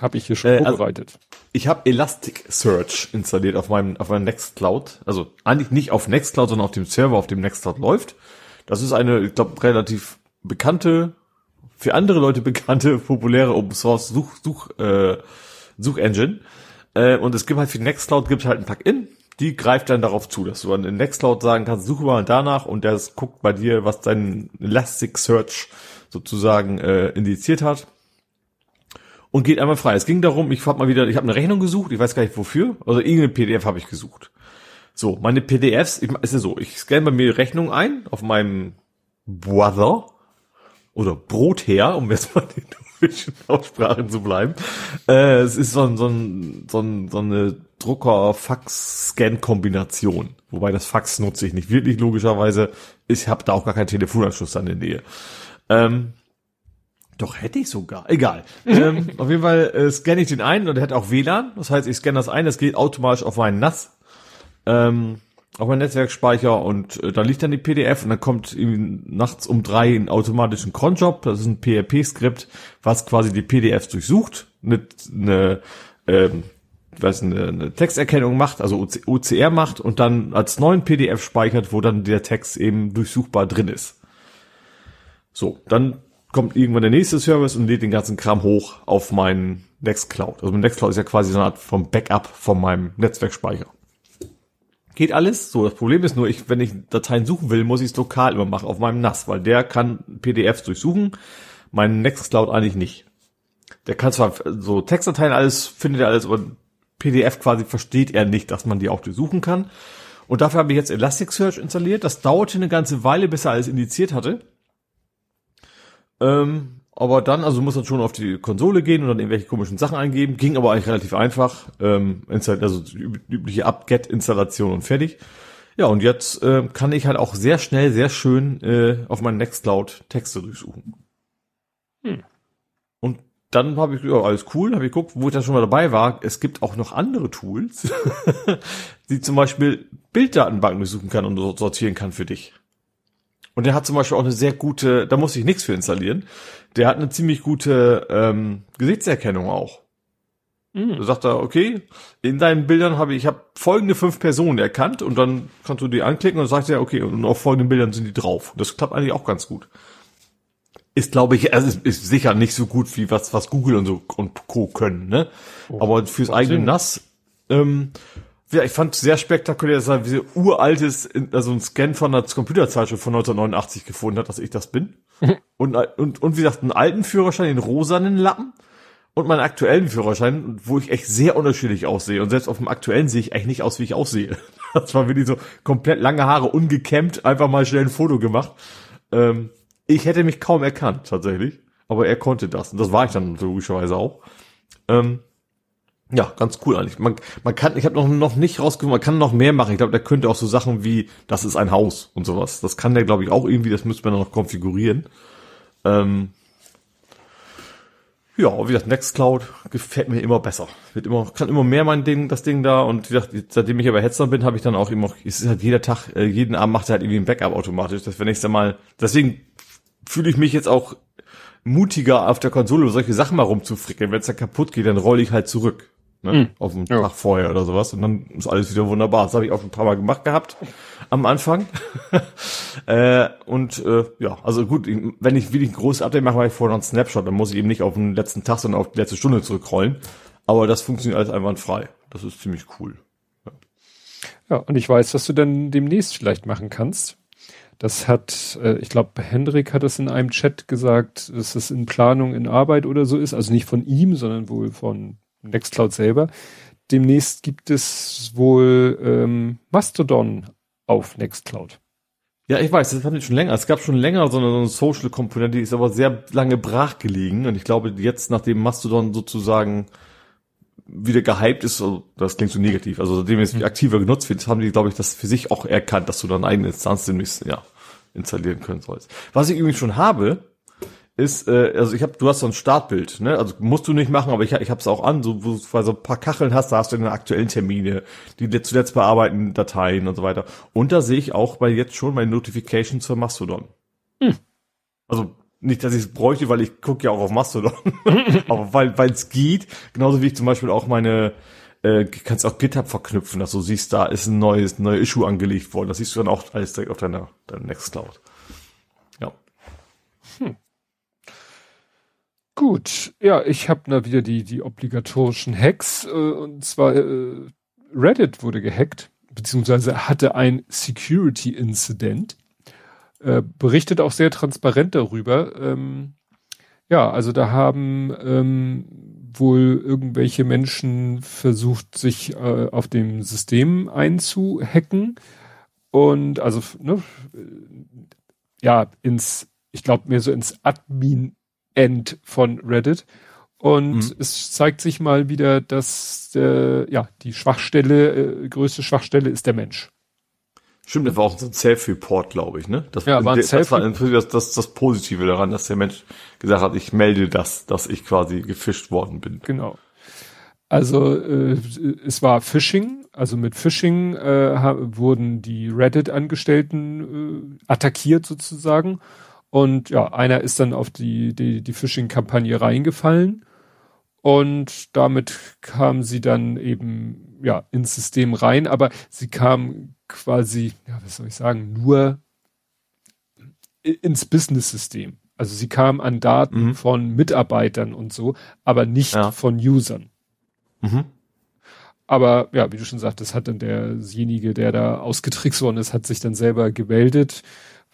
habe ich hier schon äh, also vorbereitet. Also ich habe Elasticsearch installiert auf meinem auf meinem Nextcloud. Also eigentlich nicht auf Nextcloud, sondern auf dem Server, auf dem Nextcloud läuft. Das ist eine, ich glaube, relativ bekannte, für andere Leute bekannte, populäre Open Source Such, Such, äh, Suchengine. Äh, und es gibt halt für Nextcloud gibt halt ein Plugin, die greift dann darauf zu, dass du dann in Nextcloud sagen kannst, suche mal danach und der guckt bei dir, was dein Elasticsearch sozusagen äh, indiziert hat und geht einmal frei. Es ging darum, ich habe mal wieder, ich habe eine Rechnung gesucht, ich weiß gar nicht wofür, also irgendeine PDF habe ich gesucht. So, meine PDFs, ich, ist ja so, ich scanne bei mir Rechnung ein auf meinem Brother oder Brother, um jetzt mal in deutschen Aussprachen zu bleiben. Äh, es ist so, ein, so, ein, so, ein, so eine Drucker-Fax-Scan-Kombination. Wobei das Fax nutze ich nicht wirklich, logischerweise. Ich habe da auch gar keinen Telefonanschluss an der Nähe. Ähm, doch, hätte ich sogar. Egal. ähm, auf jeden Fall äh, scanne ich den ein und er hat auch WLAN. Das heißt, ich scanne das ein, das geht automatisch auf meinen NAS, ähm, auf meinen Netzwerkspeicher und äh, da liegt dann die PDF und dann kommt nachts um drei ein automatischen Cronjob. Das ist ein PHP-Skript, was quasi die PDFs durchsucht, eine, eine ähm, weiß eine, eine Texterkennung macht, also OCR macht und dann als neuen PDF speichert, wo dann der Text eben durchsuchbar drin ist. So, dann kommt irgendwann der nächste Service und lädt den ganzen Kram hoch auf meinen Nextcloud. Also mein Nextcloud ist ja quasi so eine Art vom Backup von meinem Netzwerkspeicher. Geht alles. So, das Problem ist nur, ich, wenn ich Dateien suchen will, muss ich es lokal immer machen auf meinem NAS, weil der kann PDFs durchsuchen, mein Nextcloud eigentlich nicht. Der kann zwar so Textdateien alles, findet er alles, aber PDF quasi versteht er nicht, dass man die auch durchsuchen kann. Und dafür habe ich jetzt Elasticsearch installiert. Das dauerte eine ganze Weile, bis er alles indiziert hatte. Ähm, aber dann, also muss man schon auf die Konsole gehen und dann irgendwelche komischen Sachen eingeben. Ging aber eigentlich relativ einfach. Ähm, also übliche Apt-Get-Installation und fertig. Ja, und jetzt äh, kann ich halt auch sehr schnell, sehr schön äh, auf meinen Nextcloud Texte durchsuchen. Hm. Und dann habe ich, ja, alles cool, habe ich geguckt, wo ich dann schon mal dabei war. Es gibt auch noch andere Tools, die zum Beispiel Bilddatenbanken durchsuchen kann und sortieren kann für dich. Und der hat zum Beispiel auch eine sehr gute, da muss ich nichts für installieren. Der hat eine ziemlich gute ähm, Gesichtserkennung auch. Mhm. Da sagt er, okay, in deinen Bildern habe ich, ich habe folgende fünf Personen erkannt und dann kannst du die anklicken und sagt er, okay, und auf folgenden Bildern sind die drauf. Das klappt eigentlich auch ganz gut. Ist, glaube ich, also ist, ist sicher nicht so gut wie was, was Google und so und Co. können, ne? Oh, Aber fürs eigene NAS ähm, ja, ich fand sehr spektakulär, dass er wie so uraltes, also ein Scan von einer Computerzeitschrift von 1989 gefunden hat, dass ich das bin. und, und, und wie gesagt, einen alten Führerschein in rosanen Lappen und meinen aktuellen Führerschein, wo ich echt sehr unterschiedlich aussehe. Und selbst auf dem aktuellen sehe ich echt nicht aus, wie ich aussehe. Das war wirklich so komplett lange Haare, ungekämmt, einfach mal schnell ein Foto gemacht. Ähm, ich hätte mich kaum erkannt, tatsächlich. Aber er konnte das. Und das war ich dann logischerweise auch. Ähm, ja, ganz cool eigentlich. Man, man kann, ich habe noch, noch nicht rausgefunden, man kann noch mehr machen. Ich glaube, der könnte auch so Sachen wie, das ist ein Haus und sowas. Das kann der, glaube ich, auch irgendwie, das müsste man noch konfigurieren. Ähm, ja, wie gesagt, Nextcloud gefällt mir immer besser. Wird immer, kann immer mehr mein Ding, das Ding da. Und wie gesagt, seitdem ich aber Hetzer bin, habe ich dann auch immer, es ist halt jeder Tag, äh, jeden Abend macht er halt irgendwie ein Backup automatisch. Das ich dann mal, deswegen fühle ich mich jetzt auch mutiger auf der Konsole solche Sachen mal rumzufrickeln. Wenn es dann kaputt geht, dann rolle ich halt zurück ne? Mhm. auf dem ja. Tag vorher oder sowas und dann ist alles wieder wunderbar. Das habe ich auch ein paar Mal gemacht gehabt am Anfang. äh, und äh, ja, also gut, wenn ich wirklich ein großes Update mache, mache ich vorher noch einen Snapshot, dann muss ich eben nicht auf den letzten Tag, sondern auf die letzte Stunde zurückrollen. Aber das funktioniert alles einwandfrei. Das ist ziemlich cool. Ja, ja und ich weiß, was du dann demnächst vielleicht machen kannst. Das hat, äh, ich glaube, Hendrik hat es in einem Chat gesagt, dass es in Planung, in Arbeit oder so ist. Also nicht von ihm, sondern wohl von Nextcloud selber. Demnächst gibt es wohl ähm, Mastodon auf Nextcloud. Ja, ich weiß, das haben wir schon länger. Es gab schon länger so eine, so eine Social-Komponente, die ist aber sehr lange brach gelegen. Und ich glaube, jetzt, nachdem Mastodon sozusagen wieder gehypt ist, also das klingt so negativ, also seitdem es mhm. aktiver genutzt wird, haben die, glaube ich, das für sich auch erkannt, dass du dann eine Instanz demnächst, ja, installieren können sollst. Was ich übrigens schon habe, ist, äh, also ich habe, du hast so ein Startbild, ne? Also musst du nicht machen, aber ich, ich habe es auch an, so wo du so ein paar Kacheln hast, da hast du deine aktuellen Termine, die zuletzt bearbeiten Dateien und so weiter. Und da sehe ich auch bei jetzt schon meine Notifications für Mastodon. Hm. Also nicht, dass ich es bräuchte, weil ich gucke ja auch auf Mastodon, aber weil weil es geht, genauso wie ich zum Beispiel auch meine äh, kannst auch GitHub verknüpfen, dass du siehst, da ist ein neues neue Issue angelegt worden. Das siehst du dann auch alles direkt auf deiner, deiner Nextcloud. Ja. Hm. Gut, ja, ich habe da wieder die, die obligatorischen Hacks, äh, und zwar äh, Reddit wurde gehackt, beziehungsweise hatte ein Security-Incident, äh, berichtet auch sehr transparent darüber. Ähm, ja, also da haben ähm, wohl irgendwelche Menschen versucht, sich äh, auf dem System einzuhacken und also ne, ja ins, ich glaube mehr so ins Admin End von Reddit. Und mhm. es zeigt sich mal wieder, dass äh, ja die Schwachstelle, äh, größte Schwachstelle ist der Mensch. Stimmt, das war auch so ein Self-Report, glaube ich, ne? Das, ja, war ein das Self war das, das, das Positive daran, dass der Mensch gesagt hat, ich melde das, dass ich quasi gefischt worden bin. Genau. Also äh, es war Phishing, also mit Phishing äh, wurden die Reddit-Angestellten äh, attackiert sozusagen und ja, einer ist dann auf die, die, die Phishing-Kampagne reingefallen. Und damit kam sie dann eben, ja, ins System rein. Aber sie kam quasi, ja, was soll ich sagen, nur ins Business-System. Also sie kam an Daten mhm. von Mitarbeitern und so, aber nicht ja. von Usern. Mhm. Aber ja, wie du schon sagtest, hat dann derjenige, der da ausgetrickst worden ist, hat sich dann selber gemeldet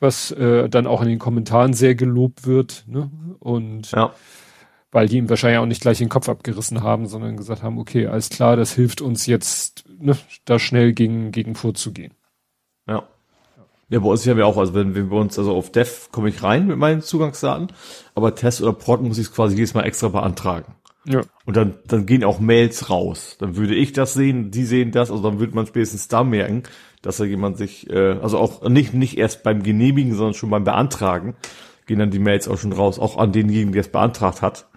was äh, dann auch in den Kommentaren sehr gelobt wird. Ne? Und ja. weil die ihm wahrscheinlich auch nicht gleich den Kopf abgerissen haben, sondern gesagt haben, okay, alles klar, das hilft uns jetzt, ne, da schnell gegen, gegen vorzugehen. Ja. Ja, bei uns haben wir auch, also wenn wir bei uns, also auf Dev komme ich rein mit meinen Zugangsdaten, aber Test oder Port muss ich es quasi jedes Mal extra beantragen. Ja. Und dann, dann gehen auch Mails raus. Dann würde ich das sehen, die sehen das, also dann würde man spätestens da merken, dass da jemand sich, äh, also auch nicht, nicht erst beim Genehmigen, sondern schon beim Beantragen, gehen dann die Mails auch schon raus, auch an denjenigen, der es beantragt hat.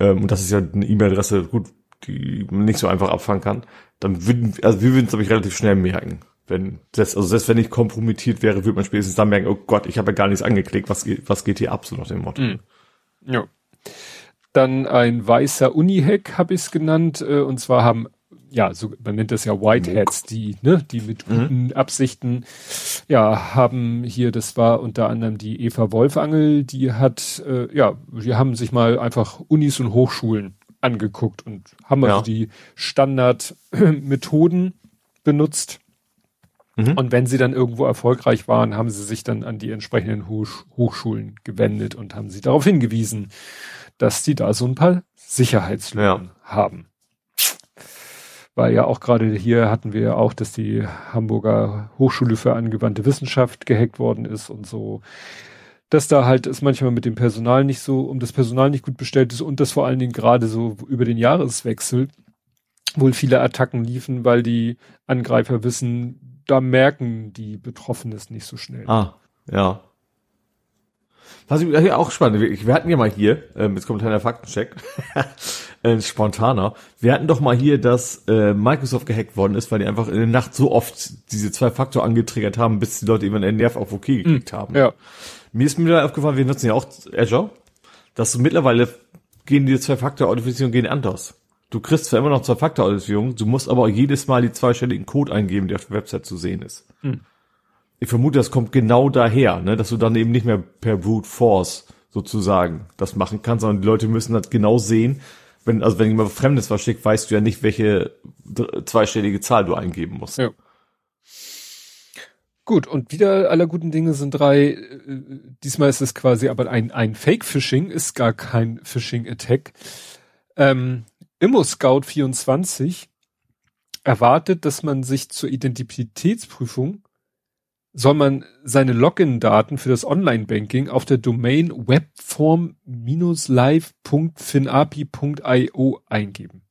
Ähm, und das ist ja eine E-Mail-Adresse, gut, die man nicht so einfach abfangen kann. Dann würden, also wir würden es, glaube ich, relativ schnell merken. Wenn das, also selbst wenn ich kompromittiert wäre, würde man spätestens dann merken, oh Gott, ich habe ja gar nichts angeklickt, was, geht, was geht hier ab, so nach dem Motto. Mm. Ja. Dann ein weißer Uni-Hack habe ich es genannt, äh, und zwar haben ja, so, man nennt das ja Whiteheads, die, ne, die mit mhm. guten mhm. Absichten, ja, haben hier, das war unter anderem die Eva Wolfangel, die hat, äh, ja, die haben sich mal einfach Unis und Hochschulen angeguckt und haben also ja. die Standardmethoden benutzt. Mhm. Und wenn sie dann irgendwo erfolgreich waren, haben sie sich dann an die entsprechenden Hoch Hochschulen gewendet und haben sie darauf hingewiesen, dass sie da so ein paar Sicherheitslücken ja. haben weil ja auch gerade hier hatten wir ja auch, dass die Hamburger Hochschule für angewandte Wissenschaft gehackt worden ist und so, dass da halt es manchmal mit dem Personal nicht so, um das Personal nicht gut bestellt ist und dass vor allen Dingen gerade so über den Jahreswechsel wohl viele Attacken liefen, weil die Angreifer wissen, da merken die Betroffenen es nicht so schnell. Ah, ja. Was ich auch spannend, wir hatten ja mal hier, ähm, jetzt kommt ein kleiner Faktencheck, äh, spontaner, wir hatten doch mal hier, dass äh, Microsoft gehackt worden ist, weil die einfach in der Nacht so oft diese zwei Faktor angetriggert haben, bis die Leute eben einen Nerv auf OK gekriegt hm, haben. Ja. Mir ist mir aufgefallen, wir nutzen ja auch Azure, dass du mittlerweile gehen die Zwei-Faktor-Authentifizierung gehen anders. Du kriegst zwar immer noch Zwei-Faktor-Authentifizierung, du musst aber auch jedes Mal die zweistelligen Code eingeben, der auf der Website zu sehen ist. Hm ich vermute, das kommt genau daher, ne, dass du dann eben nicht mehr per Brute Force sozusagen das machen kannst, sondern die Leute müssen das genau sehen. Wenn, also wenn jemand Fremdes was schickt, weißt du ja nicht, welche zweistellige Zahl du eingeben musst. Ja. Gut, und wieder aller guten Dinge sind drei. Äh, diesmal ist es quasi aber ein, ein Fake-Phishing, ist gar kein Phishing-Attack. Ähm, ImmoScout24 erwartet, dass man sich zur Identitätsprüfung soll man seine Login-Daten für das Online-Banking auf der Domain webform-live.finapi.io eingeben.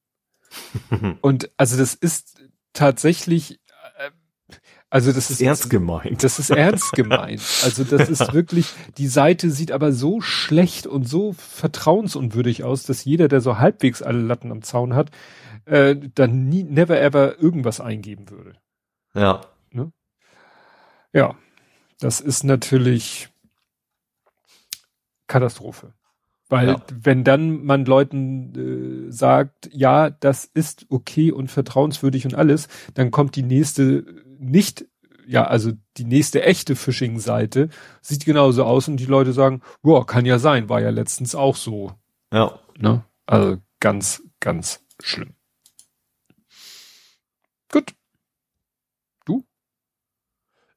Und also das ist tatsächlich, äh, Also das ist ernst gemeint. Das ist ernst gemeint. Also das ist wirklich, die Seite sieht aber so schlecht und so vertrauensunwürdig aus, dass jeder, der so halbwegs alle Latten am Zaun hat, äh, dann nie, never ever irgendwas eingeben würde. Ja. Ja. Das ist natürlich Katastrophe. Weil ja. wenn dann man Leuten äh, sagt, ja, das ist okay und vertrauenswürdig und alles, dann kommt die nächste nicht, ja, also die nächste echte Phishing-Seite sieht genauso aus und die Leute sagen, boah, kann ja sein, war ja letztens auch so. Ja. Ne? Also ganz, ganz schlimm. Gut. Du?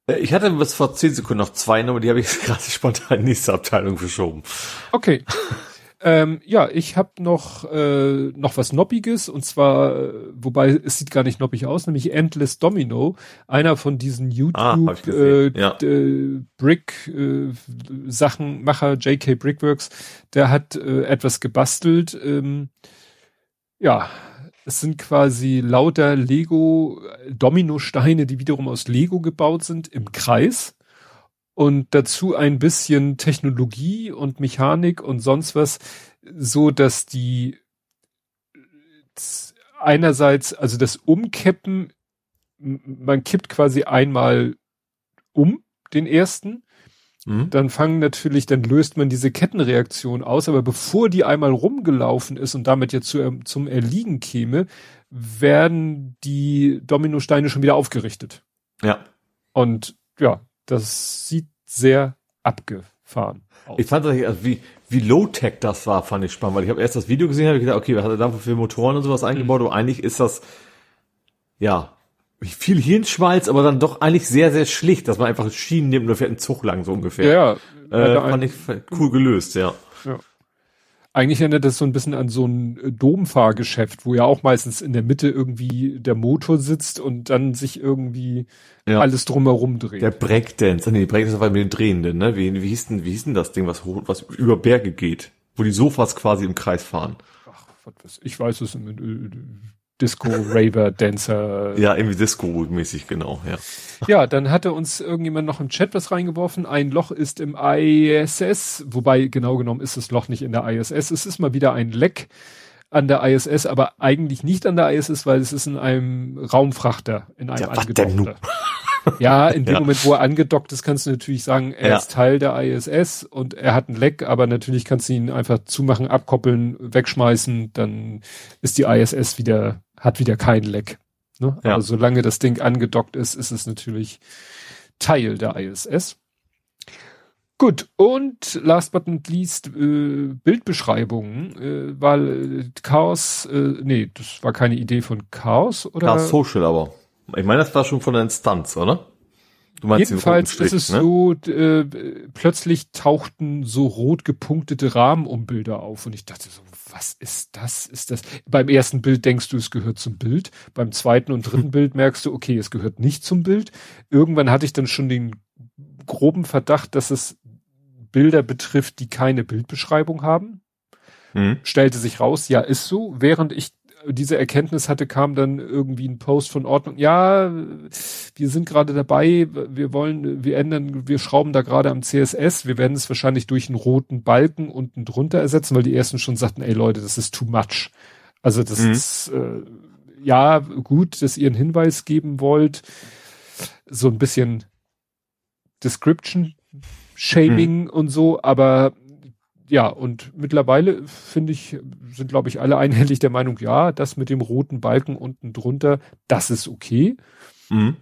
Äh, ich hatte bis vor zehn Sekunden noch zwei Nummern, die habe ich gerade spontan in die nächste Abteilung verschoben. Okay. ähm, ja, ich habe noch äh, noch was Noppiges und zwar, äh, wobei es sieht gar nicht noppig aus, nämlich Endless Domino, einer von diesen ah, YouTube ah, äh, ja. äh, Brick äh, Sachenmacher JK Brickworks, der hat äh, etwas gebastelt. Ähm, ja, es sind quasi lauter Lego Dominosteine, die wiederum aus Lego gebaut sind, im Kreis. Und dazu ein bisschen Technologie und Mechanik und sonst was, so dass die einerseits, also das Umkippen, man kippt quasi einmal um den ersten Mhm. Dann fangen natürlich, dann löst man diese Kettenreaktion aus, aber bevor die einmal rumgelaufen ist und damit jetzt zu, zum Erliegen käme, werden die Dominosteine schon wieder aufgerichtet. Ja. Und ja, das sieht sehr abgefahren aus. Ich fand das, also wie, wie low-tech das war, fand ich spannend, weil ich habe erst das Video gesehen, habe gedacht, okay, was hat er da für Motoren und sowas eingebaut, mhm. aber eigentlich ist das, ja, viel Hirnschmalz, aber dann doch eigentlich sehr, sehr schlicht, dass man einfach Schienen nimmt und fährt einen Zug lang, so ungefähr. Ja, ja. Äh, fand ich cool gelöst, ja. ja. Eigentlich erinnert das so ein bisschen an so ein äh, Domfahrgeschäft, wo ja auch meistens in der Mitte irgendwie der Motor sitzt und dann sich irgendwie ja. alles drumherum dreht. Der Breakdance, nee, Breakdance war mit den Drehenden, ne? Wie, wie hieß denn, wie hieß denn das Ding, was, hoch, was über Berge geht? Wo die Sofas quasi im Kreis fahren. Ach, was ich weiß es, Disco, Raver, Dancer. Ja, irgendwie Disco-mäßig, genau, ja. Ja, dann hatte uns irgendjemand noch im Chat was reingeworfen. Ein Loch ist im ISS, wobei genau genommen ist das Loch nicht in der ISS. Es ist mal wieder ein Leck an der ISS, aber eigentlich nicht an der ISS, weil es ist in einem Raumfrachter, in einem ja, angedockter. Ja, in dem ja. Moment, wo er angedockt ist, kannst du natürlich sagen, er ja. ist Teil der ISS und er hat ein Leck, aber natürlich kannst du ihn einfach zumachen, abkoppeln, wegschmeißen, dann ist die ISS wieder hat wieder kein Leck. Ne? Ja. Aber solange das Ding angedockt ist, ist es natürlich Teil der ISS. Gut, und last but not least, äh, Bildbeschreibungen, äh, weil äh, Chaos, äh, nee, das war keine Idee von Chaos, oder? Chaos Social aber. Ich meine, das war schon von der Instanz, oder? Du meinst Jedenfalls ist es ne? so, äh, plötzlich tauchten so rot gepunktete Rahmenumbilder auf und ich dachte so, was ist das? Ist das? Beim ersten Bild denkst du, es gehört zum Bild. Beim zweiten und dritten Bild merkst du, okay, es gehört nicht zum Bild. Irgendwann hatte ich dann schon den groben Verdacht, dass es Bilder betrifft, die keine Bildbeschreibung haben. Mhm. Stellte sich raus, ja, ist so. Während ich diese Erkenntnis hatte, kam dann irgendwie ein Post von Ordnung. Ja, wir sind gerade dabei, wir wollen, wir ändern, wir schrauben da gerade am CSS, wir werden es wahrscheinlich durch einen roten Balken unten drunter ersetzen, weil die ersten schon sagten, ey Leute, das ist too much. Also das mhm. ist äh, ja gut, dass ihr einen Hinweis geben wollt, so ein bisschen Description Shaming mhm. und so, aber ja, und mittlerweile finde ich, sind glaube ich alle einhellig der Meinung, ja, das mit dem roten Balken unten drunter, das ist okay. Mhm.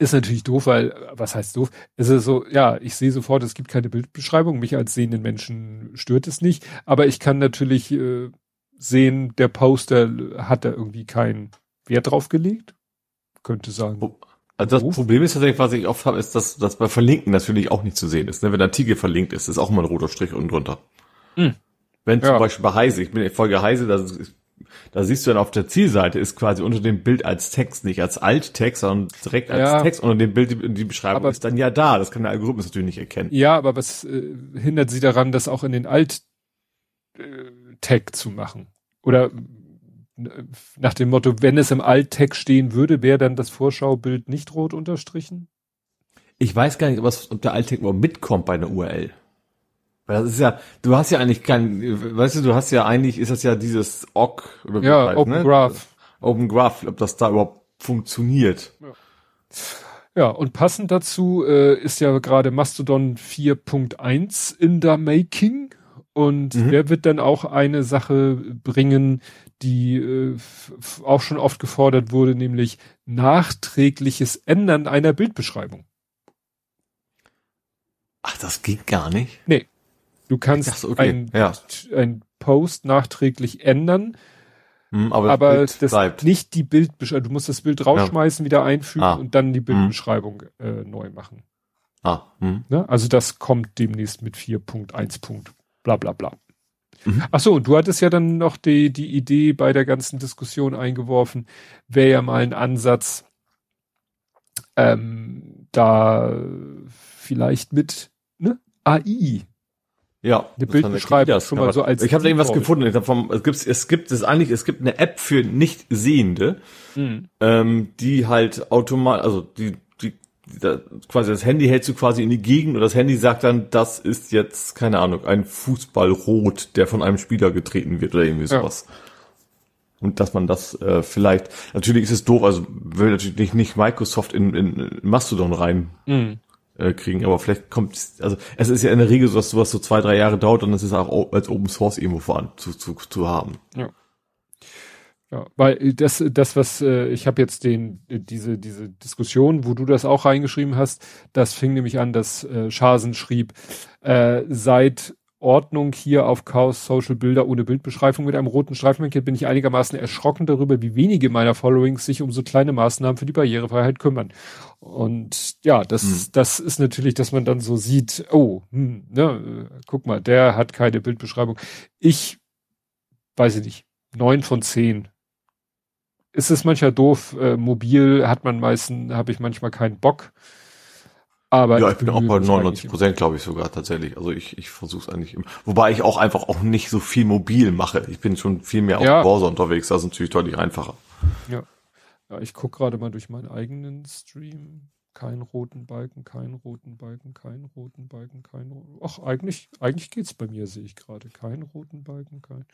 Ist natürlich doof, weil, was heißt doof? Es ist so, ja, ich sehe sofort, es gibt keine Bildbeschreibung, mich als sehenden Menschen stört es nicht, aber ich kann natürlich äh, sehen, der Poster hat da irgendwie keinen Wert drauf gelegt. Könnte sagen. Also das Ruf? Problem ist tatsächlich, was ich oft habe, ist, dass das bei Verlinken natürlich auch nicht zu sehen ist. Ne? Wenn der Artikel verlinkt ist, ist auch mal ein roter Strich unten drunter. Mhm. Wenn zum ja. Beispiel bei Heise, ich bin in Folge Heise, da, da siehst du dann auf der Zielseite ist quasi unter dem Bild als Text, nicht als Alttext, sondern direkt als ja. Text unter dem Bild, die, die Beschreibung aber, ist dann ja da. Das kann der Algorithmus natürlich nicht erkennen. Ja, aber was äh, hindert sie daran, das auch in den Alt-Tag äh, zu machen? Oder nach dem Motto, wenn es im Alttext stehen würde, wäre dann das Vorschaubild nicht rot unterstrichen? Ich weiß gar nicht, ob der Alttext überhaupt mitkommt bei einer URL. Weil das ist ja, du hast ja eigentlich kein, weißt du, du hast ja eigentlich, ist das ja dieses OG oder Ja, heißt, Open ne? Graph. Open Graph, ob das da überhaupt funktioniert. Ja. Ja, und passend dazu äh, ist ja gerade Mastodon 4.1 in der Making. Und mhm. der wird dann auch eine Sache bringen, die äh, auch schon oft gefordert wurde, nämlich nachträgliches Ändern einer Bildbeschreibung. Ach, das geht gar nicht? Nee. Du kannst dachte, okay. ein, ja. ein Post nachträglich ändern, hm, aber, aber das, das bleibt. nicht die Bildbeschreibung. Du musst das Bild rausschmeißen, ja. wieder einfügen ah. und dann die hm. Bildbeschreibung hm. äh, neu machen. Ah. Hm. Ne? Also das kommt demnächst mit 4.1. Bla bla bla. Mhm. Ach so, du hattest ja dann noch die, die Idee bei der ganzen Diskussion eingeworfen, wäre ja mal ein Ansatz, ähm, da vielleicht mit ne, AI ja, eine Bildbeschreibung schon mal so als Ich habe da irgendwas gefunden. Ich vom, es gibt es gibt es eigentlich es gibt eine App für nicht sehende, mhm. ähm, die halt automatisch also die da, quasi das Handy hältst du quasi in die Gegend und das Handy sagt dann, das ist jetzt keine Ahnung ein Fußballrot, der von einem Spieler getreten wird oder irgendwie sowas. Ja. Und dass man das äh, vielleicht, natürlich ist es doof, also will natürlich nicht, nicht Microsoft in, in Mastodon rein mhm äh, kriegen, aber vielleicht kommt, also es ist ja in der Regel so, dass sowas so zwei, drei Jahre dauert und es ist auch als Open Source irgendwo voran zu, zu, zu haben. Ja. Ja, weil das, das, was äh, ich habe jetzt den, diese, diese Diskussion, wo du das auch reingeschrieben hast, das fing nämlich an, dass äh, Schasen schrieb, äh, seit Ordnung hier auf Chaos Social Bilder ohne Bildbeschreibung mit einem roten Streifen markiert, bin ich einigermaßen erschrocken darüber, wie wenige meiner Followings sich um so kleine Maßnahmen für die Barrierefreiheit kümmern. Und ja, das, hm. das ist natürlich, dass man dann so sieht, oh, hm, ne, guck mal, der hat keine Bildbeschreibung. Ich weiß ich nicht, neun von zehn. Ist es manchmal doof, äh, mobil hat man meistens, habe ich manchmal keinen Bock. Aber ja, ich bin auch bei 99 Prozent, glaube ich sogar tatsächlich. Also ich, ich versuche es eigentlich immer. Wobei ich auch einfach auch nicht so viel mobil mache. Ich bin schon viel mehr ja. auf Browser unterwegs. Das ist natürlich deutlich einfacher. Ja. Ja, ich gucke gerade mal durch meinen eigenen Stream. Kein roten Balken, kein roten Balken, kein roten Balken, kein roten. Ach, eigentlich, eigentlich geht's bei mir, sehe ich gerade. Kein roten Balken, kein.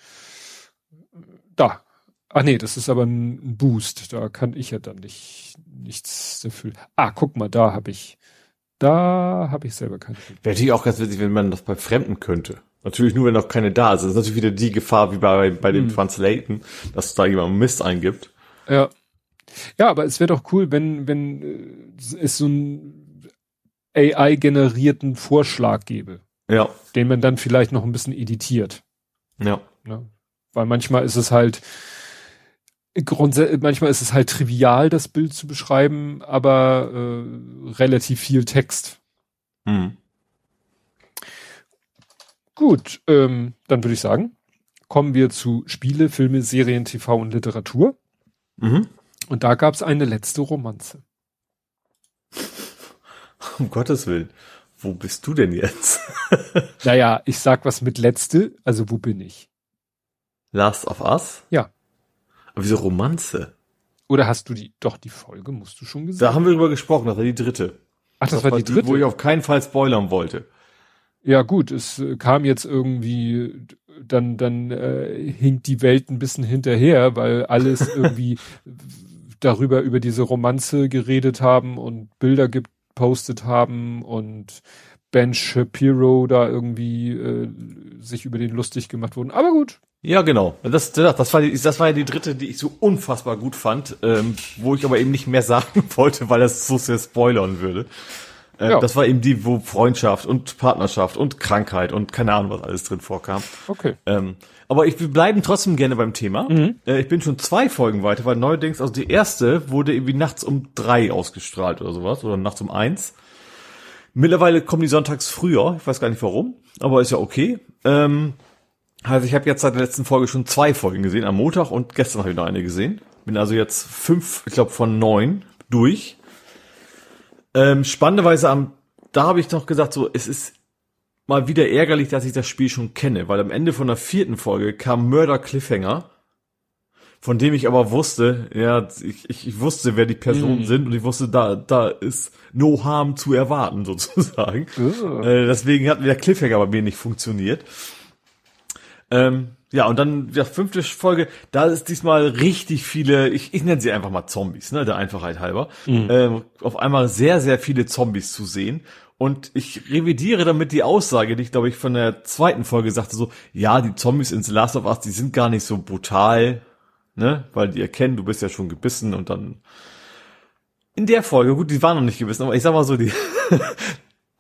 Da. Ach nee, das ist aber ein Boost. Da kann ich ja dann nicht nichts dafür. Ah, guck mal, da habe ich da habe ich selber keine. Wäre natürlich auch ganz witzig, wenn man das bei Fremden könnte. Natürlich nur, wenn noch keine da ist. Das ist natürlich wieder die Gefahr wie bei, bei dem hm. Translaten, dass da jemand Mist eingibt. Ja. Ja, aber es wäre doch cool, wenn, wenn äh, es so einen AI-generierten Vorschlag gäbe. Ja. Den man dann vielleicht noch ein bisschen editiert. Ja. ja. Weil manchmal ist es halt, Grundsätzlich, manchmal ist es halt trivial, das Bild zu beschreiben, aber äh, relativ viel Text. Mhm. Gut, ähm, dann würde ich sagen, kommen wir zu Spiele, Filme, Serien, TV und Literatur. Mhm. Und da gab es eine letzte Romanze. Um Gottes Willen. Wo bist du denn jetzt? naja, ich sag was mit letzte, also wo bin ich? Last of Us? Ja. Aber wieso Romanze? Oder hast du die, doch die Folge musst du schon gesehen. Da haben wir drüber gesprochen, das war die dritte. Ach, das, das war die dritte? Wo ich auf keinen Fall spoilern wollte. Ja gut, es äh, kam jetzt irgendwie, dann, dann äh, hinkt die Welt ein bisschen hinterher, weil alles irgendwie darüber, über diese Romanze geredet haben und Bilder gepostet haben und Ben Shapiro da irgendwie äh, sich über den lustig gemacht wurden. Aber gut, ja, genau. Das, das, war die, das war ja die dritte, die ich so unfassbar gut fand, ähm, wo ich aber eben nicht mehr sagen wollte, weil das so sehr spoilern würde. Äh, ja. Das war eben die, wo Freundschaft und Partnerschaft und Krankheit und keine Ahnung, was alles drin vorkam. Okay. Ähm, aber ich, wir bleiben trotzdem gerne beim Thema. Mhm. Äh, ich bin schon zwei Folgen weiter, weil neuerdings, also die erste wurde irgendwie nachts um drei ausgestrahlt oder sowas, oder nachts um eins. Mittlerweile kommen die sonntags früher, ich weiß gar nicht warum, aber ist ja okay. Ähm, also ich habe jetzt seit der letzten Folge schon zwei Folgen gesehen, am Montag und gestern habe ich noch eine gesehen. Bin also jetzt fünf, ich glaube von neun durch. Ähm, spannenderweise am, da habe ich noch gesagt, so es ist mal wieder ärgerlich, dass ich das Spiel schon kenne, weil am Ende von der vierten Folge kam Murder Cliffhanger, von dem ich aber wusste, ja, ich, ich, ich wusste, wer die Personen Mhm. sind und ich wusste, da, da ist no harm zu erwarten, sozusagen. Äh, deswegen hat der Cliffhanger bei mir nicht funktioniert. Ähm, ja, und dann die fünfte Folge, da ist diesmal richtig viele, ich, ich nenne sie einfach mal Zombies, ne, der Einfachheit halber. Ähm, auf einmal sehr, sehr viele Zombies zu sehen. Und ich revidiere damit die Aussage, die ich, glaube ich, von der zweiten Folge sagte, so, ja, die Zombies in The Last of Us, die sind gar nicht so brutal, ne, weil die erkennen, du bist ja schon gebissen und dann in der Folge, gut, die waren noch nicht gebissen, aber ich sag mal so, die,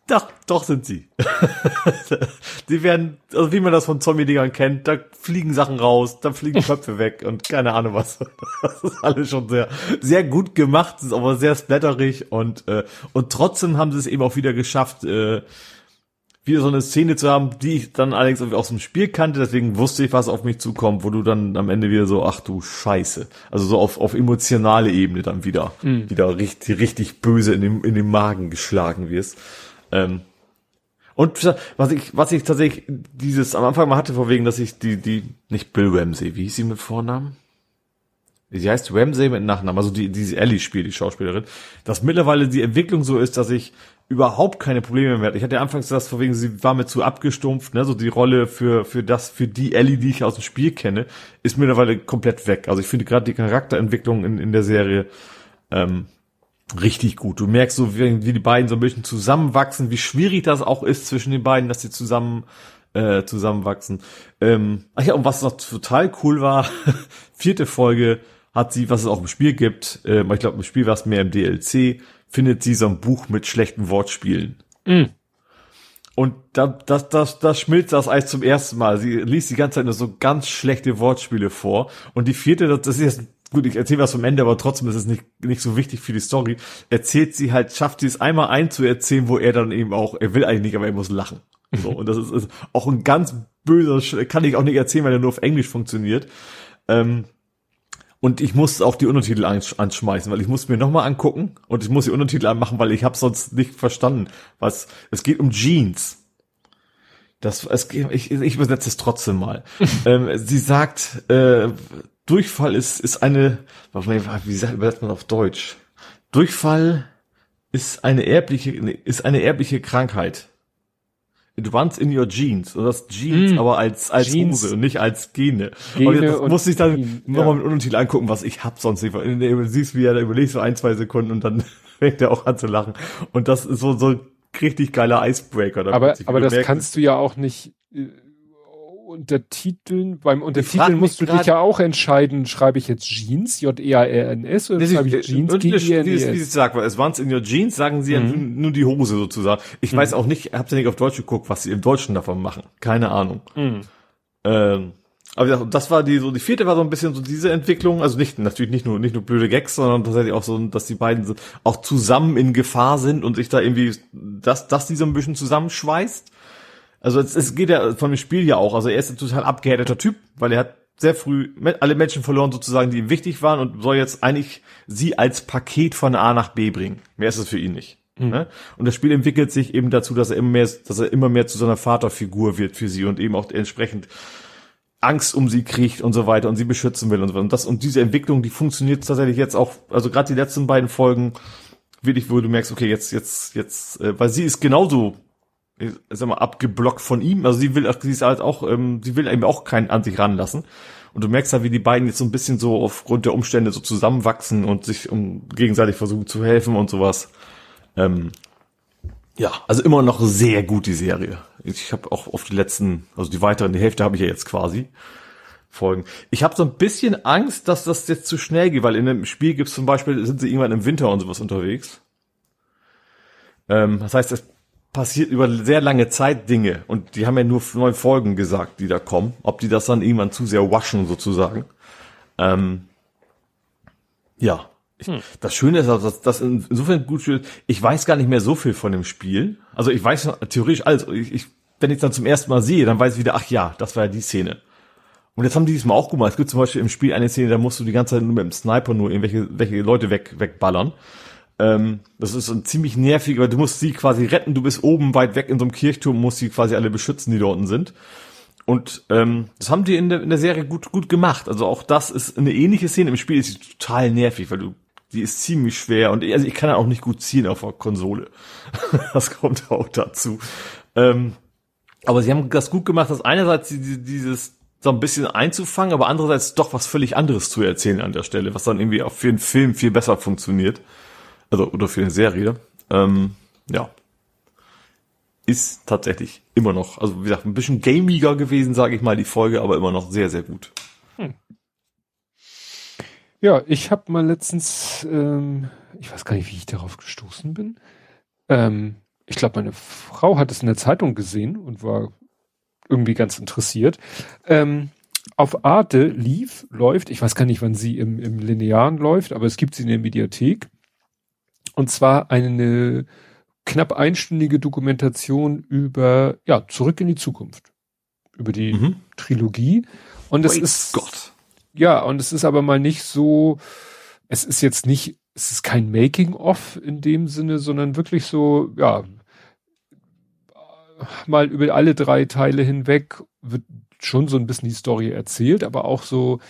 doch, doch sind sie. die werden, also wie man das von Zombie-Dingern kennt, da fliegen Sachen raus, da fliegen Köpfe weg und keine Ahnung was. Das ist alles schon sehr, sehr gut gemacht, ist aber sehr splatterig und, äh, und trotzdem haben sie es eben auch wieder geschafft, äh, wieder so eine Szene zu haben, die ich dann allerdings irgendwie aus dem Spiel kannte, deswegen wusste ich, was auf mich zukommt, wo du dann am Ende wieder so, ach du Scheiße. Also so auf, auf emotionale Ebene dann wieder, wieder richtig, richtig böse in den, in den Magen geschlagen wirst. Ähm, und was ich, was ich tatsächlich dieses am Anfang mal hatte, vor wegen, dass ich die, die, nicht Bill Ramsey, wie hieß sie mit Vornamen? Sie heißt Ramsey mit Nachnamen, also die, diese Ellie spielt, die Schauspielerin, dass mittlerweile die Entwicklung so ist, dass ich überhaupt keine Probleme mehr hatte. Ich hatte anfangs das, vor wegen, sie war mir zu abgestumpft, ne, so die Rolle für, für das, für die Ellie, die ich aus dem Spiel kenne, ist mittlerweile komplett weg. Also ich finde gerade die Charakterentwicklung in, in der Serie, ähm, richtig gut. Du merkst so, wie, wie die beiden so ein bisschen zusammenwachsen, wie schwierig das auch ist zwischen den beiden, dass sie zusammen äh, zusammenwachsen. Ähm, ach ja, und was noch total cool war, vierte Folge hat sie, was es auch im Spiel gibt, äh, ich glaube im Spiel war es mehr im DLC, findet sie so ein Buch mit schlechten Wortspielen. Und da, das, das, das schmilzt das Eis zum ersten Mal. Sie liest die ganze Zeit nur so ganz schlechte Wortspiele vor. Und die vierte, das, das ist jetzt, gut, ich erzähle was vom Ende, aber trotzdem ist es nicht, nicht so wichtig für die Story. Erzählt sie halt, schafft sie es einmal einzuerzählen, wo er dann eben auch, er will eigentlich nicht, aber er muss lachen. So, und das ist, ist auch ein ganz böser, kann ich auch nicht erzählen, weil er nur auf Englisch funktioniert. Ähm, und ich muss auch die Untertitel ansch anschmeißen, weil ich muss mir nochmal angucken und ich muss die Untertitel anmachen, weil ich habe sonst nicht verstanden, was es geht um Jeans. Das, es, ich, ich übersetze es trotzdem mal. ähm, sie sagt, äh, Durchfall ist, ist eine, wie sagt, übersetzt man auf Deutsch? Durchfall ist eine erbliche, ist eine erbliche Krankheit. It runs in your genes. Oder das Jeans, Mm. aber als, als Jeans. Hose und nicht als Gene. Gene und und muss ich dann Gene, nochmal ja. mit Untertitel angucken, was ich hab sonst nicht. weil Du siehst, wie er da überlegt, so ein, zwei Sekunden und dann fängt er auch an zu lachen. Und das ist so, so ein richtig geiler Icebreaker. Aber, aber das kannst du ja auch nicht äh, untertiteln. Beim Untertiteln musst du dich ja auch entscheiden, schreibe ich jetzt Jeans, J-E-A-R-N-S, oder schreibe ich sie- Jeans, und sie sagt, weil es once in your jeans, sagen sie ja nur, nur die Hose sozusagen. Ich weiß auch nicht, habt ihr nicht auf Deutsch geguckt, was sie im Deutschen davon machen. Keine Ahnung. Ähm, aber ja, das war die, so die vierte war so ein bisschen so diese Entwicklung, also nicht, natürlich nicht nur, nicht nur blöde Gags, sondern tatsächlich auch so, dass die beiden auch zusammen in Gefahr sind und sich da irgendwie, dass, dass die so ein bisschen zusammenschweißt. Also es, es geht ja von dem Spiel ja auch. Also er ist ein total abgehärteter Typ, weil er hat sehr früh alle Menschen verloren sozusagen, die ihm wichtig waren und soll jetzt eigentlich sie als Paket von A nach B bringen. Mehr ist es für ihn nicht. Ne? Und das Spiel entwickelt sich eben dazu, dass er immer mehr, dass er immer mehr zu seiner Vaterfigur wird für sie und eben auch entsprechend Angst um sie kriegt und so weiter und sie beschützen will und so weiter. Und das und diese Entwicklung, die funktioniert tatsächlich jetzt auch, also gerade die letzten beiden Folgen, wirklich, wo du merkst, okay, jetzt, jetzt, jetzt, äh, weil sie ist genauso ich sag mal, abgeblockt von ihm. Also sie will, sie ist halt auch, ähm, sie will eben auch keinen an sich ranlassen. Und du merkst halt, wie die beiden jetzt so ein bisschen so aufgrund der Umstände so zusammenwachsen und sich um gegenseitig versuchen zu helfen und sowas. Ähm, ja, also immer noch sehr gut die Serie. Ich habe auch auf die letzten, also die weiteren, die Hälfte habe ich ja jetzt quasi. Folgen. Ich habe so ein bisschen Angst, dass das jetzt zu schnell geht, weil in dem Spiel gibt's zum Beispiel, sind sie irgendwann im Winter und sowas unterwegs. Ähm, das heißt, es passiert über sehr lange Zeit Dinge und die haben ja nur neun Folgen gesagt, die da kommen. Ob die das dann irgendwann zu sehr waschen sozusagen. Ähm, ja. Ich, Das Schöne ist, dass das insofern gut ist, ich weiß gar nicht mehr so viel von dem Spiel. Also ich weiß theoretisch alles. Ich, ich, wenn ich es dann zum ersten Mal sehe, dann weiß ich wieder, ach ja, das war ja die Szene. Und jetzt haben die diesmal auch gemacht. Es gibt zum Beispiel im Spiel eine Szene, da musst du die ganze Zeit nur mit dem Sniper nur irgendwelche welche Leute weg, wegballern. Ähm, das ist ein ziemlich nervig, weil du musst sie quasi retten. Du bist oben weit weg in so einem Kirchturm, musst sie quasi alle beschützen, die dort sind. und ähm, das haben die in der, in der Serie gut gut gemacht. Also auch das ist eine ähnliche Szene im Spiel, ist total nervig, weil du die ist ziemlich schwer und also ich kann auch nicht gut ziehen auf der Konsole. das kommt auch dazu. Ähm, aber sie haben das gut gemacht, dass einerseits dieses so ein bisschen einzufangen, aber andererseits doch was völlig anderes zu erzählen an der Stelle, was dann irgendwie auch für einen Film viel besser funktioniert. Also, oder für eine Serie. Ähm, ja. Ist tatsächlich immer noch, also wie gesagt, ein bisschen gamiger gewesen, sage ich mal, die Folge, aber immer noch sehr, sehr gut. Hm. Ja, ich habe mal letztens, ähm, ich weiß gar nicht, wie ich darauf gestoßen bin. Ähm, ich glaube, meine Frau hat es in der Zeitung gesehen und war irgendwie ganz interessiert. Ähm, auf Arte lief, läuft, ich weiß gar nicht, wann sie im, im Linearen läuft, aber es gibt sie in der Mediathek. Und zwar eine knapp einstündige Dokumentation über, ja, zurück in die Zukunft. Über die mhm. Trilogie. Und es ist, Gott. Ja, und es ist aber mal nicht so, es ist jetzt nicht, es ist kein Making-of in dem Sinne, sondern wirklich so, ja, mal über alle drei Teile hinweg wird schon so ein bisschen die Story erzählt, aber auch so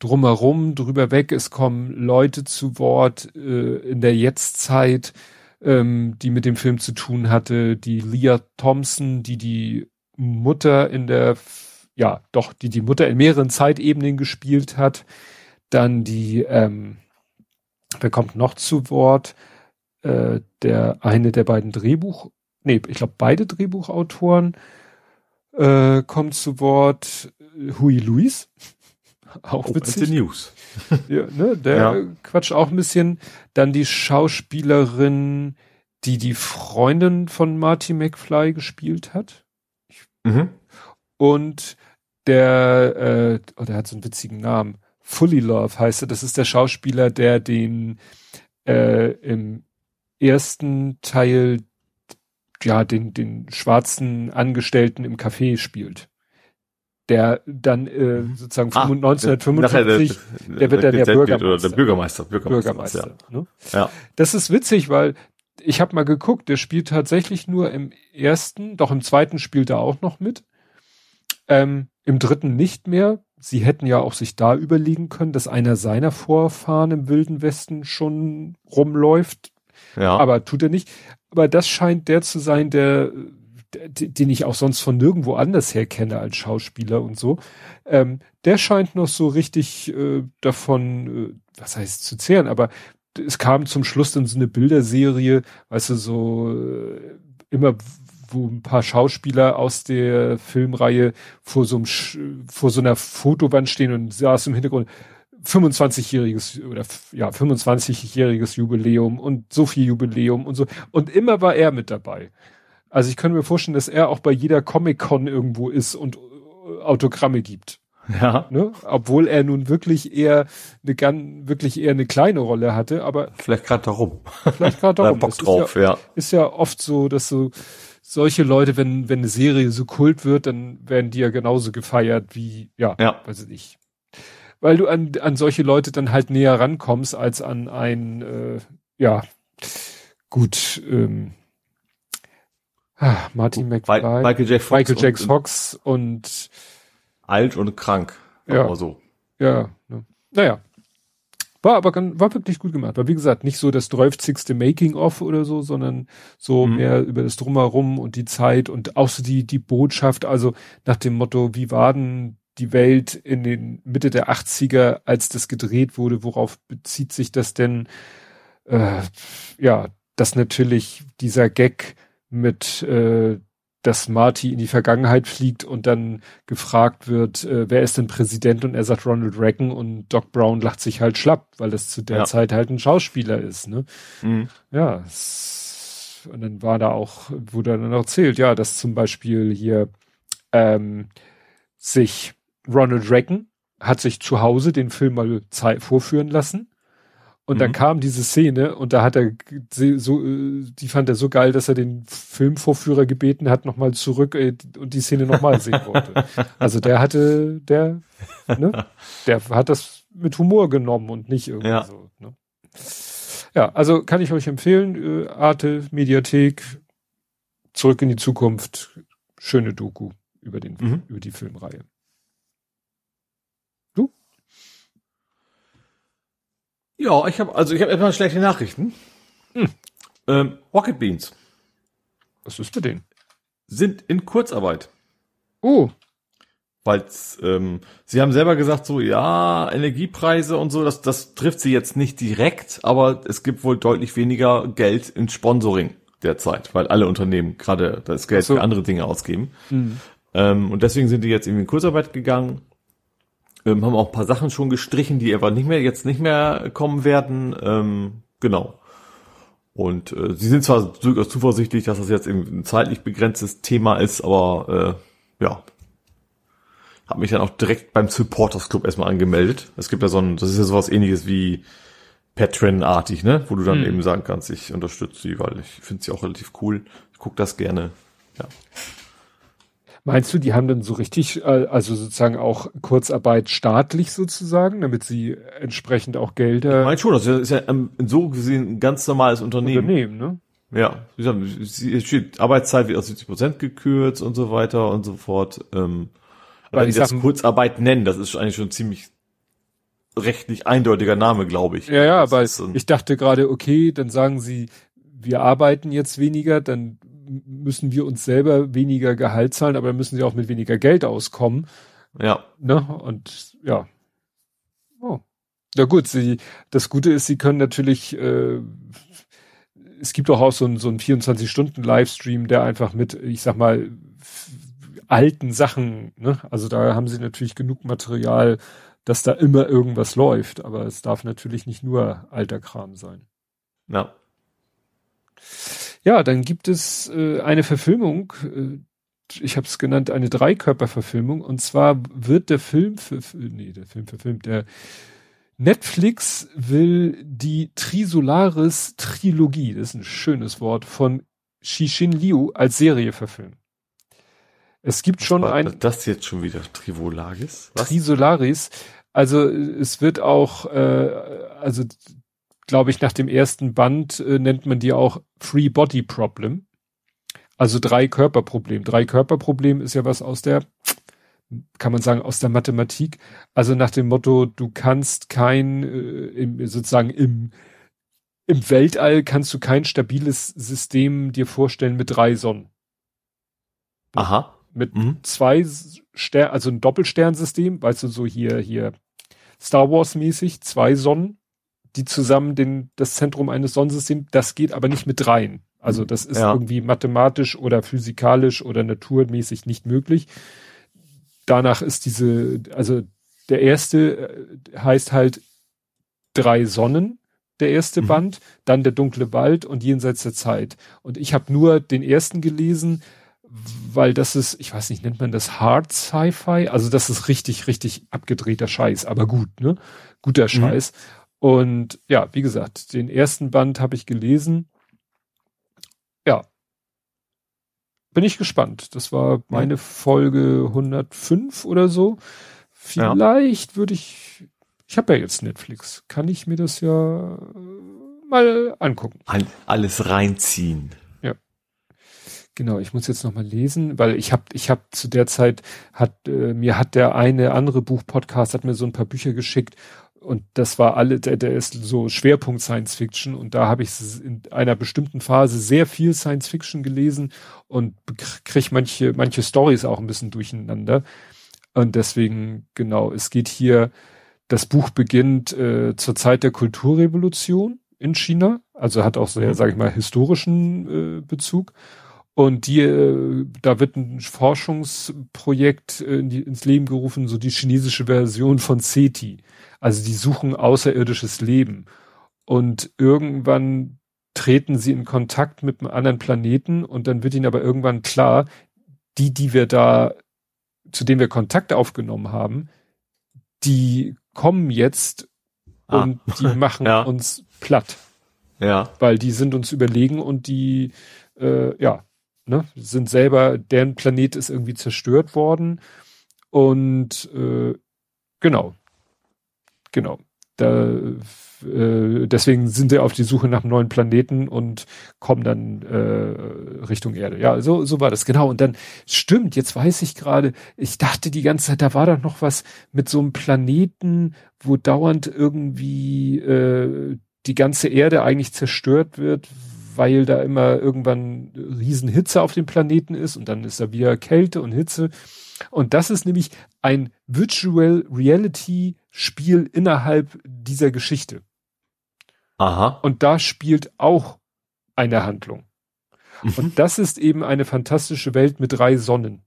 drumherum, drüber weg, es kommen Leute zu Wort äh, in der Jetztzeit, ähm, die mit dem Film zu tun hatte, die Leah Thompson, die die Mutter in der ja, doch, die die Mutter in mehreren Zeitebenen gespielt hat. Dann die, ähm, wer kommt noch zu Wort? Äh, der eine der beiden Drehbuch, nee, ich glaube beide Drehbuchautoren äh, kommt zu Wort. Hui Luis, auch oh, witzig. News. ja, ne, der ja. quatscht auch ein bisschen. Dann die Schauspielerin, die die Freundin von Marty McFly gespielt hat. Mhm. Und der, äh, oh, der hat so einen witzigen Namen. Fully Love heißt er. Das ist der Schauspieler, der den äh, im ersten Teil ja den den schwarzen Angestellten im Café spielt. Der dann äh, mhm. sozusagen ah, 1955, der, der, wird dann der Bürgermeister. Oder der Bürgermeister. Bürgermeister, Bürgermeister ja. Ne? ja. Das ist witzig, weil ich habe mal geguckt, der spielt tatsächlich nur im ersten, doch im zweiten spielt er auch noch mit. Ähm, im dritten nicht mehr. Sie hätten ja auch sich da überlegen können, dass einer seiner Vorfahren im Wilden Westen schon rumläuft. Ja. Aber tut er nicht. Aber das scheint der zu sein, der, der den ich auch sonst von nirgendwo anders her kenne als Schauspieler und so. Ähm, der scheint noch so richtig äh, davon, äh, was heißt zu zehren, aber es kam zum Schluss dann so eine Bilderserie, weißt du, so äh, immer wo ein paar Schauspieler aus der Filmreihe vor so, einem, vor so einer Fotowand stehen und saß im Hintergrund 25-jähriges oder ja 25-jähriges Jubiläum und so viel Jubiläum und so und immer war er mit dabei. Also ich könnte mir vorstellen, dass er auch bei jeder Comic-Con irgendwo ist und äh, Autogramme gibt. Ja. Ne? Obwohl er nun wirklich eher eine ganz, wirklich eher eine kleine Rolle hatte, aber. Vielleicht gerade darum. Vielleicht gerade darum. Bock drauf, ist ja, ja. Ist ja oft so, dass so solche Leute, wenn, wenn eine Serie so kult wird, dann werden die ja genauso gefeiert wie, ja, ja. weiß ich nicht. Weil du an, an solche Leute dann halt näher rankommst als an ein, äh, ja, gut, ähm, ah, Martin McFly, Michael J. Fox, Michael J. Fox und, alt und krank. Ja, so. Ja, ne. naja. War aber war wirklich gut gemacht. War wie gesagt nicht so das dreufzigste Making-of oder so, sondern so mhm. mehr über das Drumherum und die Zeit und auch so die, die Botschaft, also nach dem Motto, wie war denn die Welt in den Mitte der 80er, als das gedreht wurde, worauf bezieht sich das denn? Äh, ja, dass natürlich dieser Gag mit äh, dass Marty in die Vergangenheit fliegt und dann gefragt wird, äh, wer ist denn Präsident? Und er sagt Ronald Reagan und Doc Brown lacht sich halt schlapp, weil das zu der ja. Zeit halt ein Schauspieler ist. Ne? Mhm. Ja, und dann war da auch, wurde dann erzählt, ja, dass zum Beispiel hier ähm, sich Ronald Reagan hat sich zu Hause den Film mal vorführen lassen und mhm. dann kam diese Szene und da hat er so, die fand er so geil, dass er den Filmvorführer gebeten hat, nochmal zurück äh, und die Szene nochmal sehen wollte. Also der hatte, der, ne, der hat das mit Humor genommen und nicht irgendwie ja. so. Ne? Ja, also kann ich euch empfehlen, äh, Arte, Mediathek, zurück in die Zukunft, schöne Doku. über den, mhm. über die Filmreihe. Du? Ja, ich habe also ich habe etwas schlechte Nachrichten. Hm. Ähm, Rocket Beans. Was ist für den? Sind in Kurzarbeit. Oh. Weil ähm, sie haben selber gesagt, so ja, Energiepreise und so, das, das trifft sie jetzt nicht direkt, aber es gibt wohl deutlich weniger Geld in Sponsoring derzeit, weil alle Unternehmen gerade das Geld so. für andere Dinge ausgeben. Mhm. Ähm, und deswegen sind die jetzt irgendwie in Kurzarbeit gegangen, ähm, haben auch ein paar Sachen schon gestrichen, die aber nicht mehr jetzt nicht mehr kommen werden. Ähm, genau. Und äh, sie sind zwar durchaus zuversichtlich, dass das jetzt ein zeitlich begrenztes Thema ist, aber äh, ja, habe mich dann auch direkt beim Supporters Club erstmal angemeldet. Es gibt ja so ein, das ist ja sowas ähnliches wie Patreon-artig, ne? Wo du dann hm. eben sagen kannst, ich unterstütze sie, weil ich finde sie auch relativ cool. Ich gucke das gerne. Ja. Meinst du, die haben dann so richtig, äh, also sozusagen auch Kurzarbeit staatlich sozusagen, damit sie entsprechend auch Gelder. Ich meine schon, das ist ja so gesehen ein ganz normales Unternehmen. Unternehmen, ne? Ja, wie gesagt, steht, Arbeitszeit wird auf 70 Prozent gekürzt und so weiter und so fort. Ähm, weil die das Kurzarbeit nennen, das ist eigentlich schon ziemlich rechtlich eindeutiger Name, glaube ich. Ja, ja, aber ich dachte gerade, okay, dann sagen sie, wir arbeiten jetzt weniger, dann müssen wir uns selber weniger Gehalt zahlen, aber dann müssen sie auch mit weniger Geld auskommen. Ja. Ne? Und ja. Oh. Ja gut, sie, das Gute ist, sie können natürlich, äh, es gibt auch, auch so einen so einen 24-Stunden-Livestream, der einfach mit, ich sag mal, alten Sachen, ne? Also da haben sie natürlich genug Material, dass da immer irgendwas läuft, aber es darf natürlich nicht nur alter Kram sein. Ja. Ja, dann gibt es äh, eine Verfilmung, äh, ich habe es genannt, eine Dreikörperverfilmung, und zwar wird der Film, für, nee, der Film verfilmt, der Netflix will die Trisolaris Trilogie, das ist ein schönes Wort, von Xixin Liu als Serie verfilmen. Es gibt Was schon ein. Das jetzt schon wieder Trivolaris? Was? Trisolaris. Also es wird auch, äh, also glaube ich, nach dem ersten Band äh, nennt man die auch Free Body Problem. Also drei Körperproblem. Drei Körperproblem ist ja was aus der, kann man sagen, aus der Mathematik. Also nach dem Motto, du kannst kein, äh, im, sozusagen im, im Weltall kannst du kein stabiles System dir vorstellen mit drei Sonnen. Aha mit mhm. zwei Stern, also ein Doppelsternsystem, weißt du, so hier, hier Star Wars mäßig, zwei Sonnen, die zusammen den, das Zentrum eines Sonnensystems, das geht aber nicht mit dreien. Also das ist ja. irgendwie mathematisch oder physikalisch oder naturmäßig nicht möglich. Danach ist diese, also der erste äh, heißt halt drei Sonnen, der erste mhm. Band, dann der dunkle Wald und jenseits der Zeit. Und ich habe nur den ersten gelesen, weil das ist, ich weiß nicht, nennt man das Hard Sci-Fi? Also das ist richtig, richtig abgedrehter Scheiß, aber gut, ne? Guter mhm. Scheiß. Mhm. Und ja, wie gesagt, den ersten Band habe ich gelesen. Ja. Bin ich gespannt. Das war meine Folge 105 oder so. Vielleicht ja. würde ich, ich habe ja jetzt Netflix, kann ich mir das ja mal angucken. Alles reinziehen. Genau, ich muss jetzt noch mal lesen, weil ich habe ich habe zu der Zeit hat äh, mir hat der eine andere Buch-Podcast hat mir so ein paar Bücher geschickt und das war alle der, der ist so Schwerpunkt Science Fiction. Und da habe ich in einer bestimmten Phase sehr viel Science Fiction gelesen und krieg manche manche Stories auch ein bisschen durcheinander. Und deswegen genau, es geht hier das Buch beginnt äh, zur Zeit der Kulturrevolution in China, also hat auch sehr, mhm. sage ich mal, historischen äh, Bezug und die, äh, da wird ein Forschungsprojekt äh, in die, ins Leben gerufen, so die chinesische Version von SETI. Also die suchen außerirdisches Leben. Und irgendwann treten sie in Kontakt mit einem anderen Planeten und dann wird ihnen aber irgendwann klar, die, die wir da, zu denen wir Kontakt aufgenommen haben, die kommen jetzt ah. und die machen ja. uns platt. Ja. Weil die sind uns überlegen und die, äh, ja, ne, sind selber, deren Planet ist irgendwie zerstört worden. Und äh, genau, genau. da äh, deswegen sind sie auf die Suche nach einem neuen Planeten und kommen dann äh, Richtung Erde. Ja, so, so war das, genau. Und dann stimmt, jetzt weiß ich gerade, ich dachte die ganze Zeit, da war doch noch was mit so einem Planeten, wo dauernd irgendwie äh, die ganze Erde eigentlich zerstört wird, weil da immer irgendwann Riesenhitze auf dem Planeten ist und dann ist da wieder Kälte und Hitze. Und das ist nämlich ein Virtual Reality Spiel innerhalb dieser Geschichte. Aha. Und da spielt auch eine Handlung. Mhm. Und das ist eben eine fantastische Welt mit drei Sonnen.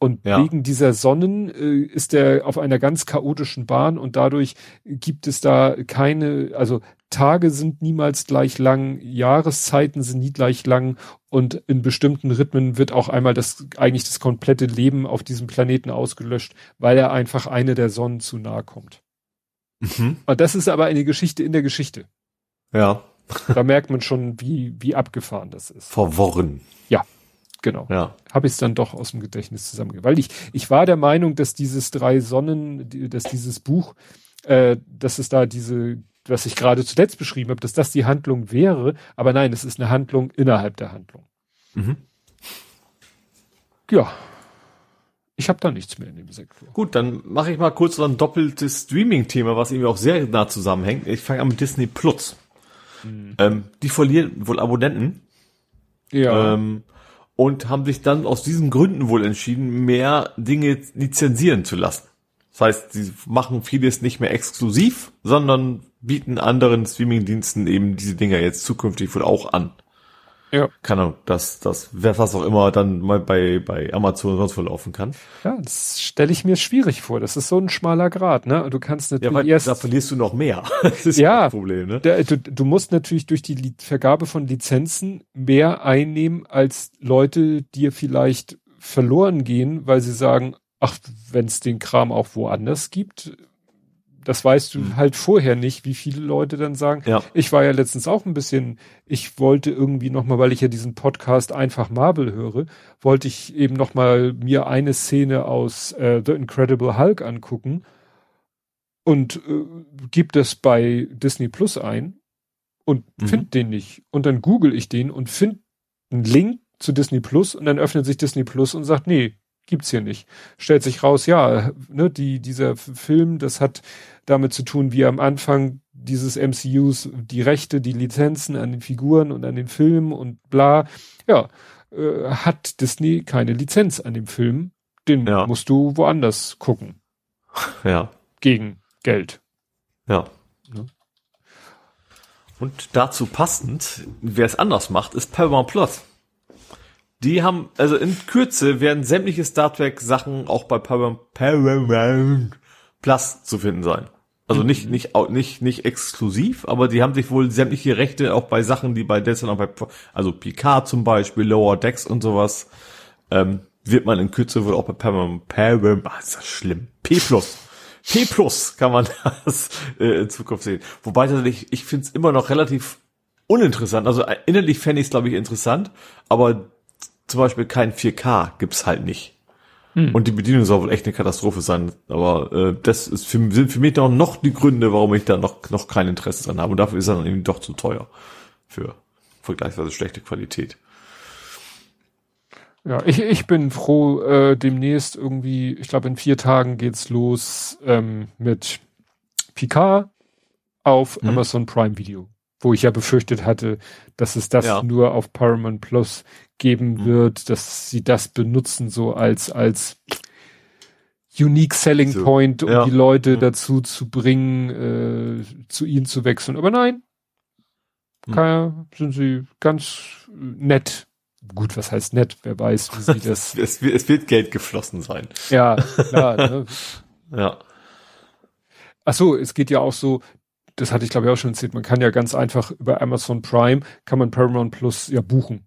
Und ja. wegen dieser Sonnen äh, ist er auf einer ganz chaotischen Bahn und dadurch gibt es da keine, also Tage sind niemals gleich lang, Jahreszeiten sind nie gleich lang und in bestimmten Rhythmen wird auch einmal das, eigentlich das komplette Leben auf diesem Planeten ausgelöscht, weil er einfach eine der Sonnen zu nahe kommt. Mhm. Und das ist aber eine Geschichte in der Geschichte. Ja. Da merkt man schon, wie, wie abgefahren das ist. Verworren. Ja, genau. Ja. Habe ich es dann doch aus dem Gedächtnis zusammengegeben. Weil ich, ich war der Meinung, dass dieses drei Sonnen, dass dieses Buch, äh, dass es da diese, was ich gerade zuletzt beschrieben habe, dass das die Handlung wäre. Aber nein, es ist eine Handlung innerhalb der Handlung. Mhm. Ja. Ich habe da nichts mehr in dem Sektor. Gut, dann mache ich mal kurz so ein doppeltes Streaming-Thema, was irgendwie auch sehr nah zusammenhängt. Ich fange an mit Disney Plus. Mhm. Ähm, die verlieren wohl Abonnenten. Ja. Ähm, und haben sich dann aus diesen Gründen wohl entschieden, mehr Dinge lizenzieren zu lassen. Das heißt, sie machen vieles nicht mehr exklusiv, sondern bieten anderen Streamingdiensten eben diese Dinger jetzt zukünftig wohl auch an. Ja. Keine Ahnung, dass das, was auch immer dann mal bei, bei Amazon sonst wo laufen kann. Ja, das stelle ich mir schwierig vor. Das ist so ein schmaler Grad, ne? Du kannst natürlich ja, weil erst. Da verlierst du noch mehr. das ist ja das Problem, ne? Der, du, du musst natürlich durch die Vergabe von Lizenzen mehr einnehmen, als Leute dir vielleicht verloren gehen, weil sie sagen, ach, wenn es den Kram auch woanders gibt, das weißt du mhm. halt vorher nicht, wie viele Leute dann sagen. Ja. Ich war ja letztens auch ein bisschen, ich wollte irgendwie nochmal, weil ich ja diesen Podcast einfach Marvel höre, wollte ich eben nochmal mir eine Szene aus äh, The Incredible Hulk angucken und äh, gib das bei Disney Plus ein und mhm. find den nicht. Und dann google ich den und find einen Link zu Disney Plus und dann öffnet sich Disney Plus und sagt, nee, gibt's hier nicht. Stellt sich raus, ja, ne, die, dieser Film, das hat damit zu tun, wie am Anfang dieses MCUs die Rechte, die Lizenzen an den Figuren und an den Filmen und bla. Ja, äh, hat Disney keine Lizenz an dem Film. Den ja. musst du woanders gucken. Ja. Gegen Geld. Ja. ja. Und dazu passend, wer es anders macht, ist Paramount Plus. Die haben, also in Kürze werden sämtliche Star Trek Sachen auch bei Paramount, Plus zu finden sein. Also nicht, mhm. nicht, nicht, nicht exklusiv, aber die haben sich wohl sämtliche Rechte auch bei Sachen, die bei Destiny, bei, also Picard zum Beispiel, Lower Decks und sowas, ähm, wird man in Kürze wohl auch bei Paramount, Paramount, ah, ist das schlimm. P Plus. P Plus kann man das äh, in Zukunft sehen. Wobei tatsächlich, ich finde es immer noch relativ uninteressant. Also äh, innerlich fände ich es, glaube ich, interessant, aber zum Beispiel kein 4K gibt's halt nicht. Hm. Und die Bedienung soll wohl echt eine Katastrophe sein. Aber äh, das ist für, sind für mich noch, noch die Gründe, warum ich da noch, noch kein Interesse dran habe. Und dafür ist er dann eben doch zu teuer für vergleichsweise schlechte Qualität. Ja, ich, ich bin froh, äh, demnächst irgendwie, ich glaube in vier Tagen geht's los ähm, mit Picard auf mhm. Amazon Prime Video wo ich ja befürchtet hatte, dass es das ja. nur auf Paramount Plus geben mhm. wird, dass sie das benutzen so als als Unique Selling so, Point, um ja. die Leute mhm. dazu zu bringen, äh, zu ihnen zu wechseln. Aber nein, mhm. kann, sind sie ganz nett. Gut, was heißt nett? Wer weiß, wie sie das. es, es, wird Geld geflossen sein. Ja, klar. ne? Ja. Ach so, es geht ja auch so, das hatte ich glaube ich auch schon erzählt, man kann ja ganz einfach über Amazon Prime, kann man Paramount Plus ja buchen.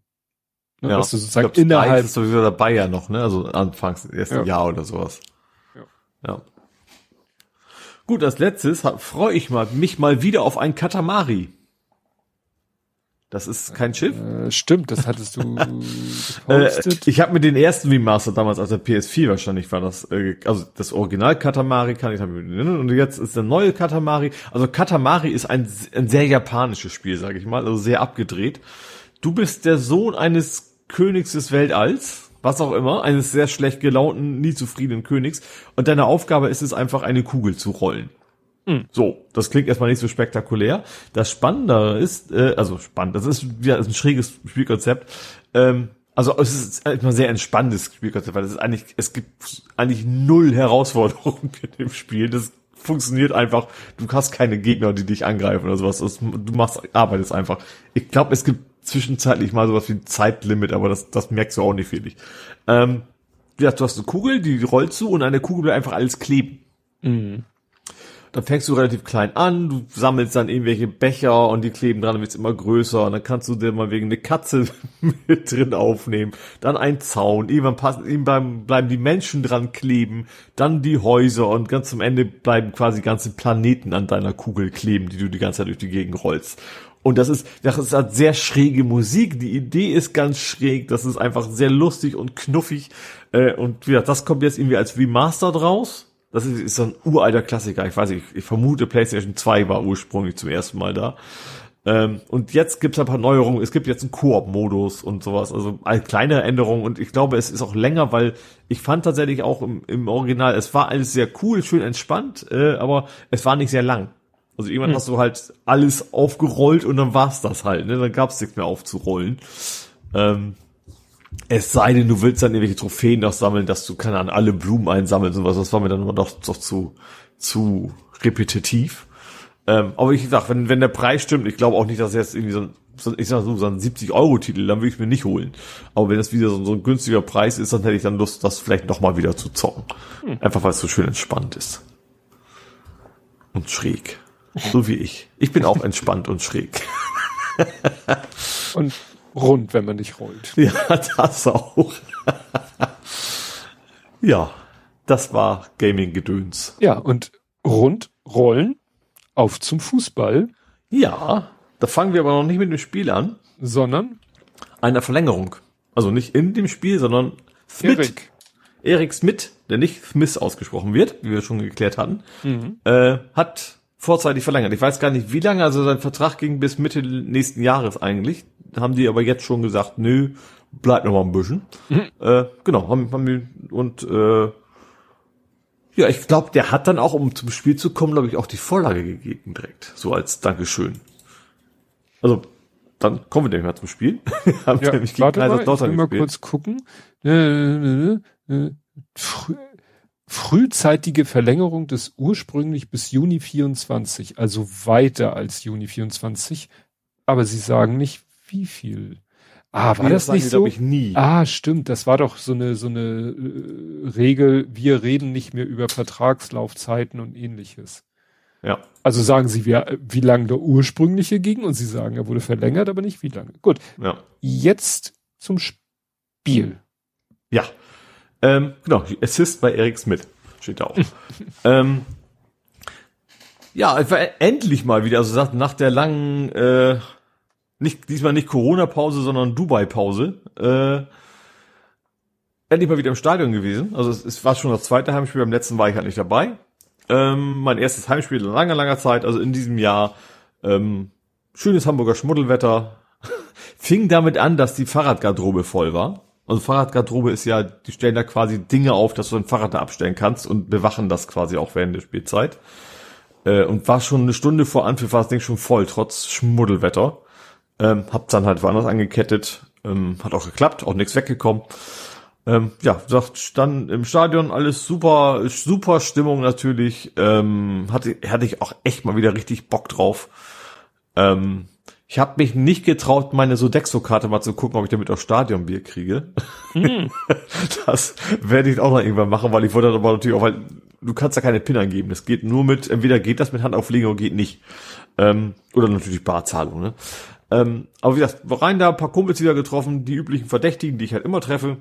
Ne? Ja, dass du sozusagen glaub, innerhalb ist sowieso dabei ja noch, ne? Also anfangs ersten ja. Jahr oder sowas. Ja. ja. Gut, als letztes freue ich mal, mich mal wieder auf ein Katamari. Das ist kein Schiff. Äh, stimmt, das hattest du äh, ich habe mir den ersten Remaster damals aus der PS4 wahrscheinlich war das, äh, also das Original Katamari kann ich und jetzt ist der neue Katamari. Also Katamari ist ein, ein sehr japanisches Spiel, sage ich mal, also sehr abgedreht. Du bist der Sohn eines Königs des Weltalls, was auch immer, eines sehr schlecht gelaunten, nie zufriedenen Königs und deine Aufgabe ist es einfach eine Kugel zu rollen. Hm. So, das klingt erstmal nicht so spektakulär. Das Spannende ist, äh, also spannend, das ist ja ein schräges Spielkonzept. Ähm, also es ist immer sehr entspanntes Spielkonzept, weil es ist eigentlich, es gibt eigentlich null Herausforderungen in dem Spiel. Das funktioniert einfach. Du hast keine Gegner, die dich angreifen oder sowas. Das, du machst, arbeitest einfach. Ich glaube, es gibt zwischenzeitlich mal sowas wie ein Zeitlimit, aber das, das merkst du auch nicht wirklich. Ähm, ja, du hast eine Kugel, die rollst du und an der Kugel bleibt einfach alles kleben. Mhm dann fängst du relativ klein an, du sammelst dann irgendwelche Becher und die kleben dran, dann wird's immer größer und dann kannst du dir mal wegen eine Katze mit drin aufnehmen, dann ein Zaun, irgendwann passen, irgendwann bleiben die Menschen dran kleben, dann die Häuser und ganz zum Ende bleiben quasi ganze Planeten an deiner Kugel kleben, die du die ganze Zeit durch die Gegend rollst. Und das ist, das ist halt sehr schräge Musik. Die Idee ist ganz schräg. Das ist einfach sehr lustig und knuffig. Äh, und wie gesagt, das kommt jetzt irgendwie als Remaster draus das ist, ist so ein uralter Klassiker. Ich weiß nicht, ich vermute PlayStation 2 war ursprünglich zum ersten Mal da. Ähm, und jetzt gibt's ein paar Neuerungen. Es gibt jetzt einen Koop-Modus und sowas. Also eine kleine Änderung. Und ich glaube, es ist auch länger, weil ich fand tatsächlich auch im, im Original, es war alles sehr cool, schön entspannt, äh, aber es war nicht sehr lang. Also irgendwann hm. hast du halt alles aufgerollt und dann war's das halt. Ne? Dann gab's nichts mehr aufzurollen. Ähm, es sei denn, du willst dann irgendwelche Trophäen noch sammeln, dass du, keine Ahnung, alle Blumen einsammeln und was. Das war mir dann immer doch, doch zu, zu repetitiv. Ähm, aber ich sag, wenn, wenn der Preis stimmt, ich glaube auch nicht, dass jetzt irgendwie so ein, so, ich sag so, so ein 70-Euro-Titel, dann würde ich mir nicht holen. Aber wenn das wieder so, so, ein günstiger Preis ist, dann hätte ich dann Lust, das vielleicht nochmal wieder zu zocken. Hm. Einfach weil es so schön entspannt ist. Und schräg. So wie ich. Ich bin auch entspannt und schräg. und rund, wenn man nicht rollt. Ja, das auch. ja, das war Gaming-Gedöns. Ja, und rund, rollen, auf zum Fußball. Ja, da fangen wir aber noch nicht mit dem Spiel an. Sondern? Einer Verlängerung. Also nicht in dem Spiel, sondern Smith. Erik. Erik Smith, der nicht Smith ausgesprochen wird, wie wir schon geklärt hatten, mhm. äh, hat vorzeitig verlängert. Ich weiß gar nicht, wie lange, also sein Vertrag ging bis Mitte nächsten Jahres eigentlich haben die aber jetzt schon gesagt, nö, bleibt noch mal ein bisschen. Mhm. Äh, genau, haben, haben und äh, ja, ich glaube, der hat dann auch, um zum Spiel zu kommen, glaube ich, auch die Vorlage gegeben direkt, so als Dankeschön. Also, dann kommen wir nämlich mal zum Spiel. haben ja, warte mal, ich will mal kurz gucken. Äh, äh, äh, frü frühzeitige Verlängerung des ursprünglich bis Juni 24, also weiter als Juni 24. Aber sie sagen nicht, wie viel? Ah, war nee, das, das nicht so? Ich, nie. Ah, stimmt. Das war doch so eine so eine äh, Regel. Wir reden nicht mehr über Vertragslaufzeiten und ähnliches. Ja. Also sagen Sie, wie, wie lange der ursprüngliche ging und Sie sagen, er wurde verlängert, aber nicht wie lange. Gut. Ja. Jetzt zum Spiel. Ja. Ähm, genau. Assist bei Eric Smith steht da auch. ähm, ja, endlich mal wieder. Also nach der langen äh, nicht, diesmal nicht Corona-Pause, sondern Dubai-Pause. Äh, endlich mal wieder im Stadion gewesen. Also es, es war schon das zweite Heimspiel, beim letzten war ich halt nicht dabei. Ähm, mein erstes Heimspiel in langer, langer Zeit, also in diesem Jahr. Ähm, schönes Hamburger Schmuddelwetter. Fing damit an, dass die Fahrradgarderobe voll war. Also Fahrradgarderobe ist ja, die stellen da quasi Dinge auf, dass du ein Fahrrad da abstellen kannst und bewachen das quasi auch während der Spielzeit. Äh, und war schon eine Stunde vor Anpfiff war das Ding schon voll, trotz Schmuddelwetter. Ähm, hab dann halt woanders angekettet. Ähm, hat auch geklappt, auch nichts weggekommen. Ähm, ja, sagt dann im Stadion alles super, super Stimmung natürlich. Ähm, hatte, hatte ich auch echt mal wieder richtig Bock drauf. Ähm, ich habe mich nicht getraut, meine Sodexo-Karte mal zu gucken, ob ich damit auch Stadionbier kriege. Mhm. Das werde ich auch noch irgendwann machen, weil ich wollte aber natürlich auch, weil du kannst da keine PIN angeben. Das geht nur mit, entweder geht das mit Handauflegung oder geht nicht. Ähm, oder natürlich Barzahlung. Ne? Ähm, aber wie gesagt, rein da, ein paar Kumpels wieder getroffen, die üblichen Verdächtigen, die ich halt immer treffe.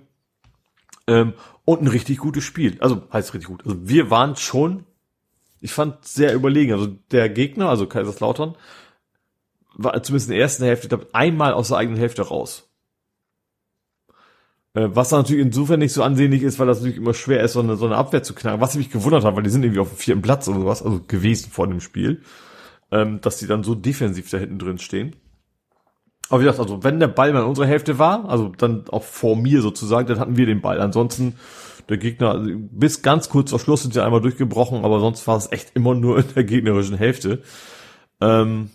Ähm, und ein richtig gutes Spiel. Also heißt richtig gut. Also wir waren schon, ich fand sehr überlegen. Also der Gegner, also Kaiserslautern, war zumindest in der ersten Hälfte, ich glaube, einmal aus der eigenen Hälfte raus. Äh, was natürlich insofern nicht so ansehnlich ist, weil das natürlich immer schwer ist, so eine, so eine Abwehr zu knacken. Was ich mich gewundert habe, weil die sind irgendwie auf dem vierten Platz oder sowas, also gewesen vor dem Spiel, ähm, dass die dann so defensiv da hinten drin stehen. Aber wie gesagt, also wenn der Ball mal in unserer Hälfte war, also dann auch vor mir sozusagen, dann hatten wir den Ball. Ansonsten der Gegner, also bis ganz kurz vor Schluss sind sie einmal durchgebrochen, aber sonst war es echt immer nur in der gegnerischen Hälfte. Ähm,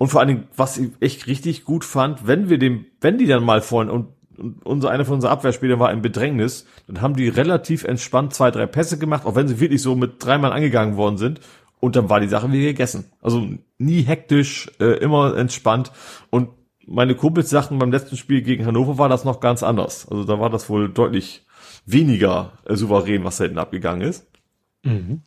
und vor allen Dingen, was ich echt richtig gut fand, wenn wir dem, wenn die dann mal vorhin und, und unser, einer von unseren Abwehrspielern war im Bedrängnis, dann haben die relativ entspannt zwei, drei Pässe gemacht, auch wenn sie wirklich so mit dreimal angegangen worden sind. Und dann war die Sache wie gegessen. Also nie hektisch, äh, immer entspannt. Und meine Kumpels sagten, beim letzten Spiel gegen Hannover war das noch ganz anders. Also da war das wohl deutlich weniger äh, souverän, was da hinten abgegangen ist. Mhm.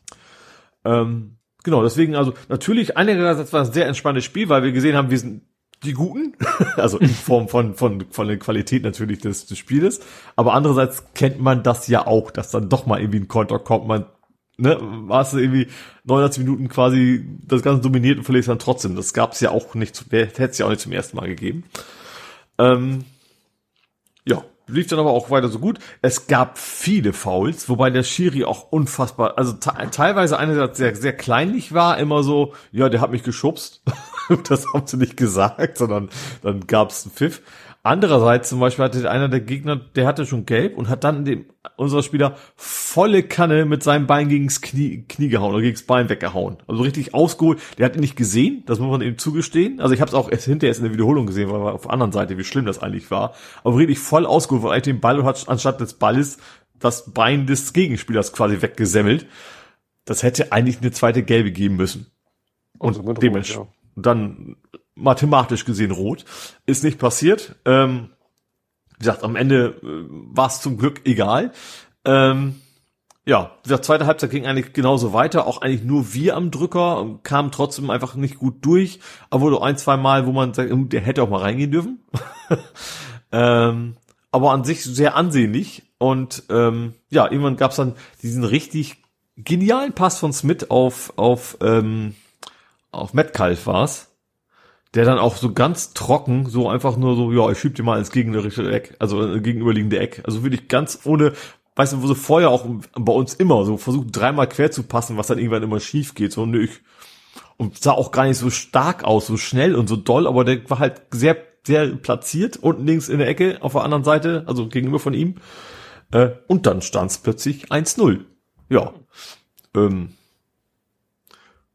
Ähm, genau, deswegen, also natürlich einigerseits war es ein sehr entspanntes Spiel, weil wir gesehen haben, wir sind die Guten, also in Form von, von, von der Qualität natürlich des, des Spieles. Aber andererseits kennt man das ja auch, dass dann doch mal irgendwie ein Konter kommt, man ne, warst du irgendwie 89 Minuten quasi das Ganze dominiert und verlierst dann trotzdem. Das gab's ja auch nicht, hätte es ja auch nicht zum ersten Mal gegeben. Ähm, lief dann aber auch weiter so gut. Es gab viele Fouls, wobei der Schiri auch unfassbar, also teilweise einerseits sehr, sehr kleinlich war, immer so, ja, der hat mich geschubst. das haben sie nicht gesagt, sondern dann gab's einen Pfiff. Andererseits zum Beispiel hatte einer der Gegner, der hatte schon gelb und hat dann dem, unser Spieler volle Kanne mit seinem Bein gegens Knie, Knie gehauen oder gegens Bein weggehauen. Also richtig ausgeholt. Der hat ihn nicht gesehen, das muss man ihm zugestehen. Also ich habe es auch erst hinterher in der Wiederholung gesehen, weil wir auf der anderen Seite, wie schlimm das eigentlich war. Aber richtig voll ausgeholt, weil eigentlich den Ball hat anstatt des Balles das Bein des Gegenspielers quasi weggesemmelt. Das hätte eigentlich eine zweite gelbe geben müssen. Und also dementsprechend. Ja. dann mathematisch gesehen rot. Ist nicht passiert. Ähm, wie gesagt, am Ende äh, war es zum Glück egal. Ähm, ja, wie gesagt, zweite Halbzeit ging eigentlich genauso weiter, auch eigentlich nur wir am Drücker, kam trotzdem einfach nicht gut durch, aber nur ein, zwei Mal, wo man sagt, der hätte auch mal reingehen dürfen. ähm, aber an sich sehr ansehnlich und ähm, ja, irgendwann gab's dann diesen richtig genialen Pass von Smith auf auf ähm, auf Metcalf war's der dann auch so ganz trocken, so einfach nur so, ja, ich schieb dir mal ins gegnerische Eck, also äh, gegenüberliegende Eck. Also wirklich ganz ohne, weißt du, wo so vorher auch bei uns immer so versucht dreimal quer zu passen, was dann irgendwann immer schief geht, so nö, ich, und sah auch gar nicht so stark aus, so schnell und so doll, aber der war halt sehr, sehr platziert, unten links in der Ecke, auf der anderen Seite, also gegenüber von ihm. Äh, und dann stand es plötzlich 1-0. Ja. Ähm,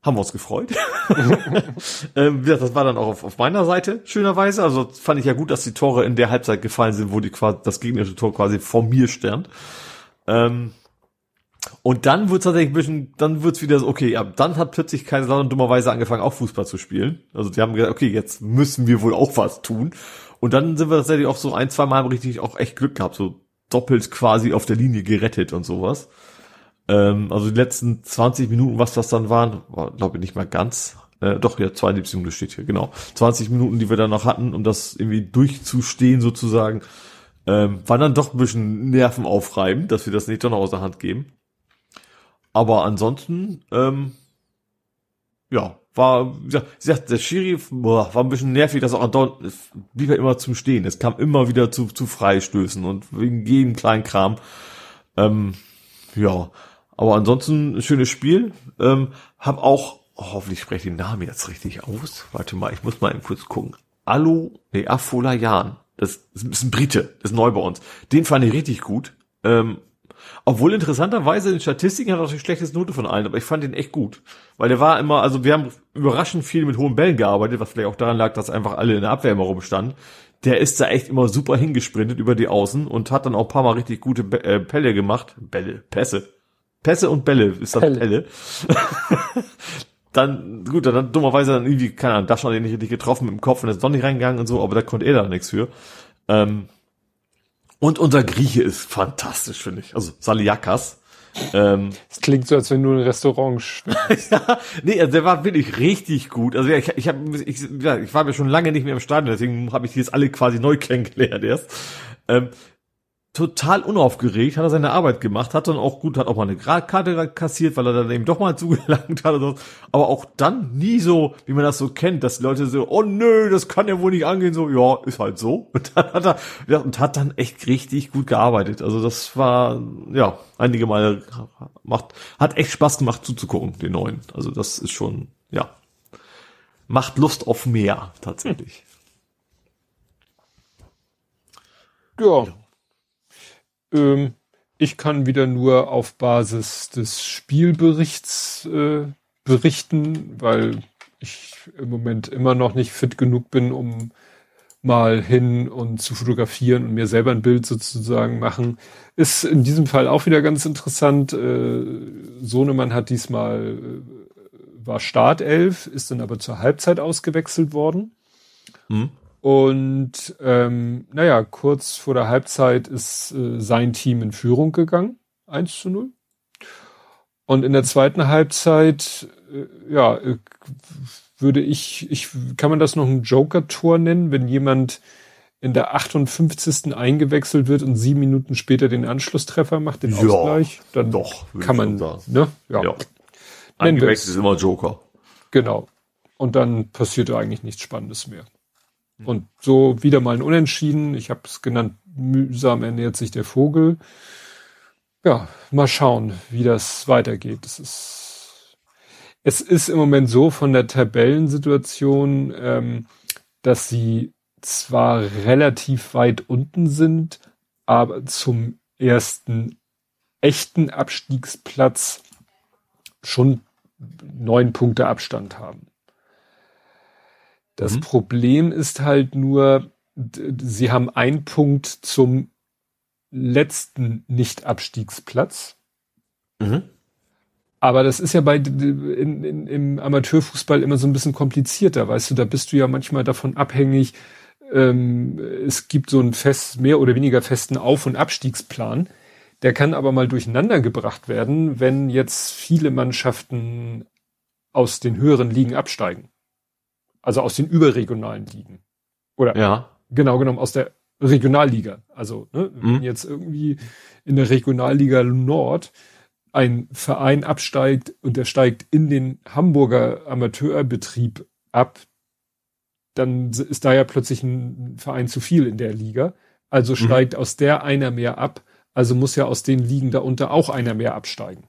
haben wir uns gefreut. ähm, das war dann auch auf, auf, meiner Seite, schönerweise. Also fand ich ja gut, dass die Tore in der Halbzeit gefallen sind, wo die quasi, das gegnerische Tor quasi vor mir stand. Ähm, und dann wird tatsächlich ein bisschen, dann wird's wieder so, okay, ja, dann hat plötzlich Kaiserslautern dummerweise angefangen, auch Fußball zu spielen. Also die haben gesagt, okay, jetzt müssen wir wohl auch was tun. Und dann sind wir tatsächlich auch so ein, zwei Mal richtig auch echt Glück gehabt, so doppelt quasi auf der Linie gerettet und sowas. Ähm, also die letzten 20 Minuten, was das dann waren, war glaube ich nicht mal ganz. Äh, doch, ja, 72 Minuten steht hier, genau. 20 Minuten, die wir dann noch hatten, um das irgendwie durchzustehen sozusagen, ähm, waren dann doch ein bisschen nervenaufreibend, dass wir das nicht doch noch aus der Hand geben. Aber ansonsten, ähm, ja, war, wie gesagt, der Schiri boah, war ein bisschen nervig, dass auch andauernd blieb er immer zum Stehen. Es kam immer wieder zu, zu Freistößen und wegen jedem kleinen Kram. Ähm, ja, aber ansonsten ein schönes Spiel. Ähm, hab auch, oh, hoffentlich spreche ich den Namen jetzt richtig aus. Warte mal, ich muss mal eben kurz gucken. Alu, nee, Afolayan. Das ist ein Brite, das ist neu bei uns. Den fand ich richtig gut. Ähm, obwohl interessanterweise in Statistiken hat er die schlechteste Note von allen, aber ich fand ihn echt gut. Weil der war immer, also wir haben überraschend viel mit hohen Bällen gearbeitet, was vielleicht auch daran lag, dass einfach alle in der Abwehr immer rumstanden. Der ist da echt immer super hingesprintet über die Außen und hat dann auch paar Mal richtig gute äh, Pelle gemacht. Bälle, Pässe. Pässe und Bälle ist das Pelle. Pelle. dann, gut, dann dummerweise dann irgendwie, keine Ahnung, Daschner den nicht richtig getroffen mit dem Kopf und ist doch nicht reingegangen und so, aber da konnte er da nichts für. Ähm, und unser Grieche ist fantastisch, finde ich. Also Saliakas. Ähm, das klingt so, als wenn du ein Restaurant ja, nee, also der war wirklich richtig gut. Also ja, ich, ich, hab, ich, ja, ich war mir schon lange nicht mehr im Stadion, deswegen habe ich die jetzt alle quasi neu kennengelernt erst. Ähm, total unaufgeregt, hat er seine Arbeit gemacht, hat dann auch gut, hat auch mal eine Gradkarte kassiert, weil er dann eben doch mal zugelangt hat oder so. Aber auch dann nie so, wie man das so kennt, dass die Leute so, oh nö, das kann ja wohl nicht angehen, so, ja, ist halt so. Und dann hat er, ja, und hat dann echt richtig gut gearbeitet. Also das war, ja, einige Male macht, hat echt Spaß gemacht zuzugucken, den neuen. Also das ist schon, ja, macht Lust auf mehr, tatsächlich. Ja. Ähm, ich kann wieder nur auf Basis des Spielberichts äh, berichten, weil ich im Moment immer noch nicht fit genug bin, um mal hin und zu fotografieren und mir selber ein Bild sozusagen machen. Ist in diesem Fall auch wieder ganz interessant. Äh, Sohnemann hat diesmal, äh, war Startelf, ist dann aber zur Halbzeit ausgewechselt worden. Hm. Und ähm, naja, kurz vor der Halbzeit ist äh, sein Team in Führung gegangen, 1 zu 0. Und in der zweiten Halbzeit, äh, ja, äh, würde ich, ich, kann man das noch ein Joker-Tor nennen, wenn jemand in der 58. eingewechselt wird und sieben Minuten später den Anschlusstreffer macht, den ja, Ausgleich, dann doch, kann man, ne? Ja. ja. Eingewechselt ist immer Joker. Genau. Und dann passiert eigentlich nichts Spannendes mehr. Und so wieder mal ein Unentschieden. Ich habe es genannt, mühsam ernährt sich der Vogel. Ja, mal schauen, wie das weitergeht. Das ist, es ist im Moment so von der Tabellensituation, ähm, dass sie zwar relativ weit unten sind, aber zum ersten echten Abstiegsplatz schon neun Punkte Abstand haben. Das mhm. Problem ist halt nur, sie haben einen Punkt zum letzten Nicht-Abstiegsplatz. Mhm. Aber das ist ja bei in, in, im Amateurfußball immer so ein bisschen komplizierter, weißt du, da bist du ja manchmal davon abhängig, ähm, es gibt so einen fest, mehr oder weniger festen Auf- und Abstiegsplan. Der kann aber mal durcheinander gebracht werden, wenn jetzt viele Mannschaften aus den höheren Ligen absteigen. Also aus den überregionalen Ligen. Oder ja. genau genommen aus der Regionalliga. Also ne, mhm. wenn jetzt irgendwie in der Regionalliga Nord ein Verein absteigt und der steigt in den Hamburger Amateurbetrieb ab, dann ist da ja plötzlich ein Verein zu viel in der Liga. Also mhm. steigt mhm. aus der einer mehr ab. Also muss ja aus den Ligen darunter auch einer mehr absteigen.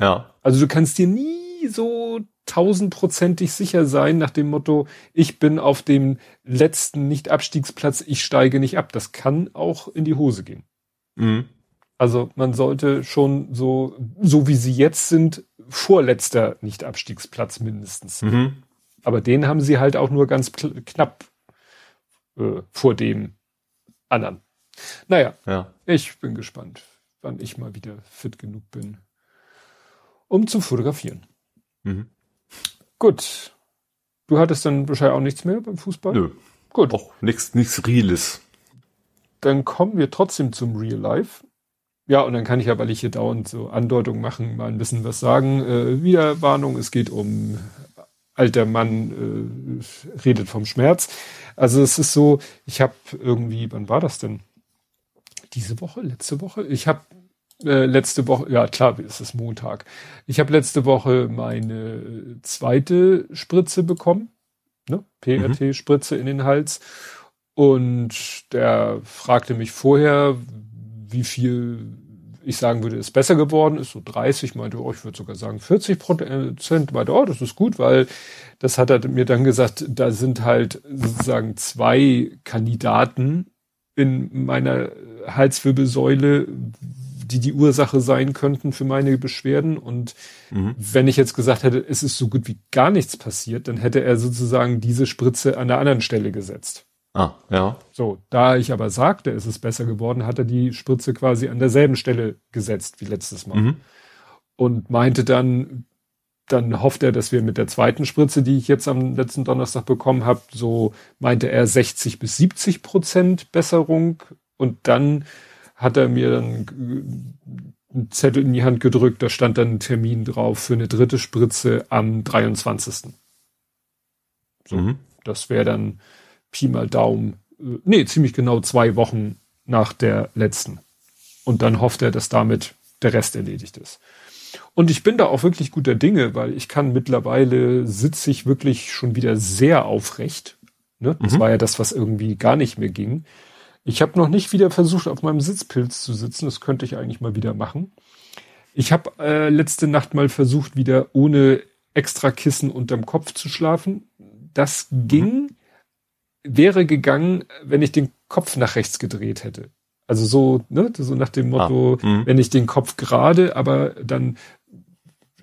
Ja. Also du kannst dir nie so tausendprozentig sicher sein nach dem Motto, ich bin auf dem letzten Nicht-Abstiegsplatz, ich steige nicht ab. Das kann auch in die Hose gehen. Mhm. Also man sollte schon so, so wie sie jetzt sind, vorletzter Nicht-Abstiegsplatz mindestens. Mhm. Aber den haben sie halt auch nur ganz knapp äh, vor dem anderen. Naja, ja. ich bin gespannt, wann ich mal wieder fit genug bin, um zu fotografieren. Mhm. Gut. Du hattest dann wahrscheinlich auch nichts mehr beim Fußball? Nö. Gut. Auch nichts, nichts Reales. Dann kommen wir trotzdem zum Real Life. Ja, und dann kann ich ja, weil ich hier dauernd so Andeutungen machen, mal ein bisschen was sagen. Äh, Wiederwarnung, es geht um alter Mann äh, redet vom Schmerz. Also es ist so, ich habe irgendwie, wann war das denn? Diese Woche, letzte Woche? Ich habe äh, letzte Woche, ja klar, es ist Montag. Ich habe letzte Woche meine zweite Spritze bekommen, ne? PRT-Spritze in den Hals. Und der fragte mich vorher, wie viel ich sagen würde, ist besser geworden ist, so 30, meinte, oh, ich würde sogar sagen 40 Prozent, meinte, oh, das ist gut, weil das hat er mir dann gesagt, da sind halt sozusagen zwei Kandidaten in meiner Halswirbelsäule, die die Ursache sein könnten für meine Beschwerden. Und mhm. wenn ich jetzt gesagt hätte, es ist so gut wie gar nichts passiert, dann hätte er sozusagen diese Spritze an der anderen Stelle gesetzt. Ah, ja. So, da ich aber sagte, es ist besser geworden, hat er die Spritze quasi an derselben Stelle gesetzt wie letztes Mal. Mhm. Und meinte dann, dann hofft er, dass wir mit der zweiten Spritze, die ich jetzt am letzten Donnerstag bekommen habe, so meinte er 60 bis 70 Prozent Besserung. Und dann hat er mir dann einen Zettel in die Hand gedrückt, da stand dann ein Termin drauf für eine dritte Spritze am 23. So, mhm. Das wäre dann Pi mal Daumen, äh, nee, ziemlich genau zwei Wochen nach der letzten. Und dann hofft er, dass damit der Rest erledigt ist. Und ich bin da auch wirklich guter Dinge, weil ich kann mittlerweile sitze ich wirklich schon wieder sehr aufrecht. Ne? Das mhm. war ja das, was irgendwie gar nicht mehr ging. Ich habe noch nicht wieder versucht, auf meinem Sitzpilz zu sitzen. Das könnte ich eigentlich mal wieder machen. Ich habe äh, letzte Nacht mal versucht, wieder ohne extra Kissen unterm Kopf zu schlafen. Das ging, wäre gegangen, wenn ich den Kopf nach rechts gedreht hätte. Also so, ne, so nach dem Motto, ah, wenn ich den Kopf gerade, aber dann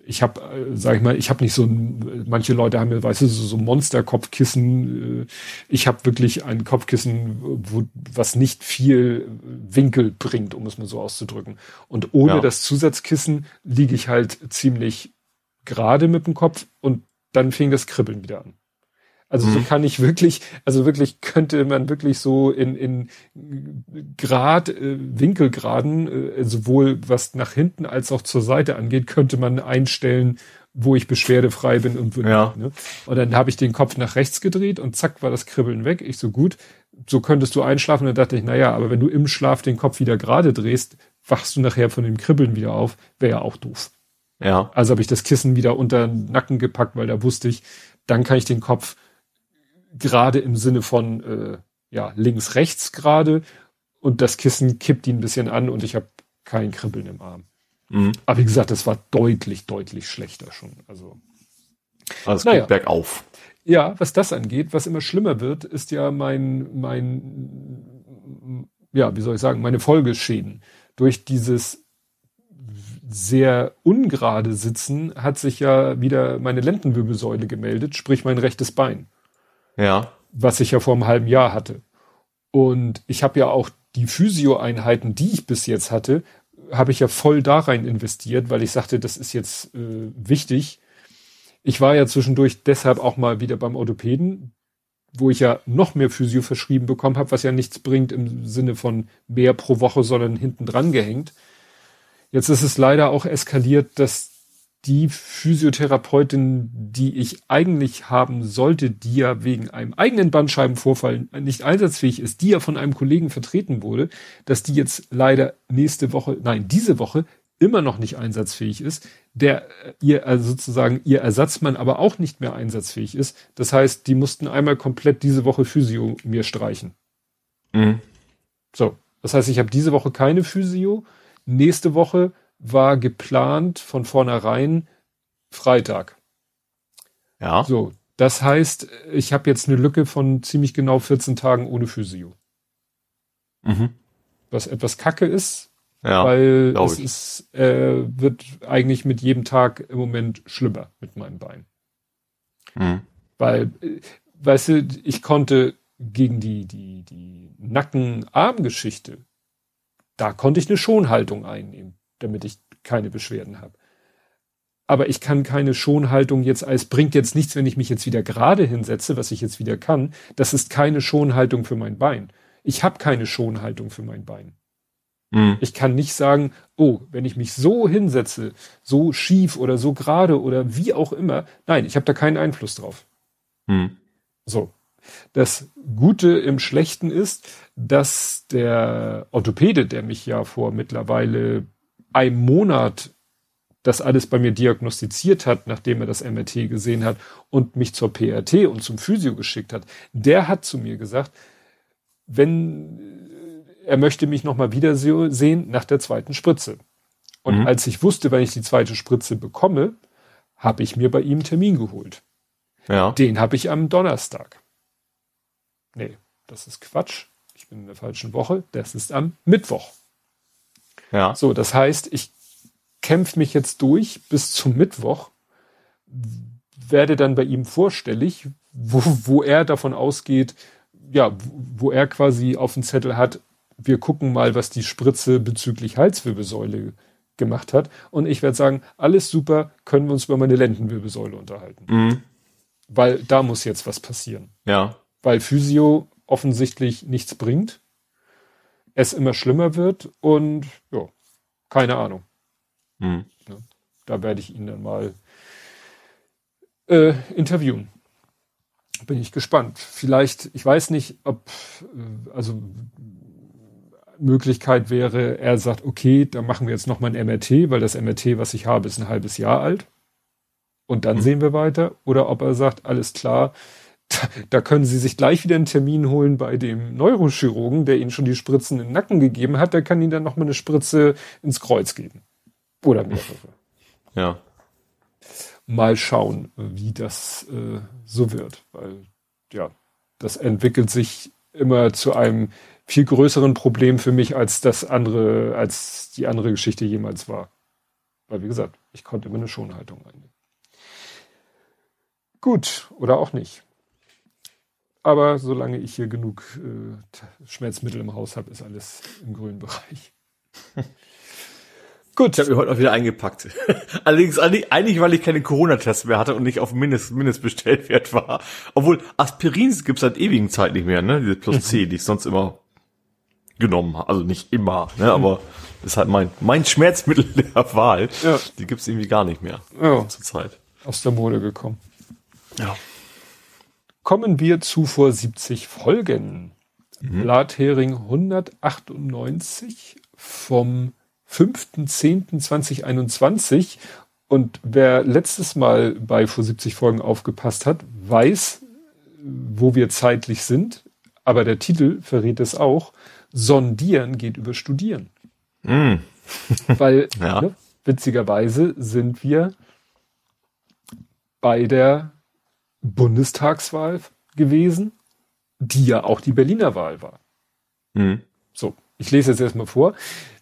ich habe, äh, sag ich mal, ich habe nicht so ein, manche Leute haben ja, weißt du, so, so Monster-Kopfkissen. Äh, ich habe wirklich ein Kopfkissen, wo, was nicht viel Winkel bringt, um es mal so auszudrücken. Und ohne ja. das Zusatzkissen liege ich halt ziemlich gerade mit dem Kopf und dann fing das Kribbeln wieder an. Also mhm. so kann ich wirklich, also wirklich könnte man wirklich so in, in Grad, äh, Winkelgraden, äh, sowohl was nach hinten als auch zur Seite angeht, könnte man einstellen, wo ich beschwerdefrei bin und ja. ne? Und dann habe ich den Kopf nach rechts gedreht und zack war das Kribbeln weg. Ich so gut, so könntest du einschlafen. Und dann dachte ich, naja, aber wenn du im Schlaf den Kopf wieder gerade drehst, wachst du nachher von dem Kribbeln wieder auf, wäre ja auch doof. Ja. Also habe ich das Kissen wieder unter den Nacken gepackt, weil da wusste ich, dann kann ich den Kopf gerade im Sinne von äh, ja links rechts gerade und das Kissen kippt ihn ein bisschen an und ich habe kein Kribbeln im Arm. Mhm. Aber wie gesagt, das war deutlich deutlich schlechter schon. Also also es naja. geht bergauf. Ja, was das angeht, was immer schlimmer wird, ist ja mein mein ja wie soll ich sagen meine Folgeschäden durch dieses sehr ungerade Sitzen hat sich ja wieder meine Lendenwirbelsäule gemeldet, sprich mein rechtes Bein. Ja. Was ich ja vor einem halben Jahr hatte. Und ich habe ja auch die Physio-Einheiten, die ich bis jetzt hatte, habe ich ja voll da rein investiert, weil ich sagte, das ist jetzt äh, wichtig. Ich war ja zwischendurch deshalb auch mal wieder beim Orthopäden, wo ich ja noch mehr Physio verschrieben bekommen habe, was ja nichts bringt im Sinne von mehr pro Woche, sondern hinten dran gehängt. Jetzt ist es leider auch eskaliert, dass die Physiotherapeutin, die ich eigentlich haben sollte, die ja wegen einem eigenen Bandscheibenvorfall nicht einsatzfähig ist, die ja von einem Kollegen vertreten wurde, dass die jetzt leider nächste Woche, nein, diese Woche immer noch nicht einsatzfähig ist, der äh, ihr also sozusagen ihr Ersatzmann aber auch nicht mehr einsatzfähig ist. Das heißt, die mussten einmal komplett diese Woche Physio mir streichen. Mhm. So, das heißt, ich habe diese Woche keine Physio. Nächste Woche war geplant von vornherein Freitag. Ja. So, das heißt, ich habe jetzt eine Lücke von ziemlich genau 14 Tagen ohne Physio. Mhm. Was etwas kacke ist, ja, weil es ist, äh, wird eigentlich mit jedem Tag im Moment schlimmer mit meinem Bein. Mhm. Weil, äh, weißt du, ich konnte gegen die, die, die Nacken-Arm-Geschichte, da konnte ich eine Schonhaltung einnehmen damit ich keine Beschwerden habe. Aber ich kann keine Schonhaltung jetzt als bringt jetzt nichts, wenn ich mich jetzt wieder gerade hinsetze, was ich jetzt wieder kann. Das ist keine Schonhaltung für mein Bein. Ich habe keine Schonhaltung für mein Bein. Mhm. Ich kann nicht sagen, oh, wenn ich mich so hinsetze, so schief oder so gerade oder wie auch immer. Nein, ich habe da keinen Einfluss drauf. Mhm. So. Das Gute im Schlechten ist, dass der Orthopäde, der mich ja vor mittlerweile einem Monat das alles bei mir diagnostiziert hat, nachdem er das MRT gesehen hat und mich zur PRT und zum Physio geschickt hat, der hat zu mir gesagt, wenn äh, er möchte mich noch mal wieder sehen nach der zweiten Spritze. Und mhm. als ich wusste, wenn ich die zweite Spritze bekomme, habe ich mir bei ihm einen Termin geholt. Ja. Den habe ich am Donnerstag. Nee, das ist Quatsch. Ich bin in der falschen Woche. Das ist am Mittwoch. Ja. So, das heißt, ich kämpfe mich jetzt durch bis zum Mittwoch, werde dann bei ihm vorstellig, wo, wo er davon ausgeht, ja, wo er quasi auf dem Zettel hat, wir gucken mal, was die Spritze bezüglich Halswirbelsäule gemacht hat. Und ich werde sagen, alles super, können wir uns über meine Lendenwirbelsäule unterhalten. Mhm. Weil da muss jetzt was passieren. Ja. Weil Physio offensichtlich nichts bringt es immer schlimmer wird und ja, keine Ahnung. Hm. Ja, da werde ich ihn dann mal äh, interviewen. Bin ich gespannt. Vielleicht, ich weiß nicht, ob, äh, also Möglichkeit wäre, er sagt, okay, dann machen wir jetzt nochmal ein MRT, weil das MRT, was ich habe, ist ein halbes Jahr alt. Und dann mhm. sehen wir weiter. Oder ob er sagt, alles klar, da, können Sie sich gleich wieder einen Termin holen bei dem Neurochirurgen, der Ihnen schon die Spritzen in den Nacken gegeben hat. Der kann Ihnen dann nochmal eine Spritze ins Kreuz geben. Oder mehrere. Ja. Mal schauen, wie das äh, so wird. Weil, ja, das entwickelt sich immer zu einem viel größeren Problem für mich, als das andere, als die andere Geschichte jemals war. Weil, wie gesagt, ich konnte immer eine Schonhaltung einnehmen. Gut, oder auch nicht. Aber solange ich hier genug äh, Schmerzmittel im Haus habe, ist alles im grünen Bereich. Gut. Ich habe mir heute auch wieder eingepackt. Allerdings eigentlich, weil ich keine Corona-Tests mehr hatte und nicht auf Mindest, Mindestbestellwert war. Obwohl Aspirin gibt's seit ewigen Zeit nicht mehr, ne? Diese Plus C, die ich sonst immer genommen habe. Also nicht immer, ne? Aber ist halt mein, mein Schmerzmittel der Wahl. Ja. Die gibt's irgendwie gar nicht mehr ja. zur Zeit. Aus der Mode gekommen. Ja. Kommen wir zu vor 70 Folgen. Mhm. Blathering 198 vom 5.10.2021. Und wer letztes Mal bei vor 70 Folgen aufgepasst hat, weiß, wo wir zeitlich sind. Aber der Titel verrät es auch. Sondieren geht über Studieren. Mm. Weil, ja. ne, witzigerweise sind wir bei der Bundestagswahl gewesen, die ja auch die Berliner Wahl war. Mm. So, ich lese jetzt erstmal vor.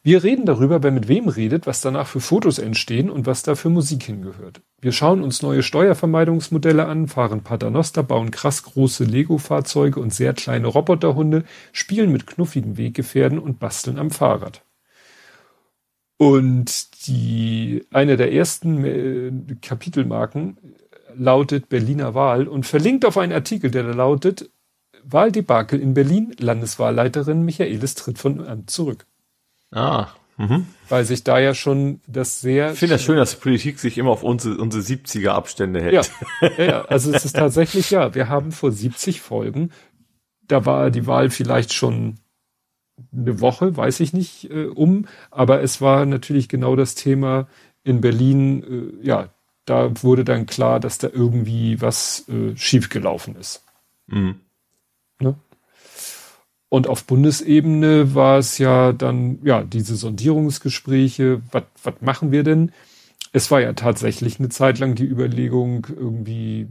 Wir reden darüber, wer mit wem redet, was danach für Fotos entstehen und was da für Musik hingehört. Wir schauen uns neue Steuervermeidungsmodelle an, fahren Paternoster, bauen krass große Lego-Fahrzeuge und sehr kleine Roboterhunde, spielen mit knuffigen Weggefährden und basteln am Fahrrad. Und die, eine der ersten äh, Kapitelmarken lautet Berliner Wahl und verlinkt auf einen Artikel, der da lautet Wahldebakel in Berlin, Landeswahlleiterin Michaelis tritt von Amt zurück. Ah. Mhm. Weil sich da ja schon das sehr. Ich finde das schön, dass die Politik sich immer auf unsere, unsere 70er Abstände hält. Ja. ja, also es ist tatsächlich, ja, wir haben vor 70 Folgen, da war die Wahl vielleicht schon eine Woche, weiß ich nicht, äh, um, aber es war natürlich genau das Thema in Berlin, äh, ja, da wurde dann klar, dass da irgendwie was äh, schiefgelaufen ist. Mhm. Ne? Und auf Bundesebene war es ja dann, ja, diese Sondierungsgespräche, was machen wir denn? Es war ja tatsächlich eine Zeit lang die Überlegung, irgendwie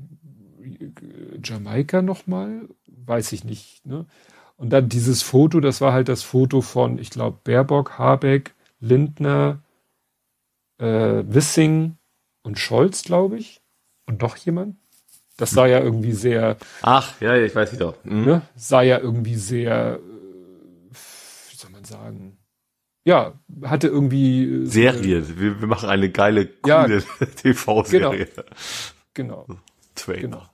Jamaika nochmal, weiß ich nicht. Ne? Und dann dieses Foto, das war halt das Foto von, ich glaube, Baerbock, Habeck, Lindner, äh, Wissing und Scholz, glaube ich. Und doch jemand. Das sah ja irgendwie sehr. Ach, ja, ich weiß nicht doch. Mhm. Ne, sah ja irgendwie sehr, äh, wie soll man sagen? Ja, hatte irgendwie. Äh, Serie. Wir, wir machen eine geile, coole ja, TV-Serie. Genau. genau. Trainer. Genau.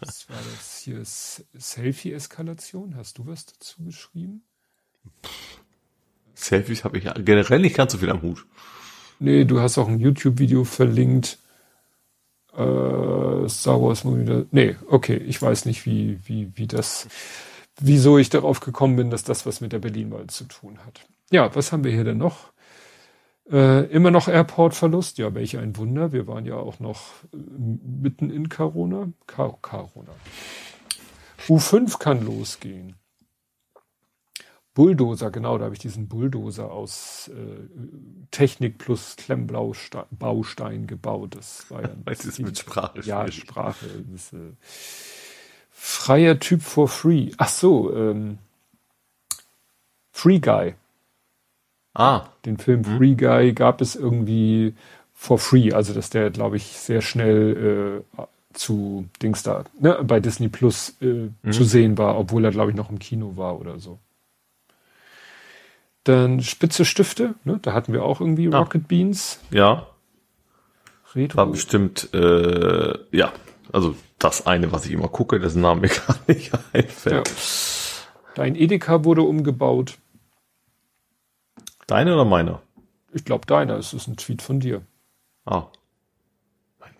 Das war das hier Selfie-Eskalation. Hast du was dazu geschrieben? Selfies habe ich generell nicht ganz so viel am Hut. Nee, du hast auch ein YouTube-Video verlinkt äh, Star Wars Movie. Nee, okay, ich weiß nicht, wie, wie, wie das, wieso ich darauf gekommen bin, dass das was mit der Berlin-Wahl zu tun hat. Ja, was haben wir hier denn noch? Äh, immer noch Airport-Verlust. Ja, welch ein Wunder. Wir waren ja auch noch äh, mitten in Corona. Corona. U5 kann losgehen. Bulldozer, genau, da habe ich diesen Bulldozer aus äh, Technik plus Klemmbaustein gebaut. Das war ja Was ist mit Sprache? Ja, schwierig. Sprache. Ist, äh, freier Typ for free. Ach so, ähm, Free Guy. Ah. Den Film mhm. Free Guy gab es irgendwie for free, also dass der, glaube ich, sehr schnell äh, zu Dings da, ne, bei Disney Plus äh, mhm. zu sehen war, obwohl er, glaube ich, noch im Kino war oder so. Dann spitze Stifte, ne? da hatten wir auch irgendwie. Rocket Beans. Ja. Retro. War bestimmt, äh, ja, also das eine, was ich immer gucke, dessen Name mir gar nicht einfällt. Ja. Dein Edeka wurde umgebaut. Deine oder meiner? Ich glaube deiner, es ist ein Tweet von dir. Ah.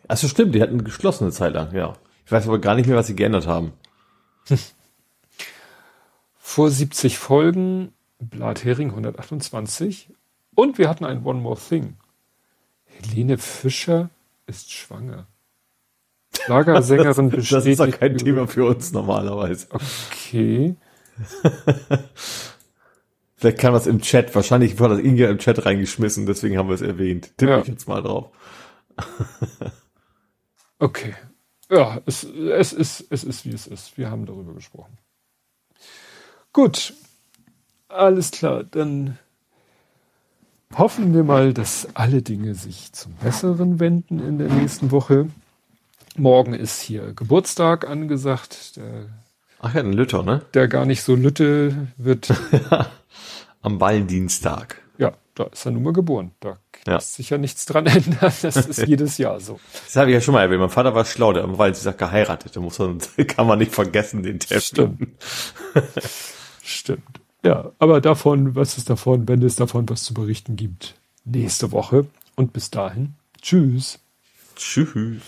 Achso, stimmt, die hatten geschlossene Zeit lang, ja. Ich weiß aber gar nicht mehr, was sie geändert haben. Vor 70 Folgen Blathering 128. Und wir hatten ein One More Thing. Helene Fischer ist schwanger. Schlagersängerin bestätigt. Das ist doch kein Thema für uns normalerweise. Okay. Vielleicht kam das im Chat. Wahrscheinlich wurde das Inge im Chat reingeschmissen, deswegen haben wir es erwähnt. Tippe ja. ich jetzt mal drauf. okay. Ja, es, es, ist, es ist, wie es ist. Wir haben darüber gesprochen. Gut. Alles klar. Dann hoffen wir mal, dass alle Dinge sich zum Besseren wenden in der nächsten Woche. Morgen ist hier Geburtstag angesagt. Der, Ach ja, ein Lütter, ne? Der gar nicht so Lütte wird. Am Valentinstag. Ja, da ist er nun mal geboren. Da ja. lässt sich ja nichts dran ändern. Das ist jedes Jahr so. Das habe ich ja schon mal erwähnt. Mein Vater war schlau, der am Valentinstag geheiratet. Da muss man, kann man nicht vergessen, den Termin. Stimmt. Stimmt. Ja, aber davon, was ist davon, wenn es davon was zu berichten gibt, nächste Woche. Und bis dahin, tschüss. Tschüss.